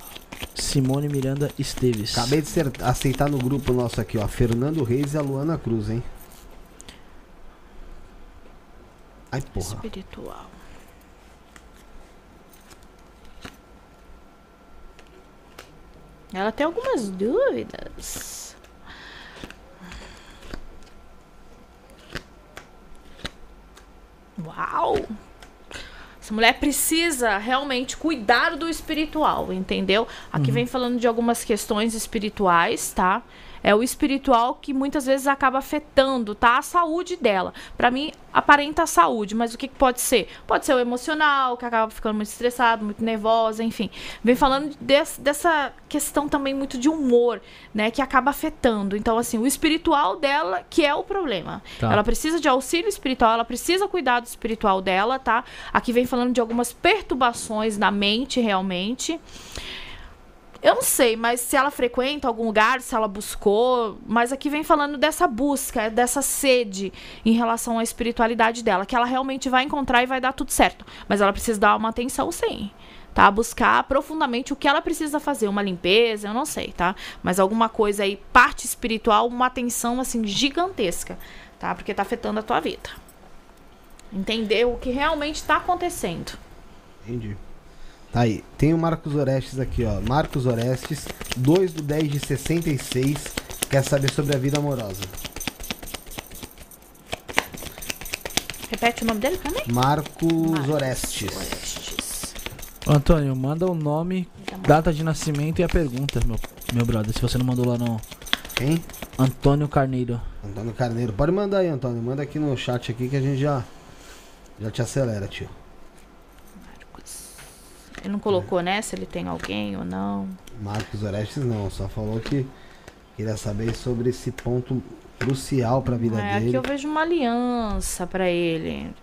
Simone Miranda Esteves. Acabei de ser- aceitar no grupo nosso aqui, ó. Fernando Reis e a Luana Cruz, hein? Ai, porra. Espiritual. Ela tem algumas dúvidas. Uau! Essa mulher precisa realmente cuidar do espiritual, entendeu? Aqui vem falando de algumas questões espirituais, tá? É o espiritual que muitas vezes acaba afetando, tá? A saúde dela. Pra mim, aparenta a saúde, mas o que, que pode ser? Pode ser o emocional, que acaba ficando muito estressado, muito nervosa, enfim. Vem falando des- dessa questão também muito de humor, né? Que acaba afetando. Então, assim, o espiritual dela que é o problema. Tá. Ela precisa de auxílio espiritual, ela precisa cuidar do espiritual dela, tá? Aqui vem falando de algumas perturbações na mente, realmente. Eu não sei, mas se ela frequenta algum lugar, se ela buscou, mas aqui vem falando dessa busca, dessa sede em relação à espiritualidade dela, que ela realmente vai encontrar e vai dar tudo certo. Mas ela precisa dar uma atenção, sim. Tá? Buscar profundamente o que ela precisa fazer, uma limpeza, eu não sei, tá? Mas alguma coisa aí, parte espiritual, uma atenção assim gigantesca, tá? Porque tá afetando a tua vida. Entender o que realmente tá acontecendo. Entendi. Tá aí. Tem o Marcos Orestes aqui, ó. Marcos Orestes, 2 do 10 de 66. Quer saber sobre a vida amorosa. Repete o nome dele pra mim? Marcos Orestes. Orestes. Antônio, manda o nome, data de nascimento e a pergunta, meu, meu brother. Se você não mandou lá no Quem? Antônio Carneiro. Antônio Carneiro. Pode mandar aí, Antônio. Manda aqui no chat aqui que a gente já, já te acelera, tio. Ele não colocou, né? Se ele tem alguém ou não. Marcos Orestes não, só falou que queria saber sobre esse ponto crucial pra vida É, aqui dele. eu vejo uma aliança pra ele.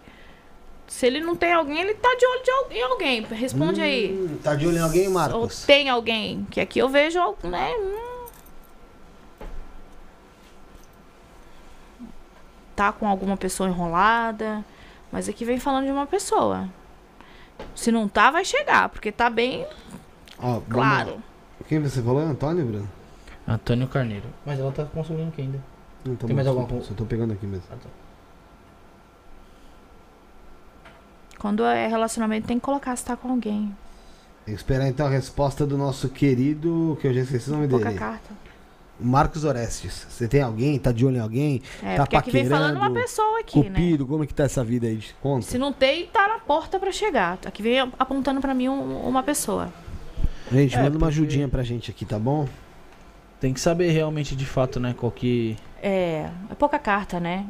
Se ele não tem alguém, ele tá de olho de al- em alguém. Responde aí. Hum, Tá de olho em alguém, Ou Marcos? tem alguém. Que aqui eu vejo, né? hum. Tá com alguma pessoa enrolada. Mas aqui vem falando de uma pessoa. Se não tá, vai chegar, porque tá bem Ó, vamos claro. Quem você falou? Antônio, Bruno? Antônio Carneiro. Mas ela tá consumindo aqui ainda. Não, tá Tem bom, mais alguma coisa? Só tô pegando aqui mesmo. Quando é relacionamento, tem que colocar se tá com alguém. Tem que esperar então a resposta do nosso querido, que eu já esqueci o nome Pouca dele. carta. Marcos Orestes. Você tem alguém? Tá de olho em alguém? É, tá porque aqui vem falando uma pessoa aqui, né? Cupido, como é que tá essa vida aí? Conta. Se não tem, tá na porta pra chegar. Aqui vem apontando pra mim um- uma pessoa. Gente, É, manda uma porque- ajudinha pra gente aqui, tá bom? Tem que saber realmente de fato, né? Qual que. É, é pouca carta, né?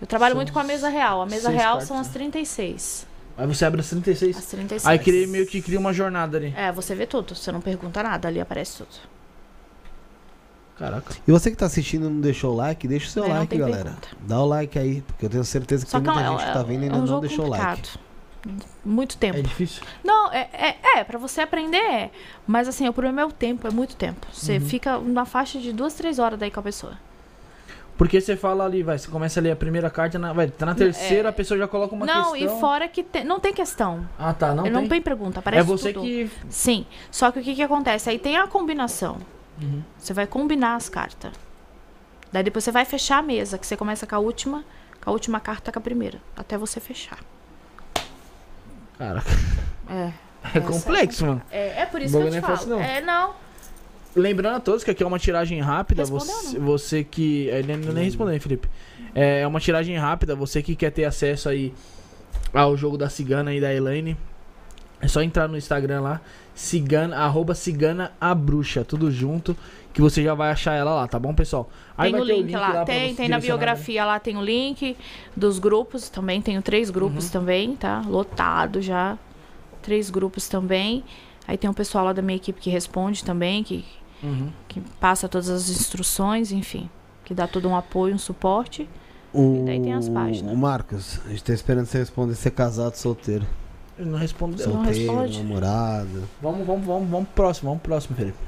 Eu trabalho São muito com a mesa real. A mesa real cartas, são as né? 36. Aí você abre as 36. As 36. Aí cria, meio que cria uma jornada ali. É, você vê tudo. Você não pergunta nada, ali aparece tudo. Caraca. E você que tá assistindo e não deixou o like, deixa o seu É, não like, galera. pergunta. Dá o like aí, porque eu tenho certeza que Só tem é muita gente que tá vendo e é ainda um não deixou o like. complicado. Muito tempo. É difícil? Não, é, é, é, pra você aprender é. Mas assim, o problema é o tempo, é muito tempo. Você Uhum. fica na faixa de duas, três horas daí com a pessoa. Porque você fala ali, vai, você começa a ler a primeira carta, na, vai, tá na terceira, a pessoa já coloca uma não, questão. e fora que te- não tem questão. Ah, tá, não tem? não tem pergunta, aparece é você tudo. que... Sim. Só que o que, que acontece? Aí tem a combinação. Uhum. Você vai combinar as cartas. Daí depois você vai fechar a mesa, que você começa com a última, com a última carta com a primeira. Até você fechar. Caraca, É. é complexo, mano. É, é por isso que eu te não é falo. fácil, não. É, não. Lembrando a todos que aqui é uma tiragem rápida. Respondeu, Você, você que. Ele nem respondeu, hein, Felipe. É uma tiragem rápida. Você que quer ter acesso aí ao jogo da Cigana e da Elaine. É só entrar no Instagram lá. Cigana, arroba Cigana a Bruxa. Tudo junto. Que você já vai achar ela lá, tá bom, pessoal? Aí tem o ter link, lá. pra Tem, tem na né? biografia lá, tem o link dos grupos também. Tenho três grupos Uhum. também, tá? Lotado já. Três grupos também. Aí tem um pessoal lá da minha equipe que responde também, que, Uhum. que passa todas as instruções, enfim. Que dá todo um apoio, um suporte. O... daí tem as páginas. o Marcos, a gente tá esperando você responder se é casado ou solteiro. Ele não respondeu. Não Solteiro, responde? namorado. Vamos, vamos, vamos, vamos pro próximo, vamos pro próximo, Felipe.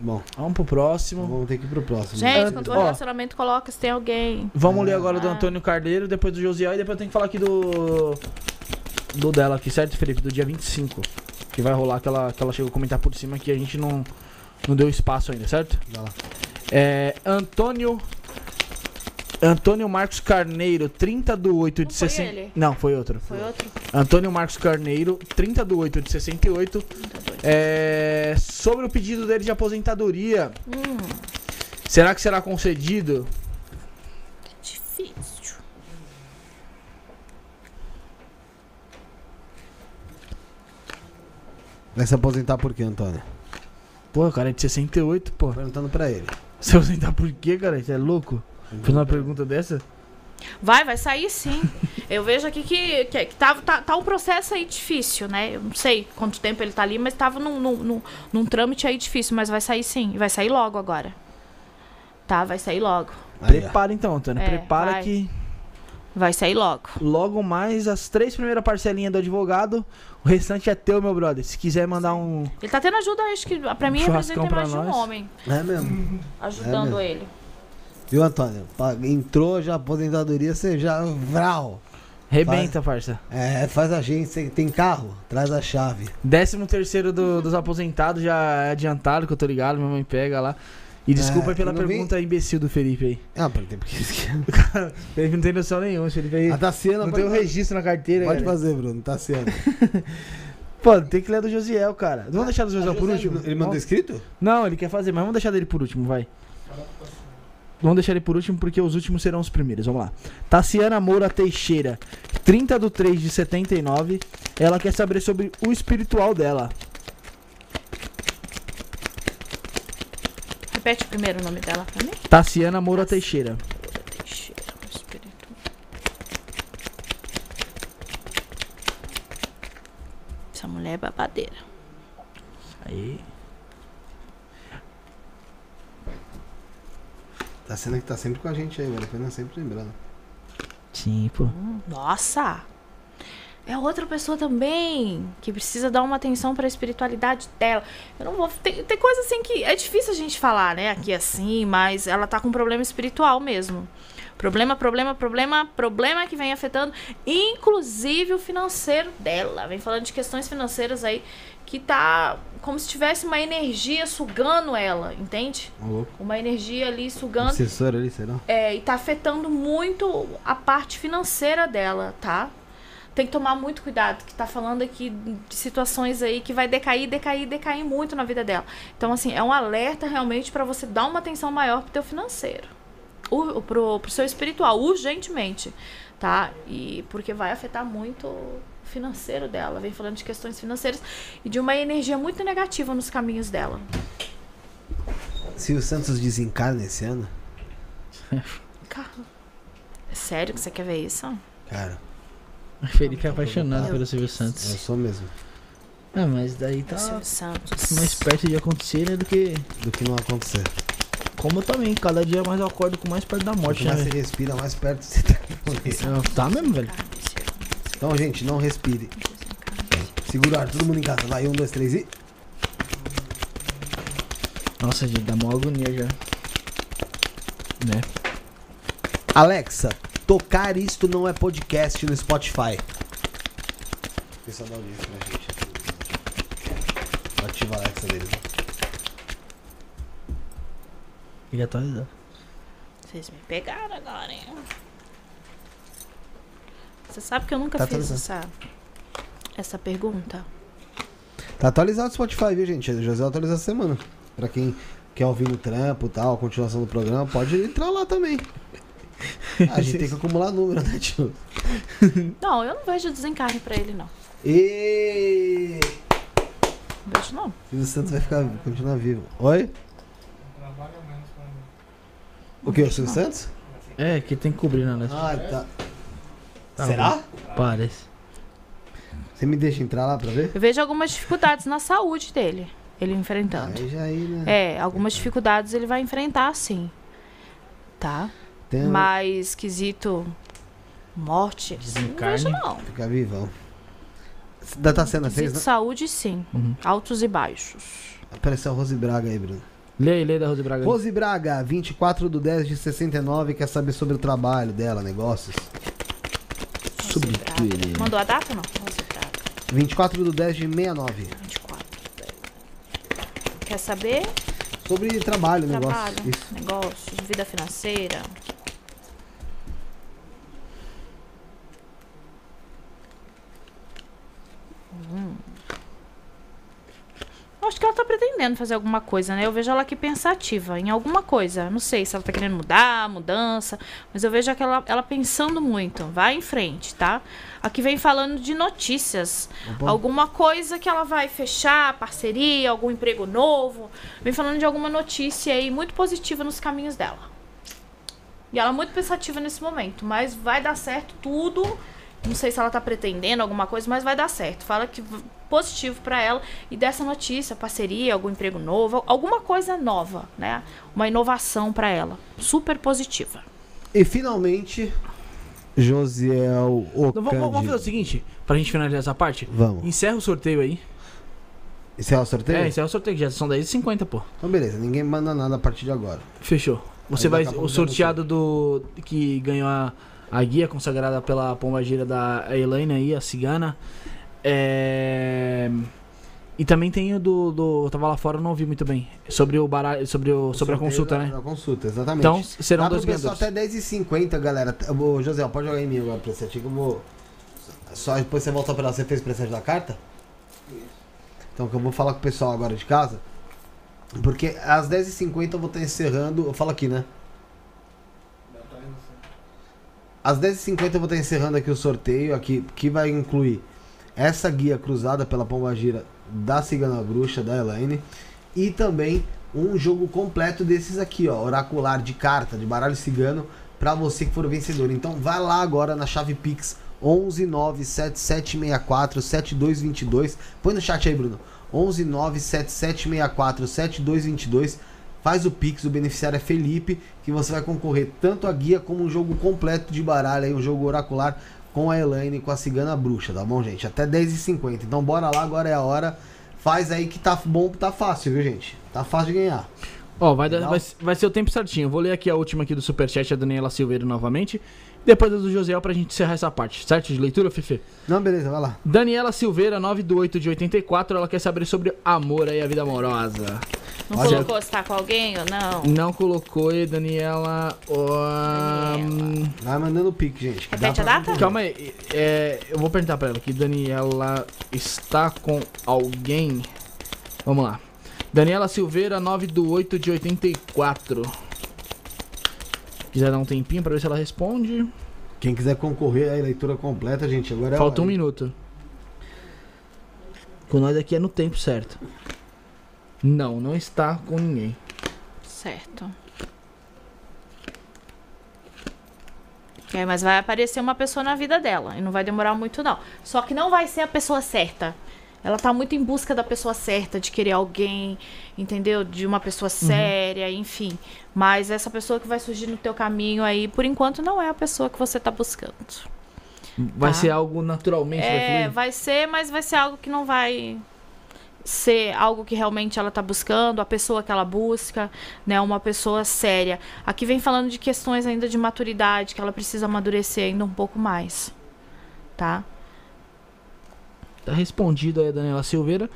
Bom, Vamos pro próximo. vamos ter que ir pro próximo. Gente, Ah, quando for ó. relacionamento, coloca se tem alguém. Vamos ler agora do Ah. Antônio Carneiro, depois do Josiel e depois eu tenho que falar aqui do. Do dela aqui, certo, Felipe? Do dia 25. Que vai rolar que ela, que ela chegou a comentar por cima que a gente não, não deu espaço ainda, certo? Vai lá. É. Antônio. Antônio Marcos Carneiro, 30 do 8 de Não foi 60. ele? Não, foi outro. Foi outro? Antônio Marcos Carneiro, 30 do 8 de 68. É, sobre o pedido dele de aposentadoria, Hum, será que será concedido? difícil. Vai se aposentar por quê, Antônio? Pô, cara, é de 68, pô. Perguntando pra ele. Se aposentar por quê, cara? Você é louco? Fiz uma pergunta dessa? Vai, vai sair sim. Eu vejo aqui que, que, que tá, tá, tá um processo aí difícil, né? Eu não sei quanto tempo ele tá ali, mas tava num, num, num, num trâmite aí difícil, mas vai sair sim. Vai sair logo agora. Tá, vai sair logo. Prepara então, Antônio. É, Prepara vai. que Vai sair logo. logo mais as três primeiras parcelinhas do advogado. O restante é teu, meu brother. Se quiser mandar um. Ele tá tendo ajuda, acho que pra mim Churrascão representa mais de um nós. homem É mesmo. ajudando mesmo. ele. Viu, Antônio? Entrou já aposentadoria, você já. Vral. Rebenta, parça. É, faz a gente. Você tem carro? Traz a chave. Décimo terceiro do- dos aposentados já é adiantado, que eu tô ligado. Minha mãe pega lá. E desculpa É, pela não vi- pergunta imbecil do Felipe aí. Ah, por tempo que isso Ele não tem noção nenhuma, Felipe aí. A Tassiana Não tem o registro na carteira, pode cara. fazer, Bruno. Tassiana. Pô, tem que ler do Josiel, cara. Vamos deixar do Josiel por último? Ele mandou escrito? Não, ele quer fazer, mas vamos deixar dele por último, vai. Vamos deixar ele por último porque os últimos serão os primeiros. Vamos lá. Tassiana Moura Teixeira, 30 do 3 de 79. Ela quer saber sobre o espiritual dela. Repete o primeiro nome dela pra mim. Tassiana Moura Teixeira. O. Essa mulher é babadeira. Aí. Tá sendo que tá sempre com a gente aí, velho. Apenas sempre lembrando. Sim, pô. Nossa! É outra pessoa também que precisa dar uma atenção pra espiritualidade dela. Eu não vou. Tem, tem coisa assim que é difícil a gente falar, né? Aqui assim, mas ela tá com um problema espiritual mesmo. Problema, problema, problema, problema que vem afetando, inclusive o financeiro dela. Vem falando de questões financeiras aí que tá como se tivesse uma energia sugando ela, entende? Louco. Uma energia ali sugando. Obsessor ali, será? É, e tá afetando muito a parte financeira dela, tá? Tem que tomar muito cuidado, que tá falando aqui de situações aí que vai decair, decair, decair muito na vida dela. Então, assim, é um alerta realmente pra você dar uma atenção maior pro teu financeiro. O, pro, pro seu espiritual, urgentemente, tá? E porque vai afetar muito financeiro dela. Vem falando de questões financeiras e de uma energia muito negativa nos caminhos dela. Se o Santos desencarna esse ano, é sério que você quer ver isso? cara, O Felipe é apaixonado pelo Silvio eu Santos. sou mesmo. Ah, mas daí tá Santos. mais perto de acontecer, né? Do que. Do que não acontecer. Como eu também, cada dia mais eu acordo com mais perto da morte, Quanto né? mais você respira, mais perto você tá. Tá mesmo, velho. Então, gente, não respire. Segurar, todo mundo em casa. Vai, um, dois, três e. Nossa, gente, dá mó agonia já. Né? Alexa, tocar isto não é podcast no Spotify. Pessoal da audiência pra gente. Ativa a Alexa deles. né? Queria atualizar. Vocês me pegaram agora, hein? Você sabe que eu nunca Tá fiz essa, essa pergunta? Tá atualizado o Spotify, viu, gente? O José atualizou essa semana. Pra quem quer ouvir no trampo e tal, a continuação do programa, pode entrar lá também. A gente tem que acumular número, né, tio? Não, eu não vejo desencarne pra ele, não. E Não vejo, não. Silvio Santos vai ficar, continuar vivo. Oi? Trabalha menos pra mim. O que? O Silvio Santos? É, que tem que cobrir na net. Ah, tá. Tá Será? Parece. Você me deixa entrar lá pra ver? Eu vejo algumas dificuldades na saúde dele, ele enfrentando. Aí já aí, né? É, algumas dificuldades ele vai enfrentar, sim. Tá? Tem Mas quesito morte, não Desencarne. vejo, não. Ficar vivão. Da Tassiana fez, Quesito né? saúde, sim. Uhum. Altos e baixos. Apareceu a Rose Braga aí, Bruno. Lê aí, lê da Rose Braga. aí. Rose Braga, 24 do 10 de 69, quer saber sobre o trabalho dela, negócios. Sobre ele. Mandou a data, não? Rose Braga, 24 do 10 de 69. 24. Quer saber? Sobre trabalho, Trabalho, negócios. Isso. negócios, vida financeira. Hum. Eu Acho que ela tá pretendendo fazer alguma coisa, né? Eu vejo ela aqui pensativa em alguma coisa. Não sei se ela tá querendo mudar, mudança, mas eu vejo aquela, ela pensando muito. Vai em frente, tá? Aqui vem falando de notícias. Opa. Alguma coisa que ela vai fechar, parceria, algum emprego novo. Vem falando de alguma notícia aí muito positiva nos caminhos dela. E ela é muito pensativa nesse momento, mas vai dar certo tudo. Não sei se ela tá pretendendo alguma coisa, mas vai dar certo. Fala que positivo pra ela e dessa notícia, parceria, algum emprego novo, alguma coisa nova, né? Uma inovação pra ela, super positiva. E finalmente, Josiel Então, vamos, vamos fazer o seguinte, pra gente finalizar essa parte. Vamos. Encerra o sorteio aí. É o sorteio? É, encerra o sorteio, que já são 10h50, pô. Então beleza, ninguém manda nada a partir de agora. Fechou. Você Aí vai. O sorteado do. Que ganhou a, a guia consagrada pela pombagira da Elaine aí, a cigana. É. E também tem o do, do. Eu tava lá fora, eu não ouvi muito bem. Sobre o baralho. Sobre, o, sobre a consulta, da- né? da consulta, exatamente. Então serão Dá dois ganhadores. até 10h50, galera. Vou- José, pode jogar em mim agora pra você aqui que eu vou. Só depois você volta pra lá. Você fez presente da carta? Então que eu vou falar com o pessoal agora de casa. Porque às 10h50 eu vou estar encerrando. Eu falo aqui, né? Às 10h50 eu vou estar encerrando aqui o sorteio, aqui, que vai incluir essa guia cruzada pela Pombagira da Cigana Bruxa, da Elaine, e também um jogo completo desses aqui, ó, oracular de carta, de baralho cigano, para você que for vencedor. Então vai lá agora na chave Pix 11977647222. Põe no chat aí, Bruno. 11977647222. Faz o Pix, o beneficiário é Felipe, que você vai concorrer tanto a guia como um jogo completo de baralho, aí, um jogo oracular com a Elaine, com a Cigana Bruxa, tá bom, gente? Até 10h50. Então bora lá, agora é a hora. Faz aí que tá bom, tá fácil, viu, gente? Tá fácil de ganhar. Ó, vai, dar- vai, vai ser o tempo certinho. Vou ler aqui a última aqui do Superchat, a Daniela Silveira novamente. Depois a do Josiel pra gente encerrar essa parte, certo? De leitura, Fefe? Não, beleza, vai lá. Daniela Silveira, 9 do 8 de 84, ela quer saber sobre amor aí, a vida amorosa. Não Olha- colocou se tá com alguém ou não? Não colocou e Daniela. Vai mandando o Pix, gente. que Repete a data? Calma aí, é, eu vou perguntar pra ela aqui. Daniela está com alguém? Vamos lá. Daniela Silveira, 9 do 8 de 84. Quiser dar um tempinho pra ver se ela responde. Quem quiser concorrer à leitura completa, gente, agora é Falta um hora, hein? minuto. Com nós aqui é no tempo certo. Não, não está com ninguém. Certo. É, mas vai aparecer uma pessoa na vida dela. E não vai demorar muito, não. Só que não vai ser a pessoa certa. Ela tá muito em busca da pessoa certa, de querer alguém, entendeu? De uma pessoa séria, enfim. Mas essa pessoa que vai surgir no teu caminho aí, por enquanto, não é a pessoa que você tá buscando. Vai Tá. ser algo naturalmente, vai É, fluir? vai ser, mas vai ser algo que não vai ser algo que realmente ela tá buscando, a pessoa que ela busca, né, uma pessoa séria. Aqui vem falando de questões ainda de maturidade, que ela precisa amadurecer ainda um pouco mais. Tá? Tá respondido aí a Daniela Silveira.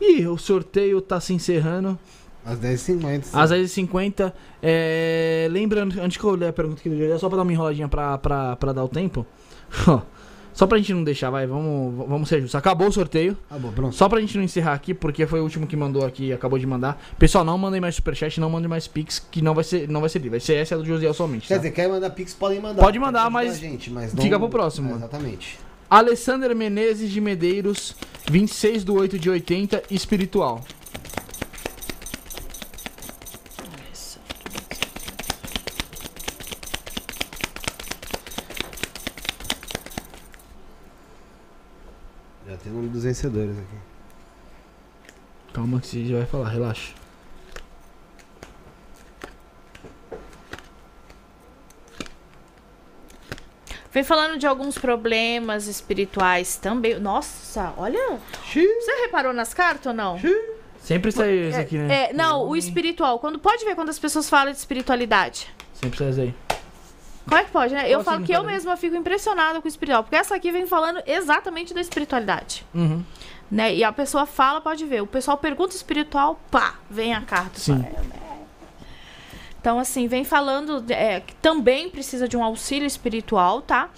E o sorteio tá se encerrando. Às 10h50. sim. Às 10h50. É... Lembrando, antes que eu ler a pergunta aqui do José, só pra dar uma enroladinha pra, pra, pra dar o tempo. Só pra gente não deixar, vai, vamos, vamos ser justos. Acabou o sorteio. Tá bom, pronto. Só pra gente não encerrar aqui, porque foi o último que mandou aqui, acabou de mandar. Pessoal, não mandem mais superchat, não mandem mais pix, que não vai ser, não vai ser livre. Vai ser essa do Josiel somente. Quer Tá? dizer, quer mandar Pix, podem mandar. Pode mandar, mas gente, mas fica pro próximo, É, exatamente. Alessander Menezes de Medeiros, 26 do 8 de 80, espiritual. Já tem o nome dos vencedores aqui. Calma que você já vai falar, relaxa. Vem falando de alguns problemas espirituais também. Nossa, olha. Você reparou nas cartas ou não? Sempre sai isso aqui, né? É, não, o espiritual. Quando pode ver quando as pessoas falam de espiritualidade. Sempre sai isso aí. Como é que pode, né? Eu Qual falo signo que eu mesma fico impressionada com o espiritual, porque essa aqui vem falando exatamente da espiritualidade, Uhum. né? E a pessoa fala, pode ver. O pessoal pergunta espiritual, pá, vem a carta. Sim. É, é. Então, assim, vem falando é, que também precisa de um auxílio espiritual, tá?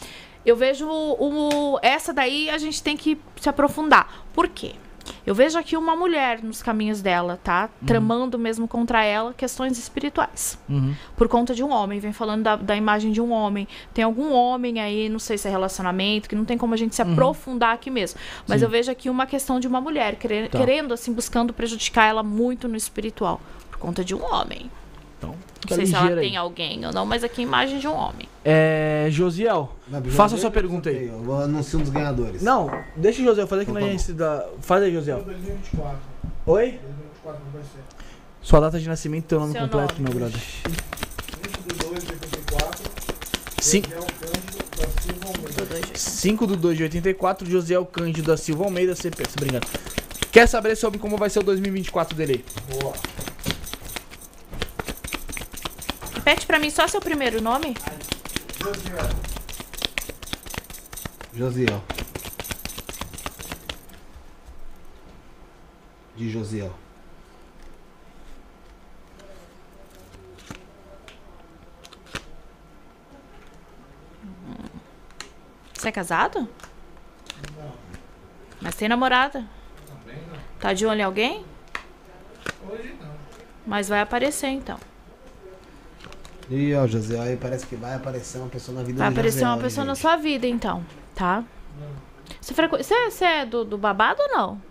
Eu vejo o, o- essa daí a gente tem que se aprofundar. Por quê? Eu vejo aqui uma mulher nos caminhos dela, tá? Tramando mesmo contra ela questões espirituais Uhum. por conta de um homem, vem falando da, da imagem de um homem. Tem algum homem aí, não sei se é relacionamento, que não tem como a gente se aprofundar aqui mesmo. Mas Sim. eu vejo aqui uma questão de uma mulher, querer- Tá. querendo, assim, buscando prejudicar ela muito no espiritual, por conta de um homem. Então, Não fica sei se ela tem alguém ou não, mas aqui a imagem de um homem. É, Josiel, Vai, faça a sua pergunta aí. Eu vou anunciar um dos ganhadores. Não, deixa o Josiel fazer que Então nós tá a gente dá... Faz aí, Josiel. 2024. Oi? 2024 não vai ser. Sua data de nascimento e teu nome Seu completo, nome. meu brother. 20 de 2 de 84. Sim. José Cândido da Silva Almeida. 5 do 2 de 84, Josiel Cândido da Silva Almeida, CPS. Obrigado. Quer saber sobre como vai ser o 2024 dele? Boa. Repete pra mim só seu primeiro nome. Josiel. Josiel. De Josiel. Você é casado? Não, Mas tem namorada? também não. Tá de olho em alguém? Hoje não. Mas vai aparecer então. E ó, José, aí parece que vai aparecer uma pessoa na vida Vai do aparecer José, uma pessoa na gente. sua vida então, tá? Você, frequ... você, você é do, do babado ou não?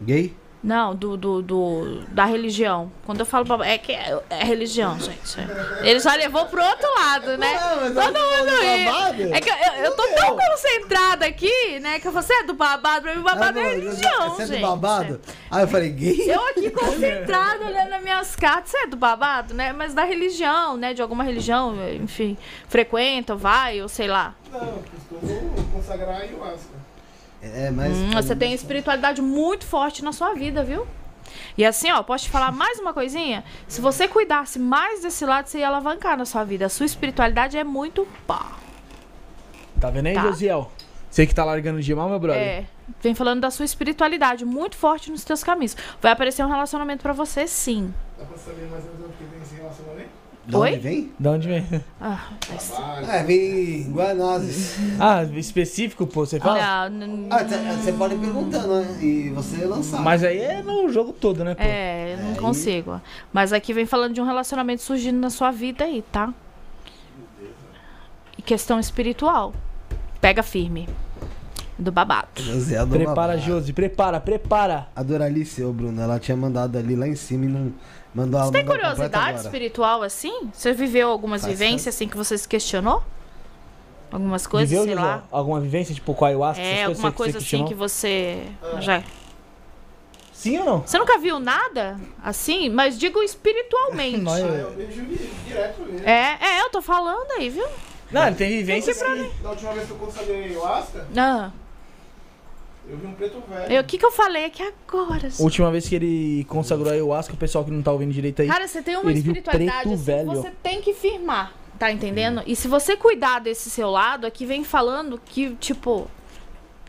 Gay? Não, do, do, do- da religião. Quando eu falo babado, é que é, é religião, gente. Ele já levou pro outro lado, né? Não, mas Todo eu tô mundo babado. É que eu, eu, eu tô tão concentrada aqui, né? Que você é do babado, pra mim babado Ah, é não, religião, Você é gente. do babado? Aí eu falei, gay? Eu aqui concentrada, olhando as minhas cartas. Você é do babado, né? Mas da religião, né? De alguma religião, enfim. Frequenta, vai, ou sei lá. Não, costumo consagrar a ayahuasca. É, mas. Hum, você tem espiritualidade muito forte na sua vida, viu? E assim, ó, posso te falar mais uma coisinha? Se você cuidasse mais desse lado, você ia alavancar na sua vida. A sua espiritualidade é muito pá. Tá vendo aí, Tá. Josiel? Você que tá largando de mal, meu brother? É. Vem falando da sua espiritualidade muito forte nos teus caminhos. Vai aparecer um relacionamento pra você, sim. Dá pra saber mais ou menos o que tem esse relacionamento? De Oi? onde vem? Da onde vem? Ah, mas... É, vem em Guanazes. Ah, específico, pô, você fala? Não, Ah, você pode ir perguntando, né? E você lançar. Mas aí é no jogo todo, né, pô? É, eu não consigo. Mas aqui vem falando de um relacionamento surgindo na sua vida aí, tá? E questão espiritual. Pega firme. Do babado. José é do Prepara, babado. Josi, prepara, prepara. A Doralice, ô Bruno, ela tinha mandado ali lá em cima e não mandou Você tem curiosidade espiritual assim? Você viveu algumas Faz vivências assim que você se questionou? Algumas coisas, Viveu, sei lá. Alguma vivência, tipo com ayahuasca? É, alguma que coisa você assim que você já. Sim ou não? Você nunca viu nada assim? Mas digo espiritualmente. Nós- Ah, eu vejo direto mesmo. É, é, eu tô falando aí, viu? Não, ele tem vivência Assim, Da última vez que eu consagrei a ayahuasca, Ah, eu vi um preto velho. o que que eu falei aqui agora? Última vez que ele consagrou a ayahuasca, o pessoal que não tá ouvindo direito aí. Cara, você tem uma ele viu espiritualidade preto assim, velho. que você tem que firmar, tá entendendo? E se você cuidar desse seu lado, aqui vem falando que, tipo,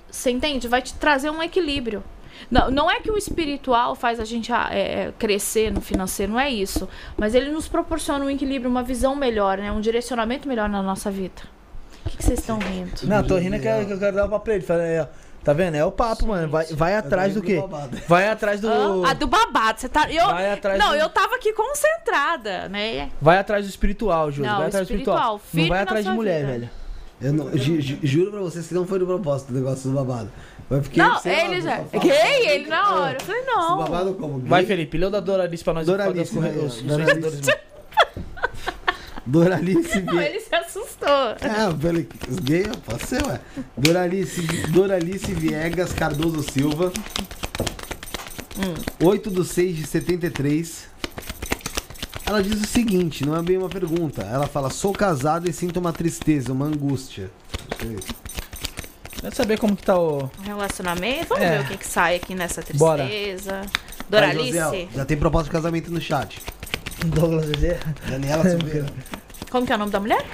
você entende? Vai te trazer um equilíbrio. Não, não é que o espiritual faz a gente ah, é, é, crescer no financeiro, não é isso. Mas ele nos proporciona um equilíbrio, uma visão melhor, né? Um direcionamento melhor na nossa vida. O que que vocês estão rindo? Não, tô rindo que eu que eu quero dar pra ele. Fala, é, ó, tá vendo? É o papo, mano. Vai, vai atrás do quê? do babado. Vai atrás do. Ah, a do babado, você tá. Eu, Vai atrás não, do- eu tava aqui concentrada, né? Vai atrás do espiritual, Júlio. Não, Vai atrás do espiritual. espiritual, Não vai na atrás de mulher, vida. velho. Eu não, ju- ju- juro pra vocês que não foi do propósito o negócio do babado. Foi porque. Não, sei lá, ele já. Gay, ele na hora. Eu falei, Esse não. babado como? Gay? Vai, Felipe, lê o da Doralice pra nós. Doralice, para os- os- os Doralice. Não, ele se assustou. Ah, pelo gay, pode ser, ué. Doralice, Doralice Viegas Cardoso Silva. 8 de 6 de 73. Ela diz o seguinte, não é bem uma pergunta. Ela fala: sou casada e sinto uma tristeza, uma angústia. Quer saber como que tá o. Relacionamento, vamos É. ver o que, que sai aqui nessa Bora. tristeza. Vai, Doralice, Josiel, já tem proposta de casamento no chat. Douglas Zezé? Daniela Silveira. como que é o nome da mulher?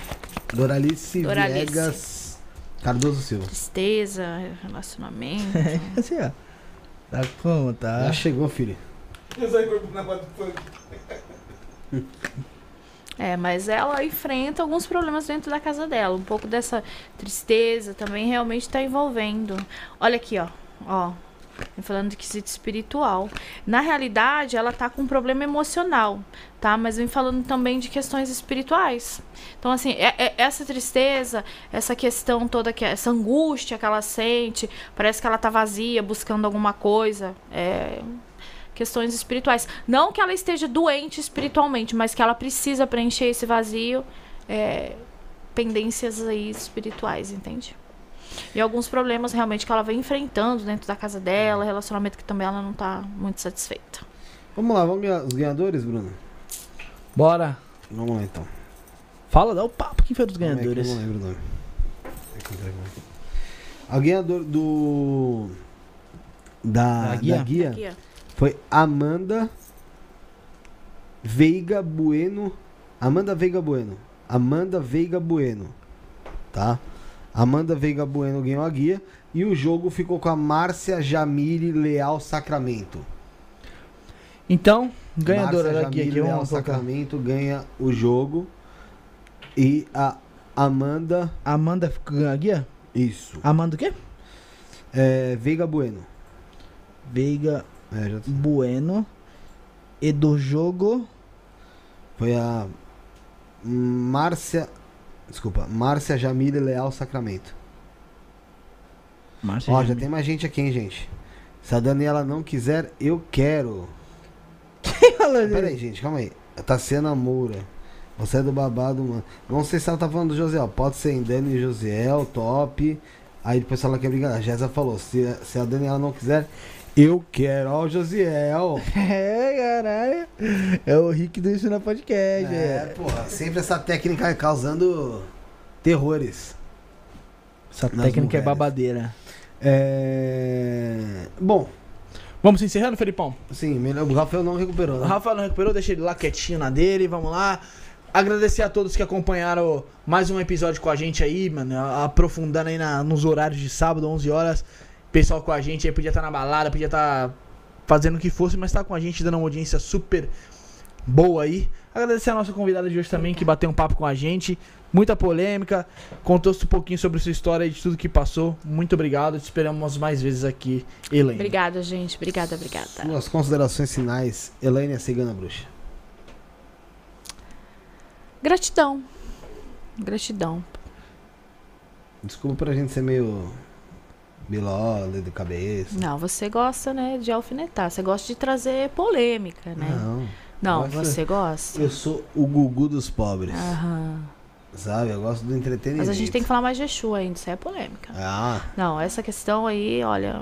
Doralice, Doralice. Viegas Cardoso Silva. Tristeza, relacionamento. Assim, ó. Dá conta. Já chegou, filho. É, mas ela enfrenta alguns problemas dentro da casa dela. Um pouco dessa tristeza também realmente está envolvendo. Olha aqui, ó. Ó. Falando de quesito espiritual. Na realidade, ela tá com um problema emocional, tá? Mas vem falando também de questões espirituais. Então, assim, é- é- essa tristeza, essa questão toda, que essa angústia que ela sente, parece que ela tá vazia, buscando alguma coisa. É, questões espirituais. Não que ela esteja doente espiritualmente, mas que ela precisa preencher esse vazio, é, pendências aí espirituais, entende? E alguns problemas realmente que ela vem enfrentando dentro da casa dela, relacionamento que também ela não tá muito satisfeita. Vamos lá, vamos ganhar os ganhadores, Bruno? Bora. Vamos lá então. Fala, dá o papo. Quem foi dos que ganhadores? Eu não lembro o nome. Peraí. A ganhador do. Da, Da da guia? guia, Aqui, ó. foi Amanda Veiga Bueno. Amanda Veiga Bueno. Amanda Veiga Bueno. Tá? Amanda Veiga Bueno ganhou a guia. E o jogo ficou com a Márcia Jamile Leal Sacramento. Então, ganhadora Márcia daqui Jamile aqui, Leal. Sacramento ganha o jogo. E a Amanda. Amanda ganhou a guia? Isso. Amanda o quê? É, Veiga Bueno. Veiga É, Bueno. e do jogo foi a Márcia. Desculpa, Márcia Jamile Leal Sacramento. Márcia, Ó, já tem mais gente aqui, hein, gente. Se a Daniela não quiser, eu quero. Pera aí, gente, calma aí. Tassiana Moura. Você é do babado, mano. Não sei se ela tá falando do Josiel. Pode ser em Dani e Josiel, top. Aí depois ela quer brigar. A Jéssica falou: se, se a Daniela não quiser, eu quero. Ó, o Josiel. É, caralho. É o Rick do Isso na Podcast. É, porra. Sempre essa técnica causando terrores. Essa técnica é mulheres. babadeira. É. Bom, Vamos encerrando, Felipão? sim, melhor. O Rafael não recuperou, O né? Rafael não recuperou, deixa ele lá quietinho na dele, vamos lá. Agradecer a todos que acompanharam mais um episódio com a gente aí, mano. Aprofundando aí na- nos horários de sábado, 11 horas. Pessoal com a gente aí podia estar na balada, podia estar fazendo o que fosse, mas tá com a gente dando uma audiência super boa aí. Agradecer a nossa convidada de hoje também, que bateu um papo com a gente. Muita polêmica, contou um pouquinho sobre sua história e de tudo que passou. Muito obrigado, te esperamos mais vezes aqui, Helene. Obrigada, gente. Obrigada, obrigada. Suas considerações finais, Elaine a Cigana Bruxa. Gratidão. Gratidão. Desculpa pra gente ser meio bilola de cabeça. Não, você gosta, né, de alfinetar. Você gosta de trazer polêmica, né? Não. Não, você gosta? Eu sou o Gugu dos pobres. Aham. Sabe? Eu gosto do entretenimento. Mas a gente tem que falar mais de Exu ainda, isso aí é polêmica. Ah, Não, essa questão aí, olha.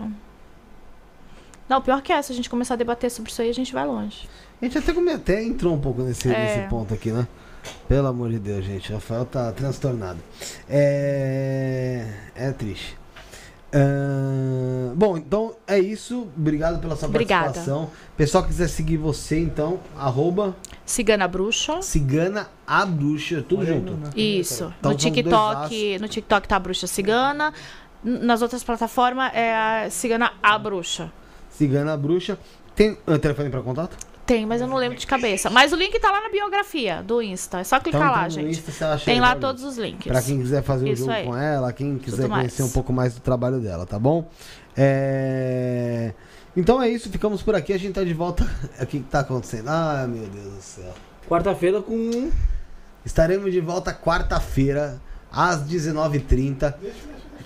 Não, pior que essa, a gente começar a debater sobre isso aí, a gente vai longe. a gente até, come- até entrou um pouco nesse, É. nesse ponto aqui, né? Pelo amor de Deus, gente. O Rafael tá transtornado. É. É triste. Bom, então é isso. Obrigado pela sua Obrigada. participação. Pessoal que quiser seguir você, então, arroba Cigana Bruxa. Cigana a Bruxa, tudo junto. Isso. Então no TikTok, no TikTok tá a Bruxa Cigana. Nas outras plataformas é a Cigana a Bruxa. Cigana a Bruxa. Tem um telefone para contato? Tem, mas eu não lembro de cabeça. Mas o link tá lá na biografia do Insta. É só clicar Então, lá, então, no gente. Insta Tem lá todos os links. Pra quem quiser fazer o Isso jogo aí. com ela, quem quiser Tudo conhecer mais. um pouco mais do trabalho dela, tá bom? É... Então é isso, ficamos por aqui. A gente tá de volta. O que que tá acontecendo? Ah, meu Deus do céu. Quarta-feira com. Estaremos de volta quarta-feira, às 19h30.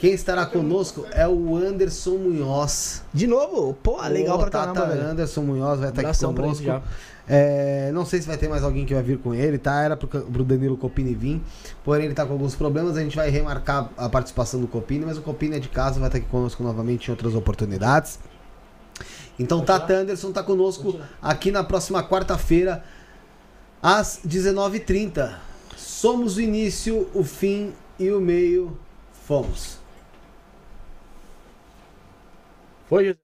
Quem estará conosco é o Anderson Munhoz. De novo? Pô, legal O pra caramba, Tata velho. Anderson Munhoz vai estar aqui Abração conosco. É, não sei se vai ter mais alguém que vai vir com ele, tá? Era pro, pro Danilo Copini vir, porém ele tá com alguns problemas. A gente vai remarcar a participação do Copini, mas o Copini é de casa, vai estar aqui conosco novamente em outras oportunidades. Então, Tata Anderson tá conosco aqui na próxima quarta-feira, às 19h30. Somos o início, o fim e o meio. Fomos. Foi, Jesus.